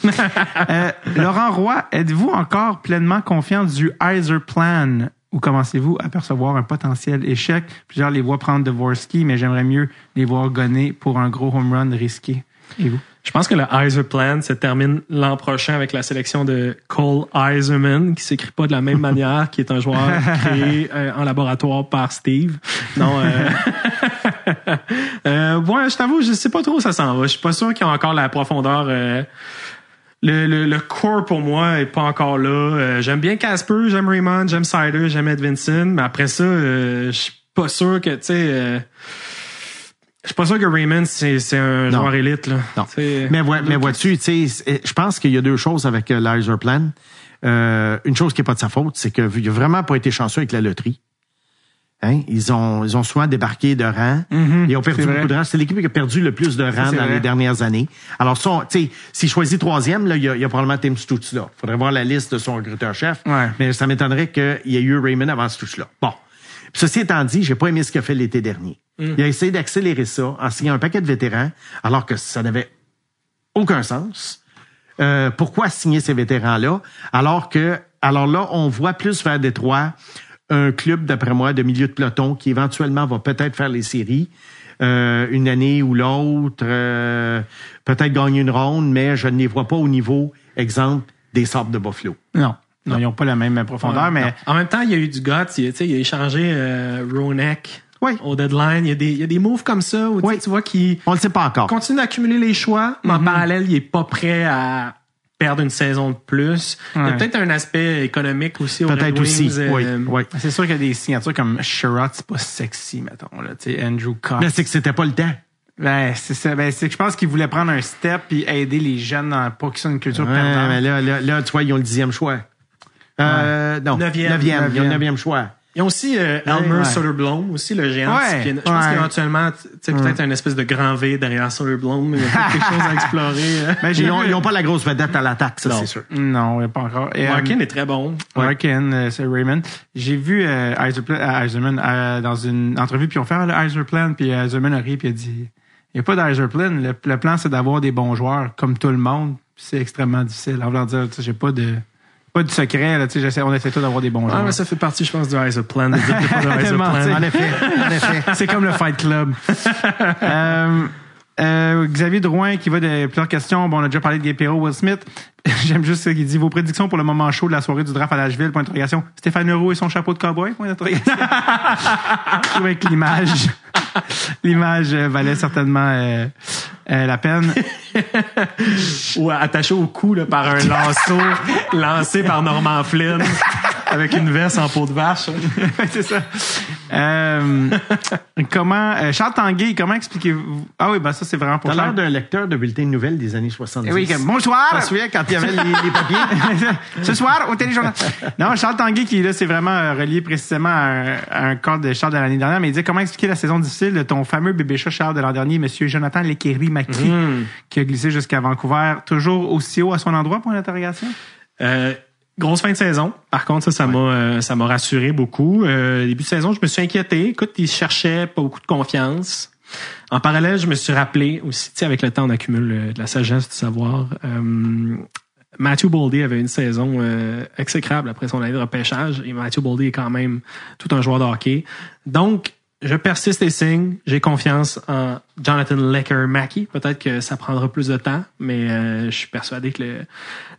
Euh, Laurent Roy, êtes-vous encore pleinement confiant du Heiser Plan? Ou commencez-vous à percevoir un potentiel échec? Plusieurs les voient prendre Dvorsky, mais j'aimerais mieux les voir gonner pour un gros home run risqué. Et vous? Je pense que le Heiser Plan se termine l'an prochain avec la sélection de Cole Heiserman, qui s'écrit pas de la même manière, qui est un joueur créé euh, en laboratoire par Steve. Non, euh... euh, ouais, je t'avoue, je sais pas trop où ça s'en va. Je suis pas sûr qu'il y a encore la profondeur. euh, le, le, le core pour moi est pas encore là. Euh, j'aime bien Casper, j'aime Raymond, j'aime Sider, j'aime Edvinson, mais après ça, euh, je suis pas sûr que tu sais. Je suis pas sûr que Raymond c'est c'est un Non. joueur élite là. Non. Mais, vois- mais vois-tu, tu sais, c'est- je pense qu'il y a deux choses avec euh, l'Iser Plan. Euh, une chose qui n'est pas de sa faute, c'est qu'il a vraiment pas été chanceux avec la loterie. Hein? Ils ont ils ont souvent débarqué de rang. Ils ont perdu vrai. beaucoup de rang. C'est l'équipe qui a perdu le plus de rang dans vrai. les dernières années. Alors, ça, tu sais, s'il choisit troisième, là, il y a, il y a probablement Tim Stutz là. faudrait voir la liste de son recruteur-chef. Ouais. Mais ça m'étonnerait qu'il y ait eu Raymond avant Stutz là. Bon. Ceci étant dit, j'ai pas aimé ce qu'il a fait l'été dernier. Il a essayé d'accélérer ça en signant un paquet de vétérans, alors que ça n'avait aucun sens. Euh, pourquoi signer ces vétérans-là? Alors que, alors là, on voit plus vers Détroit un club, d'après moi, de milieu de peloton qui éventuellement va peut-être faire les séries. euh, une année ou l'autre, euh, peut-être gagner une ronde, mais je ne les vois pas au niveau, exemple, des Sabres de Buffalo. Non. Non, ils n'ont pas la même profondeur, mais Non. En même temps, il y a eu du guts. Il, tu sais, il a échangé euh, Ronek Oui. au deadline. Il y, a des, il y a des moves comme ça où tu sais, Oui. tu vois qu'il On ne le sait pas encore. continue d'accumuler les choix, mais Mm-hmm. en parallèle, il est pas prêt à perdre une saison de plus. Il y a peut-être un aspect économique aussi au Red Peut-être Wings, aussi. euh, oui, oui. c'est sûr qu'il y a des signatures comme Sherrod, c'est pas sexy, mettons. Là. Tu sais, Andrew Cox. Mais c'est que c'était pas le temps. Ben, c'est ça. Ben, c'est que je pense qu'ils voulaient prendre un step puis aider les jeunes dans, pas qu'ils soient une culture Ouais, perdante. mais là, là, là, tu vois, ils ont le dixième choix. Euh, non, Neuvième. neuvième. Ils ont le Neuvième. choix. Ils ont aussi euh, Elmer ouais. Soderblom, aussi le géant. Ouais, Je pense ouais. qu'éventuellement, tu sais, peut-être une espèce de grand V derrière Soderblom. Il y a quelque chose à explorer. euh. Ben, Ils ont, vu- ils ont pas la grosse vedette à l'attaque, ça, c'est sûr. Non, il y a pas encore. Et, euh, est très bon. Larkin, euh, c'est Raymond. J'ai vu euh, Eiserplan- euh, Eiserman euh, dans une entrevue, puis on fait ah, le Eiserplan, puis Eiserman a ri, puis il a dit il n'y a pas d'Eiserplan. Le, le plan, c'est d'avoir des bons joueurs comme tout le monde. C'est extrêmement difficile. En voulant dire, tu sais, j'ai pas de pas du secret, là, tu sais, j'essaie- on essaie tous d'avoir des bons Ah, joueurs. mais ça fait partie, je pense, du Rise of Plan. de de Rise of Plan. sais. En effet, en effet. C'est comme le Fight Club. Euh, euh, Xavier Drouin qui va de plusieurs questions. Bon, on a déjà parlé de Perrault, Will Smith. J'aime juste ce qu'il dit. Vos prédictions pour le moment chaud de la soirée du draft à Nashville, point d'interrogation. Stéphane Leroux et son chapeau de cowboy, point d'interrogation. Je trouve que l'image, l'image euh, valait certainement euh, euh, la peine. Ou attaché au cou là, par un lanceau lancé par Norman Flynn avec une veste en peau de vache. c'est ça. Euh, comment, euh, Charles Tanguay, comment expliquez-vous? Ah oui, ben ça, c'est vraiment pour T'as l'air d'un lecteur de bulletins de nouvelles des années 70. Eh oui, comme, bonsoir! Je me souviens quand il y avait les, les papiers? Ce soir, au téléjournal. Non, Charles Tanguay, qui là, c'est vraiment euh, relié précisément à un, à un cadre de Charles de l'année dernière, mais il dit comment expliquer la saison difficile de ton fameux bébé chat Charles de l'an dernier, Monsieur Jonathan Lequery Macri, qui a glissé jusqu'à Vancouver, toujours aussi haut à son endroit, point d'interrogation? Euh, grosse fin de saison. Par contre, ça, ça m'a, euh, ça m'a rassuré beaucoup. Euh, début de saison, je me suis inquiété. Écoute, il cherchait pas beaucoup de confiance. En parallèle, je me suis rappelé aussi, tu sais, avec le temps, on accumule euh, de la sagesse, du savoir. Euh, Matthew Boldy avait une saison euh, exécrable après son année de repêchage et Matthew Boldy est quand même tout un joueur de hockey. Donc, je persiste et signe. J'ai confiance en Jonathan Lecker Mackey. Peut-être que ça prendra plus de temps, mais euh, je suis persuadé que le-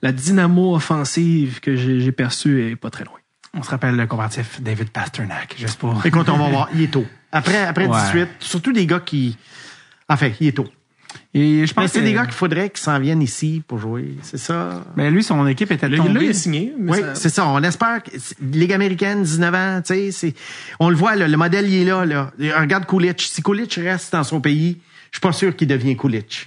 la dynamo offensive que j'ai perçue est pas très loin. On se rappelle le combatif David Pasternak, juste pour... Écoute, on va voir. Il est tôt. Après, après Ouais. 18, surtout des gars qui. Enfin, il est tôt. Et je Mais pense c'est que- des gars qu'il faudrait qu'ils s'en viennent ici pour jouer. C'est ça? Mais lui, son équipe était Là, tombée. là, il est signé. mais Oui, ça- c'est ça. On espère que c'est- Ligue américaine, 19 ans, tu sais, c'est, on le voit, là, le modèle, il est là, là. Regarde Coolidge. Si Coolidge reste dans son pays, je suis pas sûr qu'il devient Coolidge.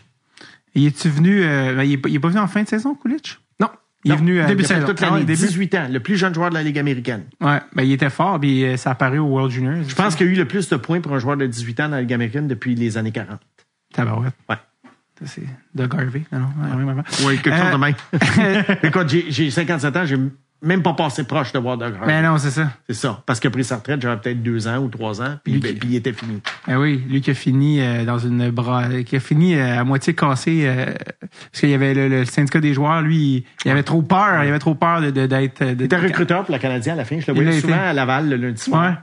Il est-tu venu... euh, ben, il, est, pas- il est pas venu en fin de saison, Kulich? Non. Il est Non, venu... euh, début de saison. toute Ah l'année, début. 18 ans, le plus jeune joueur de la Ligue américaine. Ouais, ben il était fort, puis euh, ça apparu au World Juniors. Je pense qu'il y a eu le plus de points pour un joueur de 18 ans dans la Ligue américaine depuis les années 40. Tabarouette. Ouais. C'est Doug Harvey. Non, non. Oui, quelque chose Euh, de même. Écoute, j'ai, j'ai 57 ans, j'ai même pas passé proche de voir Doug Harvey. Ben non, c'est ça. C'est ça. Parce qu'il a pris sa retraite, j'avais peut-être deux ans ou trois ans, puis, ben, il était fini. Ben oui, lui qui a fini euh, dans une bras, qui a fini euh, à moitié cassé euh, parce qu'il y avait le, le syndicat des joueurs, lui, il, avait trop peur, il avait trop peur de de- d'être. De, Il était recruteur pour la Canadien à la fin. Je le voyais souvent à Laval le lundi soir. Ouais.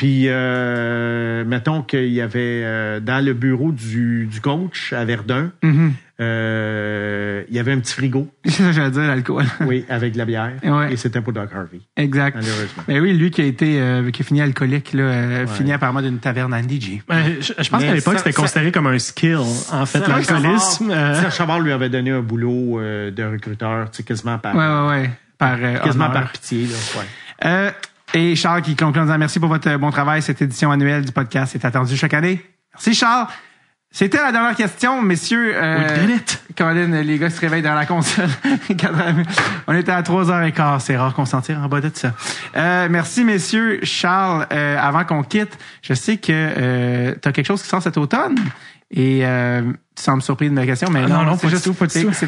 Puis, euh, mettons qu'il y avait euh, dans le bureau du, du coach à Verdun, Mhm. euh, il y avait un petit frigo, C'est ça que j'allais dire, l'alcool. oui, avec de la bière. Ouais. Et c'était pour Doug Harvey, exact. malheureusement. Ben oui, lui qui a été, euh, qui a fini alcoolique, là, euh, fini apparemment d'une taverne à DJ. Ben, je, je pense Mais qu'à l'époque, c'était ça- considéré comme un skill, en fait, l'alcoolisme. Chavard- euh, Serge Chavard lui avait donné un boulot euh, de recruteur, tu sais, quasiment par, Ouais, ouais, ouais. Par, euh, quasiment honneur. par pitié. Là, ouais. Et Charles qui conclut en disant merci pour votre bon travail. Cette édition annuelle du podcast est attendue chaque année. Merci Charles. C'était la dernière question, messieurs. Euh. Colin, les gars se réveillent dans la console. On était à 3h15. C'est rare qu'on s'en tire en bas de ça. Euh, merci, messieurs. Charles, euh, avant qu'on quitte, je sais que euh, tu as quelque chose qui sort cet automne. Et euh, tu sembles surpris de ma question, mais Ah, non, non, c'est juste tout, c'est-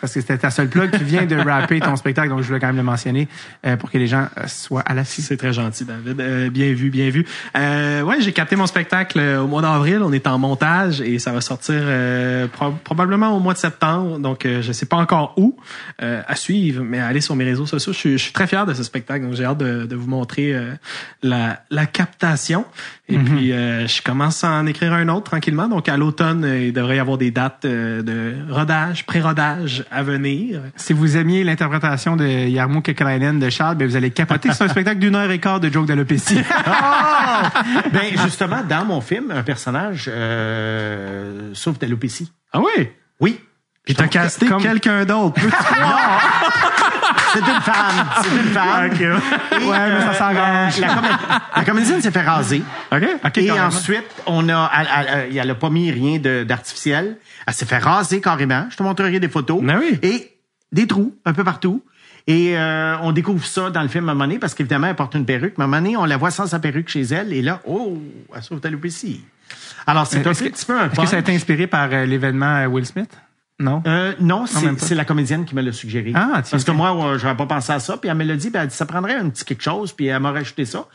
parce que c'était ta seule plug. Tu viens de rapper ton spectacle, donc je voulais quand même le mentionner euh, pour que les gens euh, soient à l'affût. C'est très gentil, David. Euh, bien vu, bien vu. Euh, ouais, j'ai capté mon spectacle euh, au mois d'avril. On est en montage et ça va sortir euh, pro- probablement au mois de septembre. Donc, je sais pas encore où à suivre, mais allez sur mes réseaux sociaux. Je suis, je suis très fier de ce spectacle. Donc, j'ai hâte de, de vous montrer la, la captation. Et puis, euh, je commence à en écrire un autre tranquillement. Donc, à l'automne, il devrait y avoir des dates euh, de rodage, pré-rodage à venir. Si vous aimiez l'interprétation de Yarmo Kekalainen de Charles, ben vous allez capoter. C'est un spectacle d'une heure et quart de joke d'alopécie. ben, justement, dans mon film, un personnage euh, sauve d'alopécie. Ah oui? Oui. Puis t'as casté comme- quelqu'un d'autre. C'est une femme. C'est une femme. Ok. Ouais, mais ça s'arrange. La, comé- la comédienne s'est fait raser. OK. et carrément. ensuite, on a, elle, elle, a pas mis rien d'artificiel. Elle s'est fait raser carrément. Je te montrerai des photos. Ah oui. Et des trous un peu partout. Et euh, on découvre ça dans le film à un moment donné, parce qu'évidemment, elle porte une perruque. Mais à un moment donné, on la voit sans sa perruque chez elle. Et là, oh, elle sauve d'alopécie. Alors, c'est un Est-ce que- petit peu un Est-ce que ça a été inspiré par euh, l'événement euh, Will Smith? Non? Euh, non, c'est la comédienne qui me l'a suggéré. Ah, tiens, Parce que moi, j'aurais pas pensé à ça. Puis elle me l'a dit, ben, elle dit, ça prendrait un petit quelque chose. Puis elle m'a rajouté ça.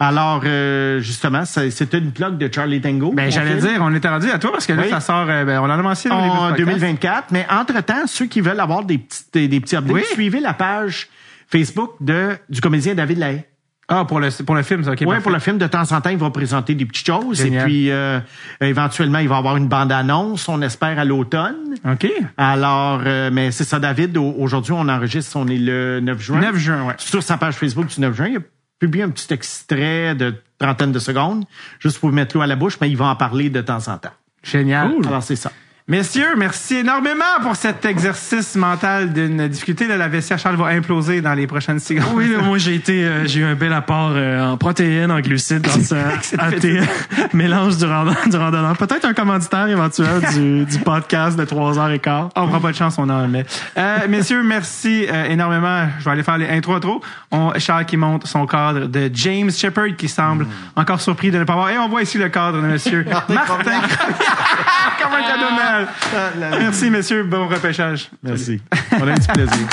Alors, euh, justement, c'était une plug de Charlie Tango. Ben, j'allais dire, on était rendu à toi parce que là, Oui. ça sort, euh, ben, on en a mentionné en du podcast. 2024. Mais entre-temps, ceux qui veulent avoir des petits, des, des petits updates, Oui. suivez la page Facebook de, du comédien David Lahaye. Ah, pour le, pour le film, ça, OK. Oui, pour le film, de temps en temps, il va présenter des petites choses. Génial. Et puis, euh, éventuellement, il va avoir une bande-annonce, on espère, à l'automne. OK. Alors, euh, mais c'est ça, David. au- Aujourd'hui, on enregistre, on est le 9 juin. 9 juin, ouais. Sur sa page Facebook du 9 juin, il a publié un petit extrait de trentaine de secondes, juste pour vous mettre l'eau à la bouche, mais il va en parler de temps en temps. Génial. Alors, c'est ça. Messieurs, merci énormément pour cet exercice mental d'une difficulté. Là, la vestiaire Charles va imploser dans les prochaines secondes. Oui, mais moi j'ai été, euh, j'ai eu un bel apport euh, en protéines, en glucides grâce à, à tes mélanges du, randonneur. du randonneur. Peut-être un commanditaire éventuel du, du podcast de 3 heures et quart. On prend pas de chance, on en met. Euh, messieurs, merci euh, énormément. Je vais aller faire les intro trop. On, Charles qui monte son cadre de James Shepard qui semble encore surpris de ne pas voir. Et on voit ici le cadre de monsieur Martin. Comme un cadeau Noël. Merci, messieurs. Bon repêchage. Merci. On a eu du plaisir.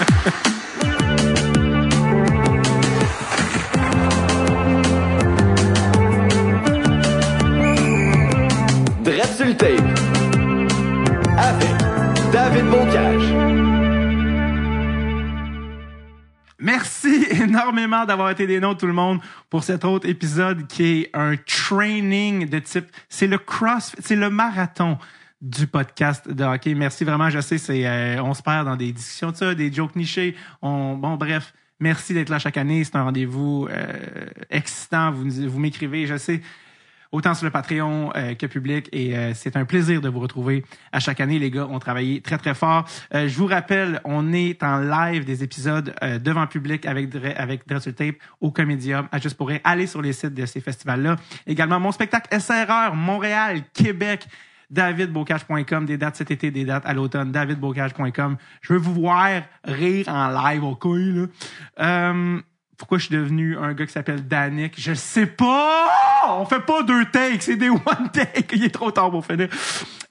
Merci énormément d'avoir été des nôtres, tout le monde, pour cet autre épisode qui est un training de type. C'est le cross, c'est le marathon du podcast de hockey. Merci vraiment. Je sais, c'est euh, on se perd dans des discussions de ça, des jokes nichés. On, bon, bref, merci d'être là chaque année. C'est un rendez-vous euh, excitant. Vous, vous m'écrivez, je sais autant sur le Patreon euh, que public. Et euh, c'est un plaisir de vous retrouver à chaque année. Les gars ont travaillé très, très fort. Euh, je vous rappelle, on est en live des épisodes euh, devant public avec, avec Dress sur le Tape au Comédium à Juste pour. Allez sur les sites de ces festivals-là. Également, mon spectacle SRR, Montréal, Québec. davidbocage.com, des dates cet été, des dates à l'automne, davidbocage.com. Je veux vous voir rire en live au couille, là. Euh, pourquoi je suis devenu un gars qui s'appelle Danick? Je sais pas! On fait pas deux takes, c'est des one takes. Il est trop tard pour finir.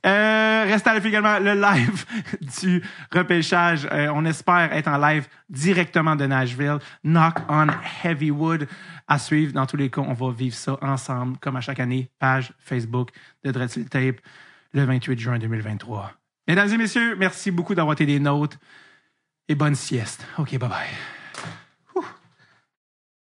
Euh, restez à l'affût également le live du repêchage. Euh, on espère être en live directement de Nashville. Knock on Heavywood à suivre. Dans tous les cas, on va vivre ça ensemble, comme à chaque année. Page Facebook de Dread sur le Tape, le 28 juin 2023. Mesdames et messieurs, merci beaucoup d'avoir été des nôtres et bonne sieste. OK, bye bye.